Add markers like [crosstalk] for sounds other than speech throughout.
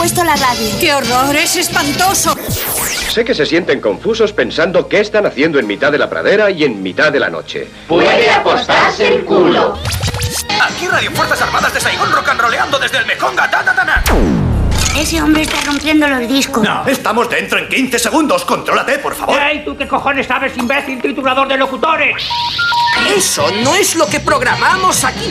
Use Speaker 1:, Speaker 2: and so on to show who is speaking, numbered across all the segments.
Speaker 1: puesto la radio.
Speaker 2: ¡Qué horror! ¡Es espantoso!
Speaker 3: Sé que se sienten confusos pensando qué están haciendo en mitad de la pradera y en mitad de la noche.
Speaker 4: Puede apostarse el culo.
Speaker 5: Aquí Radio Fuerzas Armadas de Saigón rock and roleando desde el Mekonga. Ta, ta, ta, ta.
Speaker 1: Ese hombre está rompiendo los discos.
Speaker 5: No, estamos dentro en 15 segundos. Contrólate, por favor.
Speaker 6: ¡Ey, tú qué cojones sabes, imbécil titulador de locutores!
Speaker 2: Eso no es lo que programamos aquí.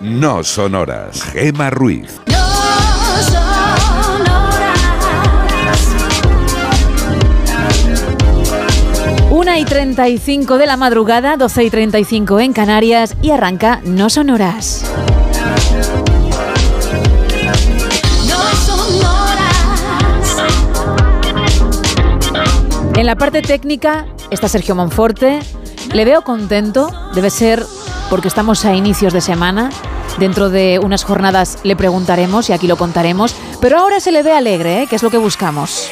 Speaker 7: no sonoras. Gema Ruiz.
Speaker 8: Una y 35 de la madrugada, 12 y 35 en Canarias y arranca No Sonoras. En la parte técnica está Sergio Monforte. Le veo contento, debe ser porque estamos a inicios de semana. Dentro de unas jornadas le preguntaremos y aquí lo contaremos. Pero ahora se le ve alegre, ¿eh? que es lo que buscamos.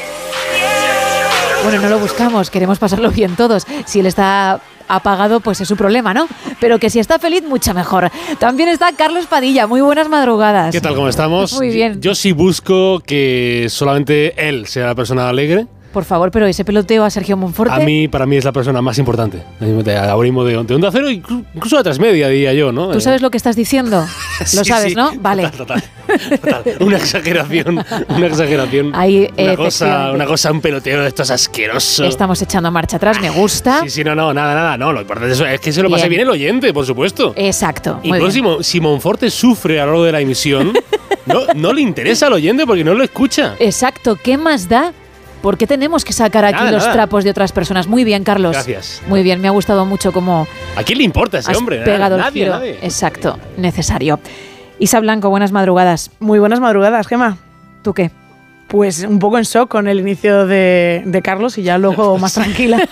Speaker 8: Bueno, no lo buscamos, queremos pasarlo bien todos. Si él está apagado, pues es su problema, ¿no? Pero que si está feliz, mucho mejor. También está Carlos Padilla, muy buenas madrugadas.
Speaker 9: ¿Qué tal, cómo estamos?
Speaker 8: Muy bien.
Speaker 9: Yo sí busco que solamente él sea la persona alegre.
Speaker 8: Por favor, pero ese peloteo a Sergio Monforte.
Speaker 9: A mí, para mí, es la persona más importante. Ahora mismo de, de Onda Cero, incluso de Transmedia, diría yo, ¿no?
Speaker 8: ¿Tú sabes lo que estás diciendo? [laughs]
Speaker 9: Sí,
Speaker 8: lo sabes,
Speaker 9: sí.
Speaker 8: ¿no? Vale.
Speaker 9: Total, total, total. Una exageración, una exageración.
Speaker 8: Ahí,
Speaker 9: una,
Speaker 8: eh,
Speaker 9: cosa, una cosa, un peloteo de estos asquerosos.
Speaker 8: Estamos echando marcha atrás, me gusta.
Speaker 9: Sí, sí, no, no, nada, nada. No, lo importante es, es que se lo pase
Speaker 8: Bien.
Speaker 9: bien el oyente, por supuesto.
Speaker 8: Exacto. muy bien.
Speaker 9: si, si Monforte sufre a lo largo de la emisión, [laughs] no, no le interesa al oyente porque no lo escucha.
Speaker 8: Exacto, ¿qué más da? ¿Por qué tenemos que sacar aquí
Speaker 9: Nada,
Speaker 8: los
Speaker 9: nada.
Speaker 8: trapos de otras personas? Muy bien, Carlos.
Speaker 9: Gracias.
Speaker 8: Muy bien, me ha gustado mucho cómo
Speaker 9: ¿A quién le importa ese
Speaker 8: has
Speaker 9: hombre?
Speaker 8: pegado el
Speaker 9: nadie,
Speaker 8: giro.
Speaker 9: nadie.
Speaker 8: Exacto, necesario. Isa Blanco, buenas madrugadas.
Speaker 10: Muy buenas madrugadas, Gema.
Speaker 8: ¿Tú qué?
Speaker 10: Pues un poco en shock con el inicio de, de Carlos y ya luego [laughs] más tranquila. [laughs]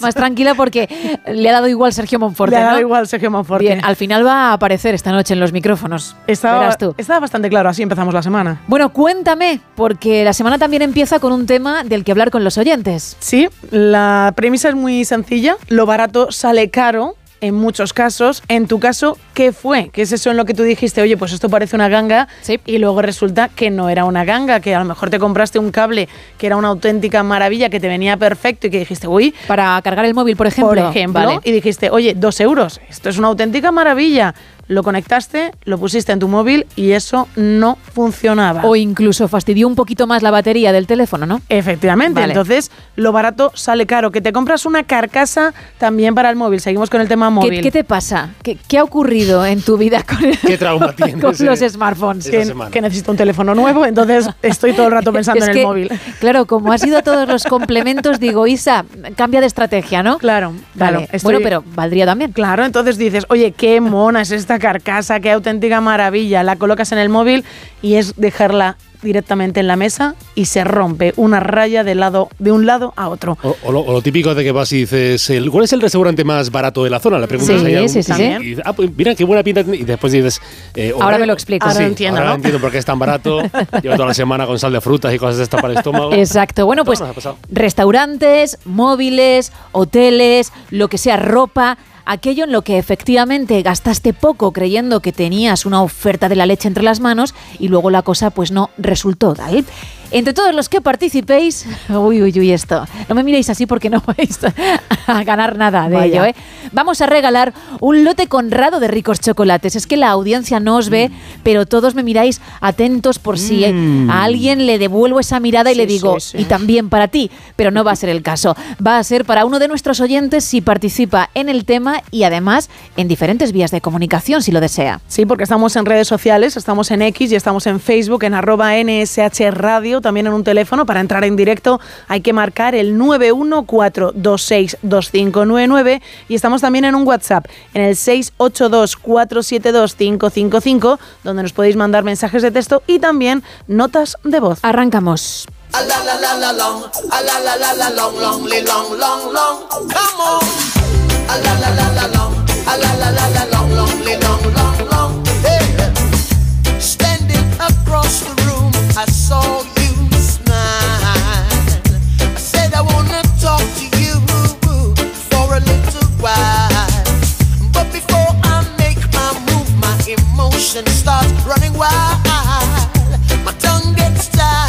Speaker 8: Más tranquila porque le ha dado igual Sergio Monforte,
Speaker 10: Le ha dado
Speaker 8: ¿no?
Speaker 10: igual Sergio Monforte.
Speaker 8: Bien, al final va a aparecer esta noche en los micrófonos.
Speaker 10: Estaba,
Speaker 8: tú.
Speaker 10: estaba bastante claro, así empezamos la semana.
Speaker 8: Bueno, cuéntame, porque la semana también empieza con un tema del que hablar con los oyentes.
Speaker 10: Sí, la premisa es muy sencilla. Lo barato sale caro en muchos casos. En tu caso, ¿qué fue? ¿Qué es eso en lo que tú dijiste? Oye, pues esto parece una ganga
Speaker 8: Sí.
Speaker 10: y luego resulta que no era una ganga, que a lo mejor te compraste un cable que era una auténtica maravilla, que te venía perfecto y que dijiste, uy,
Speaker 8: Para cargar el móvil, por ejemplo.
Speaker 10: por ejemplo,
Speaker 8: Vale.
Speaker 10: y dijiste, oye, dos euros, esto es una auténtica maravilla. Lo conectaste, lo pusiste en tu móvil y eso no funcionaba.
Speaker 8: O incluso fastidió un poquito más la batería del teléfono, ¿no?
Speaker 10: Efectivamente,
Speaker 8: Vale.
Speaker 10: entonces lo barato sale caro. Que te compras una carcasa también para el móvil. Seguimos con el tema
Speaker 8: ¿Qué,
Speaker 10: móvil.
Speaker 8: qué te pasa? ¿Qué, qué ha ocurrido en tu vida con,
Speaker 9: ¿Qué trauma [laughs] tienes?
Speaker 8: con
Speaker 9: eh?
Speaker 8: los smartphones?
Speaker 10: Que, necesito un teléfono nuevo, entonces estoy todo el rato [laughs] pensando
Speaker 8: Es
Speaker 10: en
Speaker 8: que,
Speaker 10: el móvil.
Speaker 8: Claro, como has ido a todos los complementos, digo, Isa, cambia de estrategia, ¿no?
Speaker 10: Claro, claro.
Speaker 8: Vale.
Speaker 10: estoy-
Speaker 8: Bueno, pero valdría también.
Speaker 10: Claro, entonces dices, oye, qué mona es esta carcasa, qué auténtica maravilla. La colocas en el móvil y es dejarla directamente en la mesa y se rompe una raya de, lado, de un lado a otro.
Speaker 9: O, o lo, o lo típico de que vas y dices, el- ¿cuál es el restaurante más barato de la zona? Le preguntas
Speaker 8: Sí,
Speaker 9: un-
Speaker 8: sí, sí,
Speaker 9: y
Speaker 8: sí.
Speaker 9: dices, ah, pues mira qué buena pinta. tiene". Y después dices, eh,
Speaker 8: Ahora me lo explico.
Speaker 10: Ahora
Speaker 9: sí,
Speaker 10: lo entiendo,
Speaker 9: ahora
Speaker 10: ¿no?
Speaker 9: entiendo por qué es tan barato. [laughs] Llevo toda la semana con sal de frutas y cosas de estas para el estómago.
Speaker 8: Exacto. Bueno, pues restaurantes, móviles, hoteles, lo que sea, ropa, aquello en lo que efectivamente gastaste poco creyendo que tenías una oferta de la leche entre las manos y luego la cosa pues no resultó tal. Entre todos los que participéis, [laughs] uy, uy, uy, esto, no me miréis así porque no [laughs] vais a ganar nada de
Speaker 10: Vaya.
Speaker 8: ello, ¿eh? Vamos a regalar un lote conrado de ricos chocolates. Es que la audiencia no os
Speaker 10: Mm.
Speaker 8: ve, pero todos me miráis atentos por si eh, a alguien le devuelvo esa mirada y
Speaker 10: Sí,
Speaker 8: le digo,
Speaker 10: sí, sí.
Speaker 8: y también para ti, pero no va a ser el caso. Va a ser para uno de nuestros oyentes si participa en el tema y además en diferentes vías de comunicación si lo desea.
Speaker 10: Sí, porque estamos en redes sociales, estamos en X y estamos en Facebook, en arroba NSH Radio, radio, también en un teléfono. Para entrar en directo hay que marcar el 914262599 y estamos también en un WhatsApp, en el 682472555, donde nos podéis mandar mensajes de texto y también notas de voz.
Speaker 8: Arrancamos.
Speaker 11: I saw you start running wild. My tongue gets tied,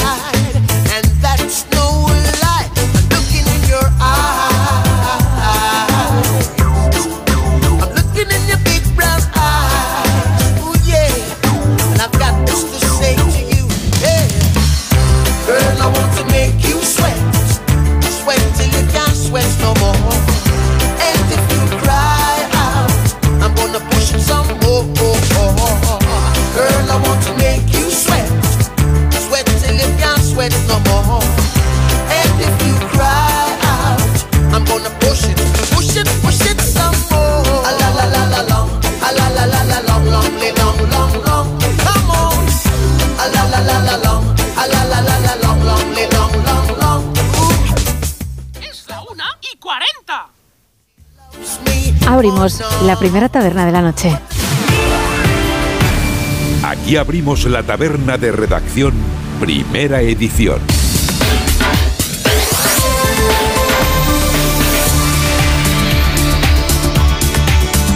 Speaker 6: 40.
Speaker 8: Abrimos la primera taberna de la noche.
Speaker 7: Aquí abrimos la taberna de redacción, primera edición.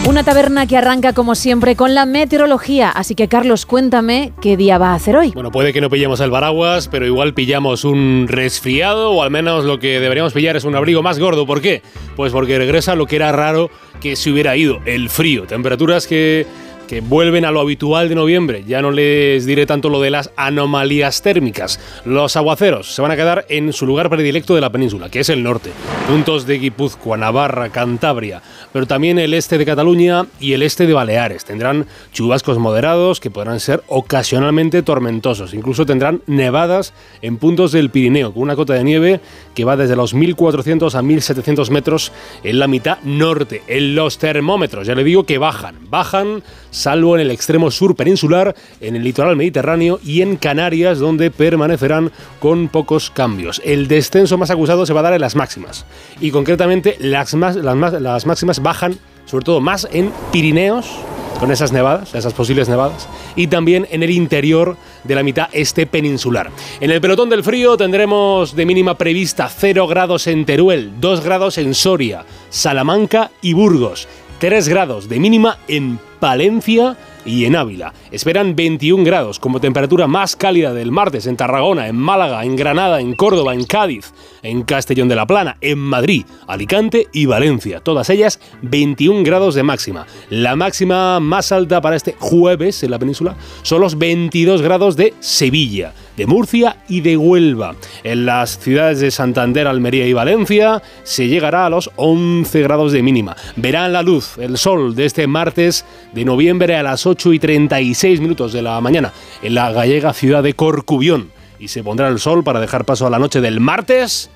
Speaker 8: Una taberna que arranca como siempre con la meteorología. Así que Carlos, cuéntame qué día va a hacer hoy.
Speaker 9: Bueno, puede que no pillemos el paraguas, pero igual pillamos un resfriado o al menos lo que deberíamos pillar es un abrigo más gordo. ¿Por qué? Pues porque regresa lo que era raro que se hubiera ido, el frío. Temperaturas que que vuelven a lo habitual de noviembre. Ya no les diré tanto lo de las anomalías térmicas. Los aguaceros se van a quedar en su lugar predilecto de la península, que es el norte. Puntos de Guipúzcoa, Navarra, Cantabria, pero también el este de Cataluña y el este de Baleares. Tendrán chubascos moderados que podrán ser ocasionalmente tormentosos. Incluso tendrán nevadas en puntos del Pirineo, con una cota de nieve que va desde los 1400 a 1700 metros en la mitad norte. En los termómetros, ya le digo que bajan, bajan salvo en el extremo sur peninsular, en el litoral mediterráneo y en Canarias, donde permanecerán con pocos cambios. El descenso más acusado se va a dar en las máximas. Y concretamente las, las máximas bajan, sobre todo más en Pirineos, con esas nevadas, esas posibles nevadas, y también en el interior de la mitad este peninsular. En el pelotón del frío tendremos de mínima prevista 0 grados en Teruel, 2 grados en Soria, Salamanca y Burgos, 3 grados de mínima en Palencia y en Ávila. Esperan 21 grados como temperatura más cálida del martes en Tarragona, en Málaga, en Granada, en Córdoba, en Cádiz, en Castellón de la Plana, en Madrid, Alicante y Valencia. Todas ellas 21 grados de máxima. La máxima más alta para este jueves en la península son los 22 grados de Sevilla de Murcia y de Huelva. En las ciudades de Santander, Almería y Valencia se llegará a los 11 grados de mínima. Verán la luz, el sol de este martes de noviembre a las 8 y 36 minutos de la mañana en la gallega ciudad de Corcubión. Y se pondrá el sol para dejar paso a la noche del martes,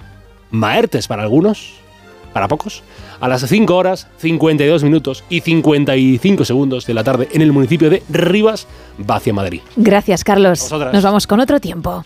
Speaker 9: maertes para algunos, para pocos, a las 5 horas, 52 minutos y 55 segundos de la tarde en el municipio de Rivas, va hacia Madrid.
Speaker 8: Gracias, Carlos.
Speaker 9: Vosotras.
Speaker 8: Nos vamos con otro tiempo.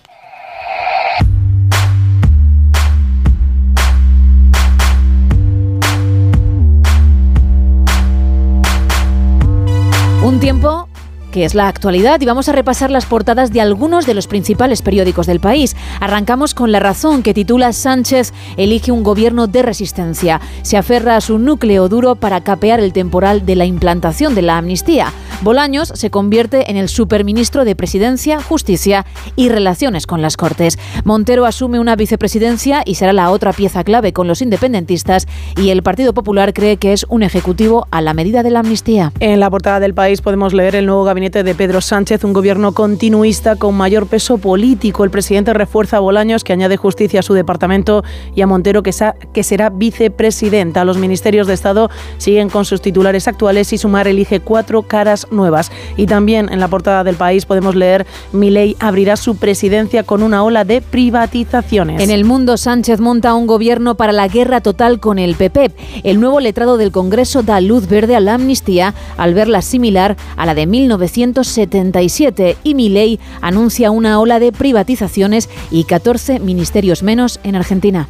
Speaker 8: Un tiempo que es la actualidad y vamos a repasar las portadas de algunos de los principales periódicos del país. Arrancamos con La Razón, que titula Sánchez elige un gobierno de resistencia. Se aferra a su núcleo duro para capear el temporal de la implantación de la amnistía. Bolaños se convierte en el superministro de Presidencia, Justicia y Relaciones con las Cortes. Montero asume una vicepresidencia y será la otra pieza clave con los independentistas y el Partido Popular cree que es un ejecutivo a la medida de la amnistía.
Speaker 10: En la portada del país podemos leer el nuevo gabinete de Pedro Sánchez, un gobierno continuista con mayor peso político. El presidente refuerza a Bolaños, que añade justicia a su departamento, y a Montero, que, que será vicepresidenta. Los ministerios de Estado siguen con sus titulares actuales y Sumar elige cuatro caras nuevas. Y también en la portada del país podemos leer Milei abrirá su presidencia con una ola de privatizaciones.
Speaker 8: En el mundo, Sánchez monta un gobierno para la guerra total con el PP. El nuevo letrado del Congreso da luz verde a la amnistía al verla similar a la de 1977 y Milei anuncia una ola de privatizaciones y 14 ministerios menos en Argentina.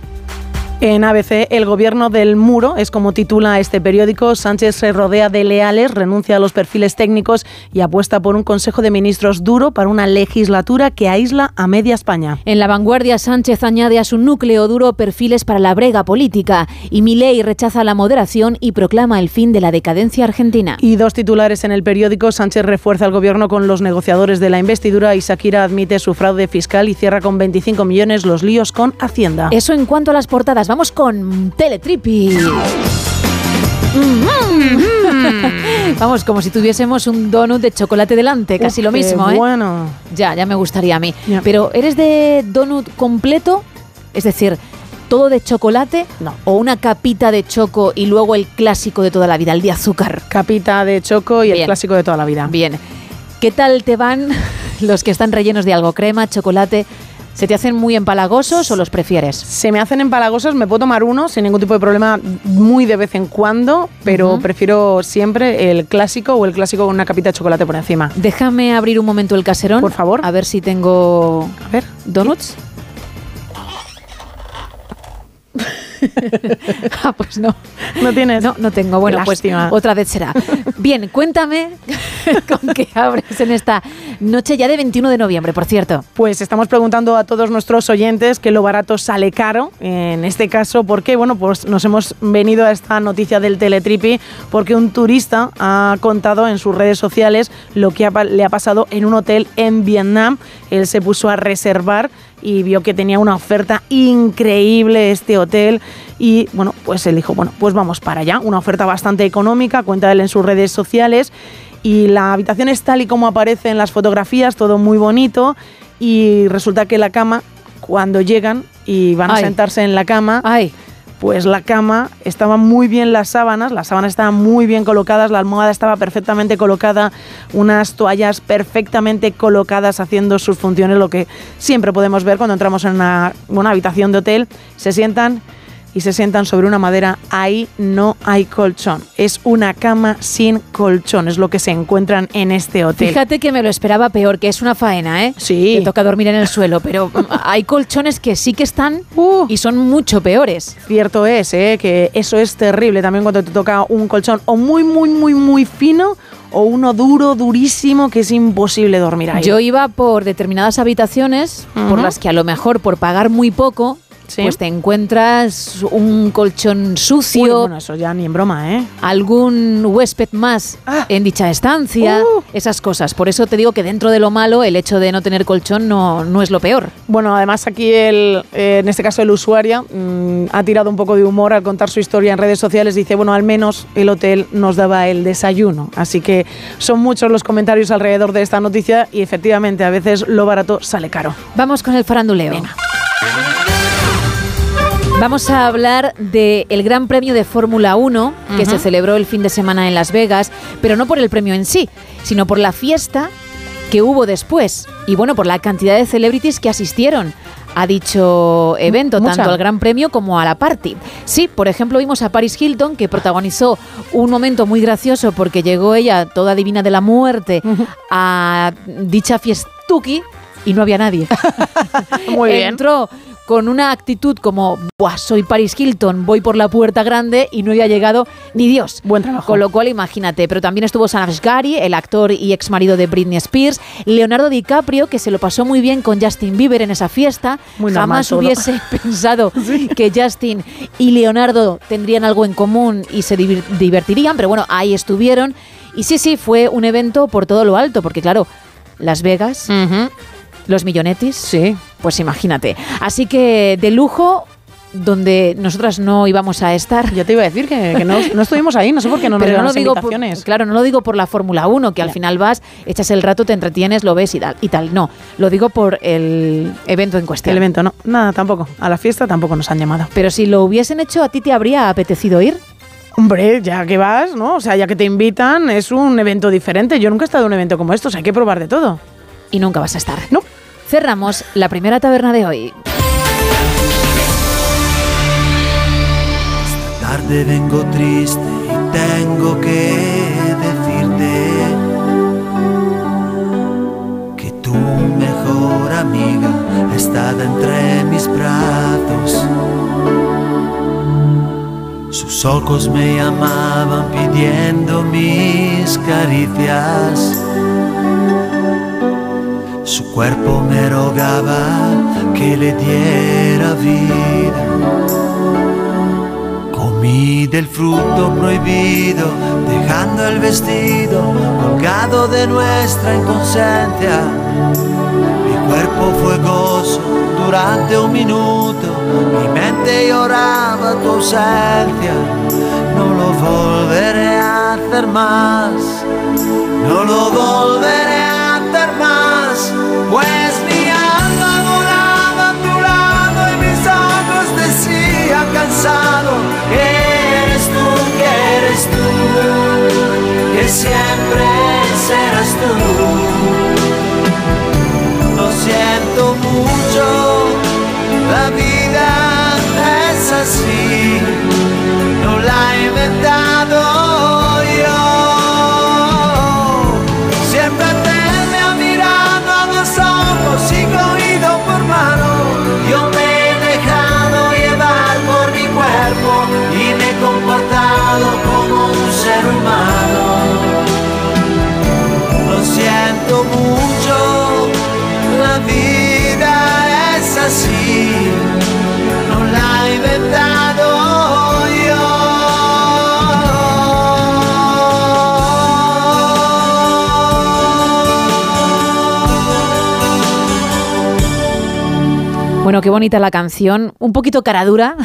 Speaker 10: En ABC, el gobierno del muro es como titula este periódico. Sánchez se rodea de leales, renuncia a los perfiles técnicos y apuesta por un Consejo de Ministros duro para una legislatura que aísla a media España.
Speaker 8: En la vanguardia, Sánchez añade a su núcleo duro perfiles para la brega política y Milei rechaza la moderación y proclama el fin de la decadencia argentina.
Speaker 10: Y dos titulares en el periódico. Sánchez refuerza al gobierno con los negociadores de la investidura y Shakira admite su fraude fiscal y cierra con 25 millones los líos con Hacienda.
Speaker 8: Eso en cuanto a las portadas. Vamos con Teletripi. [laughs] Vamos, como si tuviésemos un donut de chocolate delante, casi
Speaker 10: Uf,
Speaker 8: lo mismo, ¿eh?
Speaker 10: bueno.
Speaker 8: Ya, ya me gustaría a mí. Pero ¿eres de donut completo? Es decir, todo de chocolate
Speaker 10: No.
Speaker 8: o una capita de choco y luego el clásico de toda la vida, el de azúcar.
Speaker 10: Capita de choco y el clásico de toda la vida.
Speaker 8: Bien. ¿Qué tal te van [laughs] los que están rellenos de algo? Crema, chocolate. ¿Se te hacen muy empalagosos o los prefieres?
Speaker 10: Se me hacen empalagosos, me puedo tomar uno sin ningún tipo de problema muy de vez en cuando, pero prefiero siempre el clásico o el clásico con una capita de chocolate por encima.
Speaker 8: Déjame abrir un momento el caserón.
Speaker 10: Por favor.
Speaker 8: A ver si tengo
Speaker 10: A ver.
Speaker 8: donuts. [laughs] ah, pues no.
Speaker 10: ¿No tienes?
Speaker 8: No, no tengo. Bueno, pues
Speaker 10: Lástima.
Speaker 8: otra vez será. Bien, cuéntame [laughs] con qué abres en esta noche ya de 21 de noviembre, por cierto.
Speaker 10: Pues estamos preguntando a todos nuestros oyentes que lo barato sale caro. En este caso, ¿por qué? Bueno, pues nos hemos venido a esta noticia del Teletripi porque un turista ha contado en sus redes sociales lo que ha le ha pasado en un hotel en Vietnam. Él se puso a reservar y vio que tenía una oferta increíble este hotel y bueno, pues él dijo, bueno, pues vamos para allá, una oferta bastante económica, cuenta él en sus redes sociales y la habitación es tal y como aparece en las fotografías, todo muy bonito y resulta que la cama, cuando llegan y van a sentarse en la cama,
Speaker 8: Ay,
Speaker 10: pues la cama estaba muy bien las sábanas, las sábanas estaban muy bien colocadas, la almohada estaba perfectamente colocada, unas toallas perfectamente colocadas haciendo sus funciones, lo que siempre podemos ver cuando entramos en una, una habitación de hotel, se sientan y se sientan sobre una madera, ahí no hay colchón, es una cama sin colchón, es lo que se encuentran en este hotel.
Speaker 8: fíjate que me lo esperaba peor, que es una faena, ¿eh?
Speaker 10: Sí.
Speaker 8: Te toca dormir en el suelo, pero [laughs] hay colchones que sí que están
Speaker 10: Uh.
Speaker 8: y son mucho peores.
Speaker 10: Cierto es, ¿eh? que eso es terrible también cuando te toca un colchón o muy, muy, muy, muy fino o uno duro, durísimo, que es imposible dormir ahí.
Speaker 8: Yo iba por determinadas habitaciones por las que a lo mejor por pagar muy poco,
Speaker 10: Sí.
Speaker 8: pues te encuentras un colchón
Speaker 10: Uy,
Speaker 8: sucio,
Speaker 10: bueno, eso ya ni en broma, ¿eh?
Speaker 8: algún huésped más
Speaker 10: Ah.
Speaker 8: en dicha estancia,
Speaker 10: Uh.
Speaker 8: esas cosas. Por eso te digo que dentro de lo malo, el hecho de no tener colchón no, no es lo peor.
Speaker 10: Bueno, además aquí el, eh, en este caso el usuario mm, ha tirado un poco de humor al contar su historia en redes sociales. Dice, bueno, al menos el hotel nos daba el desayuno. Así que son muchos los comentarios alrededor de esta noticia y efectivamente a veces lo barato sale caro.
Speaker 8: Vamos con el faranduleo. Vamos a hablar del Gran Premio de Fórmula 1 que se celebró el fin de semana en Las Vegas, pero no por el premio en sí, sino por la fiesta que hubo después y bueno, por la cantidad de celebrities que asistieron a dicho evento,
Speaker 10: Mucha.
Speaker 8: tanto al Gran Premio como a la party. Sí, por ejemplo, vimos a Paris Hilton que protagonizó un momento muy gracioso porque llegó ella, toda divina de la muerte, a dicha fiestuki y no había nadie. [laughs]
Speaker 10: Muy [laughs] bien.
Speaker 8: Entró con una actitud como, Buah, soy Paris Hilton, voy por la puerta grande y no había llegado ni Dios.
Speaker 10: Buen trabajo.
Speaker 8: Con lo cual, imagínate. Pero también estuvo Sanaj Gary, el actor y ex marido de Britney Spears, Leonardo DiCaprio, que se lo pasó muy bien con Justin Bieber en esa fiesta.
Speaker 10: Muy normal
Speaker 8: Jamás
Speaker 10: todo.
Speaker 8: hubiese [laughs] pensado que Justin y Leonardo tendrían algo en común y se divertirían, pero bueno, ahí estuvieron. Y sí, sí, fue un evento por todo lo alto, porque claro, Las Vegas, los millonetis.
Speaker 10: Sí.
Speaker 8: Pues imagínate. Así que de lujo, donde nosotras no íbamos a estar.
Speaker 10: Ya te iba a decir que, que no, no estuvimos ahí, no sé por qué no [laughs] nos
Speaker 8: no lo por,
Speaker 10: invitaciones.
Speaker 8: claro, no lo digo por la Fórmula 1, que al final vas, echas el rato, te entretienes, lo ves y tal, y tal. No, lo digo por el evento en cuestión.
Speaker 10: El evento, no. Nada, tampoco. A la fiesta tampoco nos han llamado.
Speaker 8: Pero si lo hubiesen hecho, ¿a ti te habría apetecido ir?
Speaker 10: Hombre, ya que vas, ¿no? O sea, ya que te invitan, es un evento diferente. Yo nunca he estado en un evento como estos, hay que probar de todo.
Speaker 8: Y nunca vas a estar.
Speaker 10: No.
Speaker 8: Cerramos la primera taberna de hoy.
Speaker 11: Esta tarde vengo triste y tengo que decirte que tu mejor amiga está entre mis brazos. Sus ojos me llamaban pidiendo mis caricias. Su cuerpo me rogaba que le diera vida. Comí del fruto prohibido, dejando el vestido colgado de nuestra inconsciencia. Mi cuerpo fue gozo durante un minuto, mi mente lloraba tu ausencia. No lo volveré a hacer más, no lo volveré pues mi alma volaba a tu lado y mis ojos decían cansado que eres tú, que eres tú, que siempre serás tú. Lo siento mucho, la vida es así, no la he inventado
Speaker 8: Bueno, qué bonita la canción, un poquito cara dura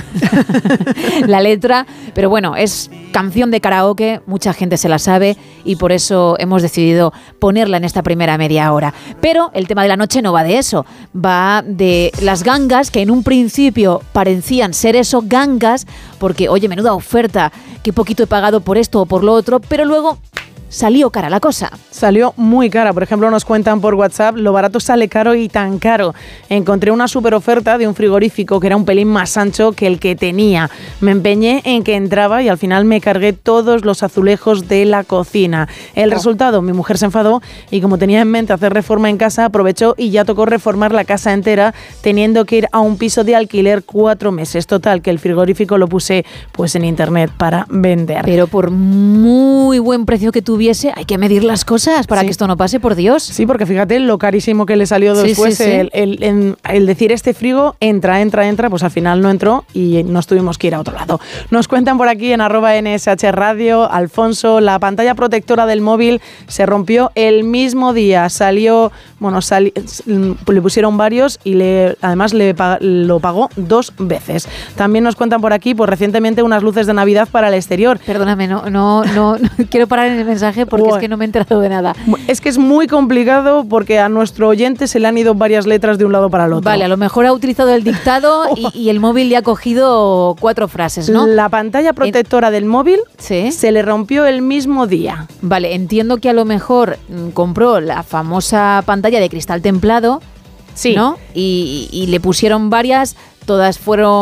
Speaker 8: [laughs] la letra, pero bueno, es canción de karaoke, mucha gente se la sabe y por eso hemos decidido ponerla en esta primera media hora. Pero el tema de la noche no va de eso, va de las gangas que en un principio parecían ser eso, gangas, porque oye, menuda oferta, qué poquito he pagado por esto o por lo otro, pero luego salió cara la cosa.
Speaker 10: Salió muy cara. Por ejemplo, nos cuentan por WhatsApp, lo barato sale caro y tan caro. Encontré una super oferta de un frigorífico que era un pelín más ancho que el que tenía. Me empeñé en que entraba y al final me cargué todos los azulejos de la cocina. El resultado, mi mujer se enfadó y como tenía en mente hacer reforma en casa, aprovechó y ya tocó reformar la casa entera, teniendo que ir a un piso de alquiler cuatro meses. Total, que el frigorífico lo puse pues en internet para vender.
Speaker 8: Pero por muy buen precio que tuviese, hay que medir las cosas para
Speaker 10: Sí.
Speaker 8: que esto no pase, por Dios.
Speaker 10: Sí, porque fíjate lo carísimo que le salió después
Speaker 8: sí, sí.
Speaker 10: El, el- en- el decir este frigo entra, entra, entra, pues al final no entró y nos tuvimos que ir a otro lado. Nos cuentan por aquí en arroba NSH Radio, Alfonso, la pantalla protectora del móvil se rompió el mismo día, salió, bueno, sali- le pusieron varios y le, además le lo pagó dos veces. También nos cuentan por aquí, pues recientemente unas luces de Navidad para el exterior.
Speaker 8: Perdóname, no, no, no, [laughs] no quiero parar en el mensaje porque es que no me he enterado de nada.
Speaker 10: Es que es muy complicado porque a nuestro oyente se le han ido varias letras de un lado para el otro.
Speaker 8: Vale, a lo mejor ha utilizado el dictado [laughs] y, y el móvil le ha cogido cuatro frases, ¿no?
Speaker 10: La pantalla protectora del móvil se le rompió el mismo día.
Speaker 8: Vale, entiendo que a lo mejor mm, compró la famosa pantalla de cristal templado,
Speaker 10: Sí.
Speaker 8: ¿no? Y, y le pusieron varias, todas fueron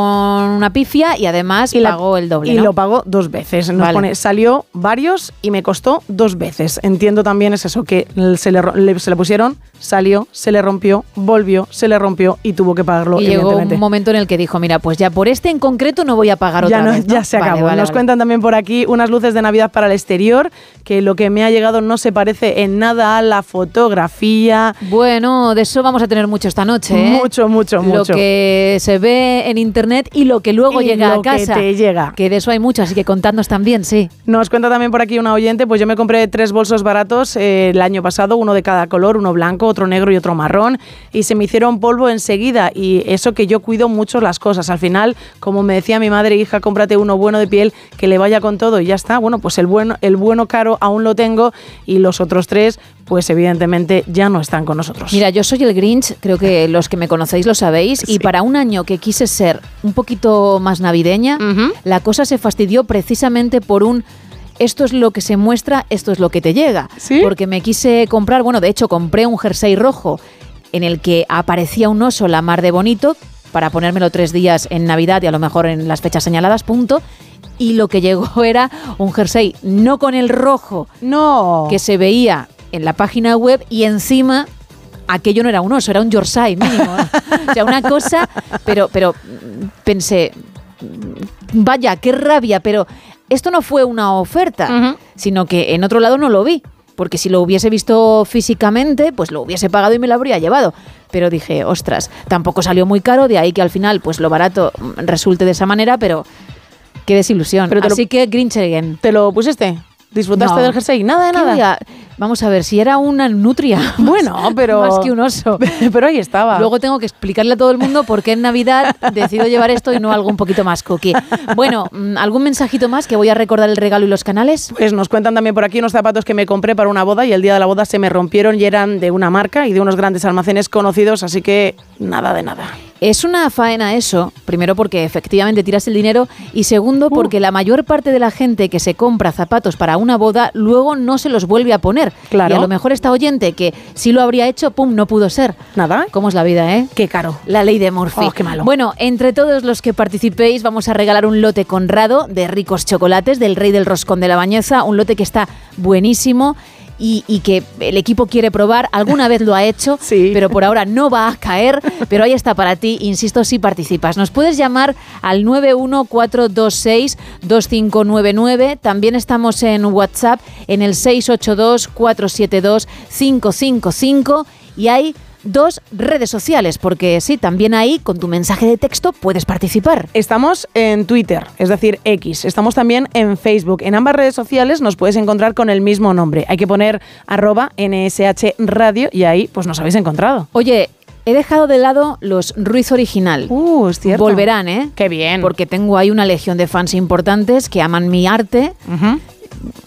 Speaker 8: una pifia y además
Speaker 10: Y la-
Speaker 8: pagó el doble,
Speaker 10: Y
Speaker 8: ¿no?
Speaker 10: lo pagó dos veces. Nos
Speaker 8: Vale.
Speaker 10: pone, salió varios y me costó dos veces. Entiendo también es eso, que se le, se le pusieron, salió, se le rompió, volvió, se le rompió y tuvo que pagarlo,
Speaker 8: y llegó un momento en el que dijo, mira, pues ya por este en concreto no voy a pagar
Speaker 10: ya,
Speaker 8: otra
Speaker 10: no-
Speaker 8: vez, ¿no?
Speaker 10: ya se
Speaker 8: Vale,
Speaker 10: acabó.
Speaker 8: vale,
Speaker 10: Nos cuentan también por aquí unas luces de Navidad para el exterior, que lo que me ha llegado no se parece en nada a la fotografía.
Speaker 8: Bueno, de eso vamos a tener mucho esta noche, ¿eh?
Speaker 10: Mucho, mucho, mucho.
Speaker 8: Lo que se ve en internet y lo que luego
Speaker 10: Y
Speaker 8: llega
Speaker 10: lo
Speaker 8: a
Speaker 10: que
Speaker 8: casa.
Speaker 10: te llega.
Speaker 8: Que de eso hay mucho, así que contadnos también, sí.
Speaker 10: Nos cuenta también por aquí una oyente, pues yo me compré tres bolsos baratos eh, el año pasado, uno de cada color, uno blanco, otro negro y otro marrón, y se me hicieron polvo enseguida. Y eso que yo cuido mucho las cosas. Al final, como me decía mi madre, hija, cómprate uno bueno de piel que le vaya con todo y ya está. Bueno, pues el bueno, el bueno caro aún lo tengo y los otros tres, pues evidentemente ya no están con nosotros.
Speaker 8: Mira, yo soy el Grinch, creo que los que me conocéis lo sabéis, y para un año que quise ser un poquito más navideña, la cosa se fastidió precisamente por un esto es lo que se muestra, esto es lo que te llega. Porque me quise comprar, bueno, de hecho compré un jersey rojo en el que aparecía un oso la mar de bonito para ponérmelo tres días en Navidad y a lo mejor en las fechas señaladas, punto. Y lo que llegó [laughs] era un jersey no con el rojo
Speaker 10: no.
Speaker 8: que se veía en la página web y encima aquello no era un oso, era un Yorkshire mínimo. ¿eh? [laughs] o sea, una cosa, pero, pero pensé, vaya, qué rabia, pero esto no fue una oferta, sino que en otro lado no lo vi. Porque si lo hubiese visto físicamente, pues lo hubiese pagado y me lo habría llevado. Pero dije, ostras, tampoco salió muy caro, de ahí que al final, pues lo barato resulte de esa manera, pero qué desilusión.
Speaker 10: Pero lo-
Speaker 8: Así que Grinch again.
Speaker 10: ¿Te lo pusiste? ¿Disfrutaste
Speaker 8: No.
Speaker 10: del jersey? Nada de
Speaker 8: ¿Qué
Speaker 10: nada.
Speaker 8: Vamos a ver, si era una nutria. [laughs] [laughs]
Speaker 10: Bueno, pero-
Speaker 8: Más que un oso. [laughs]
Speaker 10: Pero ahí estaba.
Speaker 8: Luego tengo que explicarle a todo el mundo por qué en Navidad decido llevar esto y no algo un poquito más cookie. Bueno, mm, ¿algún mensajito más que voy a recordar el regalo y los canales?
Speaker 10: Pues nos cuentan también por aquí unos zapatos que me compré para una boda y el día de la boda se me rompieron y eran de una marca y de unos grandes almacenes conocidos, así que nada de nada.
Speaker 8: Es una faena eso, primero porque efectivamente tiras el dinero y segundo porque la mayor parte de la gente que se compra zapatos para una boda luego no se los vuelve a poner.
Speaker 10: Claro.
Speaker 8: Y a lo mejor esta oyente que sí lo habría hecho, pum, no pudo ser.
Speaker 10: Nada.
Speaker 8: ¿Cómo es la vida, eh?
Speaker 10: Qué caro.
Speaker 8: La ley de Murphy.
Speaker 10: Oh, qué malo.
Speaker 8: Bueno, entre todos los que participéis vamos a regalar un lote conrado de ricos chocolates del Rey del Roscón de la Bañeza, un lote que está buenísimo. Y, y que el equipo quiere probar, alguna vez lo ha hecho, [laughs] pero por ahora no va a caer, pero ahí está para ti, insisto, si participas. Nos puedes llamar al 914262599, también estamos en WhatsApp en el 682472555 y hay dos redes sociales, porque sí, también ahí con tu mensaje de texto puedes participar.
Speaker 10: Estamos en Twitter, es decir, X. Estamos también en Facebook. En ambas redes sociales nos puedes encontrar con el mismo nombre. Hay que poner arroba NSH Radio y ahí pues nos habéis encontrado.
Speaker 8: Oye, he dejado de lado los Ruiz original.
Speaker 10: Uh, es cierto.
Speaker 8: Volverán, ¿eh?
Speaker 10: Qué bien.
Speaker 8: Porque tengo ahí una legión de fans importantes que aman mi arte.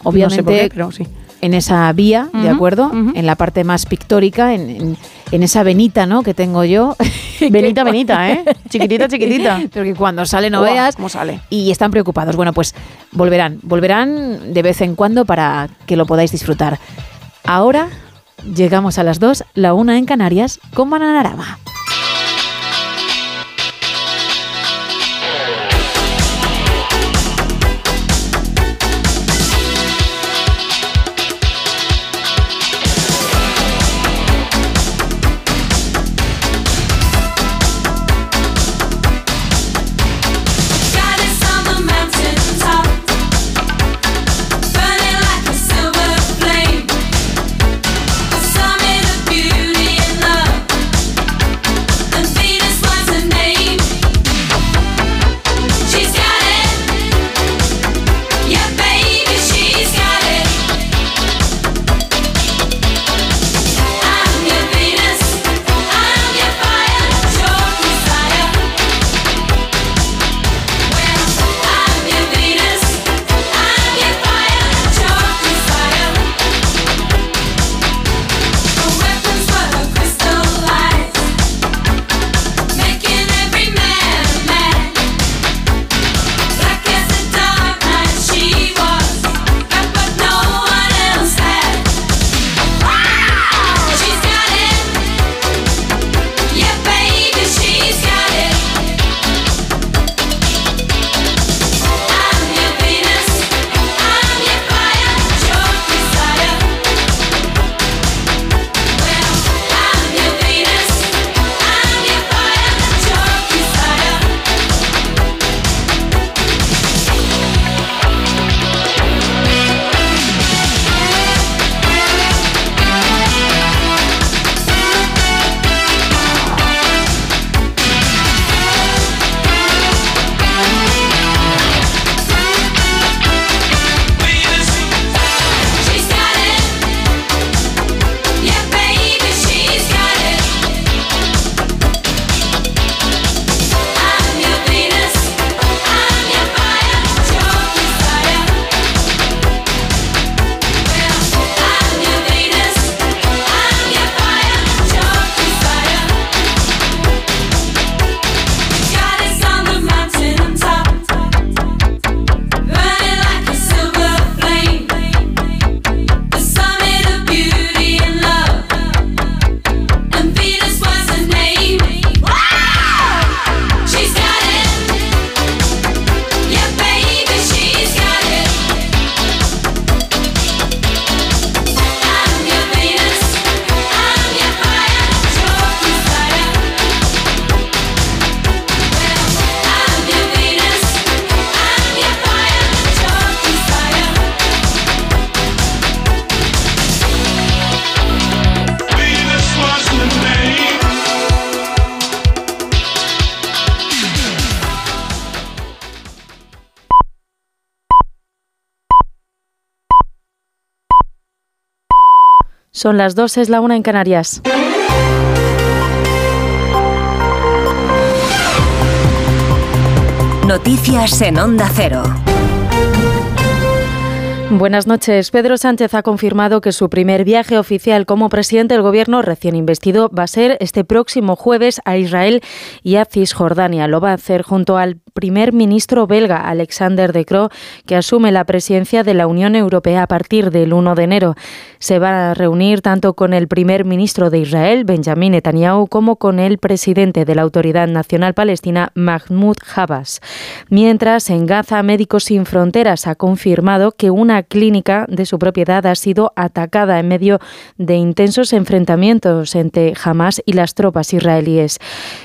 Speaker 8: Obviamente,
Speaker 10: No sé por qué, pero sí.
Speaker 8: en esa vía, ¿de acuerdo? En la parte más pictórica, en, en- en esa venita, ¿no? Que tengo yo. [laughs]
Speaker 10: Venita, venita, ¿eh? Chiquitita, [laughs] chiquitita.
Speaker 8: Pero que cuando sale no veas.
Speaker 10: cómo sale.
Speaker 8: Y están preocupados. Bueno, pues volverán. Volverán de vez en cuando para que lo podáis disfrutar. Ahora llegamos a las dos, la una en Canarias, con Bananarama.
Speaker 12: Son las 2, es la una en Canarias.
Speaker 13: Noticias en Onda Cero.
Speaker 12: Buenas noches. Pedro Sánchez ha confirmado que su primer viaje oficial como presidente del gobierno recién investido va a ser este próximo jueves a Israel y a Cisjordania. Lo va a hacer junto al primer ministro belga, Alexander De Croo, que asume la presidencia de la Unión Europea a partir del 1 de enero. Se va a reunir tanto con el primer ministro de Israel, Benjamin Netanyahu, como con el presidente de la Autoridad Nacional Palestina, Mahmoud Abbas. Mientras, en Gaza, Médicos Sin Fronteras ha confirmado que una clínica de su propiedad ha sido atacada en medio de intensos enfrentamientos entre Hamas y las tropas israelíes.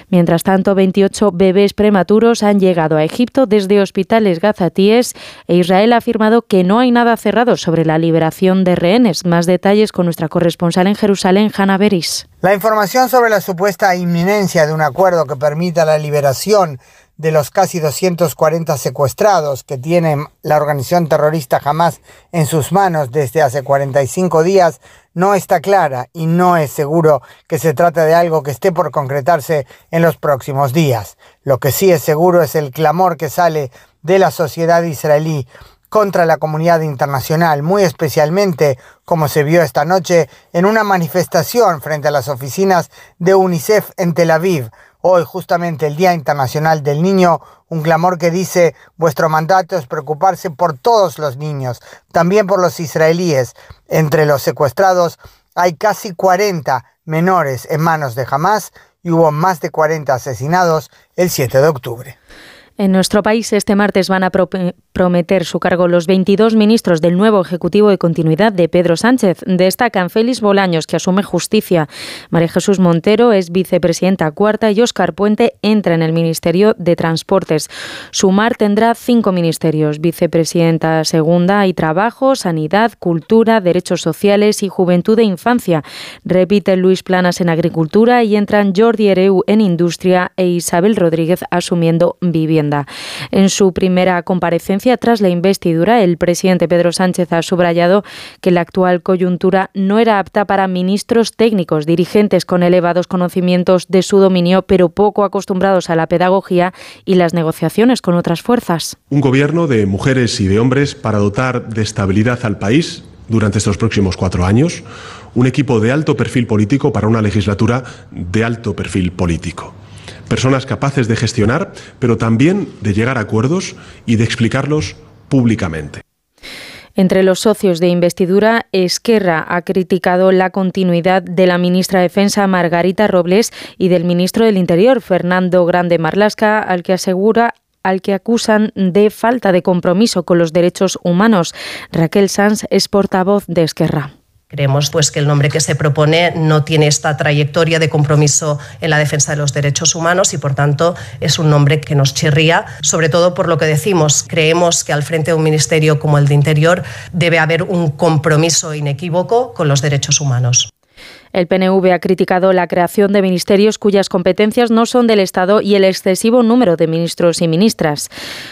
Speaker 12: Mientras tanto, 28 bebés prematuros han llegado a Egipto desde hospitales gazatíes e Israel ha afirmado que no hay nada cerrado sobre la liberación de rehenes. Más detalles con nuestra corresponsal en Jerusalén, Hanna Beris.
Speaker 14: La información sobre la supuesta inminencia de un acuerdo que permita la liberación de los casi 240 secuestrados que tiene la organización terrorista Hamas en sus manos desde hace 45 días no está clara y no es seguro que se trate de algo que esté por concretarse en los próximos días. Lo que sí es seguro es el clamor que sale de la sociedad israelí contra la comunidad internacional, muy especialmente como se vio esta noche en una manifestación frente a las oficinas de UNICEF en Tel Aviv, Hoy, justamente el Día Internacional del Niño, un clamor que dice, vuestro mandato es preocuparse por todos los niños, también por los israelíes. Entre los secuestrados hay casi 40 menores en manos de Hamas y hubo más de 40 asesinados el 7 de octubre.
Speaker 12: En nuestro país este martes van a prometer su cargo los 22 ministros del nuevo Ejecutivo de Continuidad de Pedro Sánchez. Destacan Félix Bolaños, que asume justicia. María Jesús Montero es vicepresidenta cuarta y Óscar Puente entra en el Ministerio de Transportes. Sumar tendrá cinco ministerios, vicepresidenta segunda y Trabajo, Sanidad, Cultura, Derechos Sociales y Juventud e Infancia. Repite Luis Planas en Agricultura y entran Jordi Ereu en Industria e Isabel Rodríguez asumiendo Vivienda. En su primera comparecencia tras la investidura, el presidente Pedro Sánchez ha subrayado que la actual coyuntura no era apta para ministros técnicos, dirigentes con elevados conocimientos de su dominio, pero poco acostumbrados a la pedagogía y las negociaciones con otras fuerzas.
Speaker 15: Un gobierno de mujeres y de hombres para dotar de estabilidad al país durante estos próximos cuatro años, un equipo de alto perfil político para una legislatura de alto perfil político personas capaces de gestionar, pero también de llegar a acuerdos y de explicarlos públicamente.
Speaker 12: Entre los socios de investidura, Esquerra ha criticado la continuidad de la ministra de Defensa Margarita Robles y del ministro del Interior Fernando Grande Marlasca, al que asegura al que acusan de falta de compromiso con los derechos humanos. Raquel Sanz es portavoz de Esquerra.
Speaker 16: Creemos pues, que el nombre que se propone no tiene esta trayectoria de compromiso en la defensa de los derechos humanos y, por tanto, es un nombre que nos chirría, sobre todo por lo que decimos. Creemos que al frente de un ministerio como el de Interior debe haber un compromiso inequívoco con los derechos humanos.
Speaker 12: El PNV ha criticado la creación de ministerios cuyas competencias no son del Estado y el excesivo número de ministros y ministras.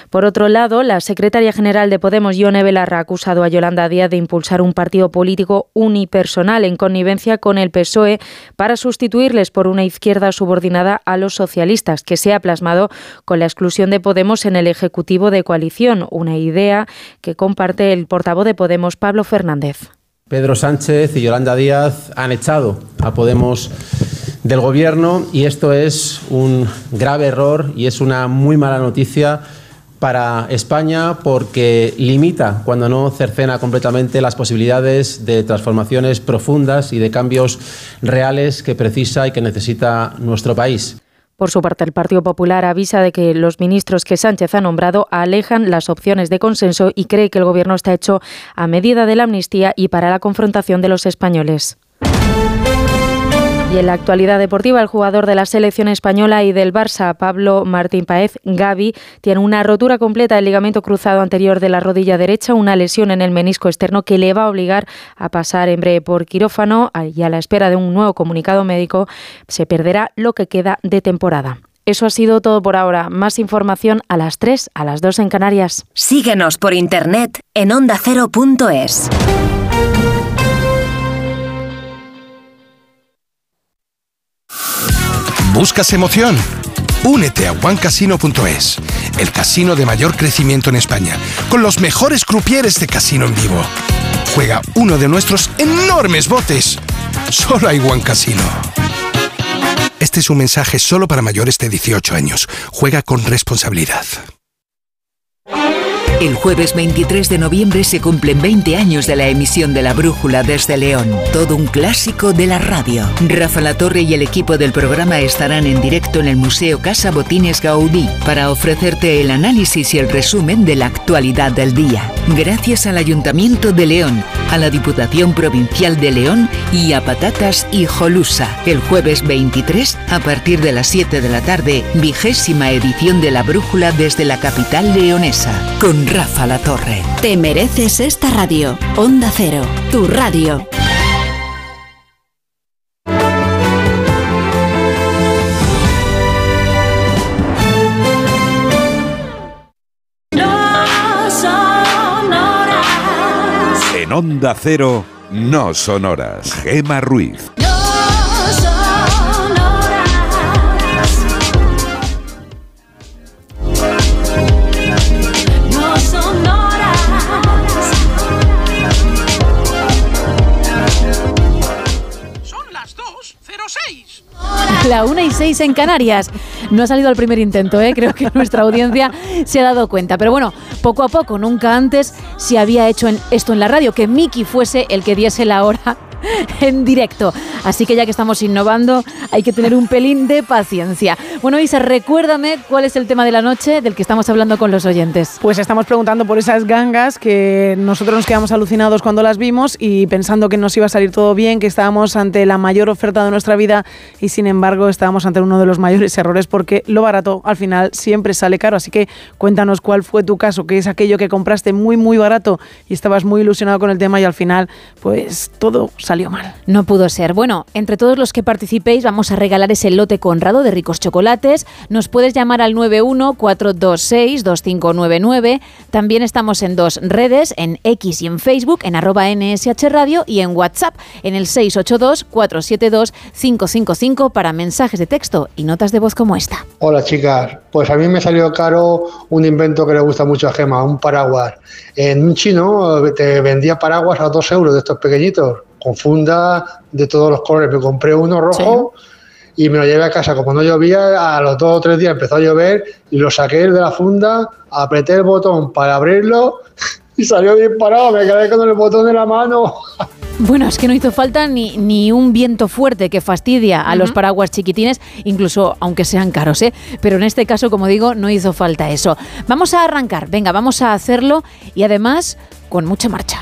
Speaker 12: Por otro lado, la secretaria general de Podemos, Ione Belarra, ha acusado a Yolanda Díaz de impulsar un partido político unipersonal en connivencia con el PSOE para sustituirles por una izquierda subordinada a los socialistas, que se ha plasmado con la exclusión de Podemos en el Ejecutivo de coalición, una idea que comparte el portavoz de Podemos, Pablo Fernández.
Speaker 17: Pedro Sánchez y Yolanda Díaz han echado a Podemos del gobierno y esto es un grave error y es una muy mala noticia para España porque limita, cuando no cercena completamente, las posibilidades de transformaciones profundas y de cambios reales que precisa y que necesita nuestro país.
Speaker 12: Por su parte, el Partido Popular avisa de que los ministros que Sánchez ha nombrado alejan las opciones de consenso y cree que el Gobierno está hecho a medida de la amnistía y para la confrontación de los españoles. Y en la actualidad deportiva, el jugador de la selección española y del Barça, Pablo Martín Paez, Gaby, tiene una rotura completa del ligamento cruzado anterior de la rodilla derecha, una lesión en el menisco externo que le va a obligar a pasar en breve por quirófano y a la espera de un nuevo comunicado médico se perderá lo que queda de temporada. Eso ha sido todo por ahora. Más información a las 3, a las 2 en Canarias.
Speaker 13: Síguenos por internet en ondacero.es.
Speaker 18: ¿Buscas emoción? Únete a OneCasino.es, el casino de mayor crecimiento en España, con los mejores crupieres de casino en vivo. Juega uno de nuestros enormes botes. Solo hay One Casino. Este es un mensaje solo para mayores de 18 años. Juega con responsabilidad.
Speaker 19: El jueves 23 de noviembre se cumplen 20 años de la emisión de La Brújula desde León, todo un clásico de la radio. Rafa La Torre y el equipo del programa estarán en directo en el Museo Casa Botines Gaudí para ofrecerte el análisis y el resumen de la actualidad del día. Gracias al Ayuntamiento de León, a la Diputación Provincial de León y a Patatas y Jolusa. El jueves 23, a partir de las 7 de la tarde, vigésima edición de La Brújula desde la capital leonesa, con Rafa La Torre.
Speaker 20: Te mereces esta radio. Onda Cero, tu radio.
Speaker 2: No son horas.
Speaker 7: En Onda Cero, no son horas. Gema Ruiz.
Speaker 2: No [laughs]
Speaker 8: La 1 y 6 en Canarias. No ha salido al primer intento, ¿eh? creo que nuestra audiencia se ha dado cuenta. Pero bueno, poco a poco, nunca antes se había hecho en- esto en la radio, que Miki fuese el que diese la hora [laughs] en directo. Así que ya que estamos innovando, hay que tener un pelín de paciencia. Bueno, Isa, recuérdame cuál es el tema de la noche del que estamos hablando con los oyentes.
Speaker 10: Pues estamos preguntando por esas gangas que nosotros nos quedamos alucinados cuando las vimos y pensando que nos iba a salir todo bien, que estábamos ante la mayor oferta de nuestra vida y sin embargo estábamos ante uno de los mayores errores porque lo barato al final siempre sale caro. Así que cuéntanos cuál fue tu caso, que es aquello que compraste muy muy barato y estabas muy ilusionado con el tema y al final pues todo salió mal.
Speaker 8: No pudo ser. Bueno, entre todos los que participéis vamos a regalar ese lote conrado de ricos chocolates. Nos puedes llamar al 914262599. También estamos en dos redes, en X y en Facebook, en arroba NSH Radio y en WhatsApp, en el 682472555 para mensajes de texto y notas de voz como esta.
Speaker 21: Hola chicas, pues a mí me salió caro un invento que le gusta mucho a Gema, un paraguas. En un chino eh, te vendía paraguas a dos euros de estos pequeñitos, con funda de todos los colores. Me compré uno rojo y me lo llevé a casa. Como no llovía, a los dos o tres días empezó a llover y lo saqué de la funda, apreté el botón para abrirlo [laughs] y salió bien parado. Me quedé con el botón en la mano.
Speaker 8: Bueno, es que no hizo falta ni, ni un viento fuerte que fastidia a los paraguas chiquitines, incluso aunque sean caros, ¿eh? Pero en este caso, como digo, no hizo falta eso. Vamos a arrancar, venga, vamos a hacerlo y además con mucha marcha.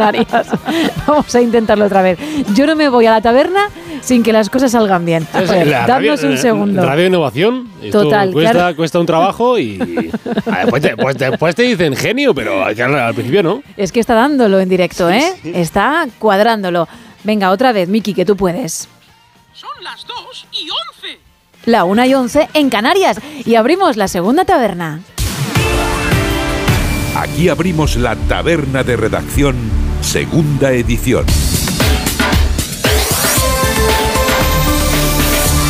Speaker 8: Canarias. [laughs] Vamos a intentarlo otra vez. Yo no me voy a la taberna sin que las cosas salgan bien. Dadnos un segundo.
Speaker 9: Radio Innovación. Esto
Speaker 8: Total,
Speaker 9: Cuesta,
Speaker 8: claro.
Speaker 9: cuesta un trabajo y. Después te, pues después te dicen genio, pero al, principio no.
Speaker 8: Es que está dándolo en directo, ¿eh? Está cuadrándolo. Venga, otra vez, Miki, que tú puedes.
Speaker 22: Son las 2 y 11.
Speaker 8: La una y once en Canarias. Y abrimos la segunda taberna.
Speaker 7: Aquí abrimos la taberna de redacción, segunda edición.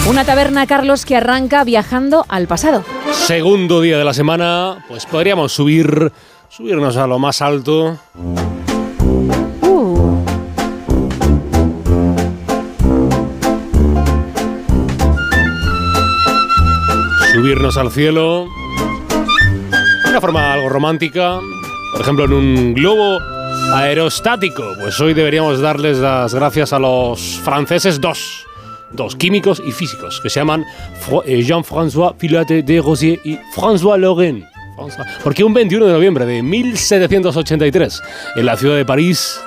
Speaker 8: Una taberna, Carlos, que arranca viajando al pasado.
Speaker 9: Segundo día de la semana, pues podríamos subir. Subirnos a lo más alto.
Speaker 8: Uh,
Speaker 9: subirnos al cielo de una forma algo romántica, por ejemplo en un globo aerostático. Pues hoy deberíamos darles las gracias a los franceses dos, dos químicos y físicos que se llaman eh, Jean-François Pilate de Rosier y François. François- Porque un 21 de noviembre de 1783, en la ciudad de París,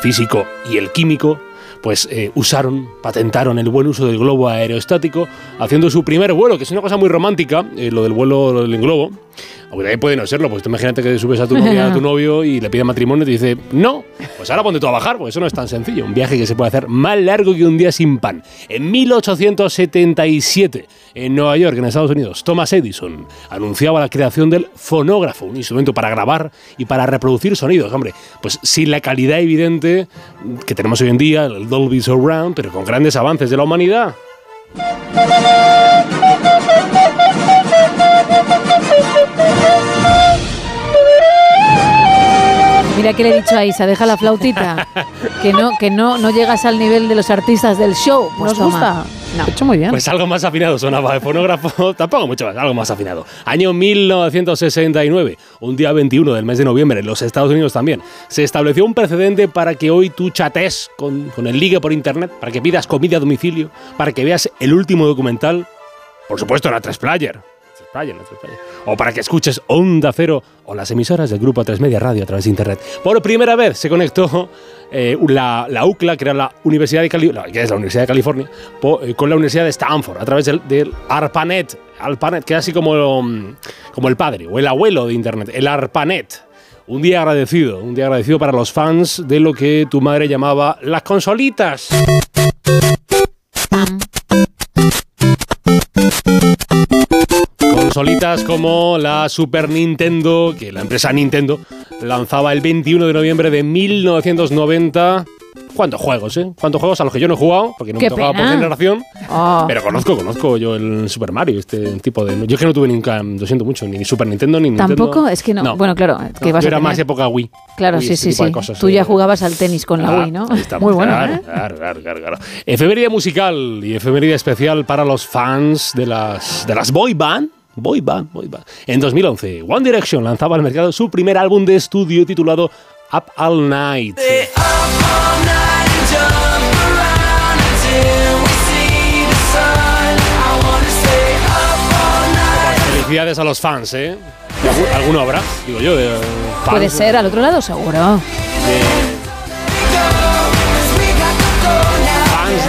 Speaker 9: físico y el químico, pues eh, usaron, patentaron el buen uso del globo aerostático, haciendo su primer vuelo, que es una cosa muy romántica, eh, lo del vuelo del globo. Aunque también puede no serlo, pues imagínate que subes a tu novia, a tu [laughs] novio y le pide matrimonio y te dice, no, pues ahora ponte tú a bajar, pues eso no es tan sencillo. Un viaje que se puede hacer más largo que un día sin pan. En 1877, en Nueva York, en Estados Unidos, Thomas Edison anunciaba la creación del fonógrafo, un instrumento para grabar y para reproducir sonidos. Hombre, pues sin la calidad evidente que tenemos hoy en día, el Dolby Surround, pero con grandes avances de la humanidad.
Speaker 8: mira que le he dicho a Isa, deja la flautita. Que no, que no, no llegas al nivel de los artistas del show. Pues
Speaker 10: ¿Nos
Speaker 8: toma.
Speaker 10: gusta?
Speaker 8: No.
Speaker 10: hecho muy bien.
Speaker 9: Pues algo más afinado sonaba el fonógrafo, [laughs] tampoco mucho más, algo más afinado. Año 1969, un día 21 del mes de noviembre, en los Estados Unidos también, se estableció un precedente para que hoy tú chates con, con el ligue por internet, para que pidas comida a domicilio, para que veas el último documental, por supuesto en la 3 Player. 3 Player, la 3 Player. O para que escuches Onda Cero o las emisoras del grupo 3 Media Radio a través de internet. Por primera vez se conectó eh, la, la UCLA, que era la Universidad de Cali- que es la Universidad de California, eh, con la Universidad de Stanford, a través del, del ARPANET. ARPANET, que es así como, mm, como el padre o el abuelo de Internet, el ARPANET. Un día agradecido, un día agradecido para los fans de lo que tu madre llamaba las consolitas. Consolitas como la Super Nintendo, que la empresa Nintendo lanzaba el 21 de noviembre de 1990. ¿Cuántos juegos, eh? ¿Cuántos juegos a los que yo no he jugado? Porque no
Speaker 8: ¡Qué
Speaker 9: me tocaba por
Speaker 8: pena!
Speaker 9: generación.
Speaker 8: Oh.
Speaker 9: Pero conozco, conozco yo el Super Mario, este tipo de... Yo es que no tuve nunca, lo siento mucho, ni Super Nintendo ni Nintendo.
Speaker 8: Tampoco, es que no. Bueno, claro, que
Speaker 9: No,
Speaker 8: vas
Speaker 9: yo
Speaker 8: a
Speaker 9: era
Speaker 8: tener-
Speaker 9: más época Wii.
Speaker 8: Claro,
Speaker 9: Wii,
Speaker 8: sí,
Speaker 9: este
Speaker 8: sí, sí.
Speaker 9: cosas,
Speaker 8: Tú
Speaker 9: eh.
Speaker 8: ya jugabas al tenis con la
Speaker 9: Ah,
Speaker 8: Wii, ¿no?
Speaker 9: está,
Speaker 8: Muy bueno,
Speaker 9: claro,
Speaker 8: ¿eh?
Speaker 9: claro, claro, claro. Efeméride musical y efeméride especial para los fans de las, de las boy band. Boy band, boy band. En 2011, One Direction lanzaba al mercado su primer álbum de estudio titulado Up All Night. Felicidades a los fans, ¿eh? ¿Algu- ¿Alguno habrá? Digo yo. de, eh, fans
Speaker 8: Puede ser, al otro lado seguro.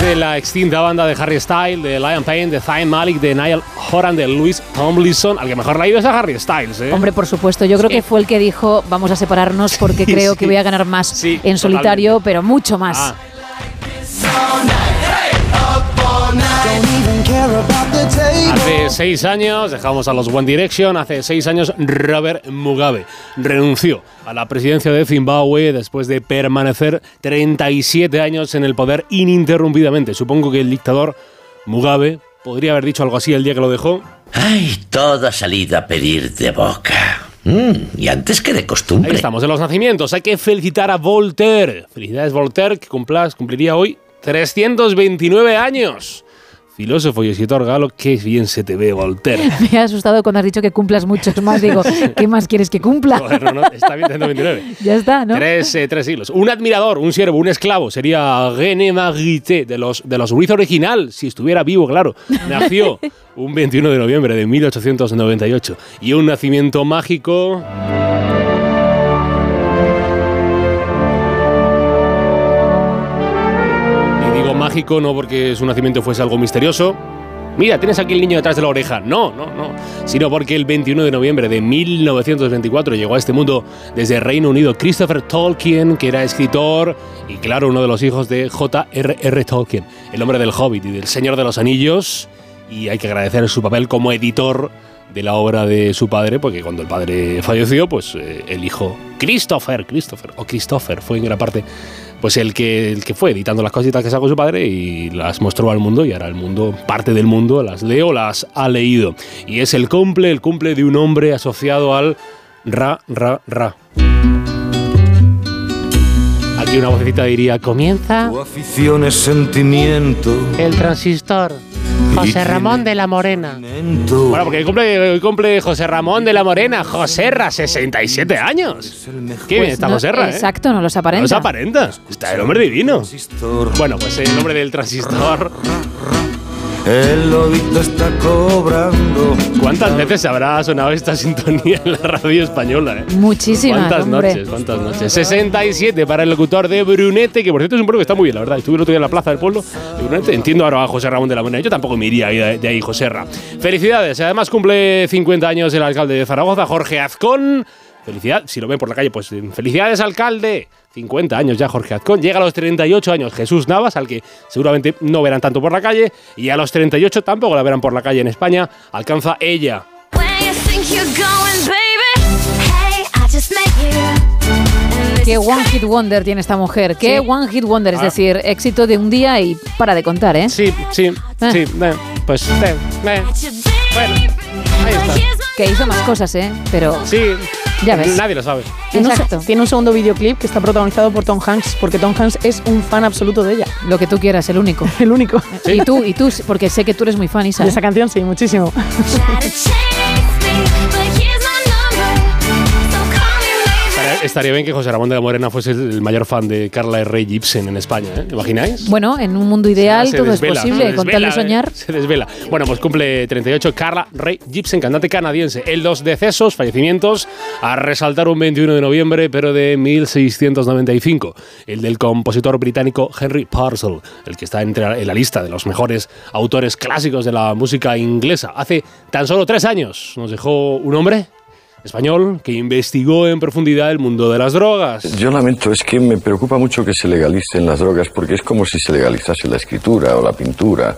Speaker 9: De la extinta banda de Harry Styles, de Lion Payne, de Zayn Malik, de Niall Horan, de Louis Tomlinson. Al que mejor le ha ido es a Harry Styles, ¿eh?
Speaker 8: Hombre, por supuesto, yo creo que fue el que dijo vamos a separarnos [laughs] porque creo
Speaker 9: sí.
Speaker 8: que voy a ganar más en solitario, pero mucho más.
Speaker 9: Ah. Hace seis años, dejamos a los One Direction, hace seis años Robert Mugabe renunció a la presidencia de Zimbabue después de permanecer 37 años en el poder ininterrumpidamente. Supongo que el dictador Mugabe podría haber dicho algo así el día que lo dejó.
Speaker 23: Ay, todo ha salido a pedir de boca. Mm, y antes que de
Speaker 9: Ahí
Speaker 23: costumbre.
Speaker 9: estamos, en los nacimientos. Hay que felicitar a Voltaire. Felicidades, Voltaire, que cumplas, cumpliría hoy 329 años. Filósofo y escritor galo, qué bien se te ve, Voltaire. [laughs]
Speaker 8: Me ha asustado cuando has dicho que cumplas muchos más. Digo, [laughs] ¿qué más quieres que cumpla?
Speaker 9: Joder, no, no, está bien 329. [laughs]
Speaker 8: ya está, ¿no?
Speaker 9: Tres, eh, tres siglos. Un admirador, un siervo, un esclavo sería René Magritte de los, de los Ruiz original, si estuviera vivo, claro. Nació un 21 de noviembre de 1898 y un nacimiento mágico. No porque su nacimiento fuese algo misterioso. Mira, tienes aquí el niño detrás de la oreja. No, no, no. Sino porque el 21 de noviembre de 1924 llegó a este mundo desde Reino Unido Christopher Tolkien, que era escritor y, claro, uno de los hijos de J.R.R. Tolkien, el hombre del Hobbit y del Señor de los Anillos. Y hay que agradecer su papel como editor de la obra de su padre, porque cuando el padre falleció, pues eh, el hijo Christopher, Christopher o Christopher fue en gran parte pues el que, el que fue editando las cositas que sacó su padre y las mostró al mundo y ahora el mundo, parte del mundo, las leo, las ha leído. Y es el cumple, el cumple de un hombre asociado al ra, ra, ra. Aquí una vocecita diría, comienza
Speaker 24: Tu afición es sentimiento.
Speaker 9: el transistor. José Ramón de la Morena. Bueno, porque hoy cumple, hoy cumple José Ramón de la Morena, Joserra, 67 años. Qué bien está
Speaker 8: No,
Speaker 9: Joserra, ¿eh?
Speaker 8: Exacto, no los aparenta.
Speaker 9: No se aparenta. Está el hombre divino. Bueno, pues el nombre del transistor.
Speaker 24: El lobito está cobrando.
Speaker 9: ¿Cuántas veces habrá sonado esta sintonía en la radio española? Eh?
Speaker 8: Muchísimas,
Speaker 9: ¿Cuántas
Speaker 8: hombre.
Speaker 9: noches? ¿Cuántas noches? 67 para el locutor de Brunete, que por cierto es un pueblo que está muy bien, la verdad. Estuve el otro día en la plaza del pueblo de Brunete. Entiendo ahora a José Ramón de la Buena. Yo tampoco me iría de ahí, José Ra. Felicidades. Además cumple 50 años el alcalde de Zaragoza, Jorge Azcón. Felicidad, si lo ven por la calle, pues felicidades, alcalde. 50 años ya Jorge Azcón. Llega a los 38 años Jesús Navas, al que seguramente no verán tanto por la calle. Y a los 38 tampoco la verán por la calle en España. Alcanza ella.
Speaker 8: Qué One Hit Wonder tiene esta mujer. Qué
Speaker 9: Sí.
Speaker 8: One Hit Wonder, es
Speaker 9: Ah.
Speaker 8: decir, éxito de un día y para de contar, ¿eh?
Speaker 9: Sí, sí, sí. eh, pues, eh, eh. bueno, ahí está.
Speaker 8: Que hizo más cosas, ¿eh? Pero
Speaker 9: Sí,
Speaker 8: Ya ves.
Speaker 9: Nadie lo sabe.
Speaker 10: Tiene un,
Speaker 8: Exacto.
Speaker 10: tiene un segundo videoclip que está protagonizado por Tom Hanks, porque Tom Hanks es un fan absoluto de ella.
Speaker 8: lo que tú quieras, el único. [laughs]
Speaker 10: El único.
Speaker 8: Y tú, y tú, porque sé que tú eres muy fan, Isa.
Speaker 10: De esa canción, sí, muchísimo.
Speaker 9: Estaría, bien que José Ramón de la Morena fuese el mayor fan de Carla Rey Gibson en España, ¿eh? ¿Imagináis?
Speaker 8: Bueno, en un mundo ideal
Speaker 9: Se
Speaker 8: todo
Speaker 9: desvela,
Speaker 8: es posible,
Speaker 9: se
Speaker 8: con tal de
Speaker 9: desvela,
Speaker 8: soñar.
Speaker 9: ¿eh? Se desvela. Bueno, pues cumple 38 Carla Ray Gibson, cantante canadiense. El dos decesos, fallecimientos, a resaltar un 21 de noviembre, pero de 1695. El del compositor británico Henry Purcell, el que está entre, en la lista de los mejores autores clásicos de la música inglesa. Hace tan solo tres años nos dejó un hombre español que investigó en profundidad el mundo de las drogas.
Speaker 25: Yo lamento, es que me preocupa mucho que se legalicen las drogas porque es como si se legalizase la escritura o la pintura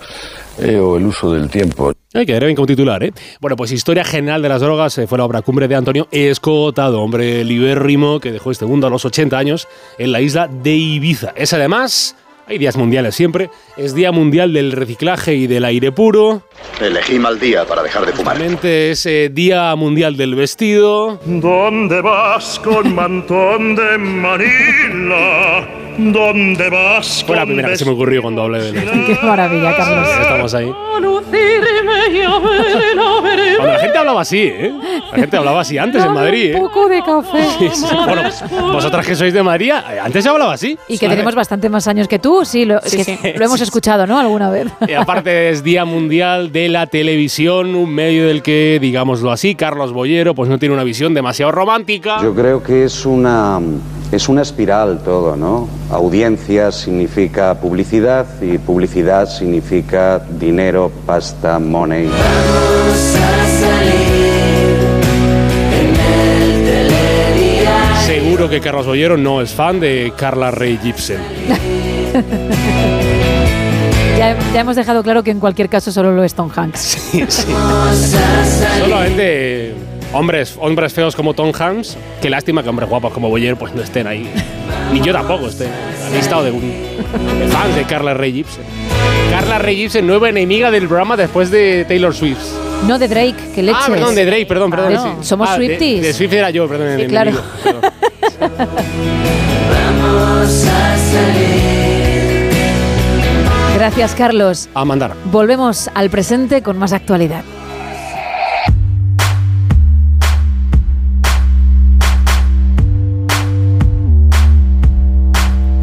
Speaker 25: eh, o el uso del tiempo.
Speaker 9: Ay, quedaría bien como titular, ¿eh? Bueno, pues Historia General de las Drogas eh, fue la obra cumbre de Antonio Escotado, hombre libérrimo que dejó este mundo a los 80 años en la isla de Ibiza. Es además, hay días mundiales siempre, es Día Mundial del Reciclaje y del Aire Puro.
Speaker 26: Elegí mal día para dejar de fumar.
Speaker 9: Realmente es eh, Día Mundial del Vestido.
Speaker 27: ¿Dónde vas con mantón de Manila? ¿Dónde vas
Speaker 9: Fue la primera que se me ocurrió cuando hablé de
Speaker 8: Qué maravilla, Carlos.
Speaker 9: Estamos ahí. Cuando la gente hablaba así, ¿eh? La gente hablaba así antes en Madrid, ¿eh?
Speaker 8: Un poco de café.
Speaker 9: Sí, sí. Bueno, pues, vosotras que sois de Madrid, eh, antes se hablaba así.
Speaker 8: Y que tenemos bastante más años que tú, sí, lo,
Speaker 9: Sí,
Speaker 8: que
Speaker 9: sí.
Speaker 8: lo hemos escuchado, ¿no? Alguna vez.
Speaker 9: Y aparte es Día Mundial de la Televisión, un medio del que, digámoslo así, Carlos Bollero pues no tiene una visión demasiado romántica.
Speaker 28: Yo creo que es una, es una espiral todo, ¿no? Audiencia significa publicidad y publicidad significa dinero, pasta, money.
Speaker 9: Seguro que Carlos Bollero no es fan de Carla Ray Gibson. [laughs]
Speaker 8: Ya, ya hemos dejado claro que en cualquier caso solo lo es Tom Hanks.
Speaker 9: Sí, sí. Solamente hombres, hombres feos como Tom Hanks, qué lástima que hombres guapos como Boyer pues no estén ahí. Ni yo tampoco esté listado de, un, de fans de Carla Ray Gibson. Carla Ray Gibson, nueva enemiga del programa después de Taylor Swift.
Speaker 8: No de Drake, que leches.
Speaker 9: Ah, perdón, de Drake, perdón, perdón.
Speaker 8: Ah, no,
Speaker 9: sí.
Speaker 8: somos
Speaker 9: Ah,
Speaker 8: Swifties.
Speaker 9: De, Swift era yo, perdón.
Speaker 8: Sí,
Speaker 9: el
Speaker 8: claro.
Speaker 9: enemigo, perdón. [laughs]
Speaker 8: Gracias, Carlos.
Speaker 9: A mandar.
Speaker 8: Volvemos al presente con más actualidad.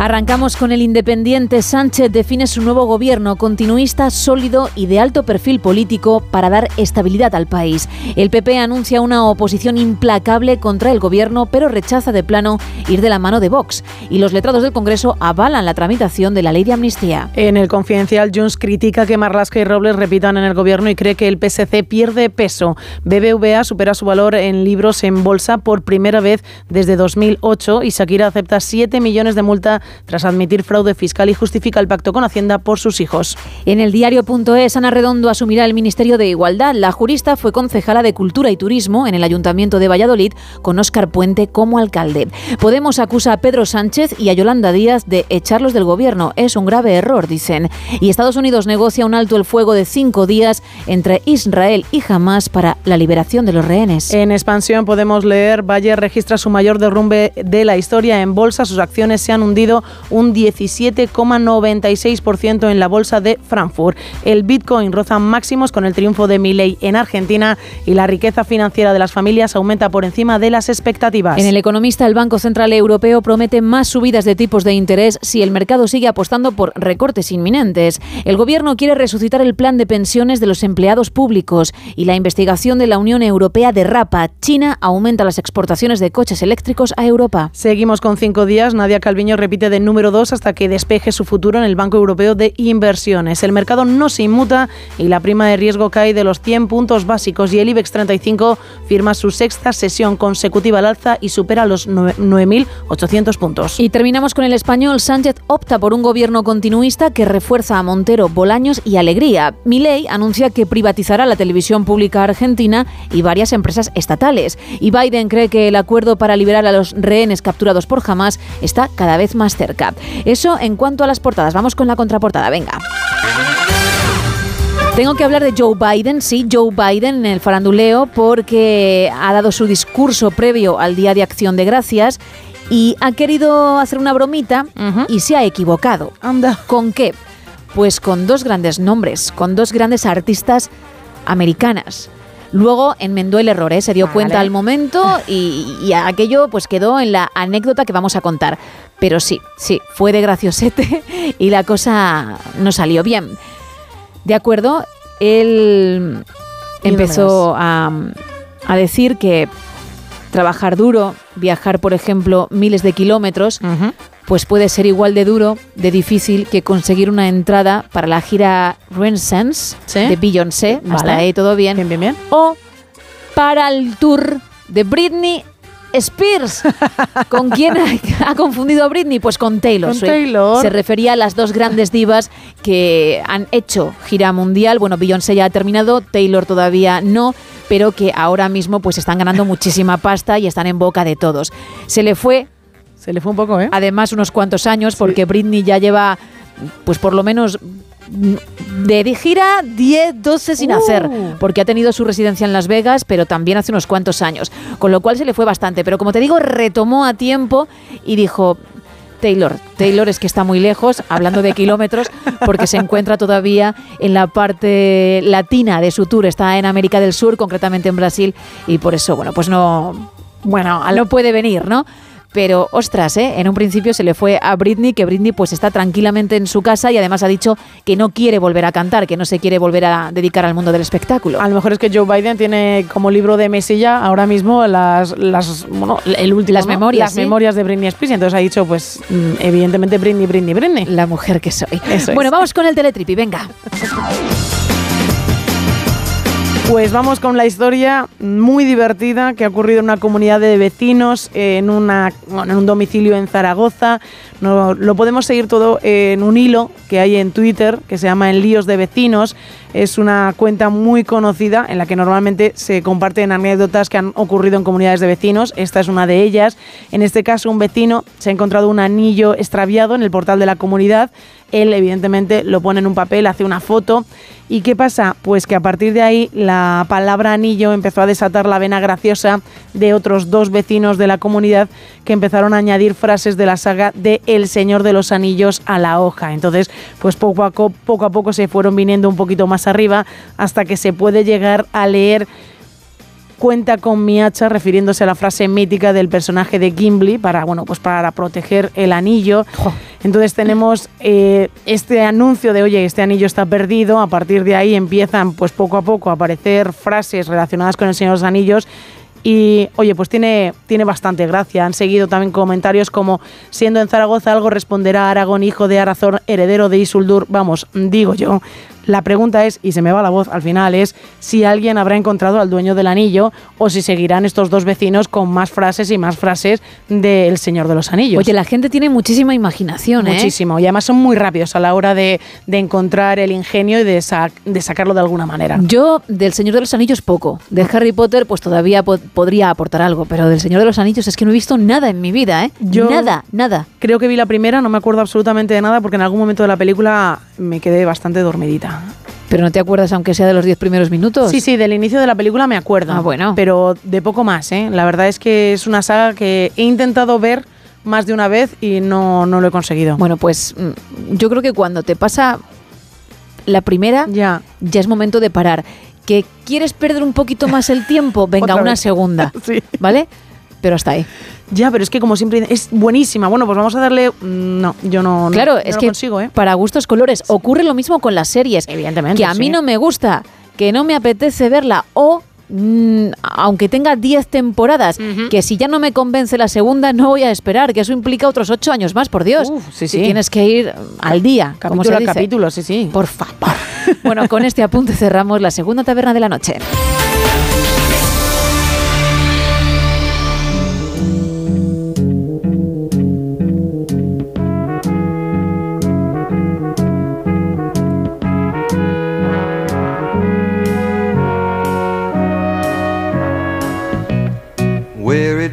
Speaker 8: Arrancamos con el independiente. Sánchez define su nuevo gobierno continuista, sólido y de alto perfil político para dar estabilidad al país. El PP anuncia una oposición implacable contra el gobierno, pero rechaza de plano ir de la mano de Vox. Y los letrados del Congreso avalan la tramitación de la ley de amnistía.
Speaker 10: En el confidencial, Junts critica que Marlaska y Robles repitan en el gobierno y cree que el PSC pierde peso. BBVA supera su valor en libros en bolsa por primera vez desde 2008 y Shakira acepta 7 millones de multa tras admitir fraude fiscal y justifica el pacto con Hacienda por sus hijos.
Speaker 8: En el diario.es, Ana Redondo asumirá el Ministerio de Igualdad. La jurista fue concejala de Cultura y Turismo en el Ayuntamiento de Valladolid con Óscar Puente como alcalde. Podemos acusa a Pedro Sánchez y a Yolanda Díaz de echarlos del gobierno. Es un grave error, dicen. Y Estados Unidos negocia un alto el fuego de cinco días entre Israel y Hamas para la liberación de los rehenes.
Speaker 10: En expansión podemos leer, Bayer registra su mayor derrumbe de la historia en bolsa. Sus acciones se han hundido un 17,96% en la bolsa de Frankfurt. El Bitcoin roza máximos con el triunfo de Milei en Argentina y la riqueza financiera de las familias aumenta por encima de las expectativas.
Speaker 8: En el economista, el Banco Central Europeo promete más subidas de tipos de interés si el mercado sigue apostando por recortes inminentes. El gobierno quiere resucitar el plan de pensiones de los empleados públicos y la investigación de la Unión Europea derrapa. China aumenta las exportaciones de coches eléctricos a Europa.
Speaker 10: Seguimos con cinco días. Nadia Calviño repite de número dos hasta que despeje su futuro en el Banco Europeo de Inversiones. El mercado no se inmuta y la prima de riesgo cae de los 100 puntos básicos y el IBEX 35 firma su sexta sesión consecutiva al alza y supera los 9.800 puntos.
Speaker 8: Y terminamos con el español. Sánchez opta por un gobierno continuista que refuerza a Montero, Bolaños y Alegría. Milei anuncia que privatizará la televisión pública argentina y varias empresas estatales. Y Biden cree que el acuerdo para liberar a los rehenes capturados por Hamas está cada vez más cerca. Eso en cuanto a las portadas. Vamos con la contraportada. Venga. Tengo que hablar de Joe Biden, sí, Joe Biden en el faranduleo, porque ha dado su discurso previo al Día de Acción de Gracias y ha querido hacer una bromita y se ha equivocado.
Speaker 10: Anda.
Speaker 8: ¿Con qué? Pues con dos grandes nombres, con dos grandes artistas americanas. Luego enmendó el error, ¿eh? se dio
Speaker 10: Vale.
Speaker 8: cuenta al momento y, y aquello pues quedó en la anécdota que vamos a contar. Pero sí, sí, fue de graciosete [laughs] y la cosa no salió bien. De acuerdo, él empezó a, a decir que trabajar duro, viajar, por ejemplo, miles de kilómetros, pues puede ser igual de duro, de difícil que conseguir una entrada para la gira Renaissance de Beyoncé. Hasta
Speaker 10: Vale.
Speaker 8: ahí todo bien.
Speaker 10: Bien, bien, bien.
Speaker 8: O para el tour de Britney Spears. ¿Con quién ha, confundido a Britney? Pues con Taylor
Speaker 10: Con
Speaker 8: Swift.
Speaker 10: Taylor.
Speaker 8: Se refería a las dos grandes divas que han hecho gira mundial. Bueno, Beyoncé ya ha terminado, Taylor todavía no, pero que ahora mismo pues están ganando muchísima pasta y están en boca de todos. Se le fue
Speaker 10: Se le fue un poco, ¿eh?
Speaker 8: además unos cuantos años porque Britney ya lleva pues por lo menos mm, de gira 10, 12 sin
Speaker 10: Uh.
Speaker 8: hacer, porque ha tenido su residencia en Las Vegas, pero también hace unos cuantos años, con lo cual se le fue bastante, pero como te digo, retomó a tiempo y dijo, Taylor, Taylor es que está muy lejos, hablando de kilómetros, porque se encuentra todavía en la parte latina de su tour, está en América del Sur, concretamente en Brasil, y por eso, bueno, pues no, bueno, no puede venir, ¿no? Pero, ostras, ¿eh? en un principio se le fue a Britney, que Britney pues está tranquilamente en su casa y además ha dicho que no quiere volver a cantar, que no se quiere volver a dedicar al mundo del espectáculo.
Speaker 10: A lo mejor es que Joe Biden tiene como libro de mesilla ahora mismo las, las bueno, el último,
Speaker 8: Las
Speaker 10: ¿no?
Speaker 8: memorias,
Speaker 10: las
Speaker 8: sí.
Speaker 10: memorias de Britney Spears. Y entonces ha dicho, pues, mm, evidentemente Britney, Britney, Britney.
Speaker 8: La mujer que soy.
Speaker 10: Eso es.
Speaker 8: Bueno, vamos con el teletripi, venga. [laughs]
Speaker 10: Pues vamos con la historia muy divertida que ha ocurrido en una comunidad de vecinos, en, una, en un domicilio en Zaragoza. Lo podemos seguir todo en un hilo que hay en Twitter que se llama En Líos de Vecinos. Es una cuenta muy conocida en la que normalmente se comparten anécdotas que han ocurrido en comunidades de vecinos. Esta es una de ellas. En este caso, un vecino se ha encontrado un anillo extraviado en el portal de la comunidad. Él, evidentemente, lo pone en un papel, hace una foto. ¿Y qué pasa? Pues que a partir de ahí la palabra anillo empezó a desatar la vena graciosa de otros dos vecinos de la comunidad que empezaron a añadir frases de la saga de El Señor de los Anillos a la hoja. Entonces, pues poco a, co- poco, a poco se fueron viniendo un poquito más arriba hasta que se puede llegar a leer cuenta con mi hacha, refiriéndose a la frase mítica del personaje de Gimli para, bueno, pues para proteger el anillo. Entonces tenemos eh, este anuncio de, oye, este anillo está perdido. A partir de ahí empiezan, pues poco a poco, a aparecer frases relacionadas con el Señor de los Anillos. Y oye, pues tiene, tiene bastante gracia. Han seguido también comentarios como, siendo en Zaragoza algo responderá Aragón, hijo de Arazón, heredero de Isuldur. Vamos, digo yo. La pregunta es, y se me va la voz al final, es si alguien habrá encontrado al dueño del anillo o si seguirán estos dos vecinos con más frases y más frases del Señor de los Anillos.
Speaker 8: Oye, la gente tiene muchísima imaginación, ¿eh?
Speaker 10: Muchísimo. Y además son muy rápidos a la hora de, de encontrar el ingenio y de, sa- de sacarlo de alguna manera.
Speaker 8: Yo del Señor de los Anillos poco. De Harry Potter pues todavía po- podría aportar algo, pero del Señor de los Anillos es que no he visto nada en mi vida, ¿eh?
Speaker 10: Yo
Speaker 8: nada, nada.
Speaker 10: Creo que vi la primera, no me acuerdo absolutamente de nada porque en algún momento de la película me quedé bastante dormidita.
Speaker 8: Pero no te acuerdas aunque sea de los 10 primeros minutos.
Speaker 10: Sí, sí, del inicio de la película me acuerdo.
Speaker 8: Ah, bueno.
Speaker 10: Pero de poco más, ¿eh? La verdad es que es una saga que he intentado ver más de una vez y no, no lo he conseguido.
Speaker 8: Bueno, pues mm, yo creo que cuando te pasa la primera,
Speaker 10: ya,
Speaker 8: ya es momento de parar. ¿Que quieres perder un poquito más el tiempo? [laughs] Venga,
Speaker 10: Otra
Speaker 8: una
Speaker 10: vez.
Speaker 8: segunda. [laughs]
Speaker 10: Sí.
Speaker 8: ¿Vale? Pero hasta ahí.
Speaker 10: Ya, pero es que como siempre es buenísima. Bueno, pues vamos a darle... No, yo no,
Speaker 8: Claro,
Speaker 10: no
Speaker 8: es que
Speaker 10: consigo, ¿eh?
Speaker 8: para gustos colores. Ocurre lo mismo con las series.
Speaker 10: Evidentemente,
Speaker 8: Que a mí
Speaker 10: sí.
Speaker 8: no me gusta, que no me apetece verla o... mm, aunque tenga 10 temporadas, que si ya no me convence la segunda, no voy a esperar, que eso implica otros 8 años más, por Dios.
Speaker 10: sí,
Speaker 8: Si
Speaker 10: sí.
Speaker 8: tienes que ir al día, como
Speaker 10: Capítulo
Speaker 8: se
Speaker 10: a
Speaker 8: dice.
Speaker 10: capítulo, sí, sí.
Speaker 8: Por favor. [laughs] bueno, con este apunte cerramos la segunda taberna de la noche.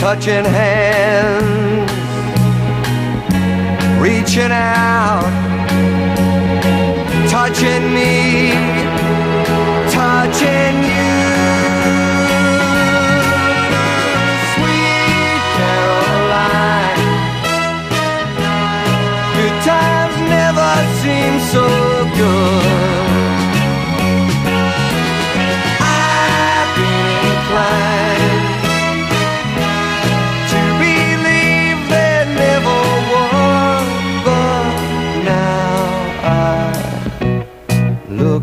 Speaker 29: Touching hands, reaching out, touching me, touching you. Sweet Caroline, good times never seem so good.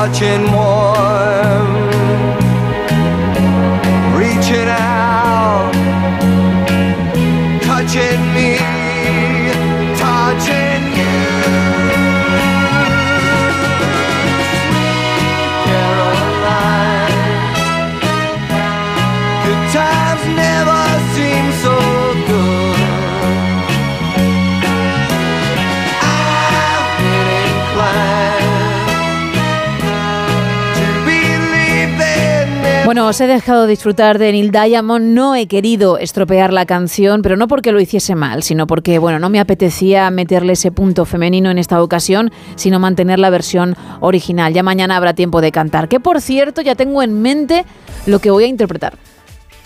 Speaker 29: clutch warm Reaching out Touching
Speaker 8: Bueno, os he dejado disfrutar de Neil Diamond. No he querido estropear la canción, pero no porque lo hiciese mal, sino porque, bueno, no me apetecía meterle ese punto femenino en esta ocasión, sino mantener la versión original. Ya mañana habrá tiempo de cantar. Que por cierto, ya tengo en mente lo que voy a interpretar.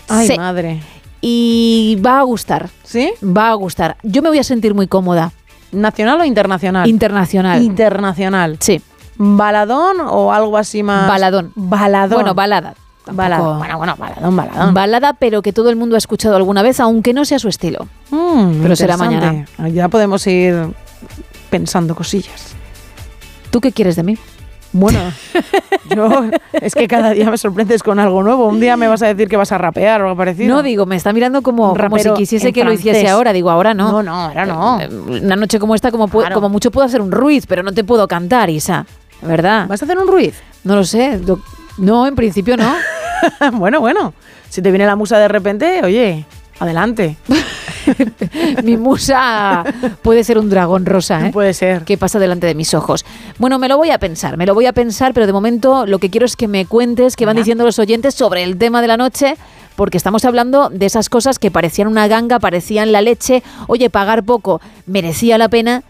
Speaker 10: Ay,
Speaker 8: Sí.
Speaker 10: madre.
Speaker 8: Y va a gustar.
Speaker 10: ¿Sí?
Speaker 8: Va a gustar. Yo me voy a sentir muy cómoda.
Speaker 10: ¿Nacional o internacional?
Speaker 8: Internacional.
Speaker 10: Internacional.
Speaker 8: Sí.
Speaker 10: ¿Baladón o algo así más?
Speaker 8: Baladón.
Speaker 10: Baladón.
Speaker 8: Bueno, balada.
Speaker 10: Balada.
Speaker 8: Tampoco-
Speaker 10: Bueno, bueno, baladón, baladón.
Speaker 8: Balada, pero que todo el mundo ha escuchado alguna vez, aunque no sea su estilo.
Speaker 10: Mm,
Speaker 8: Pero será
Speaker 10: interesante. Ya podemos ir pensando cosillas.
Speaker 8: ¿Tú qué quieres de mí?
Speaker 10: Bueno, [laughs] yo es que cada día me sorprendes con algo nuevo. Un día me vas a decir que vas a rapear o algo parecido.
Speaker 8: No, digo, me está mirando como, como si quisiese que lo hiciese ahora. Digo, ahora no.
Speaker 10: No, no, ahora no.
Speaker 8: Eh, Una noche como esta, como, pu- como mucho puedo hacer un ruiz, pero no te puedo cantar, Isa. ¿Verdad?
Speaker 10: ¿Vas a hacer un ruiz?
Speaker 8: No lo sé. No, en principio no. [laughs] [laughs]
Speaker 10: bueno, bueno. Si te viene la musa de repente, oye, adelante. [laughs]
Speaker 8: Mi musa puede ser un dragón rosa, ¿eh?
Speaker 10: Puede ser.
Speaker 8: Que pasa delante de mis ojos. Bueno, me lo voy a pensar, me lo voy a pensar, pero de momento lo que quiero es que me cuentes qué van diciendo los oyentes sobre el tema de la noche. Porque estamos hablando de esas cosas que parecían una ganga, parecían la leche. Oye, pagar poco merecía la pena,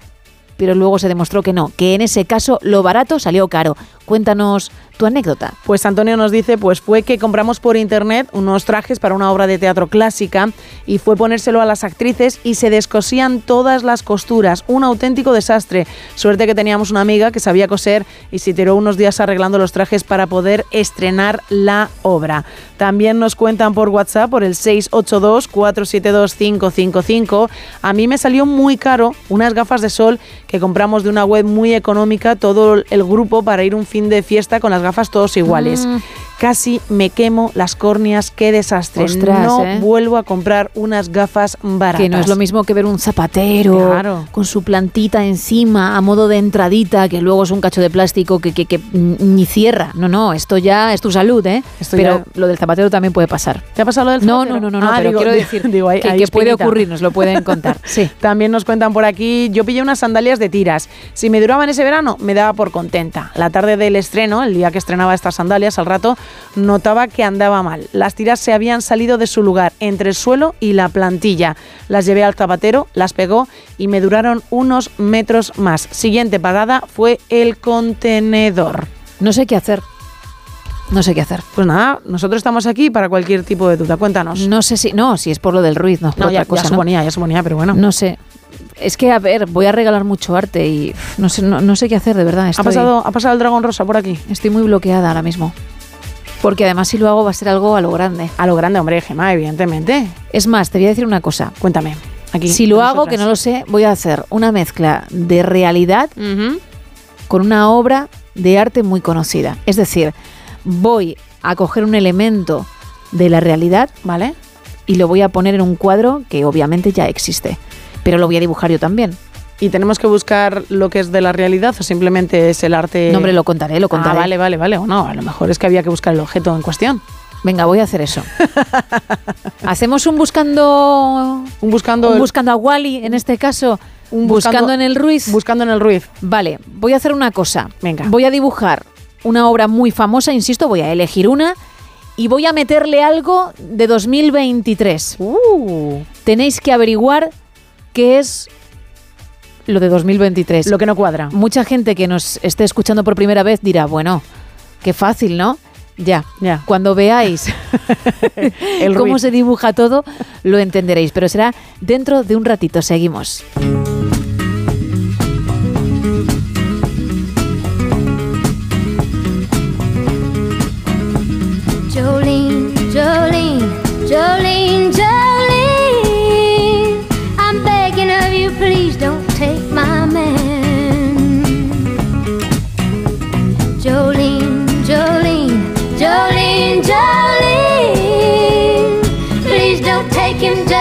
Speaker 8: pero luego se demostró que no, que en ese caso lo barato salió caro. Cuéntanos tu anécdota.
Speaker 10: Pues Antonio nos dice, pues fue que compramos por internet unos trajes para una obra de teatro clásica y fue ponérselo a las actrices y se descosían todas las costuras, un auténtico desastre. Suerte que teníamos una amiga que sabía coser y se tiró unos días arreglando los trajes para poder estrenar la obra. También nos cuentan por WhatsApp por el 682-472-555. A mí me salió muy caro unas gafas de sol que compramos de una web muy económica, todo el grupo para ir un fin de fiesta con las gafas todos iguales.
Speaker 8: Mm.
Speaker 10: Casi me quemo las córneas, qué desastre.
Speaker 8: Ostras,
Speaker 10: no
Speaker 8: ¿eh?
Speaker 10: vuelvo a comprar unas gafas baratas.
Speaker 8: Que no es lo mismo que ver un zapatero
Speaker 10: Claro.
Speaker 8: con su plantita encima a modo de entradita, que luego es un cacho de plástico que, que- que ni cierra. No, no, esto ya es tu salud, ¿eh?
Speaker 10: Esto
Speaker 8: pero
Speaker 10: ya-
Speaker 8: lo del zapatero también puede pasar.
Speaker 10: ¿Te ha pasado lo del zapatero?
Speaker 8: no, no, no, no,
Speaker 10: Ah,
Speaker 8: pero
Speaker 10: digo-
Speaker 8: quiero decir [laughs]
Speaker 10: digo, hay-
Speaker 8: que, que puede ocurrir, nos lo pueden contar. [laughs] Sí.
Speaker 10: También nos cuentan por aquí, yo pillé unas sandalias de tiras. Si me duraban ese verano, me daba por contenta. La tarde del estreno, el día que estrenaba estas sandalias, al rato notaba que andaba mal. Las tiras se habían salido de su lugar, entre el suelo y la plantilla. Las llevé al zapatero, las pegó y me duraron unos metros más. Siguiente parada fue el contenedor.
Speaker 8: No sé qué hacer. No sé qué hacer.
Speaker 10: Pues nada, nosotros estamos aquí para cualquier tipo de duda. Cuéntanos.
Speaker 8: No sé si. No, si es por lo del ruiz, no,
Speaker 10: No, ya,
Speaker 8: otra cosa.
Speaker 10: ya
Speaker 8: ¿no?
Speaker 10: suponía, ya suponía, pero bueno.
Speaker 8: No sé. Es que, a ver, voy a regalar mucho arte y no sé, no, no sé qué hacer, de verdad.
Speaker 10: ¿Ha pasado, ¿Ha pasado el dragón rosa por aquí?
Speaker 8: estoy muy bloqueada ahora mismo. Porque además si lo hago va a ser algo a lo grande.
Speaker 10: A lo grande, hombre, Gemma, evidentemente.
Speaker 8: Es más, te voy a decir una cosa.
Speaker 10: Cuéntame. Aquí,
Speaker 8: si lo hago, que no lo sé, voy a hacer una mezcla de realidad con una obra de arte muy conocida. Es decir, voy a coger un elemento de la realidad,
Speaker 10: ¿vale?
Speaker 8: Y lo voy a poner en un cuadro que obviamente ya existe, pero lo voy a dibujar yo también.
Speaker 10: ¿Y tenemos que buscar lo que es de la realidad o simplemente es el arte?
Speaker 8: No, hombre, lo contaré, lo contaré.
Speaker 10: Ah, vale, vale, vale. O no, a lo mejor es que había que buscar el objeto en cuestión.
Speaker 8: Venga, voy a hacer eso. [laughs] Hacemos un buscando
Speaker 10: Un buscando
Speaker 8: un
Speaker 10: el-
Speaker 8: buscando a Wally en este caso,
Speaker 10: Un
Speaker 8: buscando,
Speaker 10: buscando-
Speaker 8: en el Ruiz.
Speaker 10: Buscando en el Ruiz.
Speaker 8: Vale, voy a hacer una cosa.
Speaker 10: Venga.
Speaker 8: Voy a dibujar una obra muy famosa, insisto, voy a elegir una y voy a meterle algo de 2023.
Speaker 10: Uh.
Speaker 8: Tenéis que averiguar qué es lo de 2023.
Speaker 10: Lo que no cuadra.
Speaker 8: Mucha gente que nos esté escuchando por primera vez dirá, bueno, qué fácil, ¿no? Ya,
Speaker 10: Ya.
Speaker 8: cuando veáis [laughs]
Speaker 10: El
Speaker 8: cómo se dibuja todo, lo entenderéis, pero será dentro de un ratito. Seguimos.
Speaker 30: Jolene, Jolene, Jolene, Jolene.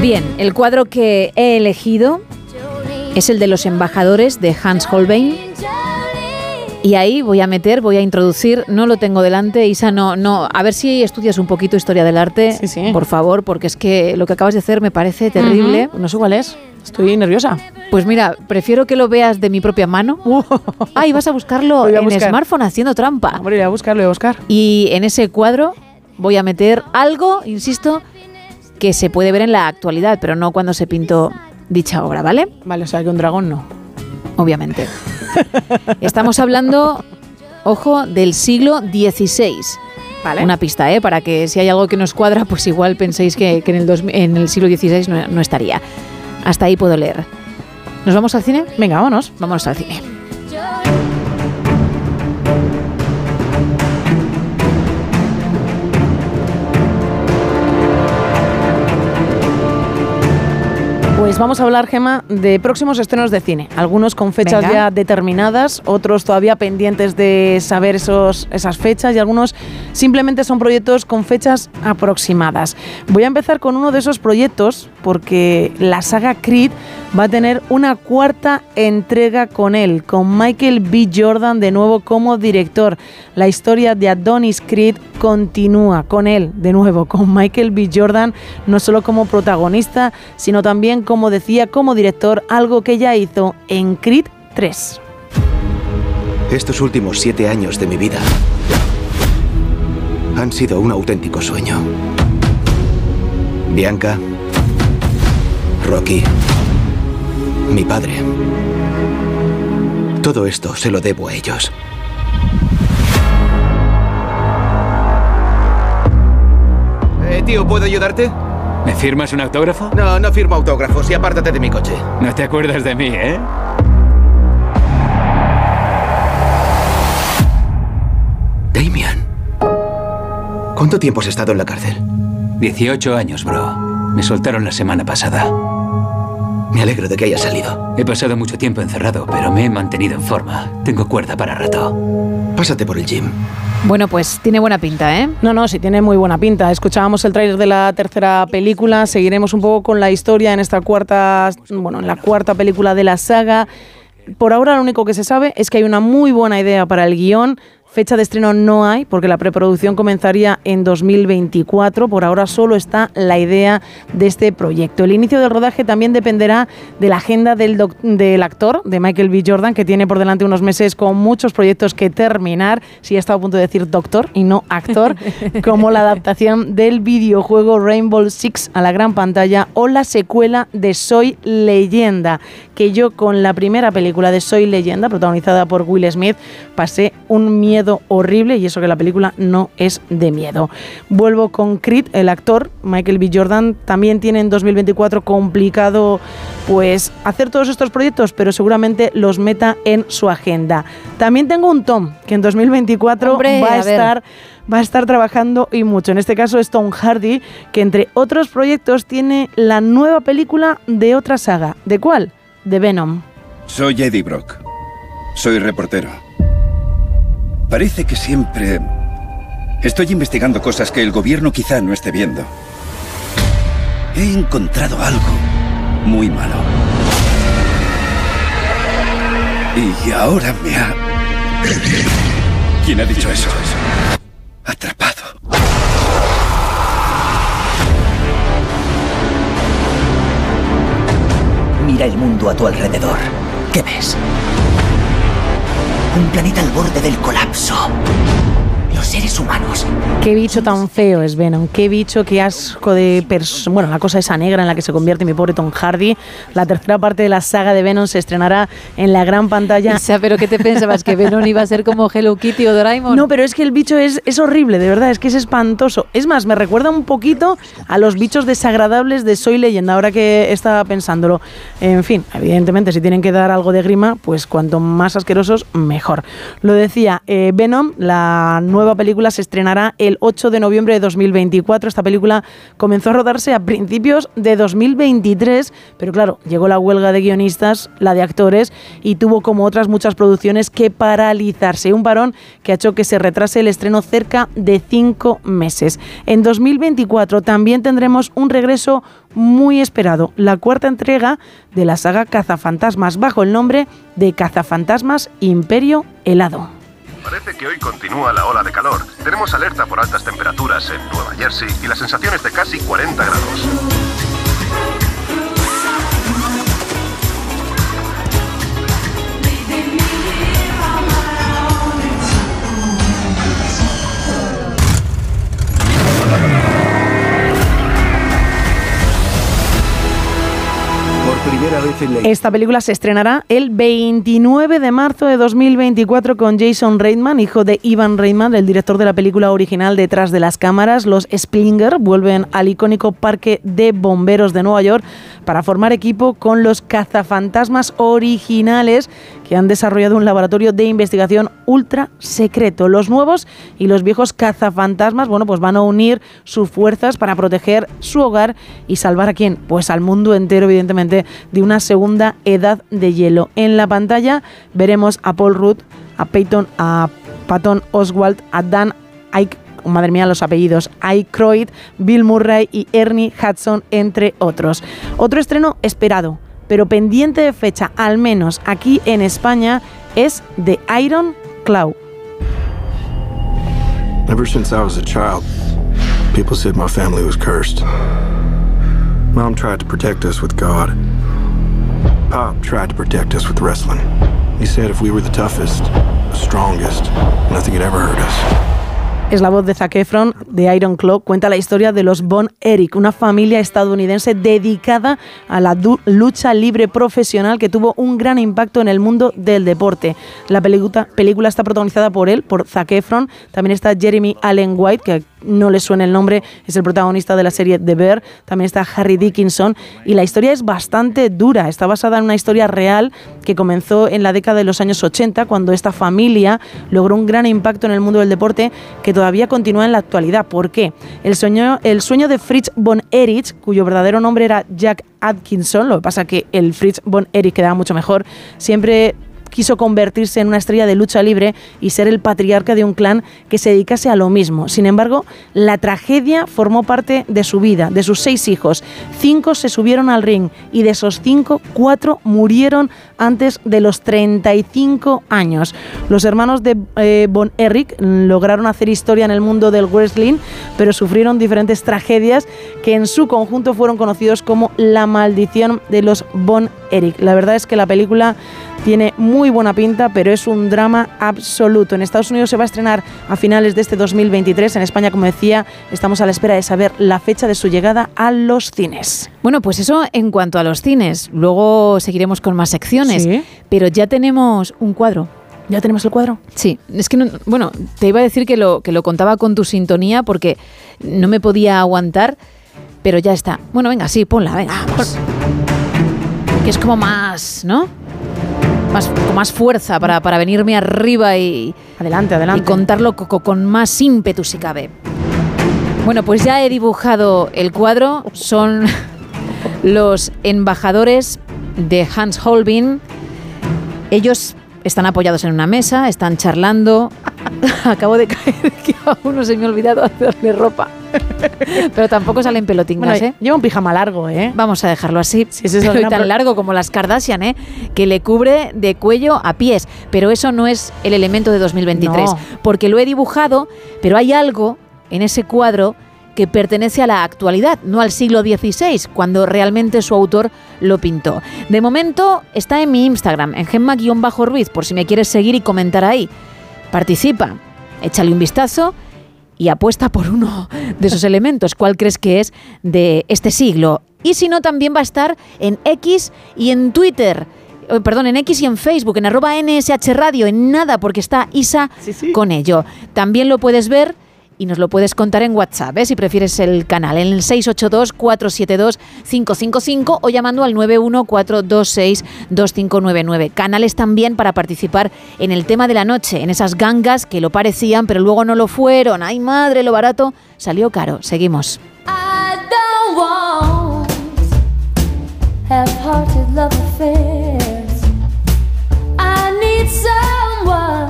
Speaker 8: Bien, el cuadro que he elegido es el de los embajadores de Hans Holbein Y ahí voy a meter, voy a introducir, no lo tengo delante, Isa, no, no, a ver si estudias un poquito historia del arte, por favor, porque es que lo que acabas de hacer me parece terrible.
Speaker 10: No sé cuál es, estoy nerviosa.
Speaker 8: Pues mira, prefiero que lo veas de mi propia mano. Ah, y vas a buscarlo
Speaker 10: a
Speaker 8: en
Speaker 10: buscar.
Speaker 8: smartphone haciendo trampa.
Speaker 10: Hombre, voy a buscarlo, voy a buscar.
Speaker 8: Y en ese cuadro voy a meter algo, insisto, que se puede ver en la actualidad, pero no cuando se pintó dicha obra, ¿vale?
Speaker 10: Vale, o sea que un dragón no.
Speaker 8: Obviamente. Estamos hablando, ojo, del siglo XVI.
Speaker 10: Vale.
Speaker 8: Una pista, ¿eh? Para que si hay algo que nos cuadra, pues igual penséis que, que en, el dos- en el siglo XVI no, no estaría. Hasta ahí puedo leer. ¿Nos vamos al cine?
Speaker 10: Venga, vámonos.
Speaker 8: Vámonos al cine.
Speaker 10: Pues vamos a hablar, Gema, de próximos estrenos de cine. Algunos con fechas
Speaker 8: Venga.
Speaker 10: ya determinadas, otros todavía pendientes de saber esos, esas fechas y algunos simplemente son proyectos con fechas aproximadas. Voy a empezar con uno de esos proyectos porque la saga Creed va a tener una cuarta entrega con él, con Michael B. Jordan de nuevo como director. La historia de Adonis Creed continúa con él de nuevo, con Michael B. Jordan, no solo como protagonista, sino también, como decía, como director, algo que ya hizo en Creed 3.
Speaker 31: Estos últimos siete años de mi vida han sido un auténtico sueño. Bianca, Rocky, mi padre. Todo esto se lo debo a ellos. Eh, tío, ¿puedo ayudarte?
Speaker 32: ¿Me firmas un autógrafo?
Speaker 31: No, no firmo autógrafos y apártate de mi coche.
Speaker 32: No te acuerdas de mí, ¿eh?
Speaker 31: Damian. ¿Cuánto tiempo has estado en la cárcel?
Speaker 32: 18 años, bro. Me soltaron la semana pasada.
Speaker 31: Me alegro de que hayas salido.
Speaker 32: He pasado mucho tiempo encerrado, pero me he mantenido en forma. Tengo cuerda para rato.
Speaker 31: Pásate por el gym.
Speaker 8: Bueno, pues tiene buena pinta, ¿eh?
Speaker 10: No, no, sí tiene muy buena pinta. Escuchábamos el tráiler de la tercera película, seguiremos un poco con la historia en esta cuarta, bueno, en la cuarta película de la saga. Por ahora lo único que se sabe es que hay una muy buena idea para el guion. Fecha de estreno no hay porque la preproducción comenzaría en 2024. Por ahora solo está la idea de este proyecto. El inicio del rodaje también dependerá de la agenda del, actor, de Michael B. Jordan, que tiene por delante unos meses con muchos proyectos que terminar. Sí, he estado a punto de decir doctor y no actor, [laughs] como la adaptación del videojuego Rainbow Six a la gran pantalla o la secuela de Soy Leyenda, que yo con la primera película de Soy Leyenda, protagonizada por Will Smith, pasé un miedo horrible y eso que la película no es de miedo. Vuelvo con Creed, el actor Michael B. Jordan, también tiene en 2024 complicado pues hacer todos estos proyectos, pero seguramente los meta en su agenda. También tengo un Tom que en 2024
Speaker 8: Hombre,
Speaker 10: va a, estar va a estar trabajando y mucho. En este caso es Tom Hardy, que entre otros proyectos tiene la nueva película de otra saga. ¿De cuál? De Venom.
Speaker 33: Soy Eddie Brock. Soy reportero. Parece que siempre estoy investigando cosas que el gobierno quizá no esté viendo. He encontrado algo muy malo. Y ahora me ha... ¿Quién ha dicho eso? Atrapado.
Speaker 34: Mira el mundo a tu alrededor. ¿Qué ves? Un planeta al borde del colapso. Los seres humanos.
Speaker 10: Qué bicho tan feo es Venom, qué bicho, qué asco de persona. Bueno, la cosa esa negra en la que se convierte mi pobre Tom Hardy. La tercera parte de la saga de Venom se estrenará en la gran pantalla.
Speaker 8: Isa, ¿pero qué te pensabas? ¿Que Venom iba a ser como Hello Kitty o Doraemon?
Speaker 10: No, pero es que el bicho es, es horrible, de verdad, es que es espantoso. Es más, me recuerda un poquito a los bichos desagradables de Soy Leyenda, ahora que estaba pensándolo. En fin, evidentemente, si tienen que dar algo de grima, pues cuanto más asquerosos, mejor. Lo decía, eh, Venom, la nueva nueva película se estrenará el 8 de noviembre de 2024. Esta película comenzó a rodarse a principios de 2023, pero claro, llegó la huelga de guionistas, la de actores, y tuvo como otras muchas producciones que paralizarse. Un parón que ha hecho que se retrase el estreno cerca de cinco meses. En 2024 también tendremos un regreso muy esperado, la cuarta entrega de la saga Cazafantasmas, bajo el nombre de Cazafantasmas Imperio Helado.
Speaker 35: Parece que hoy continúa la ola de calor. Tenemos alerta por altas temperaturas en Nueva Jersey y las sensaciones de casi 40 grados.
Speaker 10: Esta película se estrenará el 29 de marzo de 2024 con Jason Reitman, hijo de Ivan Reitman, el director de la película original Detrás de las cámaras. Los Splinger vuelven al icónico parque de bomberos de Nueva York para formar equipo con los cazafantasmas originales que han desarrollado un laboratorio de investigación ultra secreto. Los nuevos y los viejos cazafantasmas, bueno, pues van a unir sus fuerzas para proteger su hogar y salvar a quién? Pues al mundo entero, evidentemente, de una segunda edad de hielo. En la pantalla veremos a Paul Rudd, a Peyton, a Patton Oswald, a Dan Ike madre mía los apellidos, Aykroyd, Bill Murray y Ernie Hudson, entre otros. Otro estreno esperado, pero pendiente de fecha, al menos aquí en España, es The Iron Claw.
Speaker 36: Ever since I was a child, people said my family was cursed. Mom tried to protect us with God. Pop tried to protect us with wrestling. He said if we were the toughest, the strongest, nothing could ever hurt us.
Speaker 10: Es la voz de Zac Efron de Iron Claw. Cuenta la historia de los Von Erich, una familia estadounidense dedicada a la lucha libre profesional que tuvo un gran impacto en el mundo del deporte. La película, película está protagonizada por él, por Zac Efron. También está Jeremy Allen White, que no le suena el nombre, es el protagonista de la serie The Bear. También está Harry Dickinson. Y la historia es bastante dura. Está basada en una historia real que comenzó en la década de los años 80, cuando esta familia logró un gran impacto en el mundo del deporte que todavía continúa en la actualidad. ¿Por qué? El sueño, el sueño de Fritz von Erich, cuyo verdadero nombre era Jack Atkinson, lo que pasa que el Fritz von Erich quedaba mucho mejor, siempre quiso convertirse en una estrella de lucha libre y ser el patriarca de un clan que se dedicase a lo mismo. Sin embargo, la tragedia formó parte de su vida, de sus seis hijos. Cinco se subieron al ring y de esos cinco, cuatro murieron antes de los 35 años. Los hermanos de eh, Von Erich lograron hacer historia en el mundo del wrestling, pero sufrieron diferentes tragedias que en su conjunto fueron conocidos como la maldición de los Von Erich. La verdad es que la película tiene muy buena pinta, pero es un drama absoluto. En Estados Unidos se va a estrenar a finales de este 2023. En España, como decía, estamos a la espera de saber la fecha de su llegada a los cines.
Speaker 8: Bueno, pues eso en cuanto a los cines. Luego seguiremos con más secciones.
Speaker 10: Sí.
Speaker 8: Pero ya tenemos un cuadro.
Speaker 10: ¿Ya tenemos el cuadro?
Speaker 8: Sí, es que, no- bueno, te iba a decir que lo, que lo contaba con tu sintonía porque no me podía aguantar, pero ya está. Bueno, venga, sí, ponla, venga, vamos. Que es como más, ¿no? Más, con más fuerza para, para venirme arriba y...
Speaker 10: Adelante, adelante.
Speaker 8: Y contarlo co- co- con más ímpetu si cabe. Bueno, pues ya he dibujado el cuadro. Son [laughs] los embajadores de Hans Holbein. Ellos están apoyados en una mesa, están charlando. [laughs] Acabo de caer [laughs] que a uno se me ha olvidado hacerle ropa. [laughs] Pero tampoco salen pelotingas,
Speaker 10: Bueno,
Speaker 8: ¿eh?
Speaker 10: Lleva un pijama largo, ¿eh?
Speaker 8: Vamos a dejarlo así.
Speaker 10: Sí, sí, una [laughs]
Speaker 8: tan largo como las Kardashian, ¿eh? Que le cubre de cuello a pies. Pero eso no es el elemento de 2023.
Speaker 10: No.
Speaker 8: Porque lo he dibujado, pero hay algo en ese cuadro que pertenece a la actualidad, no al siglo XVI, cuando realmente su autor lo pintó. De momento está en mi Instagram, en gemma-ruiz, por si me quieres seguir y comentar ahí. Participa, échale un vistazo y apuesta por uno de esos elementos. ¿Cuál crees que es de este siglo? Y si no, también va a estar en X y en Twitter. Eh, Perdón, en X y en Facebook, en arroba NSH Radio, en nada, porque está Isa con ello. También lo puedes ver y nos lo puedes contar en WhatsApp, ¿eh? si prefieres el canal, en el 682-472-555 o llamando al 914262599. Canales también para participar en el tema de la noche, en esas gangas que lo parecían pero luego no lo fueron. ¡Ay madre, lo barato! Salió caro. Seguimos.
Speaker 37: Half-hearted love affairs. I need someone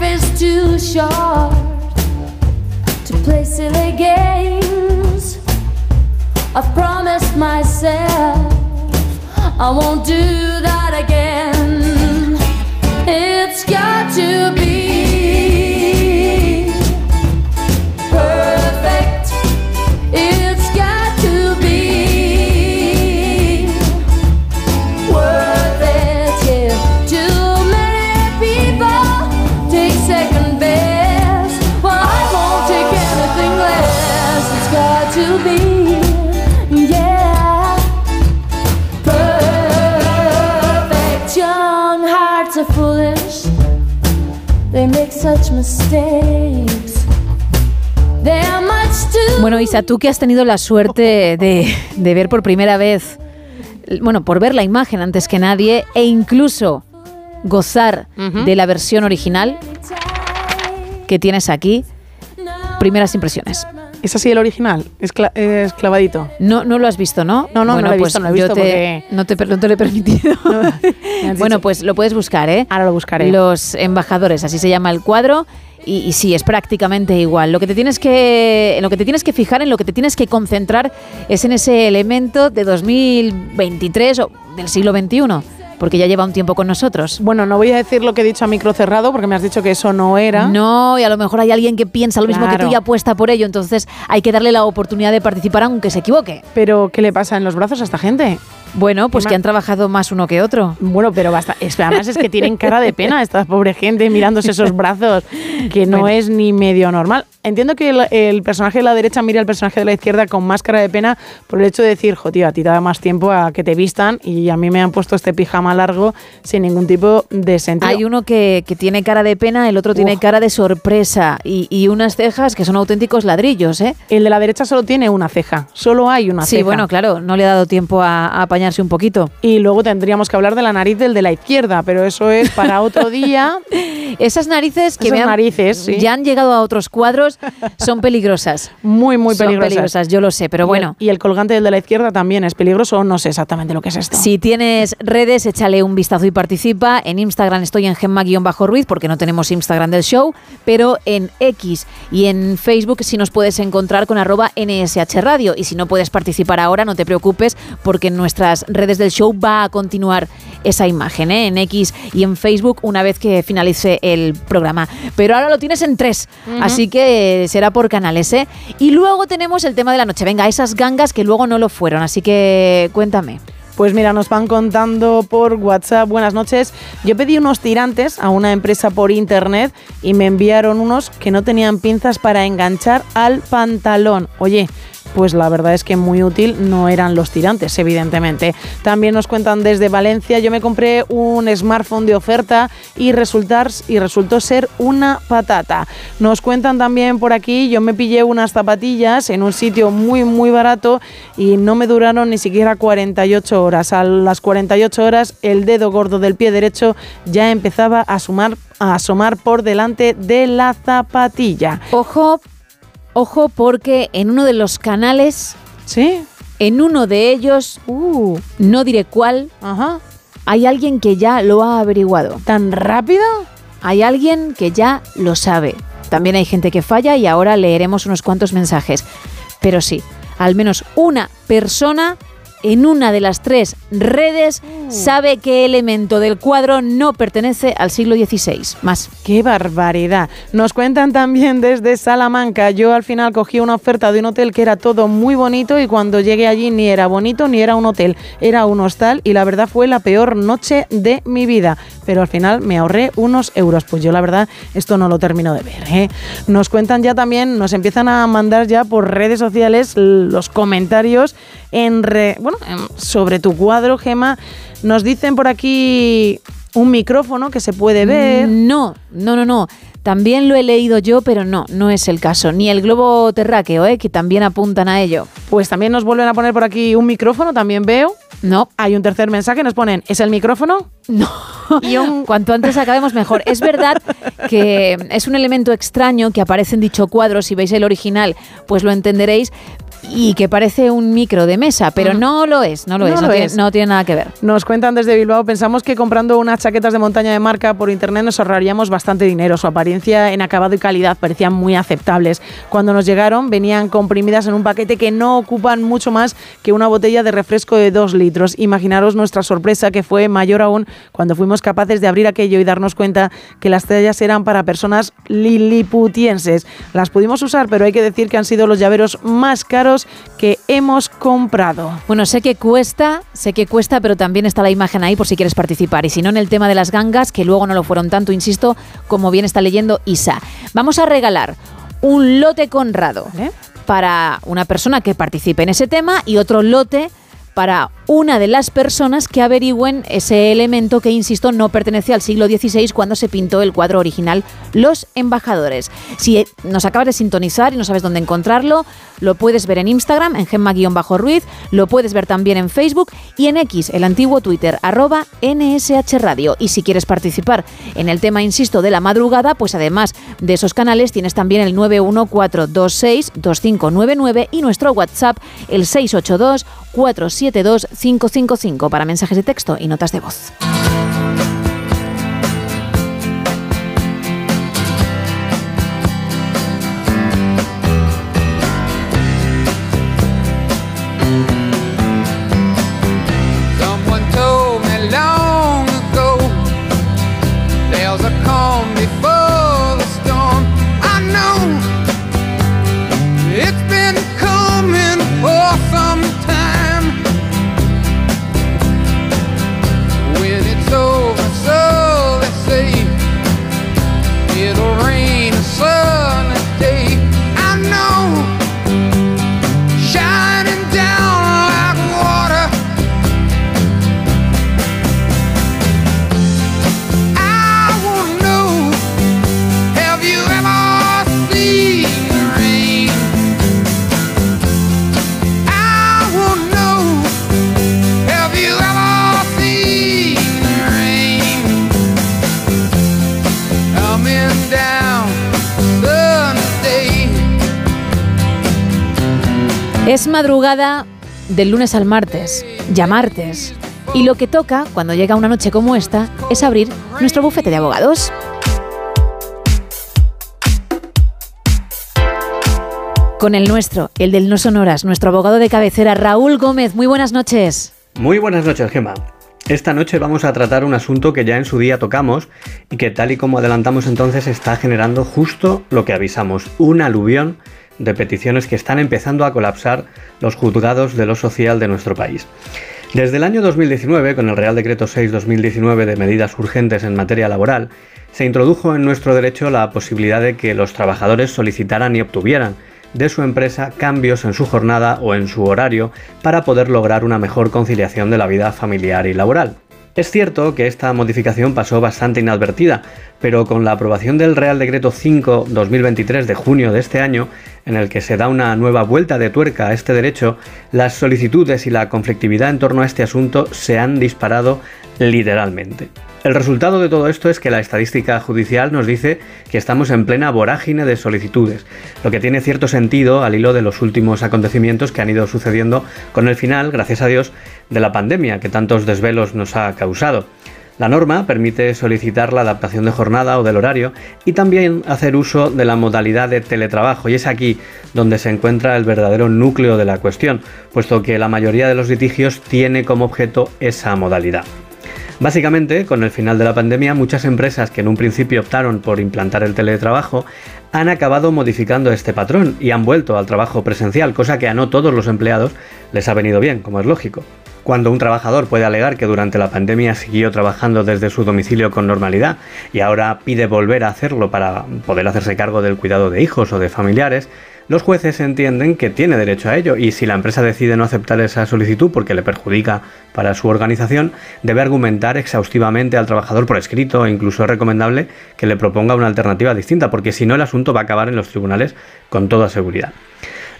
Speaker 37: Life is too short to play silly games. I've promised myself I won't do that again. It's got to be
Speaker 8: Bueno, Isa, tú que has tenido la suerte de, de ver por primera vez, bueno, por ver la imagen antes que nadie e incluso gozar de la versión original que tienes aquí, primeras impresiones.
Speaker 10: ¿Es así el original? ¿Es, cla- es clavadito?
Speaker 8: No, no lo has visto, ¿no?
Speaker 10: No, no, no lo he
Speaker 8: pues
Speaker 10: visto, no lo he visto
Speaker 8: te-
Speaker 10: porque-
Speaker 8: no, te, no te lo he permitido. [laughs] [laughs] bueno, pues lo puedes buscar, ¿eh?
Speaker 10: Ahora lo buscaré.
Speaker 8: Los embajadores, así se llama el cuadro. Y, y sí, es prácticamente igual. Lo que te tienes que, en lo que te tienes que fijar, en lo que te tienes que concentrar, es en ese elemento de 2023 o del siglo XXI, porque ya lleva un tiempo con nosotros.
Speaker 10: Bueno, no voy a decir lo que he dicho a micro cerrado porque me has dicho que eso no era.
Speaker 8: No, y a lo mejor hay alguien que piensa lo mismo que tú y apuesta por ello, entonces hay que darle la oportunidad de participar aunque se equivoque.
Speaker 10: Pero, ¿qué le pasa en los brazos a esta gente?
Speaker 8: Bueno, pues que han trabajado más uno que otro.
Speaker 10: Bueno, pero basta. Es, además es que tienen cara de pena esta pobre gente mirándose esos brazos, que no
Speaker 8: Bueno.
Speaker 10: es ni medio normal. Entiendo que el, el personaje de la derecha mira al personaje de la izquierda con más cara de pena por el hecho de decir, jo, tío, a ti te da más tiempo a que te vistan y a mí me han puesto este pijama largo sin ningún tipo de sentido.
Speaker 8: Hay uno que, que tiene cara de pena, el otro tiene
Speaker 10: Uf.
Speaker 8: cara de sorpresa y, y unas cejas que son auténticos ladrillos, ¿eh?
Speaker 10: El de la derecha solo tiene una ceja, solo hay una
Speaker 8: sí,
Speaker 10: ceja.
Speaker 8: bueno, claro, no le ha dado tiempo a, a un poquito.
Speaker 10: Y luego tendríamos que hablar de la nariz del de la izquierda, pero eso es para otro [laughs] día.
Speaker 8: Esas narices que
Speaker 10: Esas
Speaker 8: me han-
Speaker 10: narices, sí.
Speaker 8: ya han llegado a otros cuadros son peligrosas.
Speaker 10: Muy, muy
Speaker 8: Son
Speaker 10: peligrosas.
Speaker 8: yo lo sé, pero
Speaker 10: Y el-
Speaker 8: bueno.
Speaker 10: Y el colgante del de la izquierda también es peligroso, no sé exactamente lo que es esto.
Speaker 8: Si tienes redes, échale un vistazo y participa. En Instagram estoy en Gemma-Ruiz porque no tenemos Instagram del show, pero en X y en Facebook sí nos puedes encontrar con arroba NSH Radio. Y si no puedes participar ahora, no te preocupes porque en nuestras redes del show va a continuar esa imagen, ¿eh? en X y en Facebook una vez que finalice el programa. Pero ahora lo tienes en tres, así que será por canales. ¿eh? Y luego tenemos el tema de la noche. Venga, esas gangas que luego no lo fueron, así que cuéntame.
Speaker 10: Pues mira, nos van contando por WhatsApp, buenas noches. Yo pedí unos tirantes a una empresa por internet y me enviaron unos que no tenían pinzas para enganchar al pantalón. Oye, pues la verdad es que muy útil no eran los tirantes, evidentemente. También nos cuentan desde Valencia, yo me compré un smartphone de oferta y, y resultó ser una patata. Nos cuentan también por aquí, yo me pillé unas zapatillas en un sitio muy, muy barato y no me duraron ni siquiera 48 horas. A las 48 horas el dedo gordo del pie derecho ya empezaba a, sumar, a asomar por delante de la zapatilla.
Speaker 8: Ojo, ojo, porque en uno de los canales,
Speaker 10: ¿sí?
Speaker 8: En uno de ellos, no diré cuál, hay alguien que ya lo ha averiguado.
Speaker 10: ¿Tan rápido?
Speaker 8: Hay alguien que ya lo sabe. También hay gente que falla y ahora leeremos unos cuantos mensajes. Pero sí, al menos una persona en una de las tres redes sabe qué elemento del cuadro no pertenece al siglo XVI. Más.
Speaker 10: ¡Qué barbaridad! Nos cuentan también desde Salamanca. Yo al final cogí una oferta de un hotel que era todo muy bonito y cuando llegué allí ni era bonito ni era un hotel, era un hostal y la verdad fue la peor noche de mi vida. Pero al final me ahorré unos euros. Pues yo la verdad esto no lo termino de ver. ¿eh? Nos cuentan ya también, nos empiezan a mandar ya por redes sociales los comentarios en re- bueno, en- sobre tu cuadro, Gema. Nos dicen por aquí un micrófono que se puede ver.
Speaker 8: No, no, no, no. También lo he leído yo, pero no, no es el caso. Ni el globo terráqueo, ¿eh? que también apuntan a ello.
Speaker 10: Pues también nos vuelven a poner por aquí un micrófono, también veo.
Speaker 8: No.
Speaker 10: Hay un tercer mensaje, nos ponen, ¿es el micrófono?
Speaker 8: No.
Speaker 10: Y un... [laughs]
Speaker 8: Cuanto antes acabemos mejor. Es verdad que es un elemento extraño que aparece en dicho cuadro. Si veis el original, pues lo entenderéis. Y que parece un micro de mesa, pero no lo es, no lo
Speaker 10: No
Speaker 8: es,
Speaker 10: lo
Speaker 8: no, tiene,
Speaker 10: es.
Speaker 8: no tiene nada que ver.
Speaker 10: Nos cuentan desde Bilbao, pensamos que comprando unas chaquetas de montaña de marca por internet nos ahorraríamos bastante dinero. Su apariencia en acabado y calidad parecían muy aceptables. Cuando nos llegaron venían comprimidas en un paquete que no ocupan mucho más que una botella de refresco de 2 litros. Imaginaros nuestra sorpresa que fue mayor aún cuando fuimos capaces de abrir aquello y darnos cuenta que las tallas eran para personas liliputienses. Las pudimos usar, pero hay que decir que han sido los llaveros más caros que hemos comprado.
Speaker 8: Bueno, sé que cuesta, sé que cuesta, pero también está la imagen ahí por si quieres participar. Y si no, en el tema de las gangas, que luego no lo fueron tanto, insisto, como bien está leyendo Isa. Vamos a regalar un lote Conrado para una persona que participe en ese tema y otro lote para una de las personas que averigüen ese elemento que, insisto, no pertenece al siglo XVI cuando se pintó el cuadro original Los Embajadores. Si nos acabas de sintonizar y no sabes dónde encontrarlo, lo puedes ver en Instagram, en Gemma-Ruiz, lo puedes ver también en Facebook y en X, el antiguo Twitter, arroba NSH Radio. Y si quieres participar en el tema, insisto, de la madrugada, pues además de esos canales tienes también el 914262599 y nuestro WhatsApp, el 682 472 555 para mensajes de texto y notas de voz. Madrugada del lunes al martes, ya martes. Y lo que toca cuando llega una noche como esta es abrir nuestro bufete de abogados. Con el nuestro, el del No Sonoras, nuestro abogado de cabecera, Raúl Gómez. Muy buenas noches.
Speaker 38: Muy buenas noches, Gemma. Esta noche vamos a tratar un asunto que ya en su día tocamos y que tal y como adelantamos entonces está generando justo lo que avisamos, un aluvión de peticiones que están empezando a colapsar los juzgados de lo social de nuestro país. Desde el año 2019, con el Real Decreto 6-2019 de medidas urgentes en materia laboral, se introdujo en nuestro derecho la posibilidad de que los trabajadores solicitaran y obtuvieran de su empresa cambios en su jornada o en su horario para poder lograr una mejor conciliación de la vida familiar y laboral. Es cierto que esta modificación pasó bastante inadvertida, pero con la aprobación del Real Decreto 5-2023 de junio de este año, en el que se da una nueva vuelta de tuerca a este derecho, las solicitudes y la conflictividad en torno a este asunto se han disparado literalmente. El resultado de todo esto es que la estadística judicial nos dice que estamos en plena vorágine de solicitudes, lo que tiene cierto sentido al hilo de los últimos acontecimientos que han ido sucediendo con el final, gracias a Dios, de la pandemia que tantos desvelos nos ha causado. La norma permite solicitar la adaptación de jornada o del horario y también hacer uso de la modalidad de teletrabajo y es aquí donde se encuentra el verdadero núcleo de la cuestión, puesto que la mayoría de los litigios tiene como objeto esa modalidad. Básicamente, con el final de la pandemia, muchas empresas que en un principio optaron por implantar el teletrabajo han acabado modificando este patrón y han vuelto al trabajo presencial, cosa que a no todos los empleados les ha venido bien, como es lógico. Cuando un trabajador puede alegar que durante la pandemia siguió trabajando desde su domicilio con normalidad y ahora pide volver a hacerlo para poder hacerse cargo del cuidado de hijos o de familiares, los jueces entienden que tiene derecho a ello y si la empresa decide no aceptar esa solicitud porque le perjudica para su organización, debe argumentar exhaustivamente al trabajador por escrito e incluso es recomendable que le proponga una alternativa distinta porque si no el asunto va a acabar en los tribunales con toda seguridad.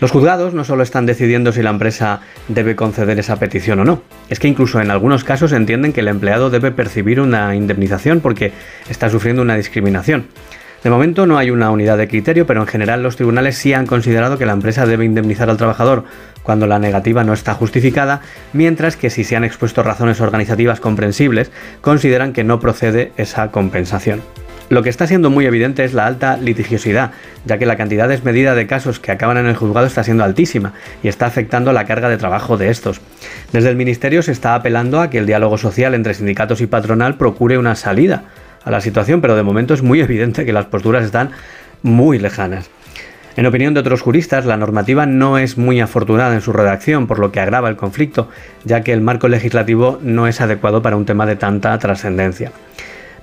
Speaker 38: Los juzgados no solo están decidiendo si la empresa debe conceder esa petición o no, es que incluso en algunos casos entienden que el empleado debe percibir una indemnización porque está sufriendo una discriminación. De momento no hay una unidad de criterio, pero en general los tribunales sí han considerado que la empresa debe indemnizar al trabajador cuando la negativa no está justificada, mientras que si se han expuesto razones organizativas comprensibles, consideran que no procede esa compensación. Lo que está siendo muy evidente es la alta litigiosidad, ya que la cantidad desmedida de casos que acaban en el juzgado está siendo altísima y está afectando la carga de trabajo de estos. Desde el Ministerio se está apelando a que el diálogo social entre sindicatos y patronal procure una salida a la situación, pero de momento es muy evidente que las posturas están muy lejanas. En opinión de otros juristas, la normativa no es muy afortunada en su redacción, por lo que agrava el conflicto, ya que el marco legislativo no es adecuado para un tema de tanta trascendencia.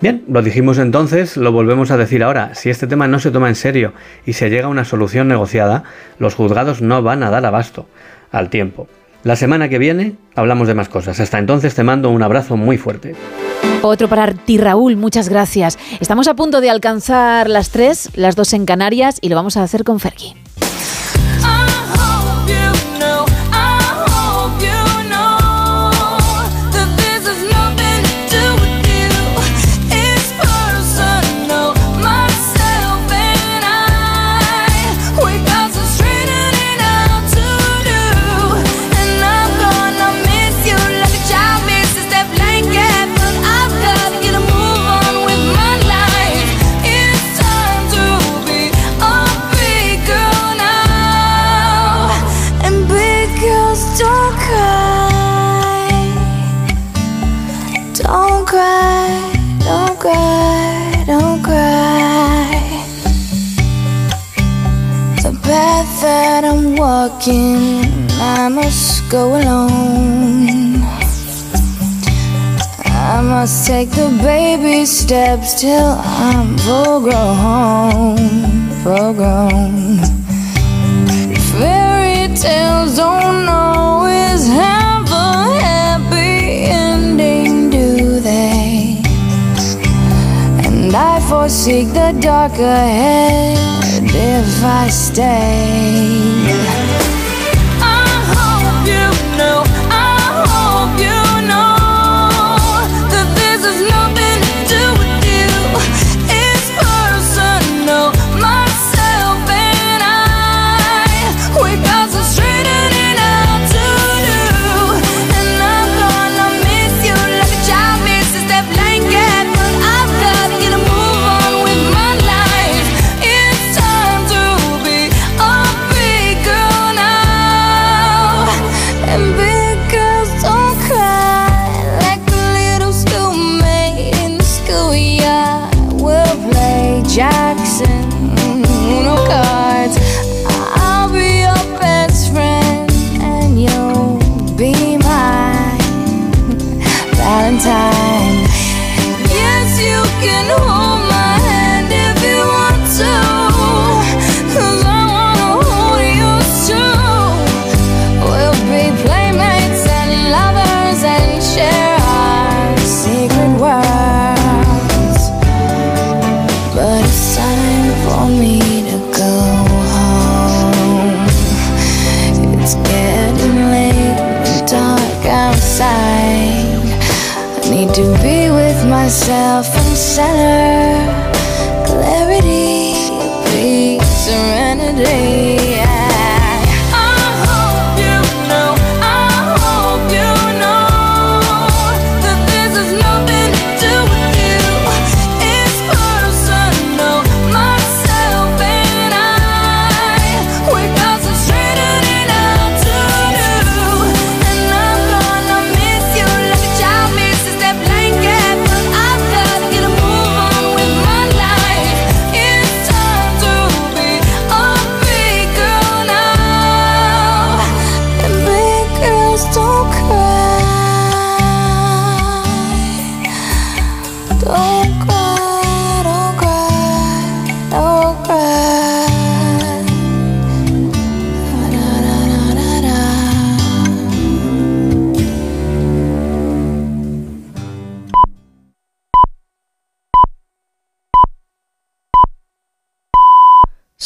Speaker 38: Bien, lo dijimos entonces, lo volvemos a decir ahora. Si este tema no se toma en serio y se llega a una solución negociada, los juzgados no van a dar abasto al tiempo. La semana que viene hablamos de más cosas. Hasta entonces te mando un abrazo muy fuerte.
Speaker 8: Otro para ti, Raúl, muchas gracias. Estamos a punto de alcanzar las tres, las dos en Canarias, y lo vamos a hacer con Fergie.
Speaker 39: I'm I must go alone. I must take the baby steps till I'm full grown, full grown. Fairy tales don't always have a happy ending, do they? And I forsake the dark ahead if I stay.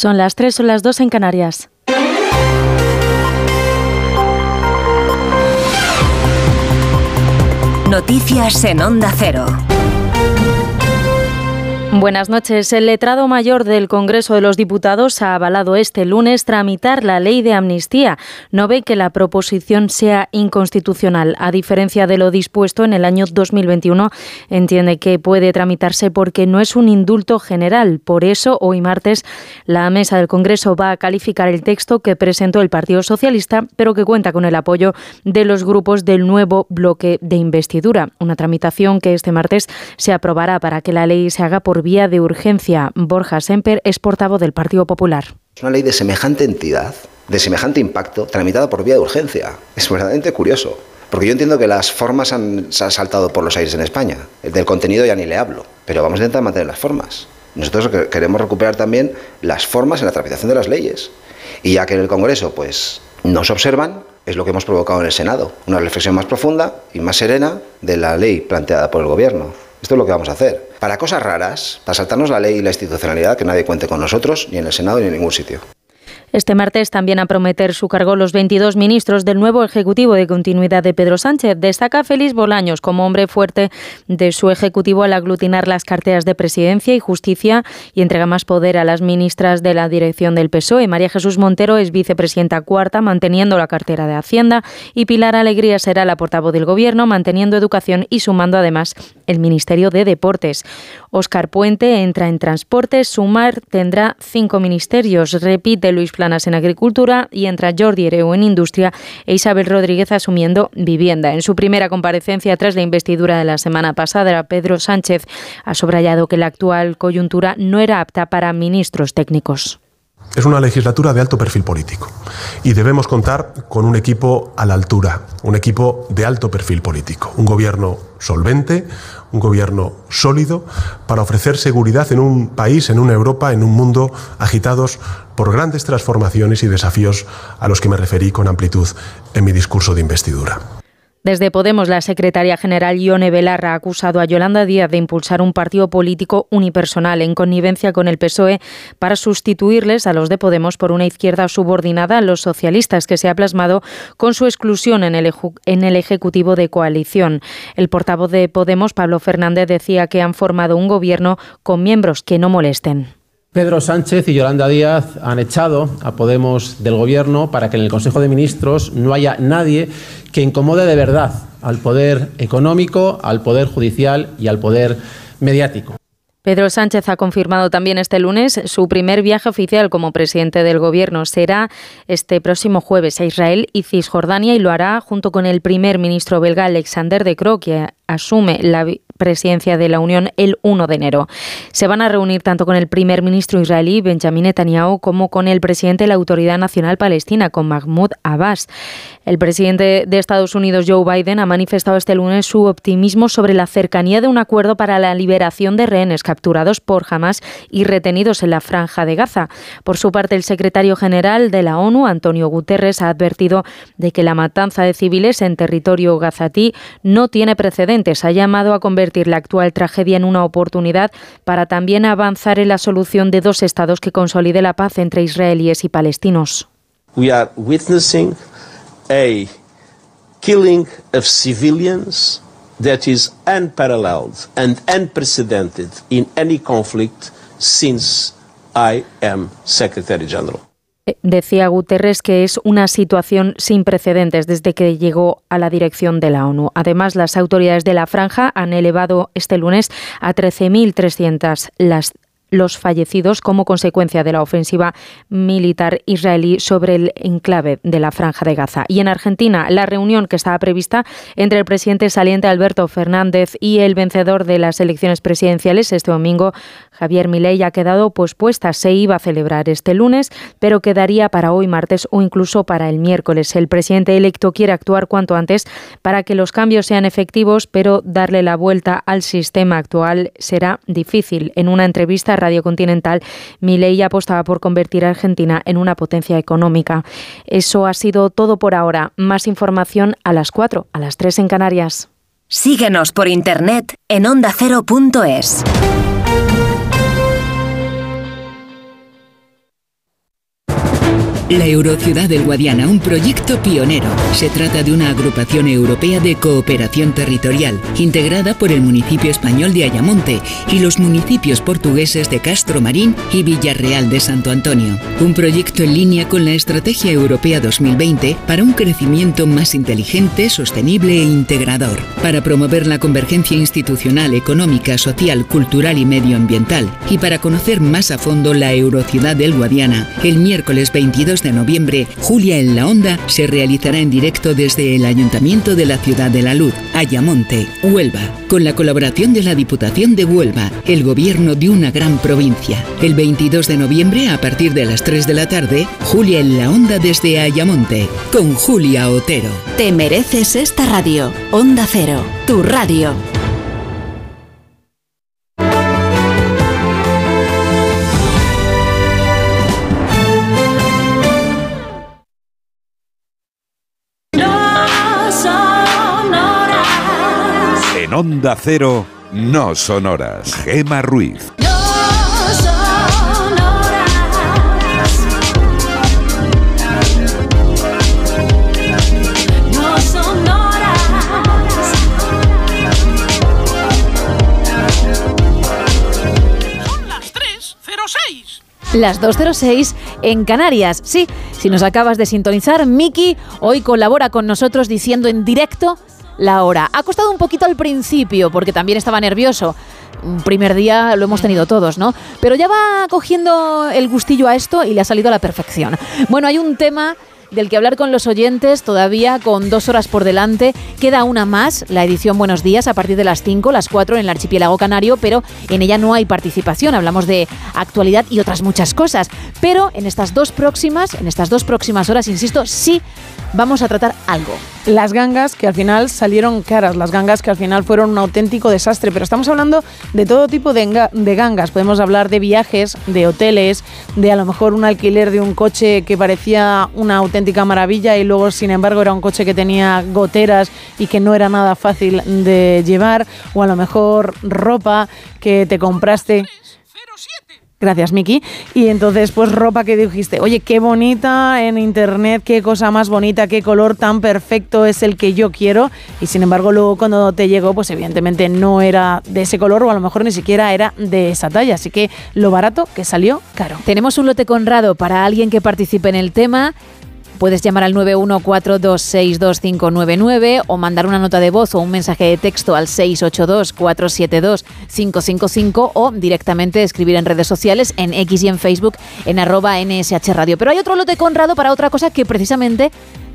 Speaker 12: Son las 3 o las 2 en Canarias.
Speaker 40: Noticias en Onda Cero.
Speaker 12: Buenas noches. El letrado mayor del Congreso de los Diputados ha avalado este lunes tramitar la ley de amnistía. No ve que la proposición sea inconstitucional. A diferencia de lo dispuesto en el año 2021, entiende que puede tramitarse porque no es un indulto general. Por eso, hoy martes, la mesa del Congreso va a calificar el texto que presentó el Partido Socialista, pero que cuenta con el apoyo de los grupos del nuevo bloque de investidura. Una tramitación que este martes se aprobará para que la ley se haga por vía de urgencia. Borja Semper es portavoz del Partido Popular.
Speaker 41: Es una ley de semejante entidad, de semejante impacto, tramitada por vía de urgencia. Es verdaderamente curioso. Porque yo entiendo que las formas han, se han saltado por los aires en España. Del contenido ya ni le hablo. Pero vamos a intentar mantener las formas. Nosotros queremos recuperar también las formas en la tramitación de las leyes. Y ya que en el Congreso pues nos observan, es lo que hemos provocado en el Senado. Una reflexión más profunda y más serena de la ley planteada por el Gobierno. Esto es lo que vamos a hacer. Para cosas raras, para saltarnos la ley y la institucionalidad, que nadie cuente con nosotros, ni en el Senado ni en ningún sitio.
Speaker 12: Este martes también a prometer su cargo los 22 ministros del nuevo Ejecutivo de Continuidad de Pedro Sánchez. Destaca Félix Bolaños como hombre fuerte de su Ejecutivo al aglutinar las carteras de Presidencia y Justicia y entrega más poder a las ministras de la dirección del PSOE. María Jesús Montero es vicepresidenta cuarta, manteniendo la cartera de Hacienda, y Pilar Alegría será la portavoz del Gobierno, manteniendo educación y sumando además el Ministerio de Deportes. Óscar Puente entra en Transportes, Sumar tendrá cinco ministerios, repite Luis Planas en Agricultura y entra Jordi Ereu en Industria e Isabel Rodríguez asumiendo Vivienda. En su primera comparecencia tras la investidura de la semana pasada, Pedro Sánchez ha subrayado que la actual coyuntura no era apta para ministros técnicos.
Speaker 42: Es una legislatura de alto perfil político y debemos contar con un equipo a la altura, un equipo de alto perfil político, un gobierno solvente, un gobierno sólido para ofrecer seguridad en un país, en una Europa, en un mundo agitados por grandes transformaciones y desafíos a los que me referí con amplitud en mi discurso de investidura.
Speaker 12: Desde Podemos, la secretaria general Ione Belarra ha acusado a Yolanda Díaz de impulsar un partido político unipersonal en connivencia con el PSOE para sustituirles a los de Podemos por una izquierda subordinada a los socialistas, que se ha plasmado con su exclusión en el, en el Ejecutivo de coalición. El portavoz de Podemos, Pablo Fernández, decía que han formado un gobierno con miembros que no molesten.
Speaker 43: Pedro Sánchez y Yolanda Díaz han echado a Podemos del Gobierno para que en el Consejo de Ministros no haya nadie que incomode de verdad al poder económico, al poder judicial y al poder mediático.
Speaker 12: Pedro Sánchez ha confirmado también este lunes su primer viaje oficial como presidente del Gobierno. Será este próximo jueves a Israel y Cisjordania y lo hará junto con el primer ministro belga Alexander De Croo, asume la presidencia de la Unión el 1 de enero. Se van a reunir tanto con el primer ministro israelí Benjamin Netanyahu como con el presidente de la Autoridad Nacional Palestina, con Mahmoud Abbas. El presidente de Estados Unidos, Joe Biden, ha manifestado este lunes su optimismo sobre la cercanía de un acuerdo para la liberación de rehenes capturados por Hamas y retenidos en la franja de Gaza. Por su parte, el secretario general de la ONU, Antonio Guterres, ha advertido de que la matanza de civiles en territorio gazatí no tiene precedentes. Ha llamado a convertir la actual tragedia en una oportunidad para también avanzar en la solución de dos estados que consolide la paz entre israelíes y palestinos.
Speaker 44: We are witnessing a killing of civilians that is unparalleled and unprecedented in any conflict since I am Secretary General.
Speaker 12: Decía Guterres que es una situación sin precedentes desde que llegó a la dirección de la ONU. Además, las autoridades de la franja han elevado este lunes a 13.300 las los fallecidos como consecuencia de la ofensiva militar israelí sobre el enclave de la Franja de Gaza. Y en Argentina, la reunión que estaba prevista entre el presidente saliente Alberto Fernández y el vencedor de las elecciones presidenciales este domingo, Javier Milei, ha quedado pospuesta. Se iba a celebrar este lunes, pero quedaría para hoy martes o incluso para el miércoles. El presidente electo quiere actuar cuanto antes para que los cambios sean efectivos, pero darle la vuelta al sistema actual será difícil. En una entrevista Radio Continental, Milei apostaba por convertir a Argentina en una potencia económica. Eso ha sido todo por ahora. Más información a las 4, a las 3 en Canarias.
Speaker 40: Síguenos por internet en ondacero.es.
Speaker 19: La Eurociudad del Guadiana, un proyecto pionero. Se trata de una agrupación europea de cooperación territorial, integrada por el municipio español de Ayamonte y los municipios portugueses de Castro Marín y Villarreal de Santo Antonio. Un proyecto en línea con la Estrategia Europea 2020 para un crecimiento más inteligente, sostenible e integrador. Para promover la convergencia institucional, económica, social, cultural y medioambiental. Y para conocer más a fondo la Eurociudad del Guadiana, el miércoles 22 de noviembre, Julia en la Onda se realizará en directo desde el Ayuntamiento de la Ciudad de la Luz, Ayamonte, Huelva, con la colaboración de la Diputación de Huelva, el gobierno de una gran provincia. El 22 de noviembre, a partir de las 3 de la tarde, Julia en la Onda desde Ayamonte, con Julia Otero.
Speaker 40: Te mereces esta radio. Onda Cero, tu radio.
Speaker 7: Onda Cero, no son horas. Gema Ruiz.
Speaker 39: No son horas.
Speaker 8: Las 2.06 en Canarias. Sí, si nos acabas de sintonizar, Miki hoy colabora con nosotros diciendo en directo la hora. Ha costado un poquito al principio porque también estaba nervioso. Un primer día lo hemos tenido todos, ¿no? Pero ya va cogiendo el gustillo a esto y le ha salido a la perfección. Bueno, hay un tema del que hablar con los oyentes todavía con dos horas por delante. Queda una más, la edición Buenos Días, a partir de las 5, las 4 en el archipiélago canario, pero en ella no hay participación. Hablamos de actualidad y otras muchas cosas. Pero en estas dos próximas, en estas dos próximas horas, insisto, sí vamos a tratar algo.
Speaker 10: Las gangas que al final salieron caras, las gangas que al final fueron un auténtico desastre, pero estamos hablando de todo tipo de, de gangas. Podemos hablar de viajes, de hoteles, de a lo mejor un alquiler de un coche que parecía una auténtica maravilla y luego sin embargo era un coche que tenía goteras y que no era nada fácil de llevar, o a lo mejor ropa que te compraste Gracias, Miki. Y entonces, pues ropa que dijiste, oye, qué bonita en internet, qué cosa más bonita, qué color tan perfecto es el que yo quiero. Y sin embargo, luego cuando te llegó, pues evidentemente no era de ese color o a lo mejor ni siquiera era de esa talla. Así que lo barato que salió caro.
Speaker 8: Tenemos un lote conrado para alguien que participe en el tema. Puedes llamar al 914262599 o mandar una nota de voz o un mensaje de texto al 682472555 o directamente escribir en redes sociales, en X y en Facebook, en arroba NSH Radio. Pero hay otro lote conrado para otra cosa que precisamente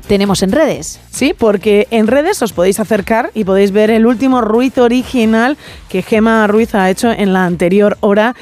Speaker 8: tenemos en redes.
Speaker 10: Sí, porque en redes os podéis acercar y podéis ver el último Ruiz original que Gema Ruiz ha hecho en la anterior hora.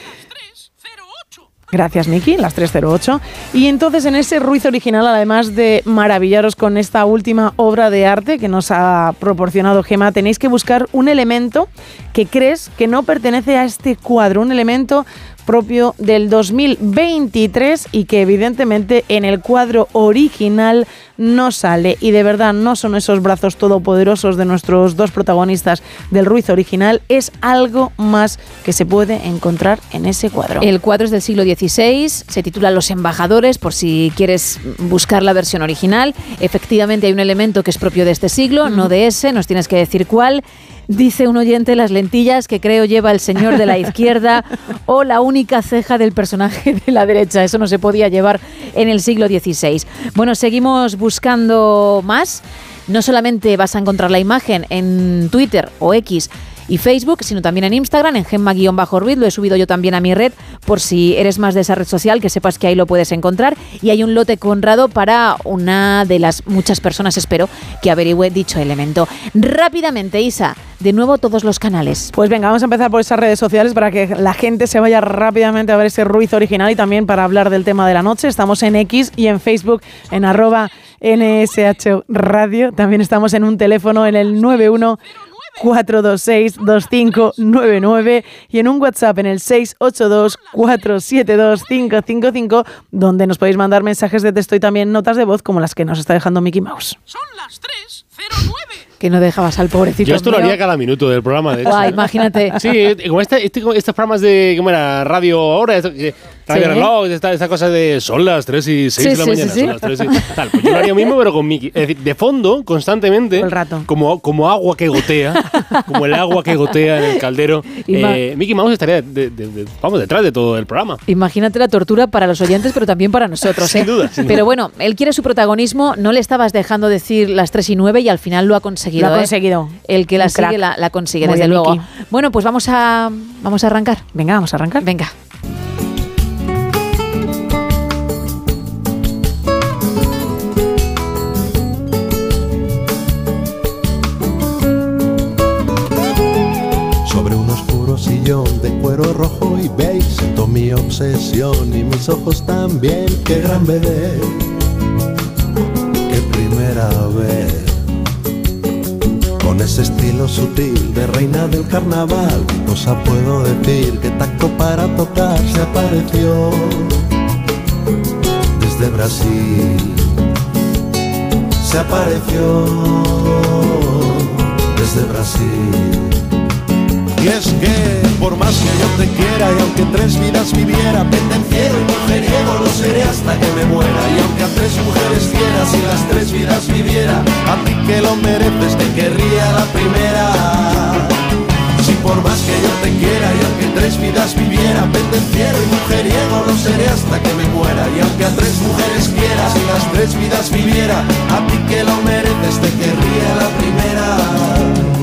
Speaker 10: Gracias, Miki, las 308. Y entonces en ese Ruiz original, además de maravillaros con esta última obra de arte que nos ha proporcionado Gema, tenéis que buscar un elemento que crees que no pertenece a este cuadro, un elemento propio del 2023 y que evidentemente en el cuadro original no sale y de verdad no son esos brazos todopoderosos de nuestros dos protagonistas del Ruiz original, es algo más que se puede encontrar en ese cuadro.
Speaker 8: El cuadro es del siglo XVI, se titula Los embajadores, por si quieres buscar la versión original. Efectivamente hay un elemento que es propio de este siglo, no de ese, nos tienes que decir cuál. Dice un oyente las lentillas que creo lleva el señor de la izquierda [laughs] o la única ceja del personaje de la derecha. Eso no se podía llevar en el siglo XVI. Bueno, seguimos buscando más. No solamente vas a encontrar la imagen en Twitter o X y Facebook, sino también en Instagram, en Gemma-Ruiz. Lo he subido yo también a mi red, por si eres más de esa red social, que sepas que ahí lo puedes encontrar. Y hay un lote conrado para una de las muchas personas, espero, que averigüe dicho elemento. Rápidamente, Isa, de nuevo todos los canales.
Speaker 10: Pues venga, vamos a empezar por esas redes sociales para que la gente se vaya rápidamente a ver ese Ruiz original y también para hablar del tema de la noche. Estamos en X y en Facebook en arroba NSH Radio. También estamos en un teléfono en el 91 426-2599 y en un WhatsApp en el 682-472-555 donde nos podéis mandar mensajes de texto y también notas de voz como las que nos está dejando Mickey Mouse.
Speaker 39: Son las 3.09.
Speaker 8: que no dejabas al pobrecito.
Speaker 9: Yo esto lo haría cada minuto del programa, de hecho.
Speaker 8: Imagínate.
Speaker 9: Sí, como este- este- estos programas de, ¿cómo era? Radio ahora, esto que- Radio
Speaker 8: Sí.
Speaker 9: Reloj, esta, esta cosa de son las 3 y 6
Speaker 8: Sí,
Speaker 9: de la
Speaker 8: sí,
Speaker 9: mañana,
Speaker 8: sí,
Speaker 9: son las 3 y tal. Pues yo lo haría mismo, pero con Mickey. Es decir, de fondo, constantemente, Como, como agua que gotea, como el agua que gotea en el caldero.
Speaker 8: Ima-
Speaker 9: eh, Mickey Mouse estaría, de- de- de- vamos, detrás de todo el programa.
Speaker 8: Imagínate la tortura para los oyentes, pero también para nosotros.
Speaker 9: Sin
Speaker 8: ¿eh?
Speaker 9: duda, sin
Speaker 8: pero
Speaker 9: duda.
Speaker 8: bueno, él quiere su protagonismo, no le estabas dejando decir las 3 y 9 y al final lo ha conseguido.
Speaker 10: Lo ha
Speaker 8: ¿eh?
Speaker 10: conseguido.
Speaker 8: El que la sigue la, la consigue,
Speaker 10: Muy
Speaker 8: desde
Speaker 10: bien,
Speaker 8: luego.
Speaker 10: Miki.
Speaker 8: Bueno, pues vamos a, vamos a arrancar.
Speaker 10: Venga, vamos a arrancar.
Speaker 8: Venga.
Speaker 45: Cuero rojo y beige siento mi obsesión y mis ojos también. Qué gran bebé, qué primera vez. Con ese estilo sutil de reina del carnaval, ¿qué cosa puedo decir? ¿Qué tacto para tocar se apareció desde Brasil? Se apareció desde Brasil. Y es que por más que yo te quiera y aunque tres vidas viviera, pendenciero y mujeriego lo seré hasta que me muera. Y aunque a tres mujeres quieras y las tres vidas viviera, a ti que lo mereces te querría la primera. Si por más que yo te quiera y aunque tres vidas viviera, pendenciero y mujeriego lo seré hasta que me muera. Y aunque a tres mujeres quieras y las tres vidas viviera, a ti que lo mereces te querría la primera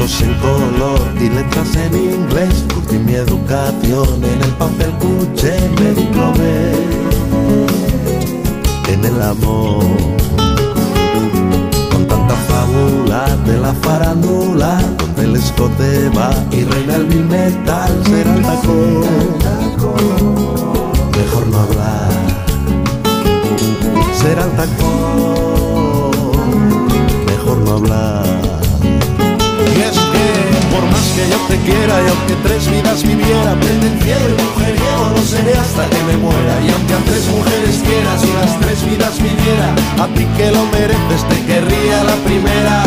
Speaker 45: en color y letras en inglés. Curtí mi educación en el papel cuché, me diplomé en el amor. Con tanta fábula de la farándula, donde el escote va y reina el bill metal, será el tacón. Mejor no hablar, será el tacón. Mejor no hablar. Por más que yo te quiera y aunque tres vidas viviera, pendenciero y mujeriego lo seré hasta que me muera. Y aunque a tres mujeres quieras y las tres vidas viviera, a ti que lo mereces te querría la primera.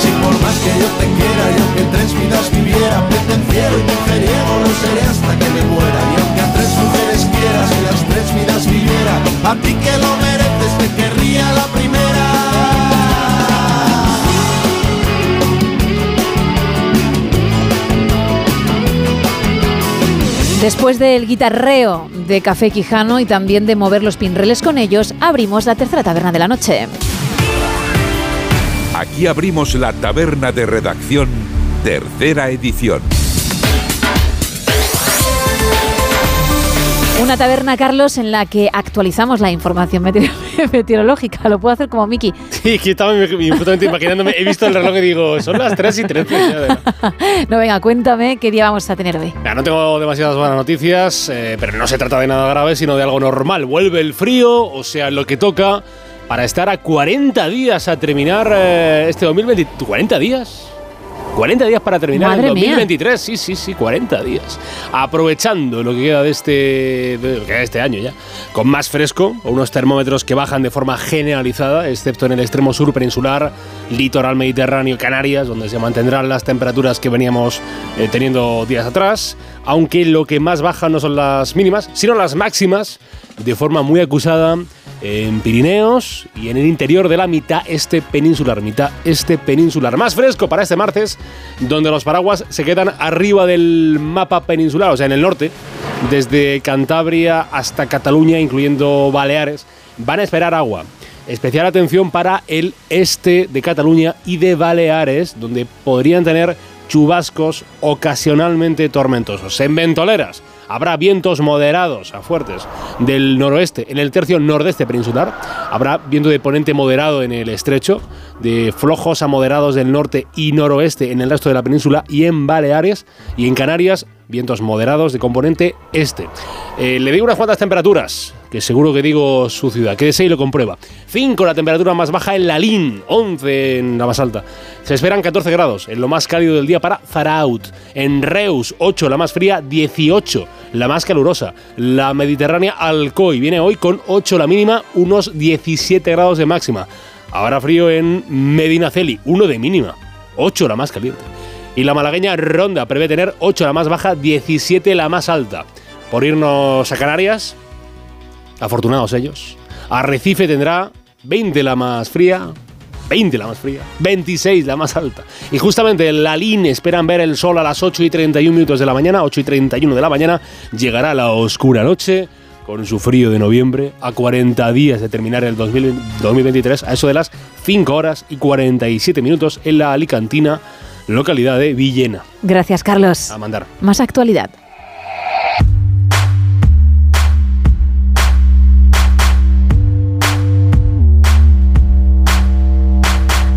Speaker 45: Si por más que yo te quiera y aunque tres vidas viviera, pendenciero y mujeriego lo seré hasta que me muera. Y aunque a tres mujeres quieras y las tres vidas viviera, a ti que lo mereces te querría la primera.
Speaker 8: Después del guitarreo de Café Quijano y también de mover los pinreles con ellos, abrimos la tercera taberna de la noche.
Speaker 7: Aquí abrimos la taberna de redacción, tercera edición.
Speaker 8: Una taberna, Carlos, en la que actualizamos la información meteor- [laughs] meteorológica. Lo puedo hacer como Miki.
Speaker 9: Sí, que estaba justamente imaginándome. He visto el reloj y digo, son las 3 y 13. ya de- [laughs]
Speaker 8: No, venga, cuéntame qué día vamos a tener hoy.
Speaker 9: No tengo demasiadas buenas noticias, eh, pero no se trata de nada grave, sino de algo normal. Vuelve el frío, o sea, lo que toca para estar a 40 días a terminar eh, este 2020. ¿40 días? 40 días para terminar
Speaker 8: Madre
Speaker 9: el
Speaker 8: mía.
Speaker 9: 2023, sí, sí, sí, 40 días. Aprovechando lo que queda de este, de este año ya, con más fresco, unos termómetros que bajan de forma generalizada, excepto en el extremo sur peninsular, litoral mediterráneo, Canarias, donde se mantendrán las temperaturas que veníamos eh, teniendo días atrás, aunque lo que más baja no son las mínimas, sino las máximas, de forma muy acusada en Pirineos y en el interior de la mitad este peninsular, mitad este peninsular. Más fresco para este martes, donde los paraguas se quedan arriba del mapa peninsular, o sea, en el norte, desde Cantabria hasta Cataluña, incluyendo Baleares, van a esperar agua. Especial atención para el este de Cataluña y de Baleares, donde podrían tener chubascos ocasionalmente tormentosos. En ventoleras habrá vientos moderados a fuertes del noroeste en el tercio nordeste peninsular. Habrá viento de ponente moderado en el estrecho, de flojos a moderados del norte y noroeste en el resto de la península y en Baleares y en Canarias vientos moderados de componente este. Eh, le digo unas cuantas temperaturas, que seguro que digo su ciudad. Quédese y lo comprueba. 5 la temperatura más baja en Lalín, 11 en la más alta. Se esperan 14 grados en lo más cálido del día para Zaraut. En Reus, 8 la más fría, 18 la más calurosa. La Mediterránea Alcoy viene hoy con 8 la mínima, unos 17 grados de máxima. Habrá frío en Medinaceli, 1 de mínima, 8 la más caliente. Y la malagueña Ronda prevé tener 8 la más baja, 17 la más alta. Por irnos a Canarias, afortunados ellos. Arrecife tendrá 20 la más fría, 20 la más fría, 26 la más alta. Y justamente en la línea esperan ver el sol a las 8 y 31 minutos de la mañana, 8 y 31 de la mañana, llegará la oscura noche con su frío de noviembre a 40 días de terminar el 2023 a eso de las 5 horas y 47 minutos en la Alicantina, localidad de Villena.
Speaker 8: Gracias, Carlos.
Speaker 9: A mandar.
Speaker 8: Más actualidad.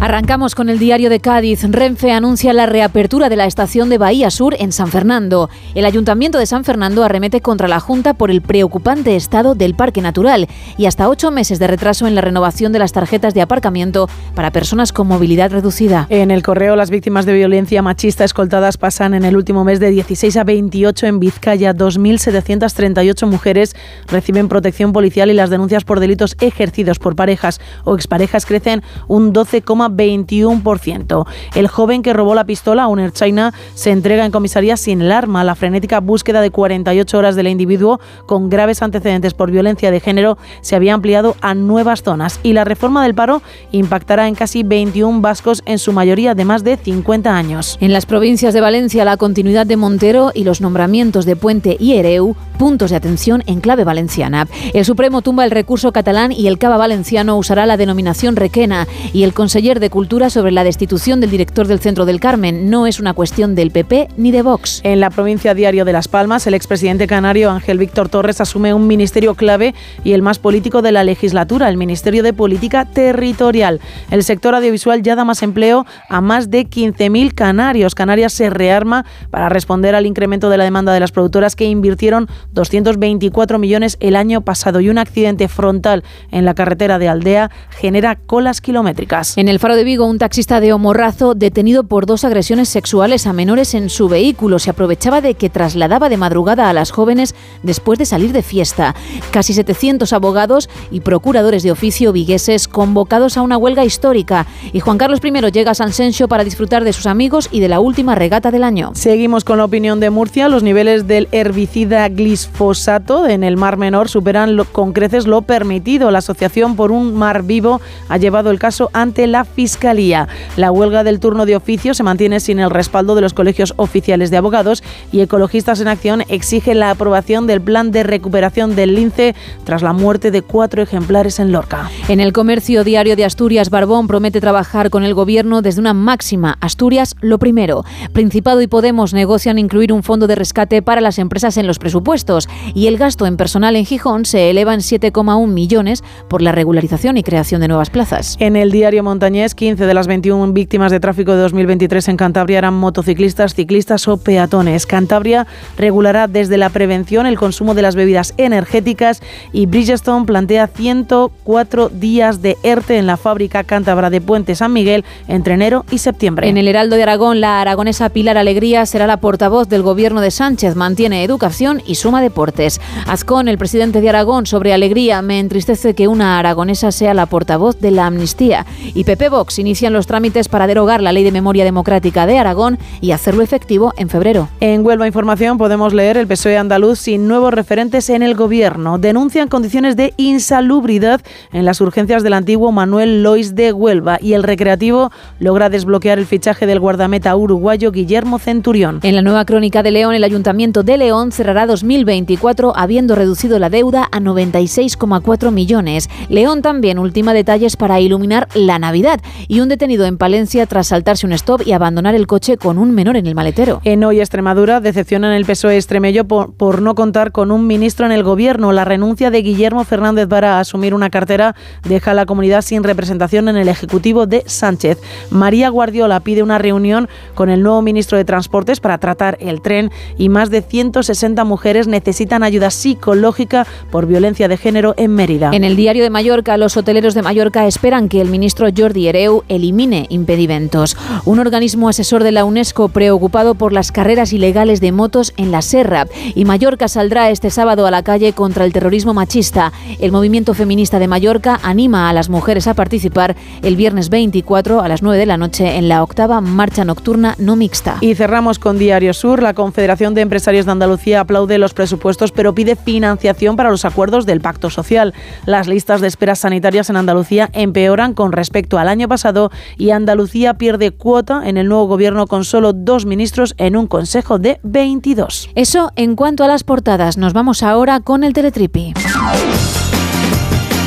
Speaker 8: Arrancamos con el diario de Cádiz. Renfe anuncia la reapertura de la estación de Bahía Sur en San Fernando. El Ayuntamiento de San Fernando arremete contra la Junta por el preocupante estado del Parque Natural y hasta ocho meses de retraso en la renovación de las tarjetas de aparcamiento para personas con movilidad reducida.
Speaker 10: En el correo, las víctimas de violencia machista escoltadas pasan en el último mes de 16 a 28 en Vizcaya. 2.738 mujeres reciben protección policial y las denuncias por delitos ejercidos por parejas o exparejas crecen un 12, 21%. El joven que robó la pistola, un China, se entrega en comisaría sin el arma. La frenética búsqueda de 48 horas del individuo con graves antecedentes por violencia de género se había ampliado a nuevas zonas y la reforma del paro impactará en casi 21 vascos, en su mayoría de más de 50 años.
Speaker 8: En las provincias de Valencia, la continuidad de Montero y los nombramientos de Puente y Ereu, puntos de atención en clave valenciana. El Supremo tumba el recurso catalán y el Cava valenciano usará la denominación requena y el conseller de Cultura sobre la destitución del director del Centro del Carmen. No es una cuestión del PP ni de Vox.
Speaker 10: En la provincia Diario de Las Palmas, el expresidente canario Ángel Víctor Torres asume un ministerio clave y el más político de la legislatura, el Ministerio de Política Territorial. El sector audiovisual ya da más empleo a más de 15.000 canarios. Canarias se rearma para responder al incremento de la demanda de las productoras que invirtieron 224 millones el año pasado y un accidente frontal en la carretera de Aldea genera colas kilométricas.
Speaker 8: En el Faro de Vigo, un taxista de Homorrazo detenido por dos agresiones sexuales a menores en su vehículo se aprovechaba de que trasladaba de madrugada a las jóvenes después de salir de fiesta. Casi 700 abogados y procuradores de oficio vigueses convocados a una huelga histórica y Juan Carlos I llega a San Sencio para disfrutar de sus amigos y de la última regata del año.
Speaker 10: Seguimos con la opinión de Murcia. Los niveles del herbicida glisfosato en el Mar Menor superan con creces lo permitido. La Asociación por un Mar Vivo ha llevado el caso ante la Fiscalía. La huelga del turno de oficio se mantiene sin el respaldo de los colegios oficiales de abogados y Ecologistas en Acción exige la aprobación del plan de recuperación del lince tras la muerte de cuatro ejemplares en Lorca.
Speaker 8: En el comercio diario de Asturias, Barbón promete trabajar con el gobierno desde una máxima. Asturias, lo primero. Principado y Podemos negocian incluir un fondo de rescate para las empresas en los presupuestos y el gasto en personal en Gijón se eleva en 7,1 millones por la regularización y creación de nuevas plazas.
Speaker 10: En el diario Montañés, 15 de las 21 víctimas de tráfico de 2023 en Cantabria eran motociclistas, ciclistas o peatones. Cantabria regulará desde la prevención el consumo de las bebidas energéticas y Bridgestone plantea 104 días de ERTE en la fábrica cántabra de Puente San Miguel entre enero y septiembre.
Speaker 8: En el Heraldo de Aragón, la aragonesa Pilar Alegría será la portavoz del gobierno de Sánchez. Mantiene educación y suma deportes. Azcón, el presidente de Aragón, sobre Alegría, me entristece que una aragonesa sea la portavoz de la amnistía. Y Pepe Vox inician los trámites para derogar la Ley de Memoria Democrática de Aragón y hacerlo efectivo en febrero.
Speaker 10: En Huelva Información podemos leer el PSOE andaluz sin nuevos referentes en el gobierno. Denuncian condiciones de insalubridad en las urgencias del antiguo Manuel Lois de Huelva y el recreativo logra desbloquear el fichaje del guardameta uruguayo Guillermo Centurión.
Speaker 8: En la nueva crónica de León, el Ayuntamiento de León cerrará 2024 habiendo reducido la deuda a 96,4 millones. León también ultima detalles para iluminar la Navidad y un detenido en Palencia tras saltarse un stop y abandonar el coche con un menor en el maletero.
Speaker 10: En Hoy Extremadura decepcionan el PSOE extremello por, por no contar con un ministro en el gobierno. La renuncia de Guillermo Fernández para asumir una cartera deja a la comunidad sin representación en el Ejecutivo de Sánchez. María Guardiola pide una reunión con el nuevo ministro de Transportes para tratar el tren y más de 160 mujeres necesitan ayuda psicológica por violencia de género en Mérida.
Speaker 8: En el diario de Mallorca, los hoteleros de Mallorca esperan que el ministro Jordi Elimine impedimentos. Un organismo asesor de la UNESCO preocupado por las carreras ilegales de motos en la Serra. Y Mallorca saldrá este sábado a la calle contra el terrorismo machista. El movimiento feminista de Mallorca anima a las mujeres a participar el viernes 24 a las 9 de la noche en la octava marcha nocturna no mixta.
Speaker 10: Y cerramos con Diario Sur. La Confederación de Empresarios de Andalucía aplaude los presupuestos, pero pide financiación para los acuerdos del Pacto Social. Las listas de esperas sanitarias en Andalucía empeoran con respecto al año pasado y Andalucía pierde cuota en el nuevo gobierno con solo dos ministros en un consejo de 22.
Speaker 8: Eso en cuanto a las portadas. Nos vamos ahora con el Teletripi.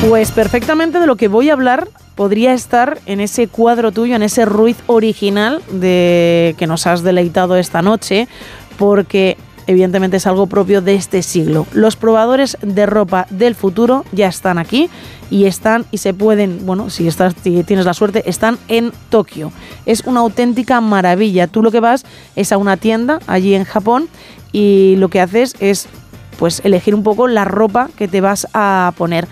Speaker 10: Pues perfectamente de lo que voy a hablar podría estar en ese cuadro tuyo, en ese Ruiz original de que nos has deleitado esta noche, porque evidentemente es algo propio de este siglo. Los probadores de ropa del futuro ya están aquí y están y se pueden, bueno, si estás si tienes la suerte, están en Tokio. Es una auténtica maravilla. Tú lo que vas es a una tienda allí en Japón y lo que haces es pues elegir un poco la ropa que te vas a poner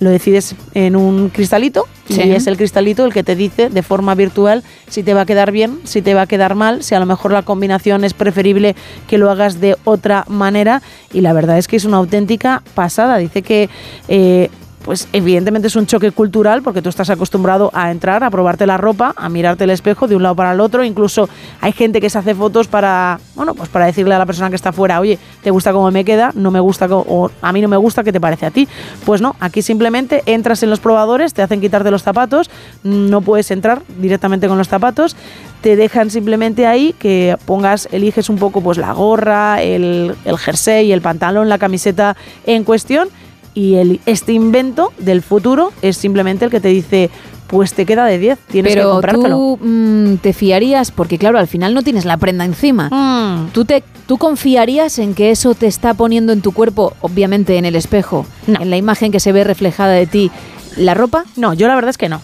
Speaker 10: lo decides en un cristalito
Speaker 8: Sí.
Speaker 10: y es el cristalito el que te dice de forma virtual si te va a quedar bien, si te va a quedar mal, si a lo mejor la combinación es preferible que lo hagas de otra manera y la verdad es que es una auténtica pasada. Dice que eh, pues evidentemente es un choque cultural porque tú estás acostumbrado a entrar, a probarte la ropa, a mirarte el espejo de un lado para el otro, incluso hay gente que se hace fotos para, bueno, pues para decirle a la persona que está fuera, oye, ¿te gusta cómo me queda? No me gusta o a mí no me gusta, ¿qué te parece a ti? Pues no, aquí simplemente entras en los probadores, te hacen quitarte los zapatos, no puedes entrar directamente con los zapatos, te dejan simplemente ahí que pongas, eliges un poco pues la gorra, el, el jersey, el pantalón, la camiseta en cuestión y el, este invento del futuro es simplemente el que te dice, pues te queda de 10, tienes que
Speaker 8: Pero
Speaker 10: comprártelo.
Speaker 8: tú mm, te fiarías, porque claro, al final no tienes la prenda encima.
Speaker 10: Mm.
Speaker 8: ¿Tú, te, ¿Tú confiarías en que eso te está poniendo en tu cuerpo, obviamente en el espejo, en la imagen que se ve reflejada de ti, la ropa?
Speaker 10: No, yo la verdad es que no.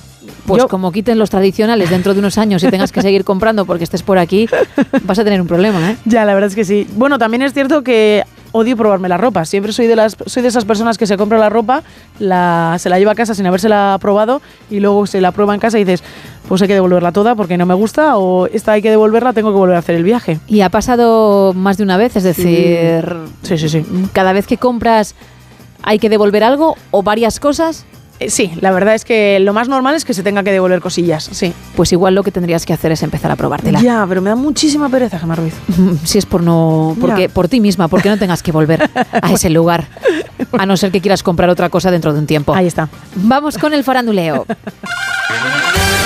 Speaker 8: Pues
Speaker 10: Yo-
Speaker 8: como quiten los tradicionales dentro de unos años y tengas que seguir comprando porque estés por aquí, [laughs] vas a tener un problema, ¿eh?
Speaker 10: Ya, la verdad es que sí. Bueno, también es cierto que odio probarme la ropa. Siempre soy de las soy de esas personas que se compra la ropa, la, se la lleva a casa sin habérsela probado y luego se la prueba en casa y dices, pues hay que devolverla toda porque no me gusta o esta hay que devolverla, tengo que volver a hacer el viaje.
Speaker 8: Y ha pasado más de una vez, es decir,
Speaker 10: Sí, sí, sí.
Speaker 8: cada vez que compras hay que devolver algo o varias cosas.
Speaker 10: Eh, Sí, la verdad es que lo más normal es que se tenga que devolver cosillas, sí.
Speaker 8: Pues igual lo que tendrías que hacer es empezar a probártela.
Speaker 10: Ya, pero me da muchísima pereza, Gemma Ruiz. [laughs]
Speaker 8: Si es por no, porque por ti misma, porque no tengas que volver [laughs] a ese lugar, a no ser que quieras comprar otra cosa dentro de un tiempo.
Speaker 10: Ahí está.
Speaker 8: Vamos con el faranduleo.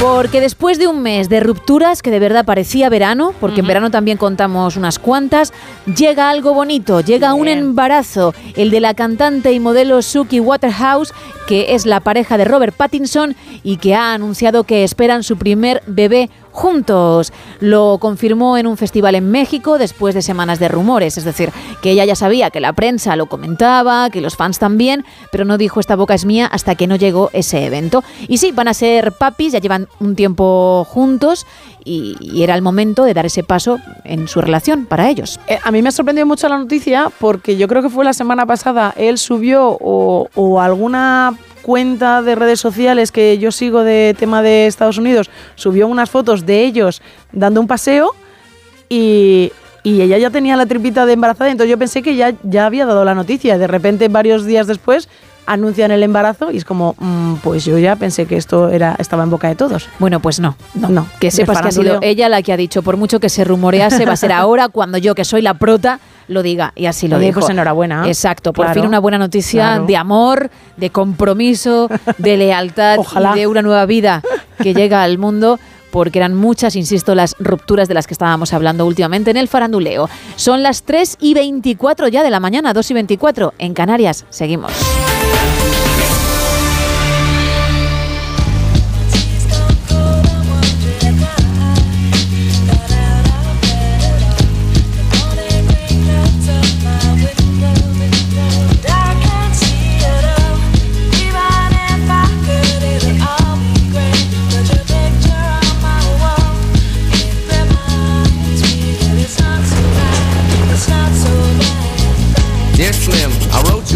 Speaker 8: Porque después de un mes de rupturas que de verdad parecía verano, porque en verano también contamos unas cuantas, llega algo bonito, llega un embarazo, el de la cantante y modelo Suki Waterhouse, que es la pareja de Robert Pattinson y que ha anunciado que esperan su primer bebé juntos. Lo confirmó en un festival en México después de semanas de rumores, es decir, que ella ya sabía que la prensa lo comentaba, que los fans también, pero no dijo esta boca es mía hasta que no llegó ese evento. Y sí, van a ser papis, ya llevan un tiempo juntos y, era el momento de dar ese paso en su relación para ellos.
Speaker 10: Eh, a mí me ha sorprendido mucho la noticia porque yo creo que fue la semana pasada, él subió o alguna cuenta de redes sociales que yo sigo de tema de Estados Unidos, subió unas fotos de ellos dando un paseo y, y ella ya tenía la tripita de embarazada, entonces yo pensé que ya, ya había dado la noticia. De repente, varios días después, anuncian el embarazo y es como, mm, pues yo ya pensé que esto era estaba en boca de todos.
Speaker 8: Bueno, pues no.
Speaker 10: No, no.
Speaker 8: Que sepas que ha sido ella la que ha dicho, por mucho que se rumorease, va a ser ahora cuando yo, que soy la prota, lo diga. Y así lo
Speaker 10: Oye,
Speaker 8: dijo.
Speaker 10: pues enhorabuena.
Speaker 8: Exacto, por
Speaker 10: Claro.
Speaker 8: fin una buena noticia
Speaker 10: Claro.
Speaker 8: de amor, de compromiso, de [laughs] lealtad y de una nueva vida que [laughs] llega al mundo. Porque eran muchas, insisto, las rupturas de las que estábamos hablando últimamente en el faranduleo. Son las 3 y 24 ya de la mañana, 2 y 24 en Canarias. Seguimos.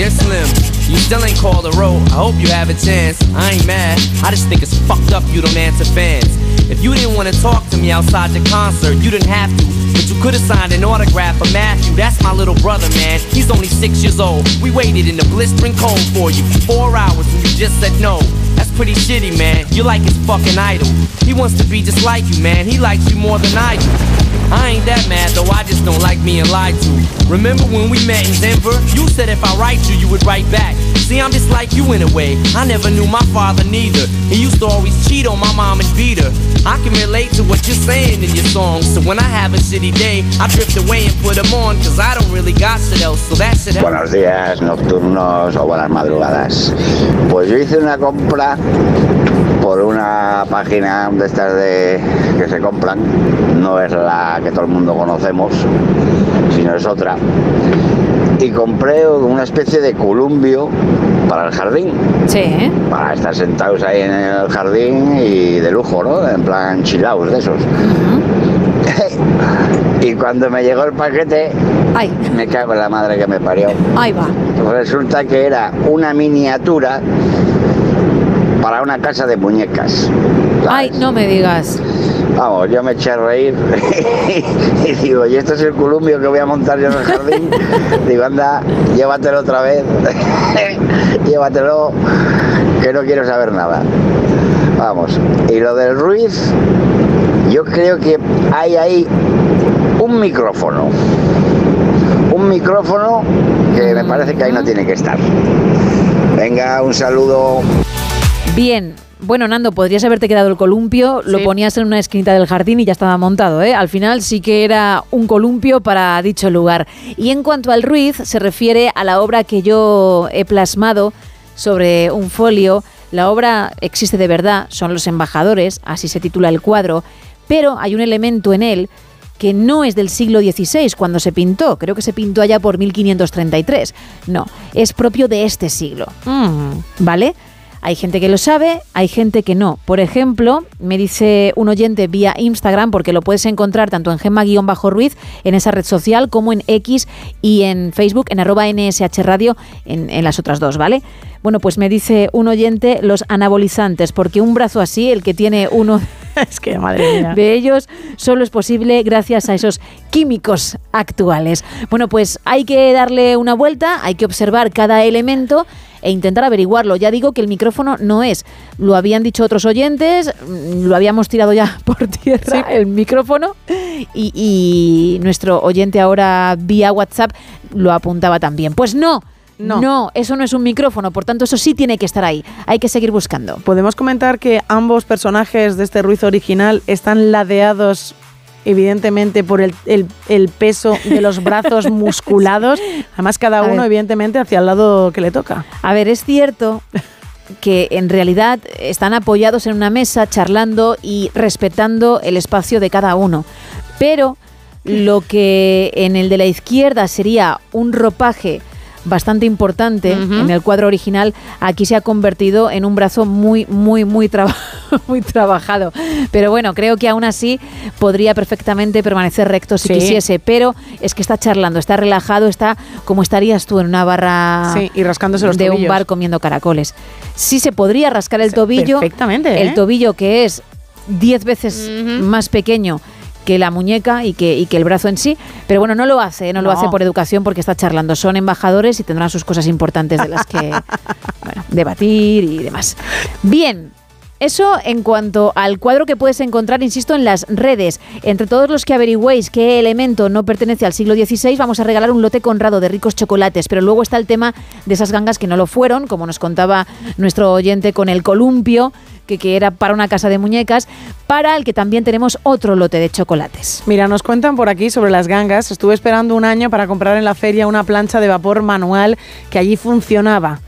Speaker 46: Dear Slim, you still ain't called a road. I hope you have a chance. I ain't mad. I just think it's fucked up you don't answer fans. If you didn't want to talk to me outside the concert, you didn't have to. But you could have signed an autograph for Matthew. That's my little brother, man. He's only six years old. We waited in the blistering cold for you for four hours and you just said no. That's pretty shitty, man. You're like his fucking idol. He wants to be just like you, man. He likes you more than I do. I ain't that mad though, I just don't like being lied to. Remember when we met in Denver? You said if I write you, you would write back. See, I'm just like you in a way. I never knew my father neither. He used to always cheat on my mom and beat her. I can relate to what you're saying in your songs. So when I have a shitty day, I drift away and put them on, cause I don't really got shit else. So that shit
Speaker 47: Buenos días, nocturnos o buenas madrugadas. Pues yo hice una compra por una página de estas de que se compran. No es la que todo el mundo conocemos, sino es otra. Y compré una especie de columbio para el jardín.
Speaker 8: Sí.
Speaker 47: Para estar sentados ahí en el jardín y de lujo, ¿no? En plan chilaos de esos. [laughs] y cuando me llegó el paquete, me cago en la madre que me parió.
Speaker 8: Ahí va.
Speaker 47: Resulta que era una miniatura para una casa de muñecas.
Speaker 8: Ay, no me digas.
Speaker 47: Vamos, yo me eché a reír [laughs] y digo, ¿y esto es el columbio que voy a montar yo en el jardín? [laughs] digo, anda, llévatelo otra vez, [laughs] llévatelo, que no quiero saber nada. Vamos, y lo del Ruiz, yo creo que hay ahí un micrófono. Un micrófono que me parece que ahí no tiene que estar. Venga, un saludo.
Speaker 8: Bien. Bueno, Nando, podrías haberte quedado el columpio, lo ponías en una esquinita del jardín y ya estaba montado, ¿eh? Al final sí que era un columpio para dicho lugar. Y en cuanto al Ruiz, se refiere a la obra que yo he plasmado sobre un folio. La obra existe de verdad, son los embajadores, así se titula el cuadro, pero hay un elemento en él que no es del siglo XVI cuando se pintó, creo que se pintó allá por 1533. No, es propio de este siglo. Mm, ¿Vale? Hay gente que lo sabe, hay gente que no. Por ejemplo, me dice un oyente vía Instagram, porque lo puedes encontrar tanto en Gemma-Ruiz, en esa red social, como en X y en Facebook, en arroba NSH Radio, en, en las otras dos, ¿vale? Bueno, pues me dice un oyente los anabolizantes, porque un brazo así, el que tiene uno [laughs]
Speaker 10: es que, madre mía.
Speaker 8: de ellos, solo es posible gracias a esos químicos actuales. Bueno, pues hay que darle una vuelta, hay que observar cada elemento e intentar averiguarlo. Ya digo que el micrófono no es. Lo habían dicho otros oyentes, mm, lo habíamos tirado ya [laughs] por tierra, el micrófono, y, y nuestro oyente ahora vía WhatsApp lo apuntaba también. Pues no.
Speaker 10: No.
Speaker 8: eso no es un micrófono, por tanto eso sí tiene que estar ahí. Hay que seguir buscando.
Speaker 10: Podemos comentar que ambos personajes de este Ruiz original están ladeados evidentemente por el, el- el peso de los [laughs] brazos musculados, además cada uno evidentemente hacia el lado que le toca.
Speaker 8: A ver, es cierto que en realidad están apoyados en una mesa charlando y respetando el espacio de cada uno. Pero lo que en el de la izquierda sería un ropaje bastante importante en el cuadro original, aquí se ha convertido en un brazo muy, muy, muy, traba- [laughs] muy trabajado. Pero bueno, creo que aún así podría perfectamente permanecer recto si
Speaker 10: Sí.
Speaker 8: quisiese. Pero es que está charlando, está relajado, está como estarías tú en una barra
Speaker 10: Sí, y rascándose los
Speaker 8: de un bar comiendo caracoles. Sí se podría rascar el tobillo.
Speaker 10: perfectamente, ¿eh?
Speaker 8: El tobillo que es 10 veces más pequeño que la muñeca y que, y que el brazo en sí, pero bueno, no lo hace, no, lo hace por educación porque está charlando. Son embajadores y tendrán sus cosas importantes de las que [laughs] bueno, debatir y demás. Bien. Eso en cuanto al cuadro que puedes encontrar, insisto, en las redes. Entre todos los que averigüéis qué elemento no pertenece al siglo XVI, vamos a regalar un lote conrado de ricos chocolates. Pero luego está el tema de esas gangas que no lo fueron, como nos contaba nuestro oyente con el columpio, que, era para una casa de muñecas, para el que también tenemos otro lote de chocolates.
Speaker 10: Mira, nos cuentan por aquí sobre las gangas. Estuve esperando un año para comprar en la feria una plancha de vapor manual que allí funcionaba.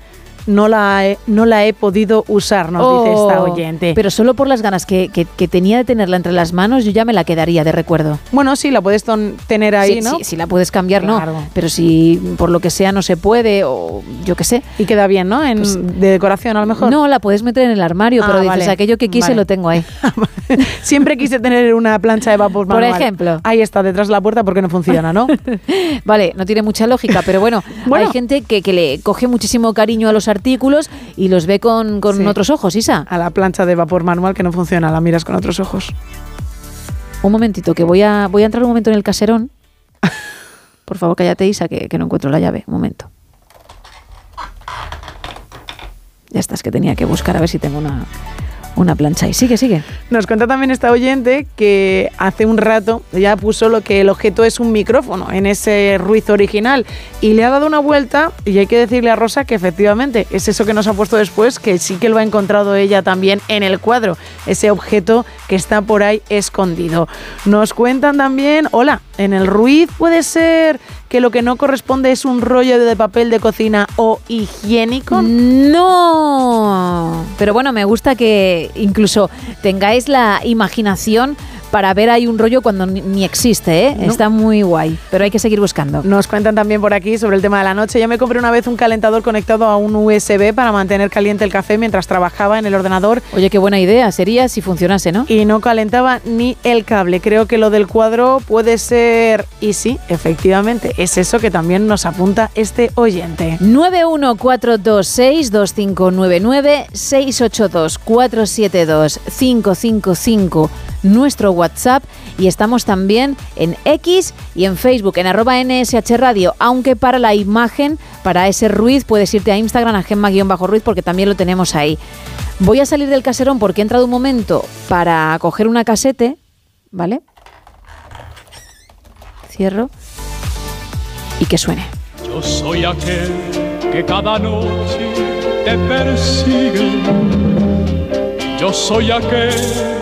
Speaker 10: No la he, no la he podido usar, nos dice esta
Speaker 8: Oh,
Speaker 10: oyente.
Speaker 8: Pero solo por las ganas que, que- que tenía de tenerla entre las manos, yo ya me la quedaría de recuerdo.
Speaker 10: Bueno, sí, la puedes tener ahí,
Speaker 8: Sí,
Speaker 10: ¿no?
Speaker 8: sí, si la puedes cambiar,
Speaker 10: Claro.
Speaker 8: no. Pero si por lo que sea no se puede, o yo qué sé.
Speaker 10: Y queda bien, ¿no? En, de decoración, a lo mejor.
Speaker 8: No, la puedes meter en el armario,
Speaker 10: Ah,
Speaker 8: pero dices,
Speaker 10: vale,
Speaker 8: aquello que quise
Speaker 10: vale.
Speaker 8: lo tengo ahí. [laughs] [laughs]
Speaker 10: Siempre quise tener una plancha de vapor
Speaker 8: Por
Speaker 10: manual.
Speaker 8: ejemplo.
Speaker 10: Ahí está, detrás de la puerta porque no funciona, ¿no? [laughs]
Speaker 8: Vale, no tiene mucha lógica, pero bueno,
Speaker 10: Bueno.
Speaker 8: hay gente que, que le coge muchísimo cariño a los artículos y los ve con, con
Speaker 10: Sí.
Speaker 8: otros ojos, Isa.
Speaker 10: A la plancha de vapor manual que no funciona, la miras con otros ojos.
Speaker 8: Un momentito, que voy a, voy a entrar un momento en el caserón. Por favor, cállate, Isa, que, que no encuentro la llave. Un momento. Ya estás, que tenía que buscar a ver si tengo una, una plancha. Y sigue, sigue.
Speaker 10: Nos cuenta también esta oyente que hace un rato ya puso lo que el objeto es un micrófono en ese Ruiz original y le ha dado una vuelta y hay que decirle a Rosa que efectivamente es eso que nos ha puesto después, que sí que lo ha encontrado ella también en el cuadro, ese objeto que está por ahí escondido. Nos cuentan también, hola, en el Ruiz puede ser que lo que no corresponde es un rollo de papel de cocina o higiénico.
Speaker 8: No. Pero bueno, me gusta que incluso tengáis la imaginación para ver ahí un rollo cuando ni, ni existe, ¿eh?
Speaker 10: No.
Speaker 8: Está muy guay, pero hay que seguir buscando.
Speaker 10: Nos cuentan también por aquí sobre el tema de la noche. Yo me compré una vez un calentador conectado a un USB para mantener caliente el café mientras trabajaba en el ordenador
Speaker 8: Oye, qué buena idea sería si funcionase, ¿no?
Speaker 10: y no calentaba ni el cable. Creo que lo del cuadro puede ser... Y sí, efectivamente, es eso que también nos apunta este oyente.
Speaker 8: 914262599 682-472-555 nuestro WhatsApp y estamos también en X y en Facebook en arroba NSH Radio, aunque para la imagen, para ese Ruiz, puedes irte a Instagram a Gemma-Ruiz porque también lo tenemos ahí. Voy a salir del caserón porque he entrado un momento para coger una casete, ¿vale? Cierro y que suene.
Speaker 48: Yo soy aquel que cada noche te persigue. Yo soy aquel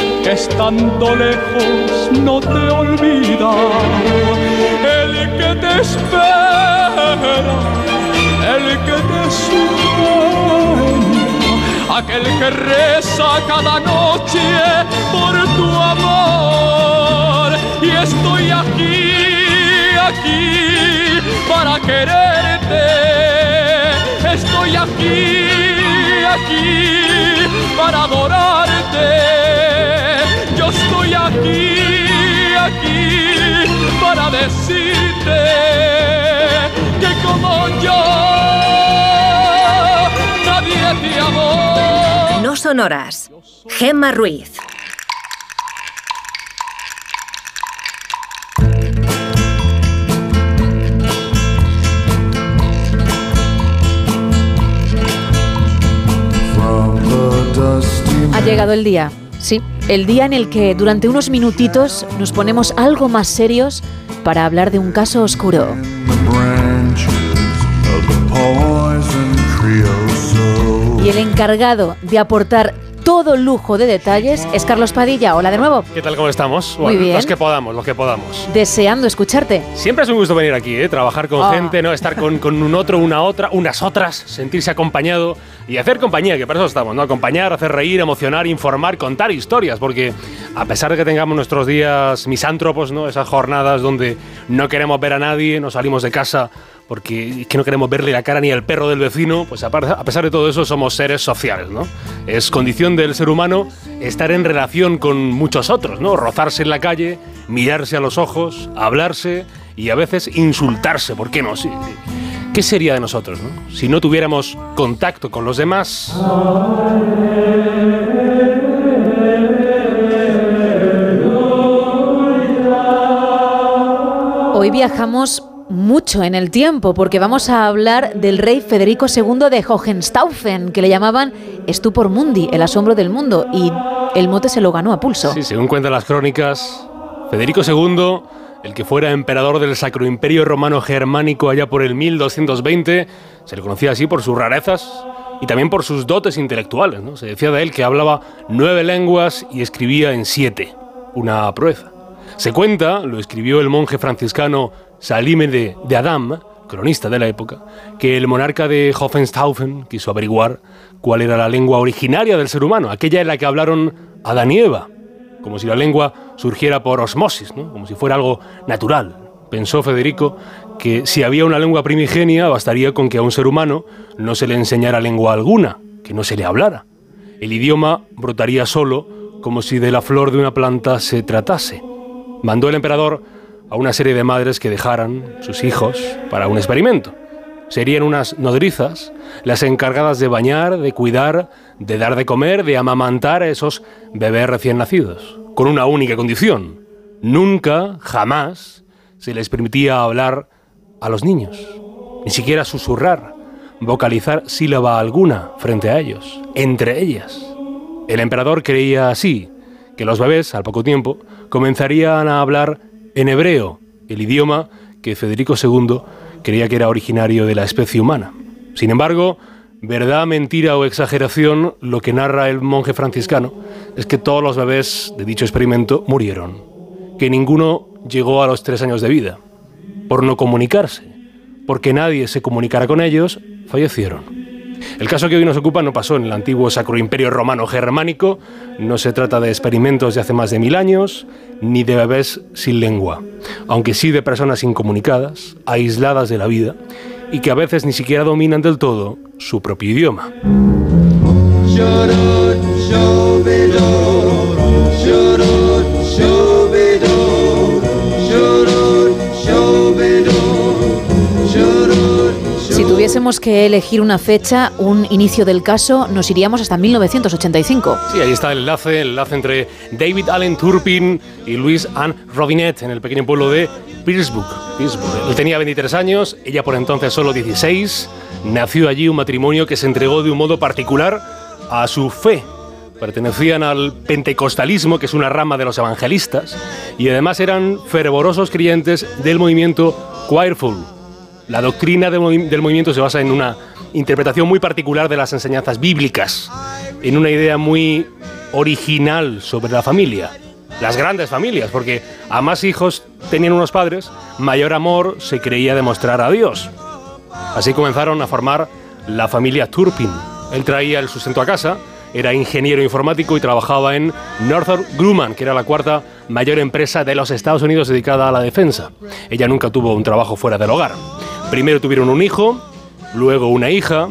Speaker 48: que estando lejos no te olvida. El que te espera, el que te sueña, aquel que reza cada noche por tu amor. Y estoy aquí, aquí para quererte. Estoy aquí, aquí para adorarte. Estoy aquí, aquí para decirte que como yo nadie te amó.
Speaker 49: No son horas. Gemma Ruiz.
Speaker 8: Ha llegado el día, sí, el día en el que durante unos minutitos nos ponemos algo más serios para hablar de un caso oscuro. Y el encargado de aportar todo lujo de detalles es Carlos Padilla. Hola de nuevo.
Speaker 9: ¿Qué tal? ¿Cómo estamos?
Speaker 8: Muy bien.
Speaker 9: Los que podamos, los que podamos.
Speaker 8: Deseando escucharte.
Speaker 9: Siempre es un gusto venir aquí, ¿eh? trabajar con
Speaker 8: Ah.
Speaker 9: gente, ¿no? estar con, con un otro, una otra, unas otras, sentirse acompañado y hacer compañía, que para eso estamos, ¿no? Acompañar, hacer reír, emocionar, informar, contar historias, porque a pesar de que tengamos nuestros días misántropos, ¿no? Esas jornadas donde no queremos ver a nadie, no salimos de casa porque que no queremos verle la cara ni al perro del vecino, pues a pesar de todo eso somos seres sociales, ¿no? Es condición del ser humano estar en relación con muchos otros, ¿no? Rozarse en la calle, mirarse a los ojos, hablarse y a veces insultarse, ¿por qué no? Sí. ¿Qué sería de nosotros, no? Si no tuviéramos contacto con los demás.
Speaker 8: Hoy viajamos mucho en el tiempo porque vamos a hablar del rey Federico II de Hohenstaufen, que le llamaban Stupor Mundi, el asombro del mundo, y el mote se lo ganó a pulso.
Speaker 9: Sí, según cuentan las crónicas, Federico II, el que fuera emperador del Sacro Imperio Romano Germánico allá por el 1220, se le conocía así por sus rarezas y también por sus dotes intelectuales. ¿no? Se decía de él que hablaba nueve lenguas y escribía en siete, una proeza. Se cuenta, lo escribió el monje franciscano Salime de, de Adam, cronista de la época, que el monarca de Hohenstaufen quiso averiguar cuál era la lengua originaria del ser humano, aquella en la que hablaron Adán y Eva, como si la lengua surgiera por osmosis, ¿no? como si fuera algo natural. Pensó Federico que si había una lengua primigenia bastaría con que a un ser humano no se le enseñara lengua alguna, que no se le hablara. El idioma brotaría solo como si de la flor de una planta se tratase. Mandó el emperador a una serie de madres que dejaran sus hijos para un experimento. Serían unas nodrizas las encargadas de bañar, de cuidar, de dar de comer, de amamantar a esos bebés recién nacidos, con una única condición. Nunca, jamás, se les permitía hablar a los niños, ni siquiera susurrar, vocalizar sílaba alguna frente a ellos, entre ellas. El emperador creía así, que los bebés, al poco tiempo, comenzarían a hablar en hebreo, el idioma que Federico II creía que era originario de la especie humana. Sin embargo, verdad, mentira o exageración, lo que narra el monje franciscano es que todos los bebés de dicho experimento murieron, que ninguno llegó a los tres años de vida, por no comunicarse, porque nadie se comunicara con ellos, fallecieron. El caso que hoy nos ocupa no pasó en el antiguo Sacro Imperio Romano Germánico, no se trata de experimentos de hace más de mil años, ni de bebés sin lengua, aunque sí de personas incomunicadas, aisladas de la vida, y que a veces ni siquiera dominan del todo su propio idioma.
Speaker 8: Tuviésemos que elegir una fecha, un inicio del caso, nos iríamos hasta 1985.
Speaker 9: Sí, ahí está el enlace, el enlace entre David Allen Turpin y Louise Anne Robinet en el pequeño pueblo de Pittsburgh. Pittsburgh. Él tenía 23 años, ella por entonces solo 16. Nació allí un matrimonio que se entregó de un modo particular a su fe. Pertenecían al pentecostalismo, que es una rama de los evangelistas, y además eran fervorosos creyentes del movimiento Choirful. La doctrina del, movi- del movimiento se basa en una interpretación muy particular de las enseñanzas bíblicas, en una idea muy original sobre la familia, las grandes familias, porque a más hijos tenían unos padres, mayor amor se creía demostrar a Dios. Así comenzaron a formar la familia Turpin. Él traía el sustento a casa, era ingeniero informático y trabajaba en Northrop Grumman, que era la cuarta mayor empresa de los Estados Unidos dedicada a la defensa. Ella nunca tuvo un trabajo fuera del hogar. Primero tuvieron un hijo, luego una hija,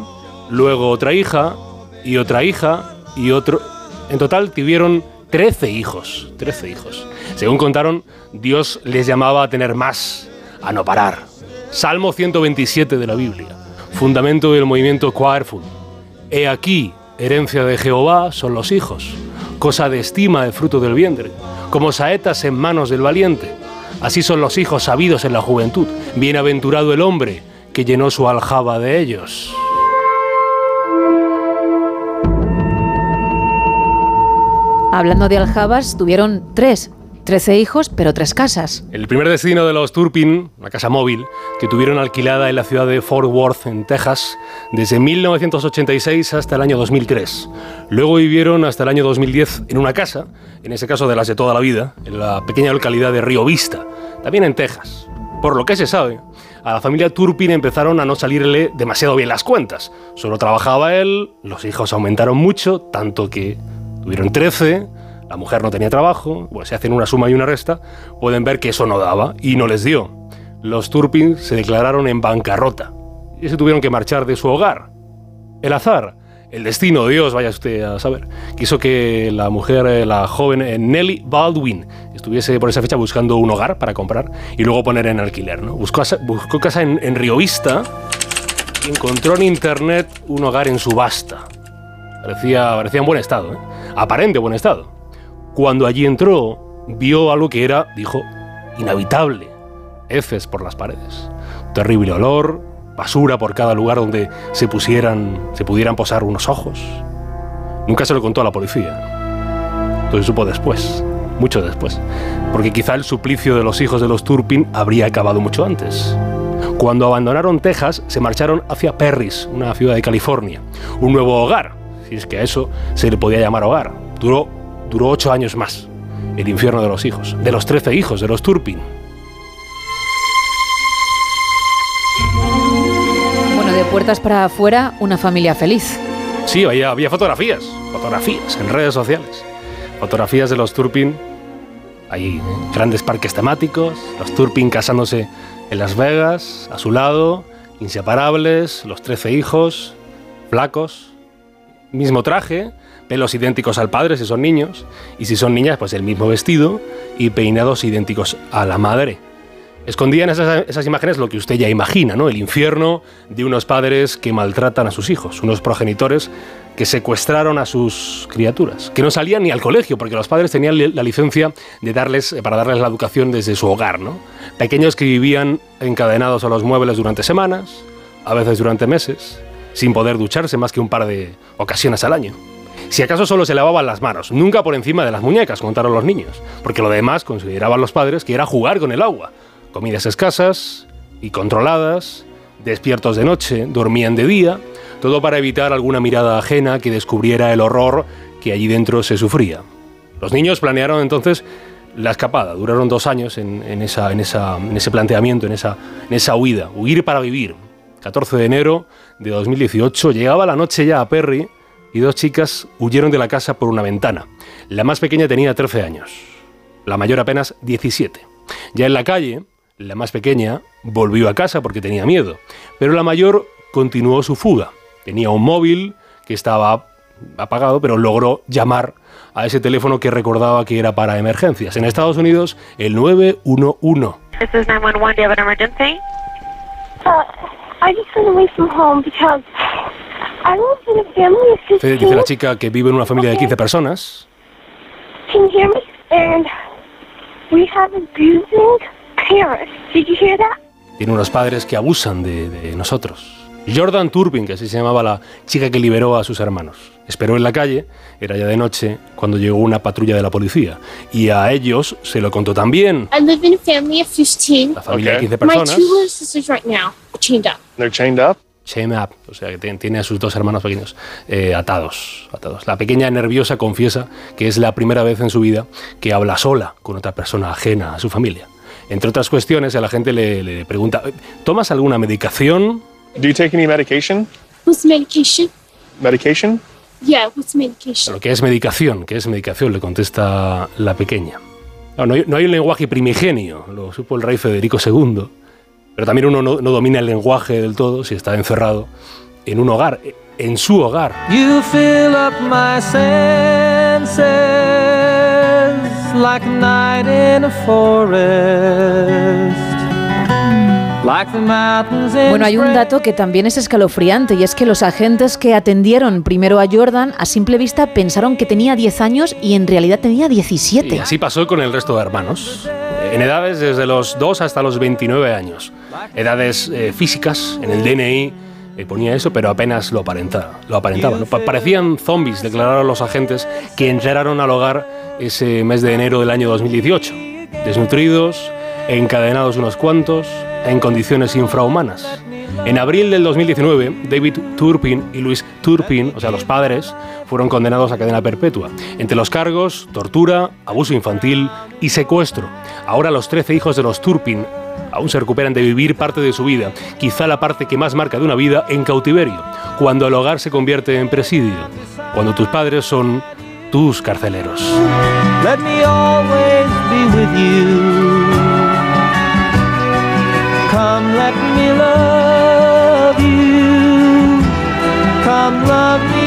Speaker 9: luego otra hija y otra hija y otro. En total tuvieron 13 hijos. 13 hijos. Según contaron, Dios les llamaba a tener más, a no parar. Salmo 127 de la Biblia, fundamento del movimiento Choirful. He aquí, herencia de Jehová son los hijos, cosa de estima el fruto del vientre, como saetas en manos del valiente. Así son los hijos sabidos en la juventud. Bienaventurado el hombre que llenó su aljaba de ellos.
Speaker 8: Hablando de aljabas, tuvieron tres, Trece hijos, pero tres casas.
Speaker 9: El primer destino de los Turpin, una casa móvil, que tuvieron alquilada en la ciudad de Fort Worth, en Texas, desde 1986 hasta el año 2003. Luego vivieron hasta el año 2010 en una casa, en ese caso de las de toda la vida, en la pequeña localidad de Río Vista, también en Texas. Por lo que se sabe, a la familia Turpin empezaron a no salirle demasiado bien las cuentas. Solo trabajaba él, los hijos aumentaron mucho, tanto que tuvieron 13, la mujer no tenía trabajo, pues si hacen una suma y una resta, pueden ver que eso no daba y no les dio. Los Turpin se declararon en bancarrota y se tuvieron que marchar de su hogar. El azar, el destino, Dios, vaya usted a saber, quiso que la mujer, eh, la joven eh, Nelly Baldwin, estuviese por esa fecha buscando un hogar para comprar y luego poner en alquiler. ¿no? Buscó, casa- buscó casa en, en Río Vista y encontró en internet un hogar en subasta. Parecía, parecía en buen estado, ¿eh? aparente buen estado. Cuando allí entró, vio algo que era, dijo, inhabitable. Heces por las paredes. Terrible olor, basura por cada lugar donde se pusieran, se pudieran posar unos ojos. Nunca se lo contó a la policía. Lo supo después, mucho después. Porque quizá el suplicio de los hijos de los Turpin habría acabado mucho antes. Cuando abandonaron Texas, se marcharon hacia Perris, una ciudad de California. Un nuevo hogar, si es que a eso se le podía llamar hogar. Duró, duró ocho años más. El infierno de los hijos, de los trece hijos de los Turpin.
Speaker 8: Bueno, de puertas para afuera, una familia feliz.
Speaker 9: Sí, había, había fotografías, fotografías en redes sociales. Fotografías de los Turpin. Hay grandes parques temáticos, los Turpin casándose en Las Vegas, a su lado, inseparables, los 13 hijos, flacos, mismo traje, pelos idénticos al padre si son niños, y si son niñas, pues el mismo vestido y peinados idénticos a la madre. Escondían esas, imágenes lo que usted ya imagina, ¿no? El infierno de unos padres que maltratan a sus hijos, unos progenitores que secuestraron a sus criaturas, que no salían ni al colegio porque los padres tenían la licencia de darles para darles la educación desde su hogar, ¿no? Pequeños que vivían encadenados a los muebles durante semanas, a veces durante meses, sin poder ducharse más que un par de ocasiones al año. Si acaso solo se lavaban las manos, nunca por encima de las muñecas, contaron los niños, porque lo demás consideraban los padres que era jugar con el agua. Comidas escasas y controladas, despiertos de noche, dormían de día, todo para evitar alguna mirada ajena que descubriera el horror que allí dentro se sufría. Los niños planearon entonces la escapada, duraron dos años en, esa, en, esa, en ese planteamiento, en esa, en esa huida, huir para vivir. 14 de enero de 2018 llegaba la noche ya a Perry y dos chicas huyeron de la casa por una ventana. La más pequeña tenía 13 años, la mayor apenas 17. Ya en la calle, la más pequeña volvió a casa porque tenía miedo, pero la mayor continuó su fuga. Tenía un móvil que estaba apagado, pero logró llamar a ese teléfono que recordaba que era para emergencias. En Estados Unidos, el 911.
Speaker 50: This is 911. Do you have an emergency? Uh, I just went away from home because I live in a family of
Speaker 9: Dice
Speaker 50: 15.
Speaker 9: la chica que vive en una familia de 15 personas.
Speaker 50: Can you hear me? And we have abusing parents. Did you hear that?
Speaker 9: Tiene unos padres que abusan de, de nosotros. Jordan Turbin, que así se llamaba la chica que liberó a sus hermanos. Esperó en la calle, era ya de noche, cuando llegó una patrulla de la policía. Y a ellos se lo contó también.
Speaker 51: I live in a family of 15.
Speaker 9: La familia de 15
Speaker 51: My
Speaker 9: personas.
Speaker 51: two little sisters right now are chained up.
Speaker 9: They're chained up. Up, o sea que tiene- tiene a sus dos hermanos pequeños eh, atados, atados. La pequeña nerviosa confiesa que es la primera vez en su vida que habla sola con otra persona ajena a su familia. Entre otras cuestiones, a la gente le, le pregunta, ¿tomas alguna medicación?
Speaker 52: Do you take any medication?
Speaker 51: What's medication?
Speaker 52: Medication?
Speaker 51: Yeah, what's medication?
Speaker 9: Lo que es medicación, ¿qué es medicación? Le contesta la pequeña. No, no hay, no hay un lenguaje primigenio, lo supo el rey Federico II, pero también uno no, no domina el lenguaje del todo si está encerrado en un hogar, en su hogar.
Speaker 8: Bueno, hay un dato que también es escalofriante y es que los agentes que atendieron primero a Jordan a simple vista pensaron que tenía 10 años y en realidad tenía 17.
Speaker 9: Y así pasó con el resto de hermanos, en edades desde los 2 hasta los 29 años. Edades eh, físicas, en el DNI, eh, ponía eso, pero apenas lo aparentaba. Lo aparentaba ¿no? Pa- Parecían zombies, declararon los agentes que entraron al hogar ese mes de enero del año 2018. Desnutridos, encadenados unos cuantos, en condiciones infrahumanas. En abril del 2019, David Turpin y Luis Turpin, o sea, los padres, fueron condenados a cadena perpetua. Entre los cargos, tortura, abuso infantil y secuestro. Ahora los 13 hijos de los Turpin aún se recuperan de vivir parte de su vida, quizá la parte que más marca de una vida en cautiverio, cuando el hogar se convierte en presidio, cuando tus padres son tus carceleros.
Speaker 48: Let me always be with you. Let me love you. Come, love me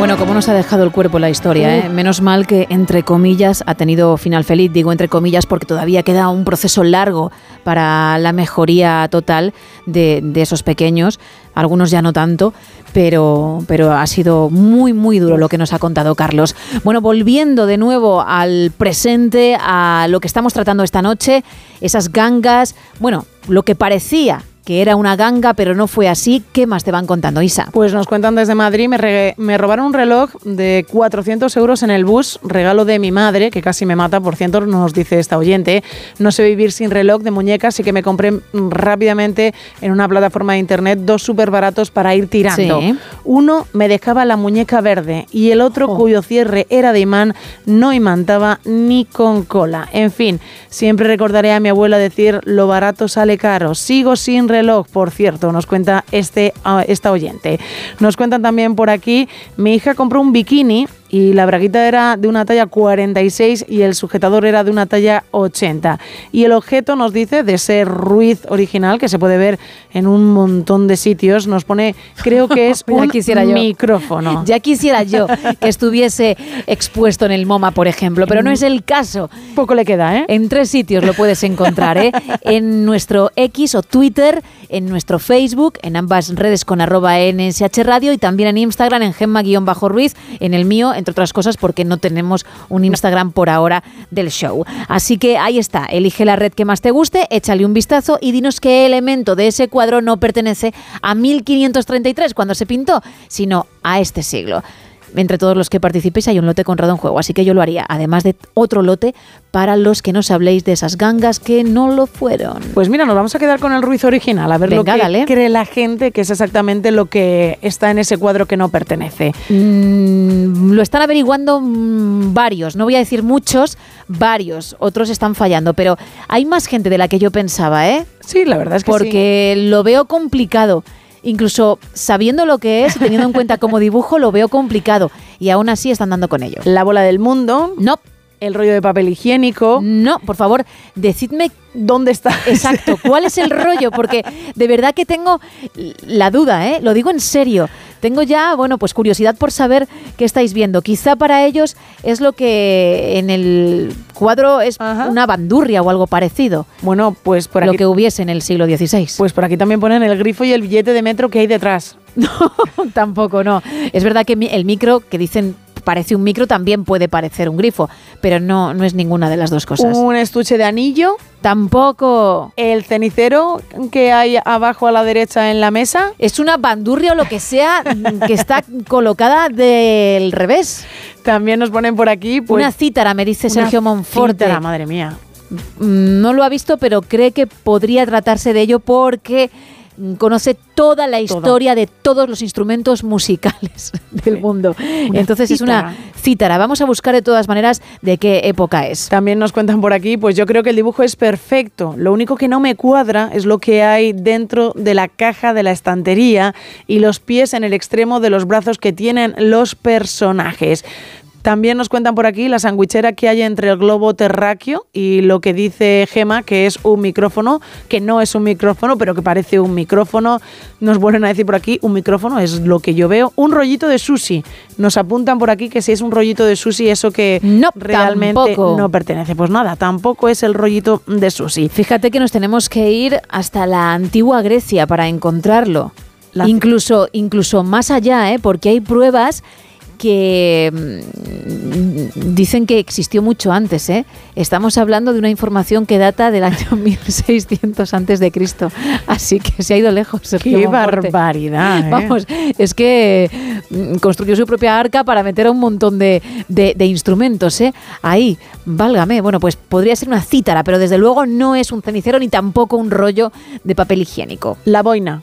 Speaker 8: Bueno, como nos ha dejado el cuerpo la historia, ¿eh? menos mal que, entre comillas, ha tenido final feliz. Digo entre comillas porque todavía queda un proceso largo para la mejoría total de, de esos pequeños. Algunos ya no tanto, pero, pero ha sido muy, muy duro lo que nos ha contado Carlos. Bueno, volviendo de nuevo al presente, a lo que estamos tratando esta noche, esas gangas, bueno, lo que parecía que era una ganga, pero no fue así. ¿Qué más te van contando, Isa?
Speaker 10: Pues nos cuentan desde Madrid, me, re- me robaron un reloj de 400 euros en el bus, regalo de mi madre, que casi me mata, por cierto, nos dice esta oyente. No sé vivir sin reloj de muñeca, así que me compré mm, rápidamente en una plataforma de internet dos súper baratos para ir tirando.
Speaker 8: Sí.
Speaker 10: Uno me dejaba la muñeca verde y el otro, cuyo cierre era de imán, no imantaba ni con cola. En fin, siempre recordaré a mi abuela decir, lo barato sale caro. Sigo sin reloj, por cierto, nos cuenta este, ah, esta oyente. Nos cuentan también por aquí, mi hija compró un bikini y la braguita era de una talla 46 y el sujetador era de una talla 80. Y el objeto nos dice de ser Ruiz original, que se puede ver en un montón de sitios, nos pone, creo que es [laughs]
Speaker 8: Ya
Speaker 10: un
Speaker 8: quisiera yo.
Speaker 10: micrófono.
Speaker 8: Ya quisiera yo que estuviese expuesto en el MoMA, por ejemplo, pero no es el caso.
Speaker 10: Poco le queda, ¿eh?
Speaker 8: En tres sitios lo puedes encontrar, ¿eh? [laughs] En nuestro X o Twitter, en nuestro Facebook, en ambas redes con arroba NSH Radio y también en Instagram, en Gemma-Ruiz, en el mío, entre otras cosas, porque no tenemos un Instagram por ahora del show. Así que ahí está, elige la red que más te guste, échale un vistazo y dinos qué elemento de ese cuadro no pertenece a 1533 cuando se pintó, sino a este siglo. Entre todos los que participéis hay un lote conrado en juego, así que yo lo haría, además de otro lote para los que nos habléis de esas gangas que no lo fueron.
Speaker 10: Pues mira, nos vamos a quedar con el Ruiz original, a ver lo que
Speaker 8: dale.
Speaker 10: cree la gente que es exactamente lo que está en ese cuadro que no pertenece.
Speaker 8: Mm, lo están averiguando mm, varios, no voy a decir muchos, varios, otros están fallando, pero hay más gente de la que yo pensaba, ¿eh?
Speaker 10: Sí, la verdad es que
Speaker 8: Porque lo veo complicado. Incluso sabiendo lo que es, teniendo en cuenta como dibujo, lo veo complicado. Y aún así están dando con ello.
Speaker 10: La bola del mundo.
Speaker 8: No.
Speaker 10: El rollo de papel higiénico.
Speaker 8: No, por favor, decidme
Speaker 10: dónde está.
Speaker 8: Exacto, ¿cuál es el rollo? Porque de verdad que tengo la duda, ¿eh? Lo digo en serio. Tengo ya, bueno, pues curiosidad por saber qué estáis viendo. Quizá para ellos es lo que en el cuadro es una bandurria o algo parecido.
Speaker 10: Bueno, pues por
Speaker 8: Lo
Speaker 10: aquí-
Speaker 8: que hubiese en el siglo XVI.
Speaker 10: Pues por aquí también ponen el grifo y el billete de metro que hay detrás. [laughs]
Speaker 8: Tampoco, no. Es verdad que el micro, que dicen parece un micro, también puede parecer un grifo, pero no, no es ninguna de las dos cosas.
Speaker 10: Un estuche de anillo.
Speaker 8: Tampoco.
Speaker 10: El cenicero que hay abajo a la derecha en la mesa.
Speaker 8: Es una bandurria o lo que sea que está colocada del revés.
Speaker 10: También nos ponen por aquí. Pues,
Speaker 8: una cítara, me dice Sergio Monforte.
Speaker 10: cítara, madre mía.
Speaker 8: Mm, No lo ha visto, pero cree que podría tratarse de ello porque conoce toda la historia de todos los instrumentos musicales [laughs] del mundo.
Speaker 10: Una
Speaker 8: Entonces es una cítara. Vamos a buscar de todas maneras de qué época es.
Speaker 10: También nos cuentan por aquí, pues yo creo que el dibujo es perfecto. Lo único que no me cuadra es lo que hay dentro de la caja de la estantería y los pies en el extremo de los brazos que tienen los personajes. También nos cuentan por aquí la sandwichera que hay entre el globo terráqueo y lo que dice Gema, que es un micrófono, que no es un micrófono, pero que parece un micrófono. Nos vuelven a decir por aquí, un micrófono es lo que yo veo. Un rollito de sushi. Nos apuntan por aquí que si es un rollito de sushi, eso que realmente
Speaker 8: tampoco.
Speaker 10: no pertenece. Pues nada, tampoco es el rollito de sushi.
Speaker 8: Fíjate que nos tenemos que ir hasta la antigua Grecia para encontrarlo. Incluso, incluso más allá, ¿eh? porque hay pruebas que mm, dicen que existió mucho antes. ¿eh? Estamos hablando de una información que data del año [laughs] 1600 antes de Cristo. Así que se ha ido lejos. Sergio
Speaker 10: ¡Qué
Speaker 8: Monforte.
Speaker 10: barbaridad! ¿eh?
Speaker 8: Vamos, es que mm, construyó su propia arca para meter a un montón de, de- de instrumentos, ¿eh? Ahí, válgame. Bueno, pues podría ser una cítara, pero desde luego no es un cenicero ni tampoco un rollo de papel higiénico.
Speaker 10: La boina.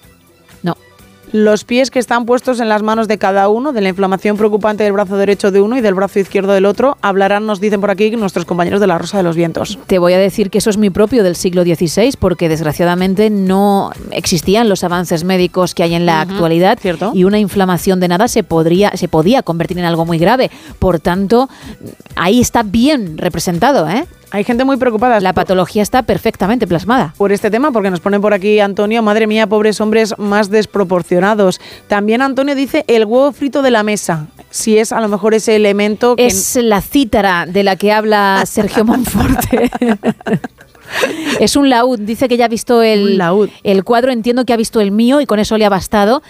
Speaker 10: Los pies que están puestos en las manos de cada uno, de la inflamación preocupante del brazo derecho de uno y del brazo izquierdo del otro, hablarán, nos dicen por aquí, nuestros compañeros de la Rosa de los Vientos.
Speaker 8: Te voy a decir que eso es muy propio del siglo XVI, porque desgraciadamente no existían los avances médicos que hay en la actualidad y una inflamación de nada se podría se podía convertir en algo muy grave. Por tanto, ahí está bien representado, ¿eh?
Speaker 10: Hay gente muy preocupada.
Speaker 8: La patología está perfectamente plasmada.
Speaker 10: Por este tema, porque nos ponen por aquí Antonio, madre mía, pobres hombres más desproporcionados. También Antonio dice el huevo frito de la mesa, si es a lo mejor ese elemento que...
Speaker 8: Es la cítara de la que habla Sergio [laughs] Monforte. [laughs] [laughs] Es un laúd, dice que ya ha visto el, el cuadro, entiendo que ha visto el mío y con eso le ha bastado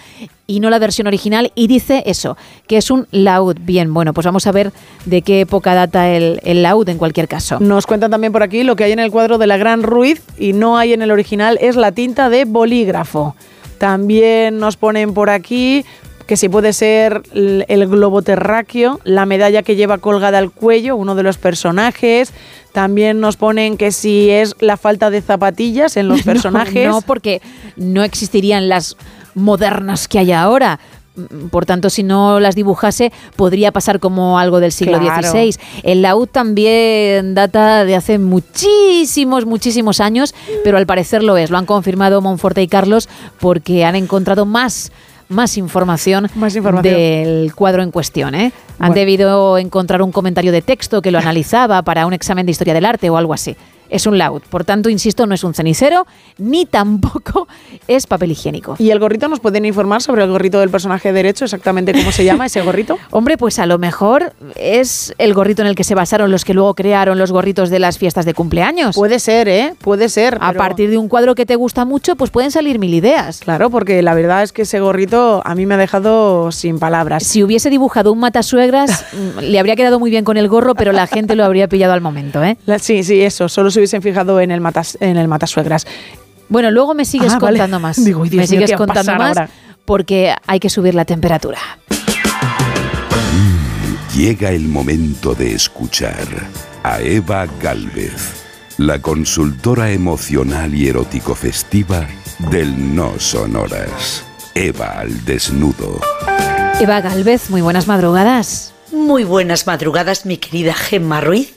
Speaker 8: y no la versión original y dice eso, que es un laúd. Bien, bueno, pues vamos a ver de qué época data el, el laúd en cualquier caso.
Speaker 10: Nos cuentan también por aquí lo que hay en el cuadro de la Gran Ruiz y no hay en el original es la tinta de bolígrafo. También nos ponen por aquí que si puede ser el globo terráqueo, la medalla que lleva colgada al cuello, uno de los personajes. También nos ponen que si es la falta de zapatillas en los [laughs] personajes.
Speaker 8: No, porque no existirían las modernas que hay ahora. Mm, Por tanto, si no las dibujase, podría pasar como algo del siglo
Speaker 10: Claro.
Speaker 8: XVI. El laúd también data de hace muchísimos, muchísimos años, pero al parecer lo es. Lo han confirmado Monforte y Carlos porque han encontrado más, más información,
Speaker 10: información.
Speaker 8: del cuadro en cuestión. ¿eh? Han
Speaker 10: Bueno.
Speaker 8: debido encontrar un comentario de texto que lo [laughs] analizaba para un examen de historia del arte o algo así. Es un laúd. Por tanto, insisto, no es un cenicero ni tampoco [laughs] es papel higiénico.
Speaker 10: ¿Y el gorrito nos pueden informar sobre el gorrito del personaje derecho, exactamente cómo se llama ese gorrito? [laughs]
Speaker 8: Hombre, pues a lo mejor es el gorrito en el que se basaron los que luego crearon los gorritos de las fiestas de cumpleaños.
Speaker 10: Puede ser, ¿eh? Puede ser.
Speaker 8: A
Speaker 10: pero-
Speaker 8: partir de un cuadro que te gusta mucho, pues pueden salir mil ideas.
Speaker 10: Claro, porque la verdad es que ese gorrito a mí me ha dejado sin palabras.
Speaker 8: Si hubiese dibujado un matasuegras, [laughs] le habría quedado muy bien con el gorro, pero la gente lo habría pillado al momento, ¿eh?
Speaker 10: La- sí, sí, eso. Solo se hubiesen fijado en el, matas, en el matasuegras.
Speaker 8: Bueno, luego me sigues
Speaker 10: Ah, vale.
Speaker 8: contando más. [laughs]
Speaker 10: Digo, "Ay, Dios
Speaker 8: me sigues
Speaker 10: ¿qué va a
Speaker 8: contando más
Speaker 10: ahora?
Speaker 8: porque hay que subir la temperatura.
Speaker 7: Llega el momento de escuchar a Eva Galvez, la consultora emocional y erótico festiva del No Sonoras. Eva al desnudo.
Speaker 8: Eva Galvez, muy buenas madrugadas.
Speaker 53: Muy buenas madrugadas, mi querida Gemma Ruiz,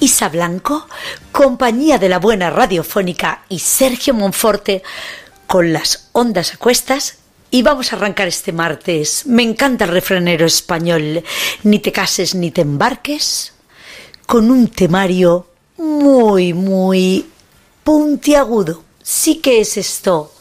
Speaker 53: Isa Blanco, compañía de la buena radiofónica y Sergio Monforte con las ondas a cuestas. Y vamos a arrancar este martes. Me encanta el refranero español. Ni te cases ni te embarques. Con un temario muy, muy puntiagudo. Sí que es esto,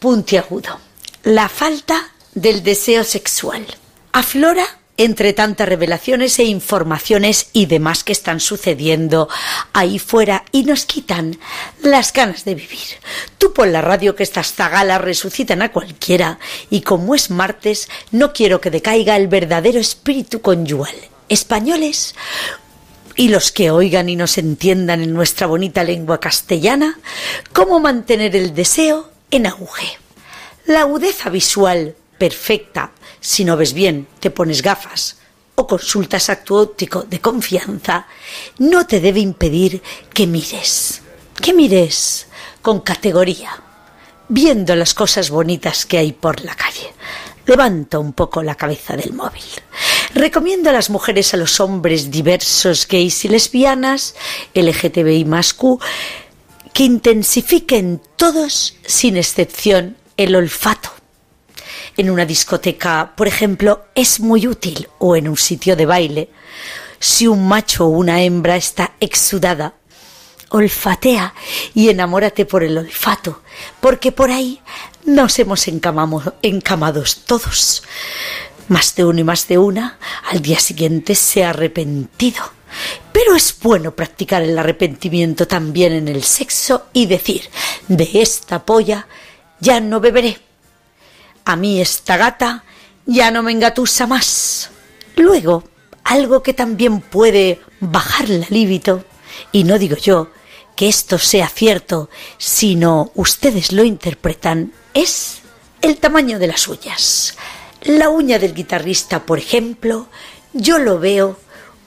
Speaker 53: puntiagudo. La falta del deseo sexual. Aflora entre tantas revelaciones e informaciones y demás que están sucediendo ahí fuera y nos quitan las ganas de vivir. Tú pon la radio que estas zagalas resucitan a cualquiera y como es martes no quiero que decaiga el verdadero espíritu conyugal. Españoles, y los que oigan y nos entiendan en nuestra bonita lengua castellana, cómo mantener el deseo en auge. La agudeza visual perfecta, si no ves bien, te pones gafas o consultas a tu óptico de confianza, no te debe impedir que mires, que mires con categoría, viendo las cosas bonitas que hay por la calle. Levanta un poco la cabeza del móvil. Recomiendo a las mujeres, a los hombres diversos, gays y lesbianas, LGTBI más Q, que intensifiquen todos, sin excepción, el olfato. En una discoteca, por ejemplo, es muy útil, o en un sitio de baile, si un macho o una hembra está exudada. Olfatea y enamórate por el olfato, porque por ahí nos hemos encamamo- encamados todos. Más de uno y más de una, al día siguiente se ha arrepentido. Pero es bueno practicar el arrepentimiento también en el sexo y decir, de esta polla ya no beberé. A mí esta gata ya no me engatusa más. Luego, algo que también puede bajar la libido, y no digo yo que esto sea cierto, sino ustedes lo interpretan, es el tamaño de las uñas. La uña del guitarrista, por ejemplo, yo lo veo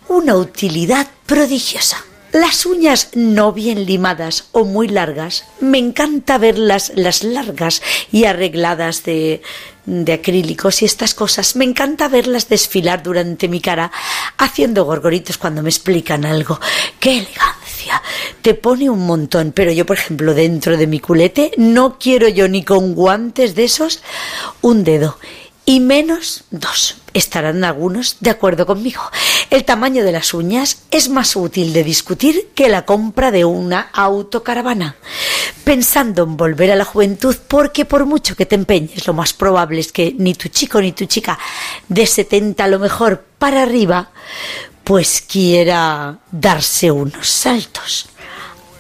Speaker 53: una utilidad prodigiosa. Las uñas no bien limadas o muy largas, me encanta verlas las largas y arregladas de, de acrílicos y estas cosas. Me encanta verlas desfilar durante mi cara haciendo gorgoritos cuando me explican algo. ¡Qué elegancia! Te pone un montón, pero yo, por ejemplo, dentro de mi culete no quiero yo ni con guantes de esos un dedo y menos dos. Estarán algunos de acuerdo conmigo. El tamaño de las uñas es más útil de discutir que la compra de una autocaravana. Pensando en volver a la juventud, porque por mucho que te empeñes, lo más probable es que ni tu chico ni tu chica de 70 a lo mejor para arriba, pues quiera darse unos saltos.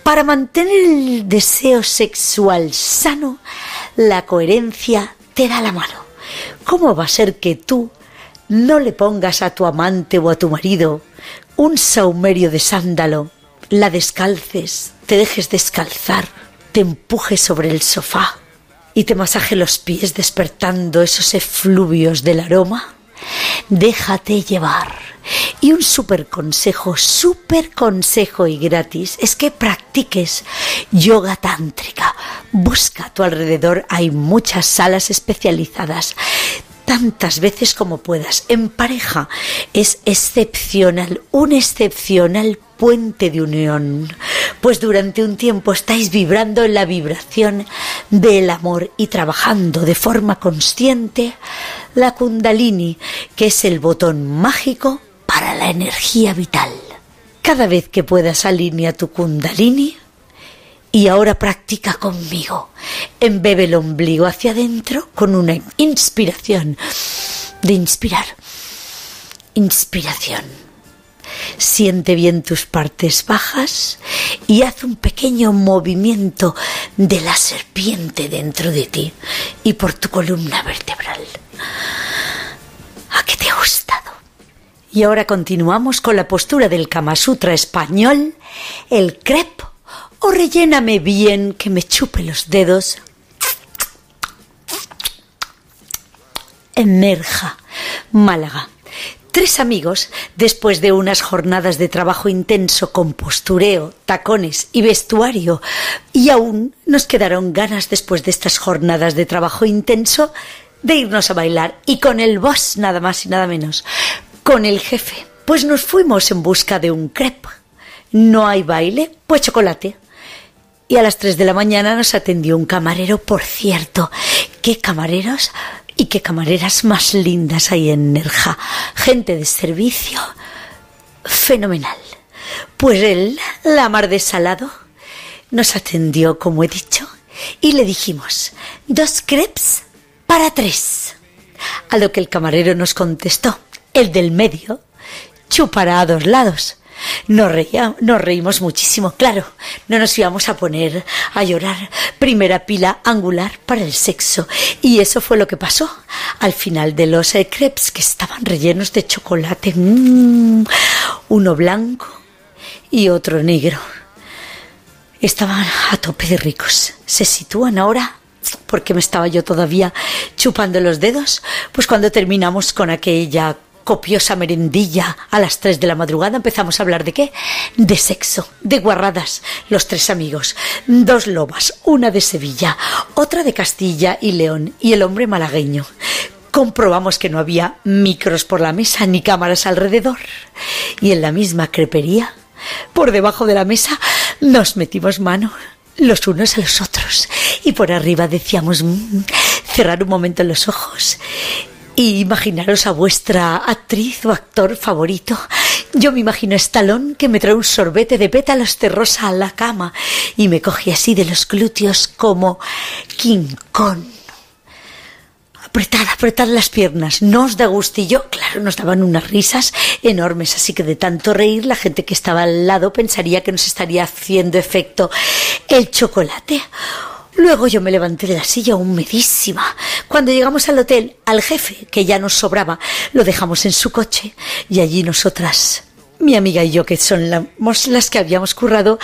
Speaker 53: Para mantener el deseo sexual sano, la coherencia te da la mano. ¿Cómo va a ser que tú no le pongas a tu amante o a tu marido un saumerio de sándalo, la descalces, te dejes descalzar, te empujes sobre el sofá y te masaje los pies despertando esos efluvios del aroma? Déjate llevar. Y un super consejo, super consejo y gratis es que practiques yoga tántrica. Busca a tu alrededor, hay muchas salas especializadas. Tantas veces como puedas, en pareja. Es excepcional, un excepcional puente de unión. Pues durante un tiempo estáis vibrando en la vibración del amor y trabajando de forma consciente la kundalini, que es el botón mágico para la energía vital. Cada vez que puedas alinea tu kundalini y ahora practica conmigo. Embebe el ombligo hacia adentro con una inspiración de inspirar. Inspiración. Siente bien tus partes bajas y haz un pequeño movimiento de la serpiente dentro de ti y por tu columna vertebral. ¿A qué te ha gustado? Y ahora continuamos con la postura del Kama Sutra español, el crepe o relléname bien que me chupe los dedos. En Nerja, Málaga. Tres amigos, después de unas jornadas de trabajo intenso con postureo, tacones y vestuario, y aún nos quedaron ganas después de estas jornadas de trabajo intenso de irnos a bailar, y con el boss nada más y nada menos, con el jefe. Pues nos fuimos en busca de un crepe. No hay baile, pues chocolate. Y a las 3 de la mañana nos atendió un camarero, por cierto. ¿Qué camareros y qué camareras más lindas hay en Nerja? Gente de servicio fenomenal. Pues él, la mar de salado, nos atendió, como he dicho, y le dijimos, dos crepes para tres. A lo que el camarero nos contestó, el del medio chupará a dos lados. Nos, reía, nos reímos muchísimo, claro. No nos íbamos a poner a llorar. Primera pila angular para el sexo. Y eso fue lo que pasó. Al final de los eh, crepes que estaban rellenos de chocolate. mm, uno blanco y otro negro. Estaban a tope de ricos. Se sitúan ahora porque me estaba yo todavía chupando los dedos, pues cuando terminamos con aquella copiosa merendilla a las 3 de la madrugada empezamos a hablar de qué? De sexo, de guarradas, los tres amigos, dos lobas, una de Sevilla, otra de Castilla y León y el hombre malagueño. Comprobamos que no había micros por la mesa ni cámaras alrededor. Y en la misma crepería, por debajo de la mesa, nos metimos mano los unos a los otros. Y por arriba decíamos, "Mm, cerrar un momento los ojos y imaginaros a vuestra actriz o actor favorito. Yo me imagino a Stallone que me trae un sorbete de pétalos de rosa a la cama y me coge así de los glúteos como King Kong. Apretad, apretad las piernas, no os da gustillo. Claro, nos daban unas risas enormes, así que de tanto reír la gente que estaba al lado pensaría que nos estaría haciendo efecto el chocolate. Luego yo me levanté de la silla humedísima. Cuando llegamos al hotel, al jefe, que ya nos sobraba, lo dejamos en su coche y allí nosotras, mi amiga y yo, que la- las que habíamos currado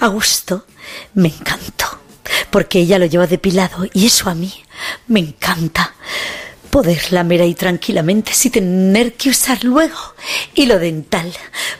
Speaker 53: a gusto, me encantó. Porque ella lo lleva depilado y eso a mí me encanta. Poder lamer ahí tranquilamente sin tener que usar luego. Y lo dental,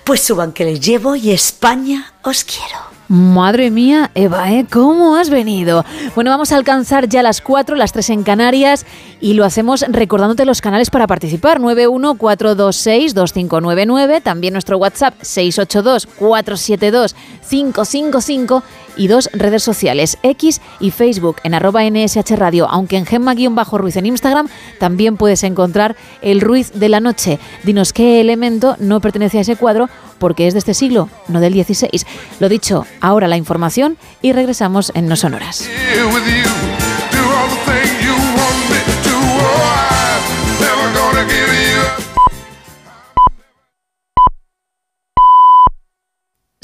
Speaker 53: pues suban que les llevo y España os quiero.
Speaker 8: Madre mía, Eva, ¿eh? ¿Cómo has venido? Bueno, vamos a alcanzar ya las 4, las 3 en Canarias y lo hacemos recordándote los canales para participar. 914262599, también nuestro WhatsApp 682472555 y dos redes sociales, X y Facebook en arroba NSH Radio, aunque en Gemma-Ruiz en Instagram también puedes encontrar el Ruiz de la Noche. Dinos qué elemento no pertenece a ese cuadro porque es de este siglo, no del 16. Lo dicho, ahora la información y regresamos en No Sonoras.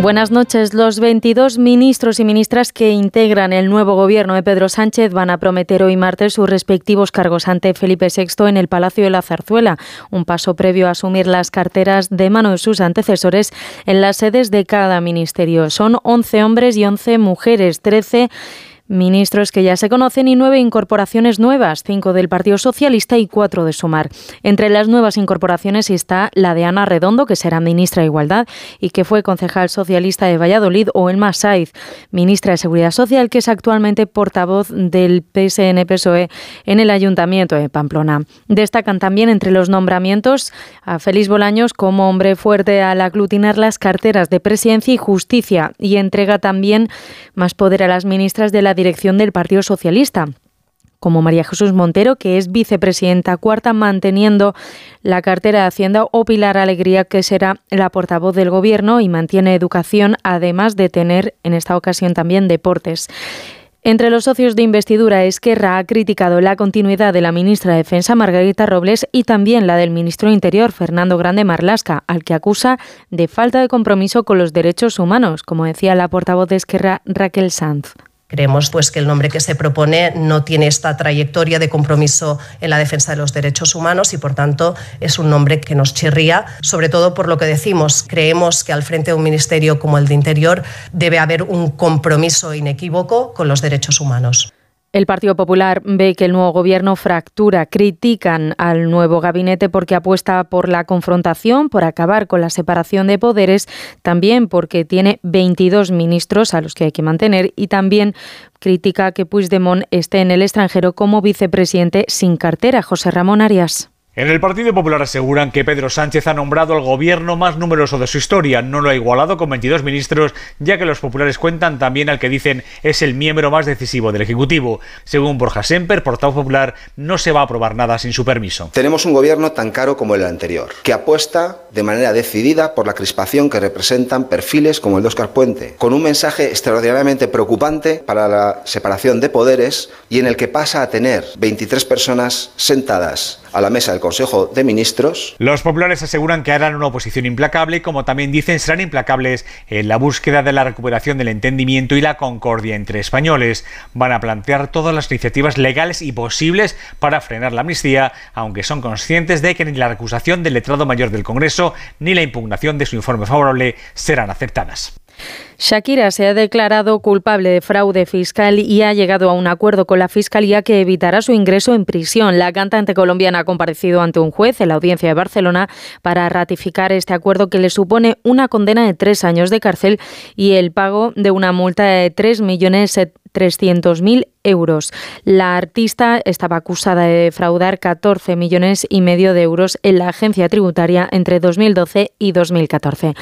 Speaker 12: Buenas noches. Los 22 ministros y ministras que integran el nuevo gobierno de Pedro Sánchez van a prometer hoy martes sus respectivos cargos ante Felipe VI en el Palacio de la Zarzuela, un paso previo a asumir las carteras de mano de sus antecesores en las sedes de cada ministerio. Son 11 hombres y 11 mujeres, 13 ministros que ya se conocen y nueve incorporaciones nuevas, cinco del Partido Socialista y cuatro de Sumar. Entre las nuevas incorporaciones está la de Ana Redondo, que será ministra de Igualdad y que fue concejal socialista de Valladolid, o Elma Saiz, ministra de Seguridad Social, que es actualmente portavoz del PSN-PSOE en el Ayuntamiento de Pamplona. Destacan también entre los nombramientos a Félix Bolaños como hombre fuerte al aglutinar las carteras de Presidencia y Justicia y entrega también más poder a las ministras de la dirección del Partido Socialista como María Jesús Montero, que es vicepresidenta cuarta, manteniendo la cartera de Hacienda, o Pilar Alegría, que será la portavoz del Gobierno y mantiene educación, además de tener en esta ocasión también deportes. Entre los socios de investidura, Esquerra ha criticado la continuidad de la ministra de Defensa, Margarita Robles, y también la del ministro de Interior, Fernando Grande Marlasca, al que acusa de falta de compromiso con los derechos humanos, como decía la portavoz de Esquerra, Raquel Sanz.
Speaker 16: Creemos pues que el nombre que se propone no tiene esta trayectoria de compromiso en la defensa de los derechos humanos y por tanto es un nombre que nos chirría, sobre todo por lo que decimos. Creemos que al frente de un ministerio como el de Interior debe haber un compromiso inequívoco con los derechos humanos.
Speaker 12: El Partido Popular ve que el nuevo gobierno fractura, critican al nuevo gabinete porque apuesta por la confrontación, por acabar con la separación de poderes, también porque tiene 22 ministros a los que hay que mantener y también critica que Puigdemont esté en el extranjero como vicepresidente sin cartera. José Ramón Arias.
Speaker 54: En el Partido Popular aseguran que Pedro Sánchez ha nombrado al gobierno más numeroso de su historia. No lo ha igualado con 22 ministros, ya que los populares cuentan también al que dicen es el miembro más decisivo del Ejecutivo. Según Borja Semper, portavoz popular, no se va a aprobar nada sin su permiso.
Speaker 55: Tenemos un gobierno tan caro como el anterior, que apuesta de manera decidida por la crispación que representan perfiles como el de Óscar Puente, con un mensaje extraordinariamente preocupante para la separación de poderes y en el que pasa a tener 23 personas sentadas a la mesa del Consejo de Ministros.
Speaker 54: Los populares aseguran que harán una oposición implacable, como también dicen serán implacables en la búsqueda de la recuperación del entendimiento y la concordia entre españoles. Van a plantear todas las iniciativas legales y posibles para frenar la amnistía, aunque son conscientes de que ni la recusación del letrado mayor del Congreso ni la impugnación de su informe favorable serán aceptadas.
Speaker 12: Shakira se ha declarado culpable de fraude fiscal y ha llegado a un acuerdo con la Fiscalía que evitará su ingreso en prisión. La cantante colombiana ha comparecido ante un juez en la audiencia de Barcelona para ratificar este acuerdo que le supone una condena de tres años de cárcel y el pago de una multa de 3 millones 300.000 euros. La artista estaba acusada de defraudar 14 millones y medio de euros en la agencia tributaria entre 2012 y 2014.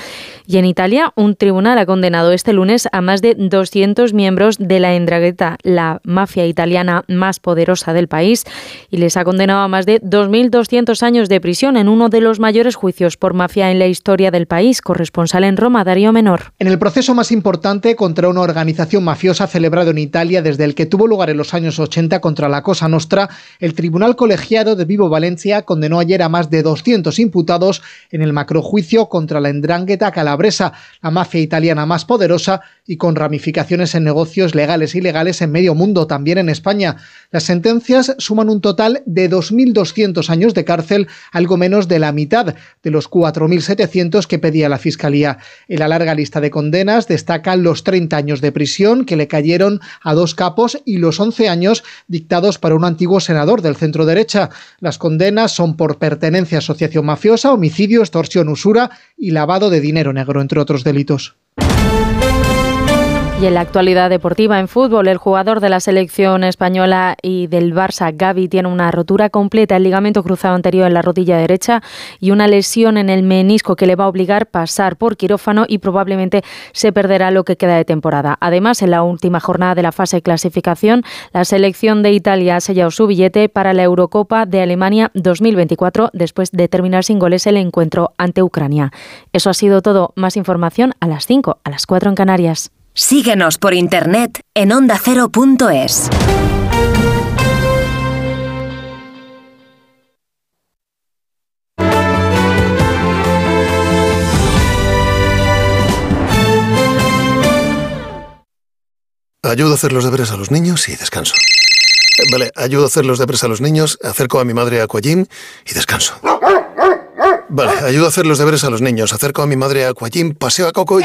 Speaker 12: Y en Italia, un tribunal ha condenado este lunes a más de 200 miembros de la Endragueta, la mafia italiana más poderosa del país, y les ha condenado a más de 2.200 años de prisión en uno de los mayores juicios por mafia en la historia del país. Corresponsal en Roma, Darío Menor.
Speaker 56: En el proceso más importante contra una organización mafiosa celebrado en Italia desde el que tuvo lugar en los años 80 contra la Cosa Nostra, el Tribunal Colegiado de Vivo Valencia condenó ayer a más de 200 imputados en el macrojuicio contra la Endrangheta calabresa, la mafia italiana más poderosa y con ramificaciones en negocios legales y ilegales en medio mundo, también en España. Las sentencias suman un total de 2.200 años de cárcel, algo menos de la mitad de los 4.700 que pedía la Fiscalía. En la larga lista de condenas destacan los 30 años de prisión que le cayeron a dos capos y los 11 años dictados para un antiguo senador del centro derecha. Las condenas son por pertenencia a asociación mafiosa, homicidio, extorsión, usura y lavado de dinero negro, entre otros delitos.
Speaker 12: Y en la actualidad deportiva en fútbol, el jugador de la selección española y del Barça, Gaby, tiene una rotura completa, el ligamento cruzado anterior en la rodilla derecha y una lesión en el menisco que le va a obligar a pasar por quirófano y probablemente se perderá lo que queda de temporada. Además, en la última jornada de la fase de clasificación, la selección de Italia ha sellado su billete para la Eurocopa de Alemania 2024 después de terminar sin goles el encuentro ante Ucrania. Eso ha sido todo. Más información a las 5, a las 4 en Canarias.
Speaker 49: Síguenos por internet en ondacero.es.
Speaker 57: Ayudo a hacer los deberes a los niños y descanso. Eh, Vale, ayudo a hacer los deberes a los niños, acerco a mi madre a Aquagym y descanso. Vale, ayudo a hacer los deberes a los niños, acerco a mi madre a Aquagym, paseo a Coco y...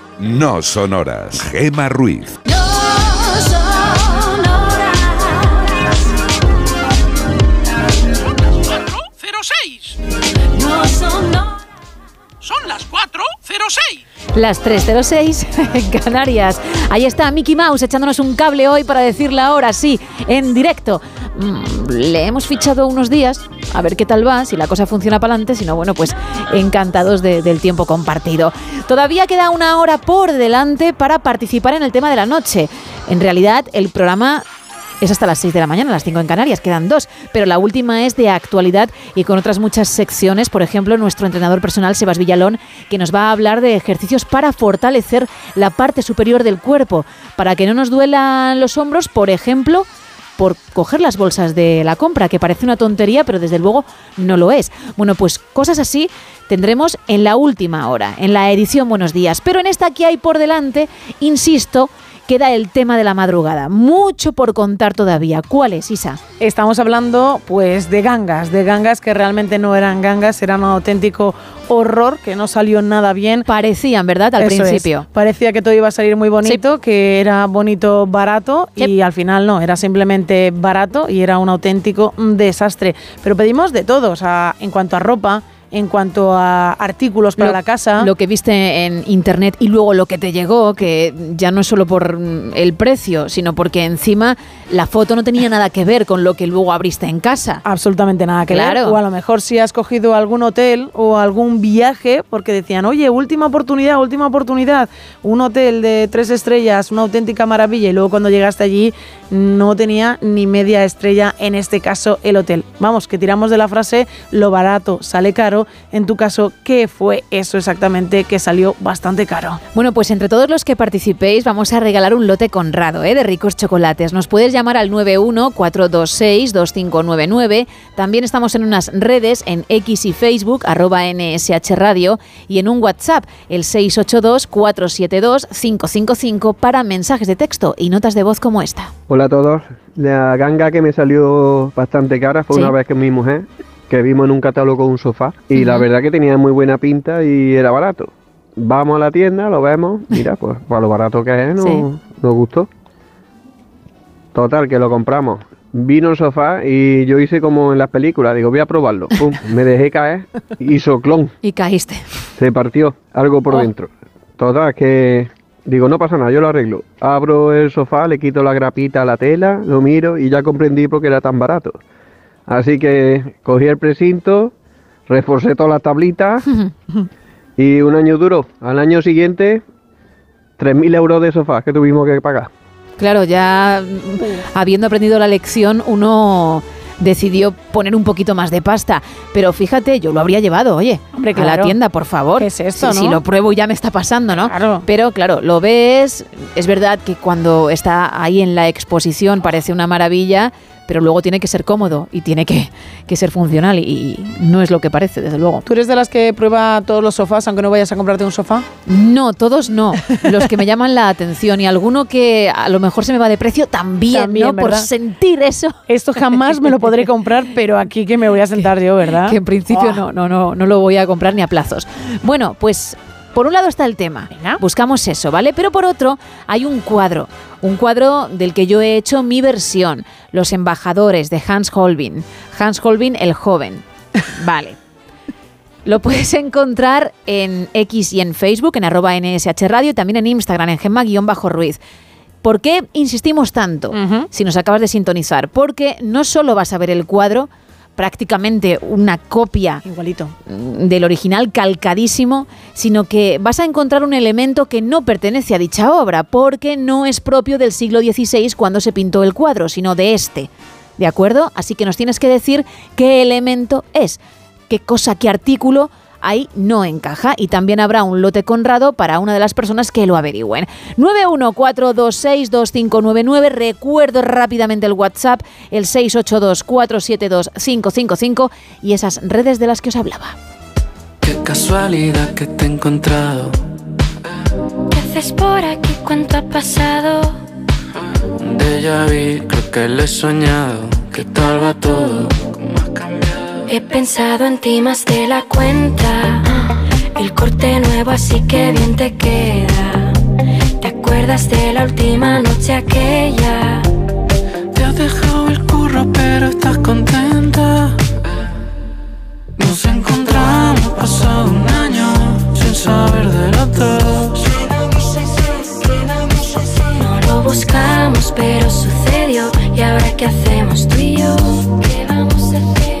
Speaker 7: no sonoras. Gema Ruiz.
Speaker 58: 4.06.
Speaker 8: Las 3.06 en Canarias. Ahí está Mickey Mouse echándonos un cable hoy para decir la hora, sí, en directo. Mm, Le hemos fichado unos días, a ver qué tal va, si la cosa funciona para adelante, si no, bueno, pues encantados de- del tiempo compartido. Todavía queda una hora por delante para participar en el tema de la noche. En realidad, el programa es hasta las 6 de la mañana, las 5 en Canarias, quedan dos, pero la última es de actualidad y con otras muchas secciones, por ejemplo, nuestro entrenador personal, Sebas Villalón, que nos va a hablar de ejercicios para fortalecer la parte superior del cuerpo, para que no nos duelan los hombros, por ejemplo, por coger las bolsas de la compra, que parece una tontería, pero desde luego no lo es. Bueno, pues cosas así tendremos en la última hora, en la edición Buenos Días. Pero en esta que hay por delante, insisto, queda el tema de la madrugada. Mucho por contar todavía. ¿Cuál es, Isa?
Speaker 10: Estamos hablando pues de gangas, de gangas que realmente no eran gangas, eran un auténtico horror que no salió nada bien.
Speaker 8: Parecían, ¿verdad? Al
Speaker 10: Eso es.
Speaker 8: principio.
Speaker 10: Parecía que todo iba a salir muy bonito, que era bonito barato y al final no, era simplemente barato y era un auténtico mm, desastre. Pero pedimos de todo, o sea, en cuanto a ropa, en cuanto a artículos para
Speaker 8: Lo-
Speaker 10: la casa.
Speaker 8: Lo que viste en internet y luego lo que te llegó, que ya no es solo por mm, el precio, sino porque encima la foto no tenía nada que ver con lo que luego abriste en casa.
Speaker 10: Absolutamente nada que
Speaker 8: Claro.
Speaker 10: ver. O a lo mejor si has cogido algún hotel o algún viaje, porque decían, oye, última oportunidad, última oportunidad, un hotel de tres estrellas, una auténtica maravilla, y luego cuando llegaste allí no tenía ni media estrella, en este caso el hotel. Vamos, que tiramos de la frase, lo barato sale caro En tu caso, ¿qué fue eso exactamente que salió bastante caro?
Speaker 8: Bueno, pues entre todos los que participéis vamos a regalar un lote Conrado ¿eh? de ricos chocolates. Nos puedes llamar al 914262599. También estamos en unas redes en X y Facebook, arroba NSH Radio, y en un WhatsApp, el 682-472-555 para mensajes de texto y notas de voz como esta.
Speaker 59: Hola a todos. La ganga que me salió bastante cara fue
Speaker 8: Sí.
Speaker 59: una vez que mi mujer, que vimos en un catálogo un sofá, y la verdad que tenía muy buena pinta y era barato. Vamos a la tienda, lo vemos, mira, pues para lo barato que es,
Speaker 8: Sí.
Speaker 59: nos gustó. Total, que lo compramos. Vino el sofá y yo hice como en las películas, digo, voy a probarlo. Pum, [laughs] me dejé caer, hizo clon,
Speaker 8: Y caíste.
Speaker 59: se partió algo por dentro. Total, que digo, no pasa nada, yo lo arreglo. Abro el sofá, le quito la grapita a la tela, lo miro y ya comprendí por qué era tan barato. Así que cogí el precinto, reforcé todas las tablitas [laughs] y un año duró. Al año siguiente, 3.000 euros de sofá que tuvimos que pagar.
Speaker 8: Claro, ya habiendo aprendido la lección, uno decidió poner un poquito más de pasta. Pero fíjate, yo lo habría llevado, oye,
Speaker 10: Hombre,
Speaker 8: a la
Speaker 10: claro.
Speaker 8: tienda, por favor.
Speaker 10: ¿Qué es esto,
Speaker 8: si,
Speaker 10: no?
Speaker 8: si lo pruebo ya me está pasando, ¿no? Pero claro, lo ves, es verdad que cuando está ahí en la exposición parece una maravilla, pero luego tiene que ser cómodo y tiene que, que ser funcional y, y no es lo que parece, desde luego.
Speaker 10: ¿Tú eres de las que prueba todos los sofás aunque no vayas a comprarte un sofá?
Speaker 8: No, todos no. Los que me llaman la atención y alguno que a lo mejor se me va de precio también,
Speaker 10: También,
Speaker 8: ¿no? Por sentir eso.
Speaker 10: Esto jamás me lo podré comprar, pero aquí que me voy a [laughs] sentar yo, ¿verdad?
Speaker 8: Que en principio no, no, no, no lo voy a comprar ni a plazos. Bueno, pues por un lado está el tema, buscamos eso, ¿vale? Pero por otro hay un cuadro, un cuadro del que yo he hecho mi versión, Los embajadores de Hans Holbein. Hans Holbein el joven. [laughs] Vale. Lo puedes encontrar en X y en Facebook, en arroba NSH Radio, y también en Instagram, en Gemma-Ruiz. ¿Por qué insistimos tanto si nos acabas de sintonizar? Porque no solo vas a ver el cuadro, prácticamente una copia
Speaker 10: Igualito.
Speaker 8: del original calcadísimo, sino que vas a encontrar un elemento que no pertenece a dicha obra, porque no es propio del siglo XVI cuando se pintó el cuadro, sino de este. ¿De acuerdo? Así que nos tienes que decir qué elemento es, qué cosa, qué artículo ahí no encaja y también habrá un lote conrado para una de las personas que lo averigüen. 914262599, recuerdo rápidamente el WhatsApp, el 682472555 y esas redes de las que os hablaba.
Speaker 60: Qué casualidad que te he encontrado.
Speaker 61: ¿Qué haces por aquí? ¿Cuánto ha pasado?
Speaker 60: De ya vi, creo que lo he soñado. ¿Qué tal va todo?
Speaker 61: He pensado en ti más de la cuenta. El corte nuevo, así que bien te queda. ¿Te acuerdas de la última noche aquella?
Speaker 60: Te has dejado el curro, pero estás contenta. Nos encontramos pasado un año sin saber de los dos.
Speaker 61: No lo buscamos, pero sucedió. ¿Y ahora qué hacemos tú y yo? ¿Qué vamos a hacer?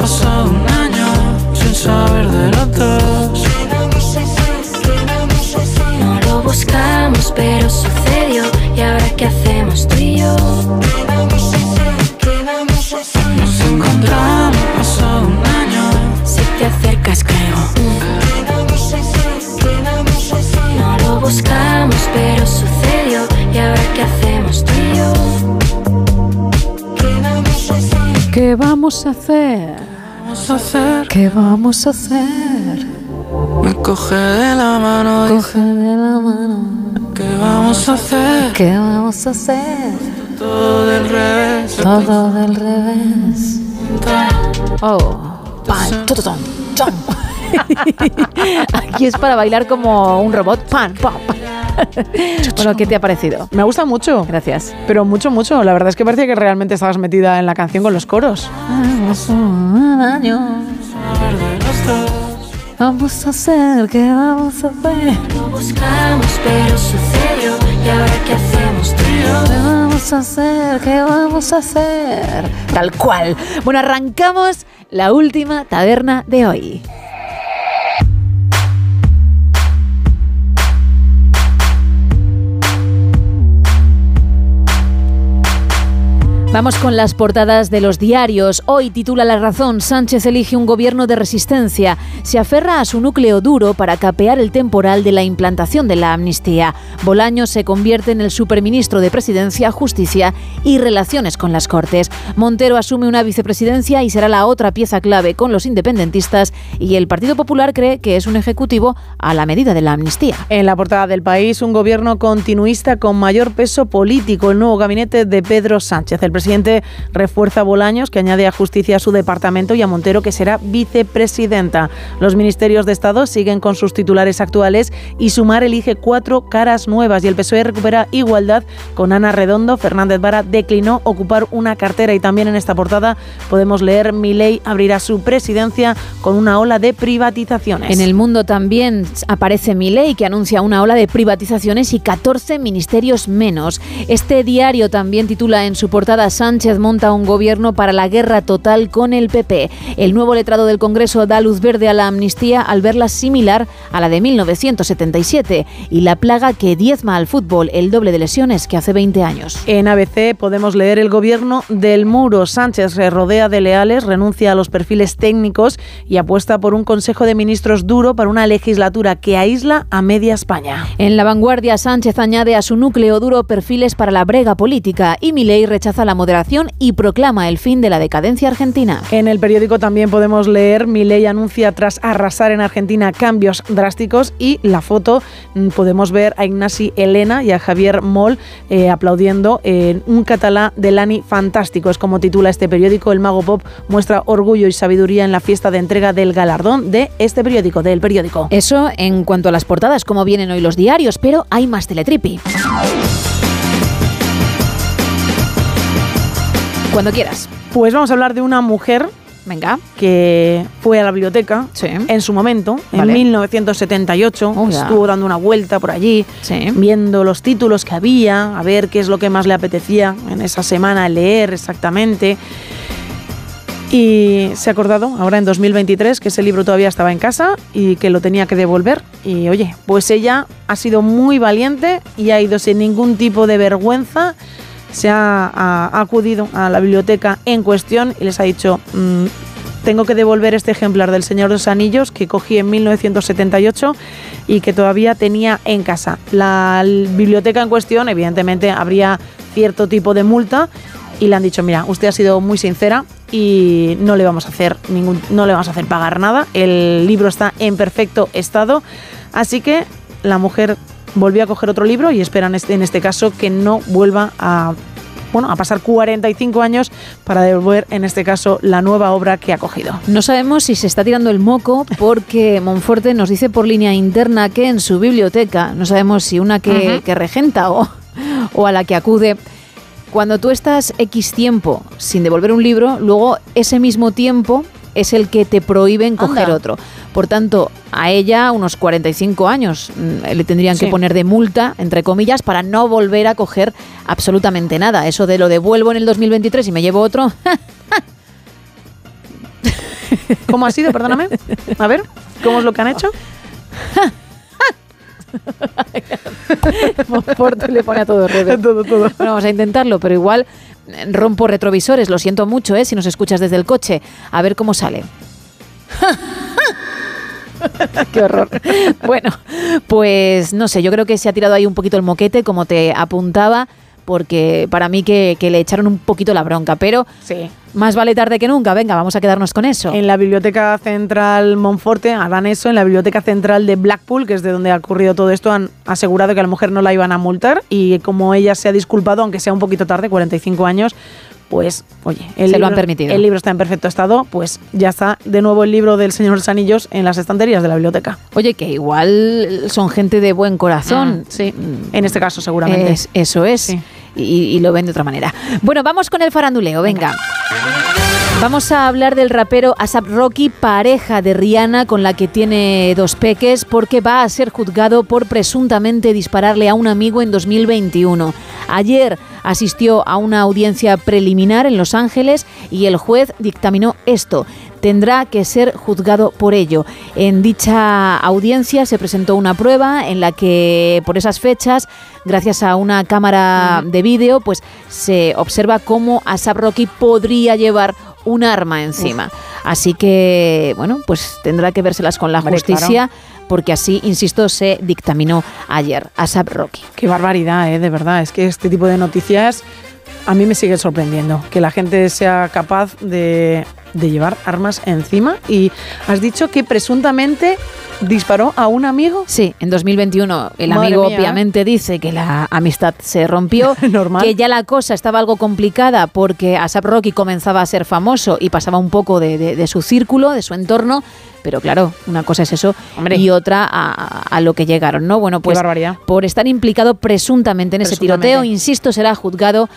Speaker 60: Pasado un año sin saber de los dos.
Speaker 61: No lo buscamos, pero sucedió. ¿Y ahora qué hacemos tú y yo?
Speaker 60: Nos encontramos pasado un año.
Speaker 61: Si te acercas, creo. No lo buscamos, pero sucedió. ¿Y ahora qué hacemos tú y yo?
Speaker 8: ¿Qué vamos a hacer?
Speaker 60: Vamos a hacer.
Speaker 8: ¿Qué vamos a hacer?
Speaker 60: Me coge de la mano.
Speaker 8: Coge de la mano.
Speaker 60: ¿Qué vamos a hacer?
Speaker 8: ¿Qué vamos a hacer?
Speaker 60: Todo del revés.
Speaker 8: Todo del revés. Oh, pan. [laughs] Aquí es para bailar como un robot. Pan, pam, pam. [laughs] bueno, ¿qué te ha parecido?
Speaker 10: Me gusta mucho.
Speaker 8: Gracias.
Speaker 10: Pero mucho, mucho. La verdad es que parecía que realmente estabas metida en la canción con los coros.
Speaker 8: Vamos a hacer, ¿qué vamos a hacer?
Speaker 39: Lo buscamos, pero sucedió. ¿Y ahora qué hacemos tú y yo?
Speaker 8: ¿Qué vamos a hacer? ¿Qué vamos a hacer? Tal cual. Bueno, arrancamos la última taberna de hoy. Vamos con las portadas de los diarios. Hoy titula La Razón, Sánchez elige un gobierno de resistencia. Se aferra a su núcleo duro para capear el temporal de la implantación de la amnistía. Bolaños se convierte en el superministro de Presidencia, Justicia y Relaciones con las Cortes. Montero asume una vicepresidencia y será la otra pieza clave con los independentistas y el Partido Popular cree que es un ejecutivo a la medida de la amnistía.
Speaker 10: En la portada del país, un gobierno continuista con mayor peso político, el nuevo gabinete de Pedro Sánchez. Presidente refuerza a Bolaños, que añade a Justicia a su departamento, y a Montero, que será vicepresidenta. Los ministerios de Estado siguen con sus titulares actuales y Sumar elige cuatro caras nuevas y el PSOE recupera igualdad con Ana Redondo. Fernández Vara declinó ocupar una cartera y también en esta portada podemos leer Milei abrirá su presidencia con una ola de privatizaciones.
Speaker 8: En el mundo también aparece Milei que anuncia una ola de privatizaciones y 14 ministerios menos. Este diario también titula en su portada Sánchez monta un gobierno para la guerra total con el PP. El nuevo letrado del Congreso da luz verde a la amnistía al verla similar a la de 1977 y la plaga que diezma al fútbol, el doble de lesiones que hace 20 años.
Speaker 10: En ABC podemos leer el gobierno del muro. Sánchez se rodea de leales, renuncia a los perfiles técnicos y apuesta por un Consejo de Ministros duro para una legislatura que aísla a media España.
Speaker 8: En la vanguardia, Sánchez añade a su núcleo duro perfiles para la brega política y Milei rechaza la moderación y proclama el fin de la decadencia argentina.
Speaker 10: En el periódico también podemos leer Milei anuncia tras arrasar en Argentina cambios drásticos y la foto mm, podemos ver a Ignasi Elena y a Javier Moll eh, aplaudiendo en un catalá del Lani fantástico. Es como titula este periódico. El mago pop muestra orgullo y sabiduría en la fiesta de entrega del galardón de este periódico, del periódico.
Speaker 8: Eso en cuanto a las portadas, como vienen hoy los diarios, pero hay más teletripi. Cuando quieras.
Speaker 10: Pues vamos a hablar de una mujer
Speaker 8: Venga.
Speaker 10: que fue a la biblioteca
Speaker 8: Sí.
Speaker 10: en su momento,
Speaker 8: Vale.
Speaker 10: en 1978.
Speaker 8: Oh,
Speaker 10: estuvo dando una vuelta por allí,
Speaker 8: Sí.
Speaker 10: viendo los títulos que había, a ver qué es lo que más le apetecía en esa semana leer exactamente. Y se ha acordado ahora en 2023 que ese libro todavía estaba en casa y que lo tenía que devolver. Y oye, pues ella ha sido muy valiente y ha ido sin ningún tipo de vergüenza. Se ha, acudido a la biblioteca en cuestión y les ha dicho, "Mm, tengo que devolver este ejemplar del Señor de los Anillos que cogí en 1978 y que todavía tenía en casa. La biblioteca en cuestión, evidentemente, habría cierto tipo de multa y le han dicho, mira, usted ha sido muy sincera y no le vamos a hacer ningún, no le vamos a hacer pagar nada. El libro está en perfecto estado, así que la mujer volvió a coger otro libro y esperan este- en este caso que no vuelva a bueno, a pasar 45 años para devolver, en este caso, la nueva obra que ha cogido.
Speaker 8: No sabemos si se está tirando el moco porque [laughs] Monforte nos dice por línea interna que en su biblioteca, no sabemos si una que, que regenta o, o a la que acude, cuando tú estás X tiempo sin devolver un libro, luego ese mismo tiempo es el que te prohíben coger otro. Por tanto, a ella unos 45 años mm, le tendrían que poner de multa, entre comillas, para no volver a coger absolutamente nada. Eso de lo devuelvo en el 2023 y me llevo otro, [laughs]
Speaker 10: ¿Cómo ha sido? Perdóname. A ver, ¿cómo es lo que han hecho? [laughs]
Speaker 8: Monforte le pone a todo
Speaker 10: todo, todo.
Speaker 8: Bueno, vamos a intentarlo, pero igual rompo retrovisores. Lo siento mucho, ¿eh? Si nos escuchas desde el coche. A ver cómo sale. [laughs] Qué horror. Bueno, pues no sé, yo creo que se ha tirado ahí un poquito el moquete, como te apuntaba, porque para mí que, que le echaron un poquito la bronca, pero
Speaker 10: Sí.
Speaker 8: más vale tarde que nunca. Venga, vamos a quedarnos con eso.
Speaker 10: En la Biblioteca Central Monforte harán eso. En la Biblioteca Central de Blackpool, que es de donde ha ocurrido todo esto, han asegurado que a la mujer no la iban a multar. Y como ella se ha disculpado, aunque sea un poquito tarde, 45 años, pues, oye,
Speaker 8: Se lo han permitido.
Speaker 10: El libro está en perfecto estado, pues ya está de nuevo el libro del Señor de los Anillos en las estanterías de la biblioteca.
Speaker 8: Oye, que igual son gente de buen corazón.
Speaker 10: Mm, sí, en este caso seguramente.
Speaker 8: Es- eso es. Y, lo ven de otra manera. Bueno, vamos con el faranduleo, venga. Vamos a hablar del rapero Asap Rocky, pareja de Rihanna con la que tiene dos peques, porque va a ser juzgado por presuntamente dispararle a un amigo en 2021. Ayer asistió a una audiencia preliminar en Los Ángeles y el juez dictaminó esto. Tendrá que ser juzgado por ello. En dicha audiencia se presentó una prueba en la que por esas fechas, gracias a una cámara de vídeo, pues se observa cómo Asap Rocky podría llevar un arma encima. Así que, bueno, pues tendrá que vérselas con la
Speaker 10: Hombre,
Speaker 8: justicia, porque así, insisto, se dictaminó ayer. Asap Rocky.
Speaker 10: Qué barbaridad, ¿eh? de verdad. Es que este tipo de noticias a mí me sigue sorprendiendo. Que la gente sea capaz de, de llevar armas encima. Y has dicho que presuntamente disparó a un amigo.
Speaker 8: Sí, en 2021 el
Speaker 10: Madre
Speaker 8: amigo
Speaker 10: mía, ¿eh?
Speaker 8: obviamente dice que la amistad se rompió, [laughs]
Speaker 10: Normal.
Speaker 8: que ya la cosa estaba algo complicada porque Asap Rocky comenzaba a ser famoso y pasaba un poco de, de- de su círculo, de su entorno, pero claro, una cosa es eso y otra a, a lo que llegaron, ¿no? Bueno, pues
Speaker 10: barbaridad.
Speaker 8: por estar implicado presuntamente en ese tiroteo, insisto, será juzgado.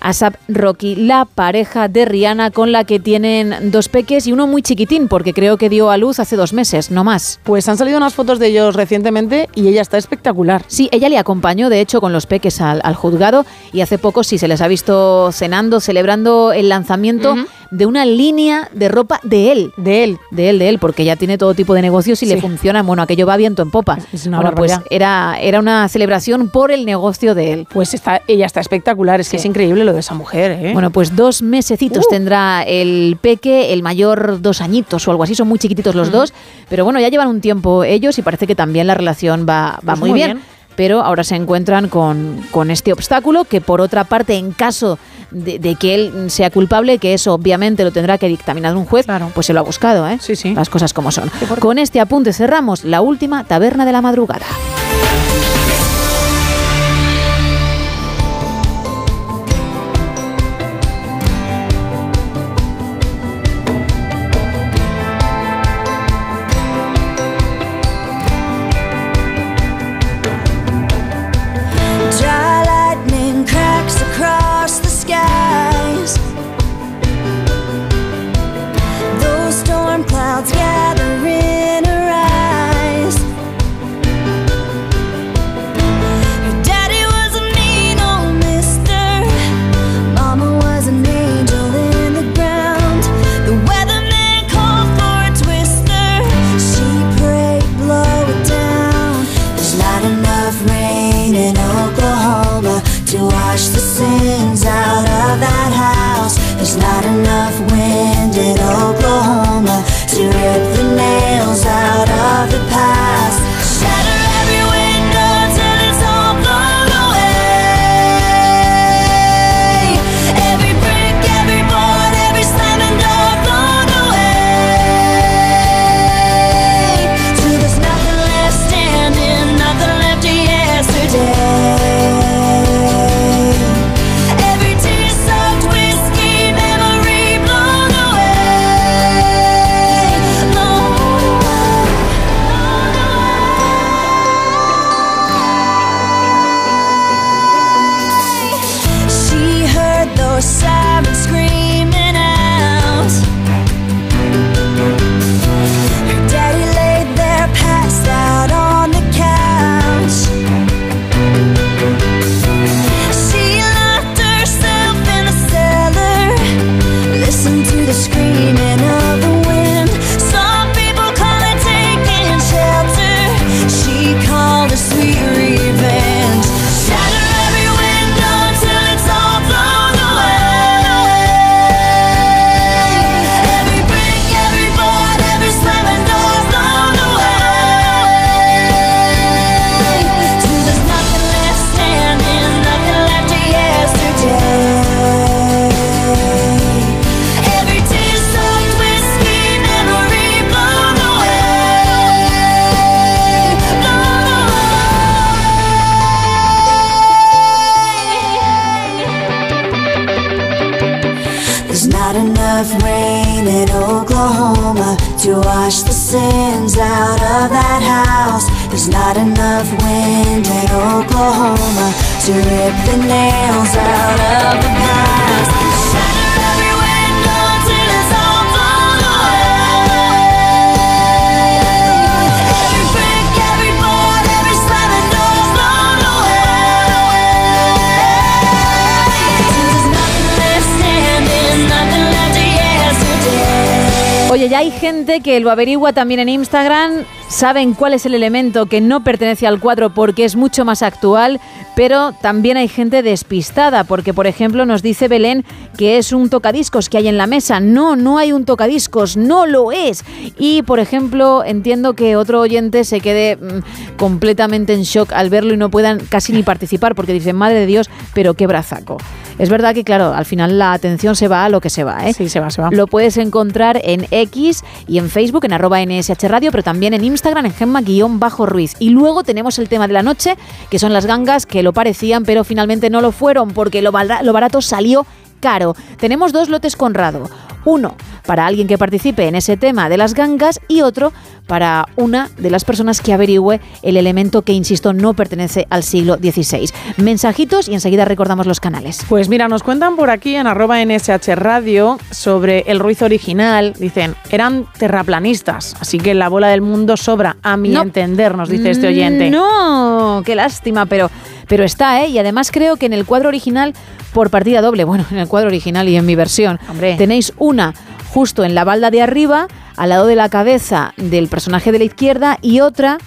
Speaker 8: Asap Rocky, la pareja de Rihanna con la que tienen dos peques y uno muy chiquitín, porque creo que dio a luz hace dos meses, no más.
Speaker 10: Pues han salido unas fotos de ellos recientemente y ella está espectacular.
Speaker 8: Sí, ella le acompañó, de hecho, con los peques al, al juzgado y hace poco sí se les ha visto cenando, celebrando el lanzamiento de una línea de ropa de él.
Speaker 10: De él.
Speaker 8: De él, de él, porque ya tiene todo tipo de negocios y le funciona. Bueno, aquello va viento en popa.
Speaker 10: Es una
Speaker 8: bueno, pues era, era una celebración por el negocio de él.
Speaker 10: Pues está, ella está espectacular. Es que es increíble lo de esa mujer, ¿eh?
Speaker 8: Bueno, pues dos mesecitos tendrá el peque, el mayor dos añitos o algo así, son muy chiquititos los dos, pero bueno, ya llevan un tiempo ellos y parece que también la relación va, va
Speaker 10: Pues
Speaker 8: muy,
Speaker 10: muy
Speaker 8: bien.
Speaker 10: bien.
Speaker 8: Pero ahora se encuentran con, con este obstáculo que por otra parte, en caso de, de que él sea culpable, que eso obviamente lo tendrá que dictaminar un juez, pues se lo ha buscado, ¿eh?
Speaker 10: Sí, sí.
Speaker 8: Las cosas como son. Con este apunte cerramos la última taberna de la madrugada. Que lo averigua también en Instagram, saben cuál es el elemento que no pertenece al cuadro porque es mucho más actual, pero también hay gente despistada, porque por ejemplo nos dice Belén que es un tocadiscos que hay en la mesa. No, no hay un tocadiscos, no lo es. Y por ejemplo, entiendo que otro oyente se quede mm, completamente en shock al verlo y no puedan casi ni participar, porque dicen, madre de Dios, pero qué brazaco. Es verdad que, claro, al final la atención se va a lo que se va, ¿eh?
Speaker 10: Sí, se va, se va.
Speaker 8: Lo puedes encontrar en X y en Facebook, en arroba NSH Radio, pero también en Instagram, en Gemma-Ruiz. Y luego tenemos el tema de la noche, que son las gangas que lo parecían, pero finalmente no lo fueron, porque lo, lo barato salió caro. Tenemos dos lotes Conrado. Uno para alguien que participe en ese tema de las gangas y otro para una de las personas que averigüe el elemento que, insisto, no pertenece al siglo XVI. Mensajitos y enseguida recordamos los canales.
Speaker 10: Pues mira, nos cuentan por aquí en arroba NSH Radio sobre el Ruiz original. Dicen, eran terraplanistas, así que la bola del mundo sobra, a mi
Speaker 8: No.
Speaker 10: entender, nos dice este oyente.
Speaker 8: No, qué lástima, pero, pero está, ¿eh? Y además creo que en el cuadro original, por partida doble, bueno, en el cuadro original y en mi versión, tenéis una justo en la balda de arriba, al lado de la cabeza del personaje de la izquierda, y otra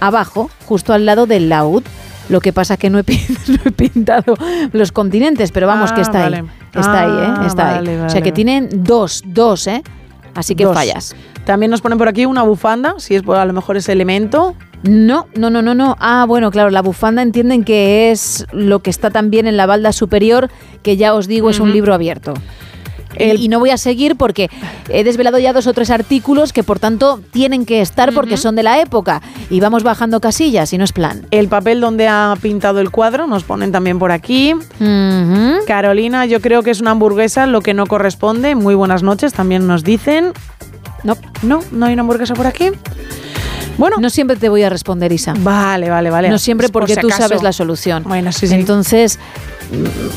Speaker 8: abajo, justo al lado del laúd. Lo que pasa que no he, [laughs] no he pintado los continentes, pero vamos,
Speaker 10: Ah,
Speaker 8: que está
Speaker 10: vale.
Speaker 8: ahí. Está ahí, ¿eh?
Speaker 10: Ah,
Speaker 8: Está
Speaker 10: vale,
Speaker 8: ahí. O sea que tienen dos, dos, ¿eh? Así que
Speaker 10: Dos.
Speaker 8: fallas.
Speaker 10: También nos ponen por aquí una bufanda, si es a lo mejor ese elemento.
Speaker 8: No, no, no, no, no. Ah, bueno, claro, la bufanda entienden que es lo que está también en la balda superior, que ya os digo es un libro abierto. Y- y no voy a seguir porque he desvelado ya dos o tres artículos que por tanto tienen que estar porque son de la época y vamos bajando casillas y no es plan.
Speaker 10: El papel donde ha pintado el cuadro, nos ponen también por aquí. Carolina, yo creo que es una hamburguesa, lo que no corresponde. Muy buenas noches, también nos dicen.
Speaker 8: No,
Speaker 10: no, no hay una hamburguesa por aquí. Bueno.
Speaker 8: No siempre te voy a responder, Isa.
Speaker 10: Vale, vale, vale.
Speaker 8: No siempre
Speaker 10: Por
Speaker 8: porque
Speaker 10: si
Speaker 8: tú sabes la solución.
Speaker 10: Bueno, sí, sí.
Speaker 8: Entonces,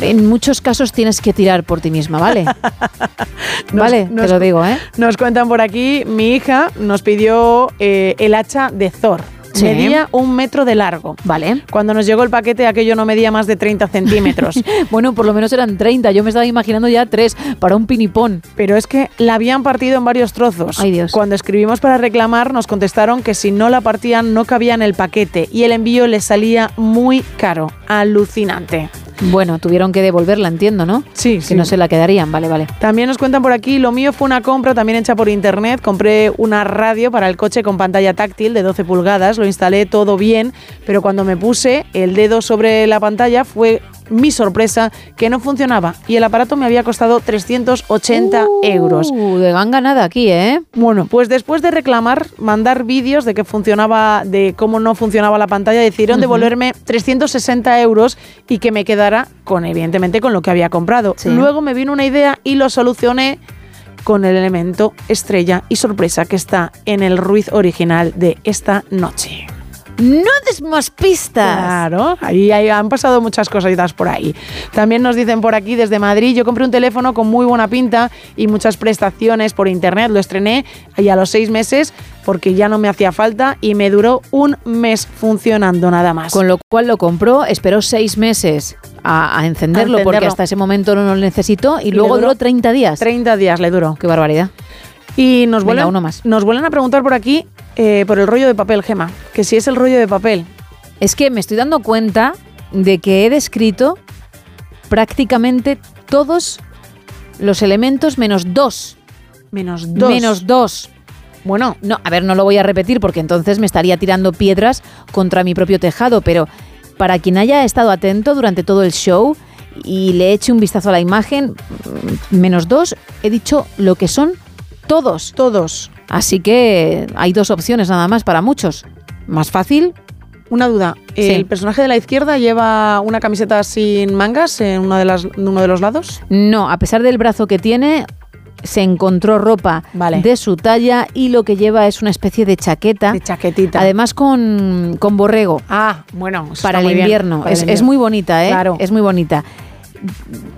Speaker 8: en muchos casos tienes que tirar por ti misma, ¿vale? [laughs]
Speaker 10: Nos-
Speaker 8: vale,
Speaker 10: nos-
Speaker 8: te lo digo, ¿eh?
Speaker 10: Nos cuentan por aquí, mi hija nos pidió eh, el hacha de Thor.
Speaker 8: Sí.
Speaker 10: Medía un metro de largo.
Speaker 8: Vale.
Speaker 10: Cuando nos llegó el paquete, aquello no medía más de 30 [laughs] centímetros.
Speaker 8: bueno, por lo menos eran 30. Yo me estaba imaginando ya tres para un pinipón.
Speaker 10: Pero es que la habían partido en varios trozos.
Speaker 8: Ay, Dios.
Speaker 10: Cuando escribimos para reclamar, nos contestaron que si no la partían no cabía en el paquete y el envío les salía muy caro. Alucinante.
Speaker 8: Bueno, tuvieron que devolverla, entiendo, ¿no?
Speaker 10: Sí,
Speaker 8: Que
Speaker 10: sí.
Speaker 8: no se la quedarían, vale, vale.
Speaker 10: También nos cuentan por aquí, lo mío fue una compra también hecha por internet. Compré una radio para el coche con pantalla táctil de 12 pulgadas, lo instalé todo bien, pero cuando me puse el dedo sobre la pantalla fue mi sorpresa que no funcionaba y el aparato me había costado 380 euros.
Speaker 8: Uh, de ganga nada aquí, ¿eh?
Speaker 10: Bueno, pues después de reclamar, mandar vídeos de que funcionaba, de cómo no funcionaba la pantalla, decidieron devolverme 360 euros y que me quedara con, evidentemente, con lo que había comprado.
Speaker 8: Sí.
Speaker 10: Luego me vino una idea y lo solucioné con el elemento estrella y sorpresa que está en el Ruiz original de esta noche.
Speaker 8: No des más pistas.
Speaker 10: Claro, ahí, ahí han pasado muchas cositas por ahí. También nos dicen por aquí desde Madrid, yo compré un teléfono con muy buena pinta y muchas prestaciones por internet, lo estrené y a los seis meses porque ya no me hacía falta y me duró un mes funcionando nada más.
Speaker 8: Con lo cual lo compró, esperó seis meses a, a encenderlo,
Speaker 10: A
Speaker 8: porque hasta ese momento no lo necesitó y,
Speaker 10: Y
Speaker 8: luego
Speaker 10: duró
Speaker 8: duró 30 días.
Speaker 10: 30 días le duró.
Speaker 8: Qué barbaridad.
Speaker 10: Y nos
Speaker 8: Venga,
Speaker 10: vuelven,
Speaker 8: uno más.
Speaker 10: nos a preguntar por aquí eh, por el rollo de papel, Gema, que si es el rollo de papel.
Speaker 8: Es que me estoy dando cuenta de que he descrito prácticamente todos los elementos menos dos.
Speaker 10: Menos dos.
Speaker 8: Menos dos.
Speaker 10: Bueno,
Speaker 8: No, a ver, no lo voy a repetir porque entonces me estaría tirando piedras contra mi propio tejado, pero para quien haya estado atento durante todo el show y le eche un vistazo a la imagen, mm, menos dos, he dicho lo que son todos.
Speaker 10: Todos.
Speaker 8: Así que hay dos opciones nada más para muchos. Más fácil,
Speaker 10: Una duda.
Speaker 8: Sí.
Speaker 10: ¿El personaje de la izquierda lleva una camiseta sin mangas en una de las, en uno de los lados?
Speaker 8: no, a pesar del brazo que tiene, se encontró ropa
Speaker 10: Vale.
Speaker 8: de su talla y lo que lleva es una especie de chaqueta.
Speaker 10: De chaquetita.
Speaker 8: Además con, con borrego.
Speaker 10: Ah, bueno,
Speaker 8: para el invierno.
Speaker 10: para el
Speaker 8: es, es
Speaker 10: invierno.
Speaker 8: muy bonita, ¿eh?
Speaker 10: Claro.
Speaker 8: Es muy bonita.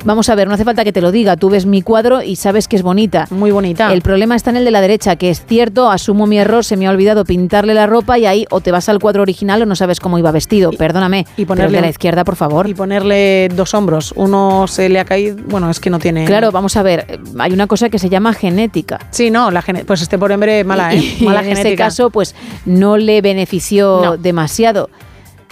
Speaker 8: Vamos a ver, no hace falta que te lo diga. Tú ves mi cuadro y sabes que es bonita.
Speaker 10: Muy bonita.
Speaker 8: El problema está en el de la derecha, que es cierto, asumo mi error, se me ha olvidado pintarle la ropa y ahí o te vas al cuadro original o no sabes cómo iba vestido. Perdóname.
Speaker 10: y ponerle
Speaker 8: de la izquierda, por favor.
Speaker 10: Y ponerle dos hombros. Uno se le ha caído. Bueno, es que no tiene.
Speaker 8: Claro, vamos a ver. Hay una cosa que se llama genética.
Speaker 10: Sí, no, la gene- pues este por hombre mala, ¿eh? [laughs]
Speaker 8: Y
Speaker 10: mala
Speaker 8: en
Speaker 10: genética.
Speaker 8: este caso, pues no le benefició
Speaker 10: No.
Speaker 8: demasiado.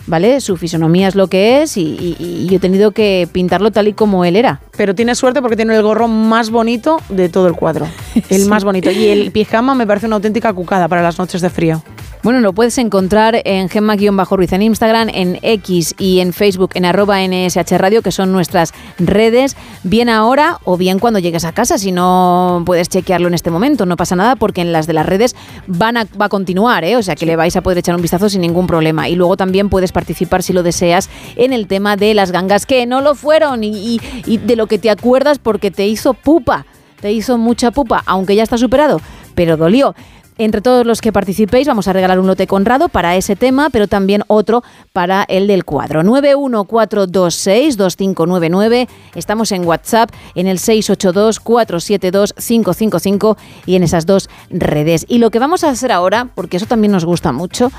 Speaker 8: ¿Vale? Su fisonomía es lo que es y, y- y yo he tenido que pintarlo tal y como él era.
Speaker 10: Pero tiene suerte porque tiene el gorro más bonito de todo el cuadro. El [laughs]
Speaker 8: Sí.
Speaker 10: más bonito. Y el pijama me parece una auténtica cucada para las noches de frío.
Speaker 8: Bueno, lo puedes encontrar en Gemma-Ruiz en Instagram, en X y en Facebook en arroba NSH Radio, que son nuestras redes, bien ahora o bien cuando llegues a casa. Si no puedes chequearlo en este momento, no pasa nada porque en las de las redes van a, va a continuar, ¿eh? o sea que le vais a poder echar un vistazo sin ningún problema. Y luego también puedes participar, si lo deseas, en el tema de las gangas que no lo fueron y, y- y de lo que te acuerdas porque te hizo pupa, te hizo mucha pupa, aunque ya está superado, pero dolió. Entre todos los que participéis vamos a regalar un lote Conrado para ese tema, pero también otro para el del cuadro. 914262599. Estamos en WhatsApp en el 682472555 y en esas dos redes. Y lo que vamos a hacer ahora, porque eso también nos gusta mucho,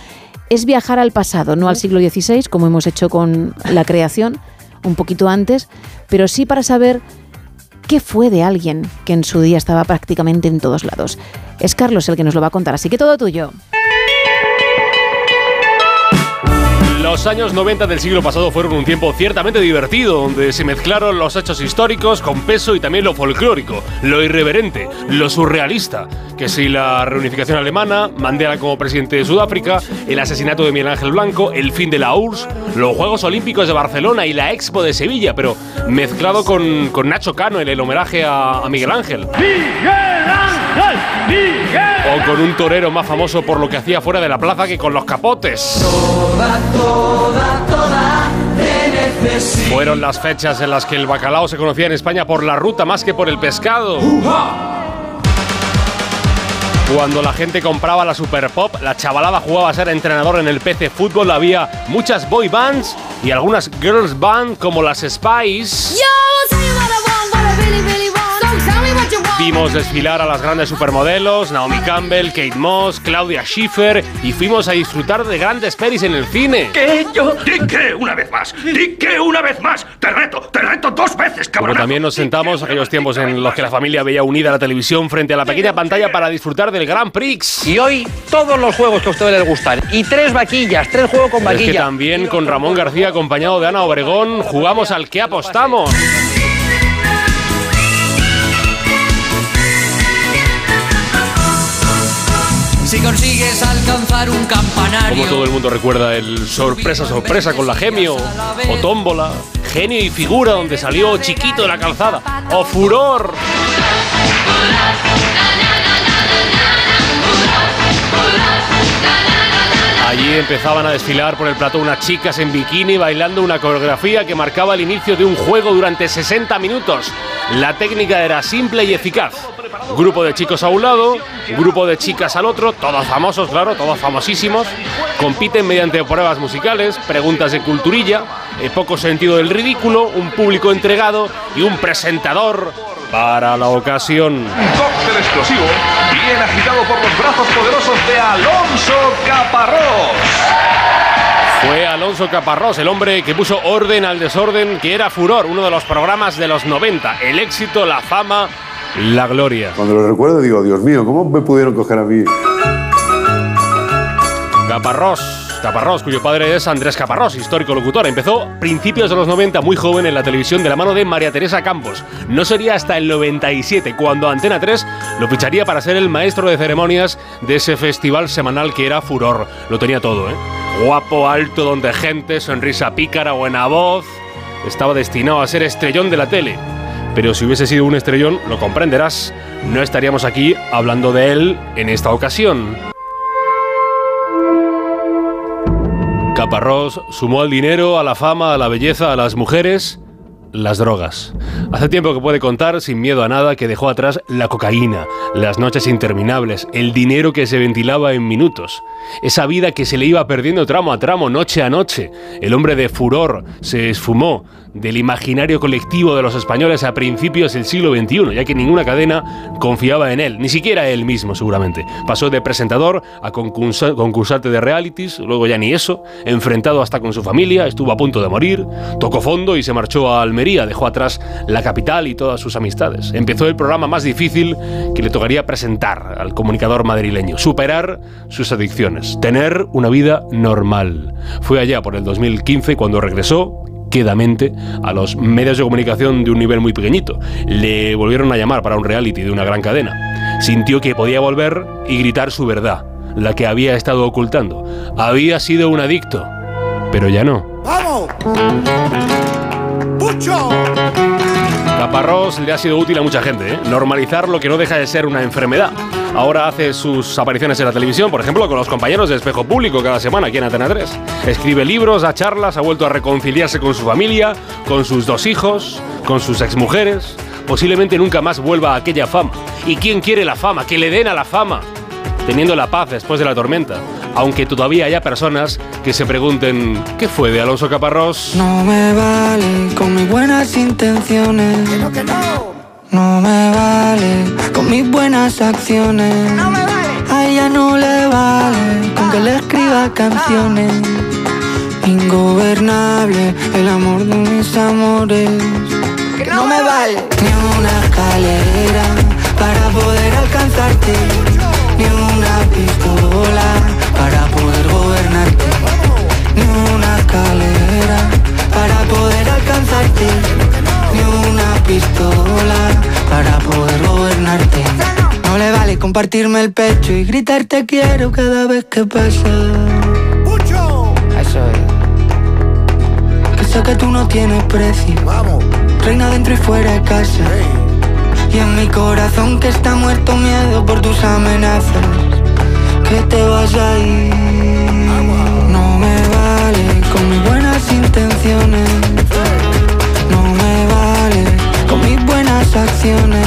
Speaker 8: es viajar al pasado, no al siglo XVI, como hemos hecho con la creación, un poquito antes, pero sí para saber ¿Qué fue de alguien que en su día estaba prácticamente en todos lados? Es Carlos el que nos lo va a contar, así que todo tuyo.
Speaker 9: Los años 90 del siglo pasado fueron un tiempo ciertamente divertido, donde se mezclaron los hechos históricos con peso y también lo folclórico, lo irreverente, lo surrealista. Que si la reunificación alemana, Mandela como presidente de Sudáfrica, el asesinato de Miguel Ángel Blanco, el fin de la URSS, los Juegos Olímpicos de Barcelona y la Expo de Sevilla, pero mezclado con, con Nacho Cano en el homenaje a, a Miguel Ángel. O con un torero más famoso por lo que hacía fuera de la plaza que con los capotes. Fueron las fechas en las que el bacalao se conocía en España por la ruta más que por el pescado. Cuando la gente compraba la Super Pop, la chavalada jugaba a ser entrenador en el PC Fútbol, había muchas boy bands y algunas girls band como las Spice. Vimos desfilar a las grandes supermodelos, Naomi Campbell, Kate Moss, Claudia Schiffer y fuimos a disfrutar de grandes pelis en el cine.
Speaker 62: ¿Qué? Yo. Di que una vez más. Di que una vez más. Te reto, te reto dos veces,
Speaker 9: Como
Speaker 62: cabrón.
Speaker 9: también nos sentamos aquellos tiempos en los que la familia veía unida la televisión frente a la pequeña pantalla para disfrutar del Grand Prix.
Speaker 63: Y hoy todos los juegos que a ustedes les gustan. Y tres vaquillas, tres juegos con
Speaker 9: Pero es que
Speaker 63: vaquilla.
Speaker 9: también con Ramón García acompañado de Ana Obregón jugamos al que apostamos.
Speaker 60: Si consigues alcanzar un campanario.
Speaker 9: Como todo el mundo recuerda el sorpresa sorpresa con la Gemio o Tómbola, Genio y Figura donde salió Chiquito de la calzada o Furor. Allí empezaban a desfilar por el plató unas chicas en bikini bailando una coreografía que marcaba el inicio de un juego durante 60 minutos. La técnica era simple y eficaz. Grupo de chicos a un lado, grupo de chicas al otro, todos famosos, claro, todos famosísimos. Compiten mediante pruebas musicales, preguntas de culturilla, eh, poco sentido del ridículo, un público entregado y un presentador para la ocasión.
Speaker 64: Un cóctel explosivo, bien agitado por los brazos poderosos de Alonso Caparrós.
Speaker 9: Fue Alonso Caparrós, el hombre que puso orden al desorden, que era Furor, uno de los programas de los 90. El éxito, la fama, la gloria.
Speaker 65: Cuando lo recuerdo digo, Dios mío, ¿cómo me pudieron coger a mí?
Speaker 9: Caparrós. Caparrós, cuyo padre es Andrés Caparrós, histórico locutor. Empezó principios de los 90, muy joven en la televisión de la mano de María Teresa Campos. No sería hasta el 97 cuando Antena 3 lo ficharía para ser el maestro de ceremonias de ese festival semanal que era Furor. Lo tenía todo, ¿eh? Guapo, alto, donde gente, sonrisa pícara, buena voz. Estaba destinado a ser estrellón de la tele. Pero si hubiese sido un estrellón, lo comprenderás, no estaríamos aquí hablando de él en esta ocasión. Caparrós sumó al dinero, a la fama, a la belleza, a las mujeres, las drogas. Hace tiempo que puede contar, sin miedo a nada, que dejó atrás la cocaína, las noches interminables, el dinero que se ventilaba en minutos, esa vida que se le iba perdiendo tramo a tramo, noche a noche. El hombre de furor se esfumó del imaginario colectivo de los españoles a principios del siglo XXI, ya que ninguna cadena confiaba en él, ni siquiera él mismo seguramente. Pasó de presentador a concursa- concursante de realities, luego ya ni eso, enfrentado hasta con su familia, estuvo a punto de morir, tocó fondo y se marchó a Dejó atrás la capital y todas sus amistades. Empezó el programa más difícil que le tocaría presentar al comunicador madrileño, superar sus adicciones, tener una vida normal. Fue allá por el 2015 cuando regresó quedamente a los medios de comunicación de un nivel muy pequeñito. Le volvieron a llamar para un reality de una gran cadena. Sintió que podía volver y gritar su verdad, la que había estado ocultando. Había sido un adicto, pero ya no.
Speaker 13: ¡Vamos! ¡Pucho!
Speaker 9: Caparrós le ha sido útil a mucha gente, ¿eh? normalizar lo que no deja de ser una enfermedad. Ahora hace sus apariciones en la televisión, por ejemplo, con los compañeros de Espejo Público cada semana aquí en Antena 3. Escribe libros, da charlas, ha vuelto a reconciliarse con su familia, con sus dos hijos, con sus exmujeres. Posiblemente nunca más vuelva a aquella fama. ¿Y quién quiere la fama? Que le den a la fama. Teniendo la paz después de la tormenta. Aunque todavía haya personas que se pregunten, ¿qué fue de Alonso Caparrós?
Speaker 60: No me vale con mis buenas intenciones. no. me vale con mis buenas acciones. No me vale. A ella no le vale con que le escriba canciones. Ingobernable el amor de mis amores. Que no me vale ni una escalera para poder alcanzarte. Ni una pistola para poder gobernarte. Ni una escalera para poder alcanzarte. Ni una pistola para poder gobernarte. No le vale compartirme el pecho y gritar te quiero cada vez que pasa. Eso es. Que sé que tú no tienes precio. Vamos. Reina dentro y fuera de casa. Y en mi corazón que está muerto miedo por tus amenazas. Que te vas a ir. No me vale con mis buenas intenciones. No me vale con mis buenas acciones.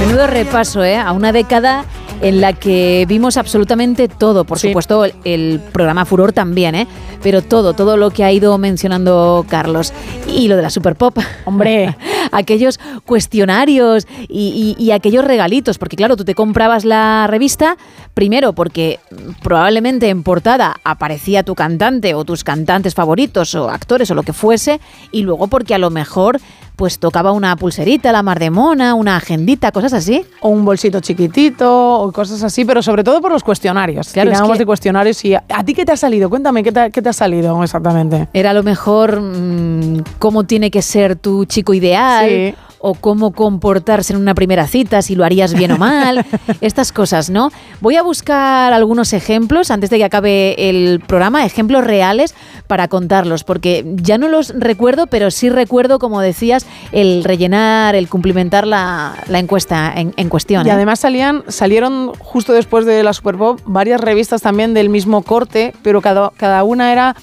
Speaker 8: Menudo repaso, ¿eh? A una década en la que vimos absolutamente todo. Por supuesto, el, el programa Furor también, ¿eh? Pero todo, todo lo que ha ido mencionando Carlos. Y lo de la Super Pop.
Speaker 10: Hombre. [laughs]
Speaker 8: aquellos cuestionarios y, y- y aquellos regalitos. Porque, claro, tú te comprabas la revista, primero porque probablemente en portada aparecía tu cantante o tus cantantes favoritos o actores o lo que fuese. Y luego porque a lo mejor pues tocaba una pulserita, la mar de mona, una agendita, cosas así.
Speaker 10: O un bolsito chiquitito, o cosas así, pero sobre todo por los cuestionarios.
Speaker 8: Claro, es
Speaker 10: Tirábamos
Speaker 8: que-
Speaker 10: de cuestionarios y ¿a, a ti qué te ha salido? Cuéntame, ¿qué te, qué te ha salido exactamente?
Speaker 8: Era a lo mejor mm, cómo tiene que ser tu chico ideal.
Speaker 10: Sí.
Speaker 8: O cómo comportarse en una primera cita, si lo harías bien o mal, [laughs] estas cosas, ¿no? Voy a buscar algunos ejemplos antes de que acabe el programa, ejemplos reales para contarlos, porque ya no los recuerdo, pero sí recuerdo, como decías, el rellenar, el cumplimentar la, la encuesta en, en cuestión.
Speaker 10: Y
Speaker 8: ¿eh?
Speaker 10: además salían, salieron justo después de la Super Bowl varias revistas también del mismo corte, pero cada, cada una era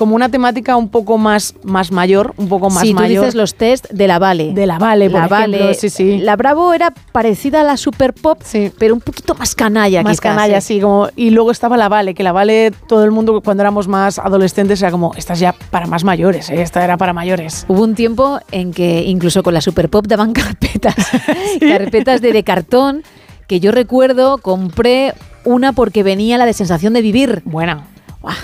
Speaker 10: como una temática un poco más, más mayor, un poco más
Speaker 8: sí, tú
Speaker 10: mayor.
Speaker 8: dices los test de la Vale.
Speaker 10: De la Vale, por
Speaker 8: la
Speaker 10: ejemplo,
Speaker 8: Vale.
Speaker 10: sí, sí.
Speaker 8: La Bravo era parecida a la Super Pop, pero un poquito más canalla
Speaker 10: más
Speaker 8: quizás,
Speaker 10: canalla,
Speaker 8: ¿eh?
Speaker 10: sí. Como, y luego estaba la Vale, que la Vale, todo el mundo cuando éramos más adolescentes era como, esta es ya para más mayores, ¿eh? esta era para mayores.
Speaker 8: Hubo un tiempo en que incluso con la Super Pop daban [laughs] carpetas, [laughs] carpetas de, de cartón, que yo recuerdo, compré una porque venía la de sensación de vivir.
Speaker 10: Buena.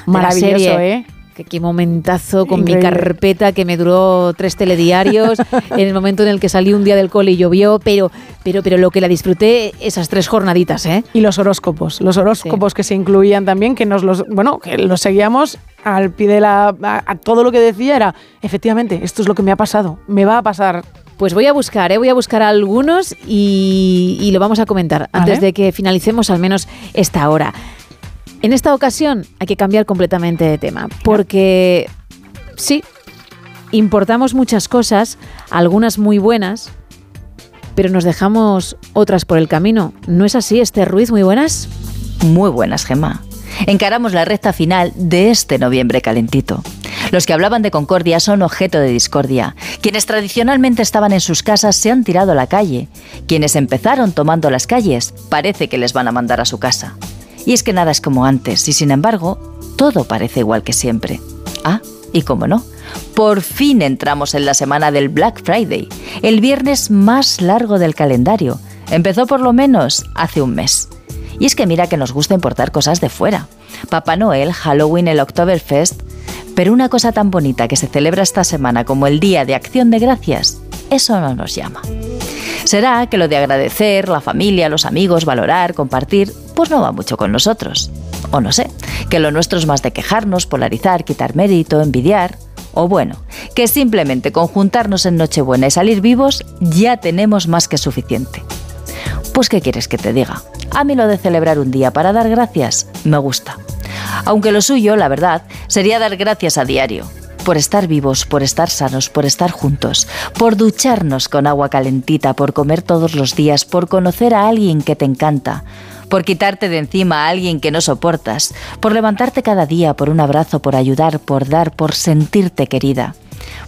Speaker 8: Maravilloso,
Speaker 10: ¿eh?
Speaker 8: Que qué momentazo con
Speaker 10: Increíble.
Speaker 8: mi carpeta que me duró tres telediarios en [laughs] el momento en el que salí un día del cole y llovió, pero, pero, pero lo que la disfruté esas tres jornaditas, ¿eh?
Speaker 10: Y los horóscopos, los horóscopos que se incluían también, que nos los, bueno, que los seguíamos al pie de la, a, a todo lo que decía era, efectivamente, esto es lo que me ha pasado, me va a pasar.
Speaker 8: Pues voy a buscar, ¿eh? voy a buscar algunos y, y lo vamos a comentar antes de que finalicemos al menos esta hora. En esta ocasión hay que cambiar completamente de tema, porque sí, importamos muchas cosas, algunas muy buenas, pero nos dejamos otras por el camino. ¿No es así, Esther Ruiz? Muy buenas.
Speaker 66: Muy buenas, Gemma. Encaramos la recta final de este noviembre calentito.
Speaker 13: Los que hablaban de concordia son objeto de discordia. Quienes tradicionalmente estaban en sus casas se han tirado a la calle. Quienes empezaron tomando las calles parece que les van a mandar a su casa. Y es que nada es como antes, y sin embargo, todo parece igual que siempre. Ah, y cómo no, por fin entramos en la semana del Black Friday, el viernes más largo del calendario. Empezó por lo menos hace un mes. Y es que mira que nos gusta importar cosas de fuera. Papá Noel, Halloween, el Oktoberfest. Pero una cosa tan bonita que se celebra esta semana como el Día de Acción de Gracias, eso no nos llama. Será que lo de agradecer, la familia, los amigos, valorar, compartir, pues no va mucho con nosotros. O no sé, que lo nuestro es más de quejarnos, polarizar, quitar mérito, envidiar. O bueno, que simplemente con juntarnos en Nochebuena y salir vivos ya tenemos más que suficiente. Pues ¿qué quieres que te diga? A mí lo de celebrar un día para dar gracias me gusta. Aunque lo suyo, la verdad, sería dar gracias a diario. Por estar vivos, por estar sanos, por estar juntos, por ducharnos con agua calentita, por comer todos los días, por conocer a alguien que te encanta, por quitarte de encima a alguien que no soportas, por levantarte cada día, por un abrazo, por ayudar, por dar, por sentirte querida,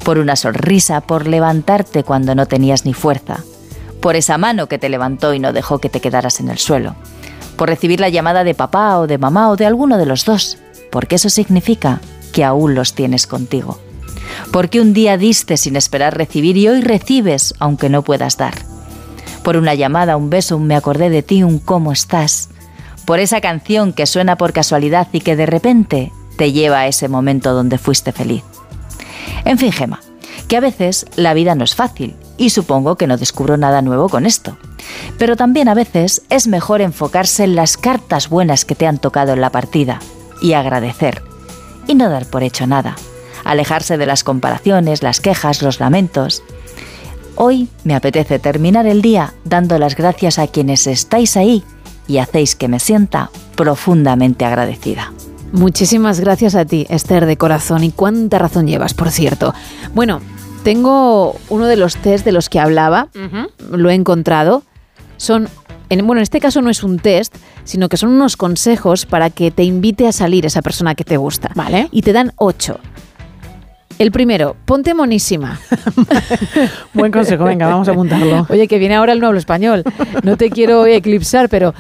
Speaker 13: por una sonrisa, por levantarte cuando no tenías ni fuerza, por esa mano que te levantó y no dejó que te quedaras en el suelo, por recibir la llamada de papá o de mamá o de alguno de los dos, porque eso significa que aún los tienes contigo. Porque un día diste sin esperar recibir y hoy recibes aunque no puedas dar. Por una llamada, un beso, un me acordé de ti, un cómo estás. Por esa canción que suena por casualidad y que de repente te lleva a ese momento donde fuiste feliz. En fin, Gema, que a veces la vida no es fácil y supongo que no descubro nada nuevo con esto. Pero también a veces es mejor enfocarse en las cartas buenas que te han tocado en la partida y agradecer y no dar por hecho nada. Alejarse de las comparaciones, las quejas, los lamentos. Hoy me apetece terminar el día dando las gracias a quienes estáis ahí y hacéis que me sienta profundamente agradecida.
Speaker 8: Muchísimas gracias a ti, Esther de corazón. Y cuánta razón llevas, por cierto. Bueno, tengo uno de los test de los que hablaba, lo he encontrado. Son, en, bueno, en este caso no es un test, sino que son unos consejos para que te invite a salir esa persona que te gusta.
Speaker 10: Vale.
Speaker 8: Y te dan ocho. El primero, ponte monísima. [laughs]
Speaker 10: Buen consejo, venga, vamos a apuntarlo.
Speaker 8: Oye, que viene ahora el nuevo español. No te quiero [laughs] eclipsar, pero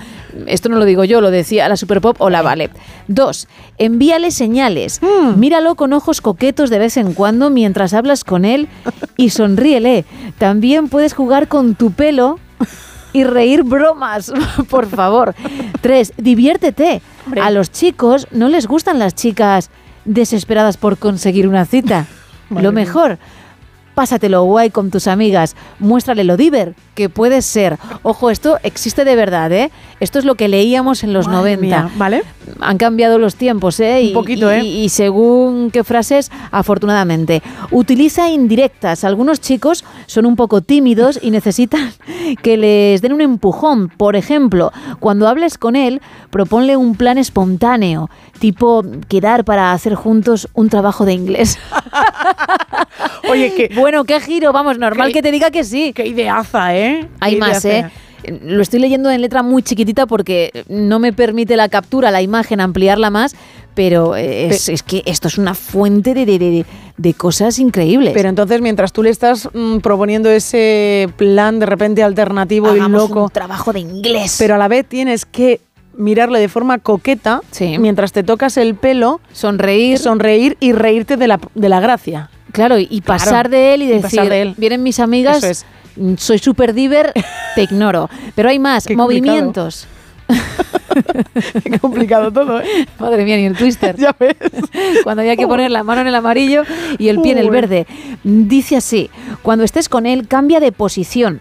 Speaker 8: esto no lo digo yo, lo decía la Superpop o la Vale. Dos, envíale señales.
Speaker 10: Hmm.
Speaker 8: Míralo con ojos coquetos de vez en cuando mientras hablas con él y sonríele. También puedes jugar con tu pelo y reír bromas, [laughs] por favor. Tres, diviértete. A los chicos no les gustan las chicas desesperadas por conseguir una cita. [laughs]
Speaker 10: Madre
Speaker 8: lo
Speaker 10: mía.
Speaker 8: Pásatelo guay con tus amigas, muéstrale lo diver que puedes ser. Ojo, esto existe de verdad, ¿eh? Esto es lo que leíamos en los
Speaker 10: Madre
Speaker 8: 90.
Speaker 10: mía, ¿Vale?
Speaker 8: Han cambiado los tiempos, ¿eh?
Speaker 10: Un
Speaker 8: Y-
Speaker 10: poquito,
Speaker 8: y-
Speaker 10: ¿eh?
Speaker 8: Y según qué frases, afortunadamente. Utiliza indirectas. Algunos chicos son un poco tímidos y necesitan [laughs] que les den un empujón. Por ejemplo, cuando hables con él, proponle un plan espontáneo, tipo quedar para hacer juntos un trabajo de inglés. [laughs]
Speaker 10: Oye, que. [laughs]
Speaker 8: Bueno, qué giro, vamos, normal que te diga que sí.
Speaker 10: Qué ideaza, ¿eh?
Speaker 8: Hay
Speaker 10: Qué
Speaker 8: más,
Speaker 10: ideaza.
Speaker 8: ¿eh? Lo estoy leyendo en letra muy chiquitita porque no me permite la captura, la imagen, ampliarla más, pero es, es que esto es una fuente de, de- de- de cosas increíbles.
Speaker 10: Pero entonces, mientras tú le estás mm, proponiendo ese plan de repente alternativo
Speaker 8: Hagamos
Speaker 10: y loco,
Speaker 8: un trabajo de inglés.
Speaker 10: pero a la vez tienes que mirarle de forma coqueta mientras te tocas el pelo,
Speaker 8: sonreír,
Speaker 10: sonreír y reírte de la, de la gracia.
Speaker 8: Claro, y
Speaker 10: Claro,
Speaker 8: pasar de él y decir,
Speaker 10: de él.
Speaker 8: vienen mis amigas,
Speaker 10: es.
Speaker 8: mm, soy súper diver, [laughs] te ignoro. Pero hay más,
Speaker 10: Qué complicado.
Speaker 8: movimientos. [laughs]
Speaker 10: Qué complicado todo, ¿eh? [laughs]
Speaker 8: Madre mía, ni el twister.
Speaker 10: Ya ves.
Speaker 8: Cuando había que poner la mano en el amarillo y el pie en el verde. Dice así, cuando estés con él, cambia de posición.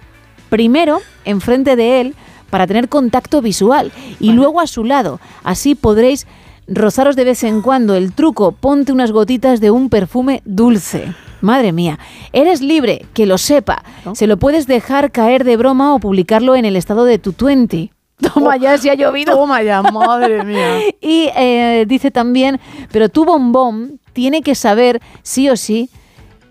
Speaker 8: Primero, enfrente de él, para tener contacto visual, y luego a su lado. Así podréis rozaros de vez en cuando. El truco, ponte unas gotitas de un perfume dulce. Madre mía, eres libre, que lo sepa. Se lo puedes dejar caer de broma o publicarlo en el estado de tu 20. [laughs] Toma ya, si ha llovido.
Speaker 10: Toma ya, madre [laughs] mía.
Speaker 8: Y eh, dice también, pero tu bombón tiene que saber sí o sí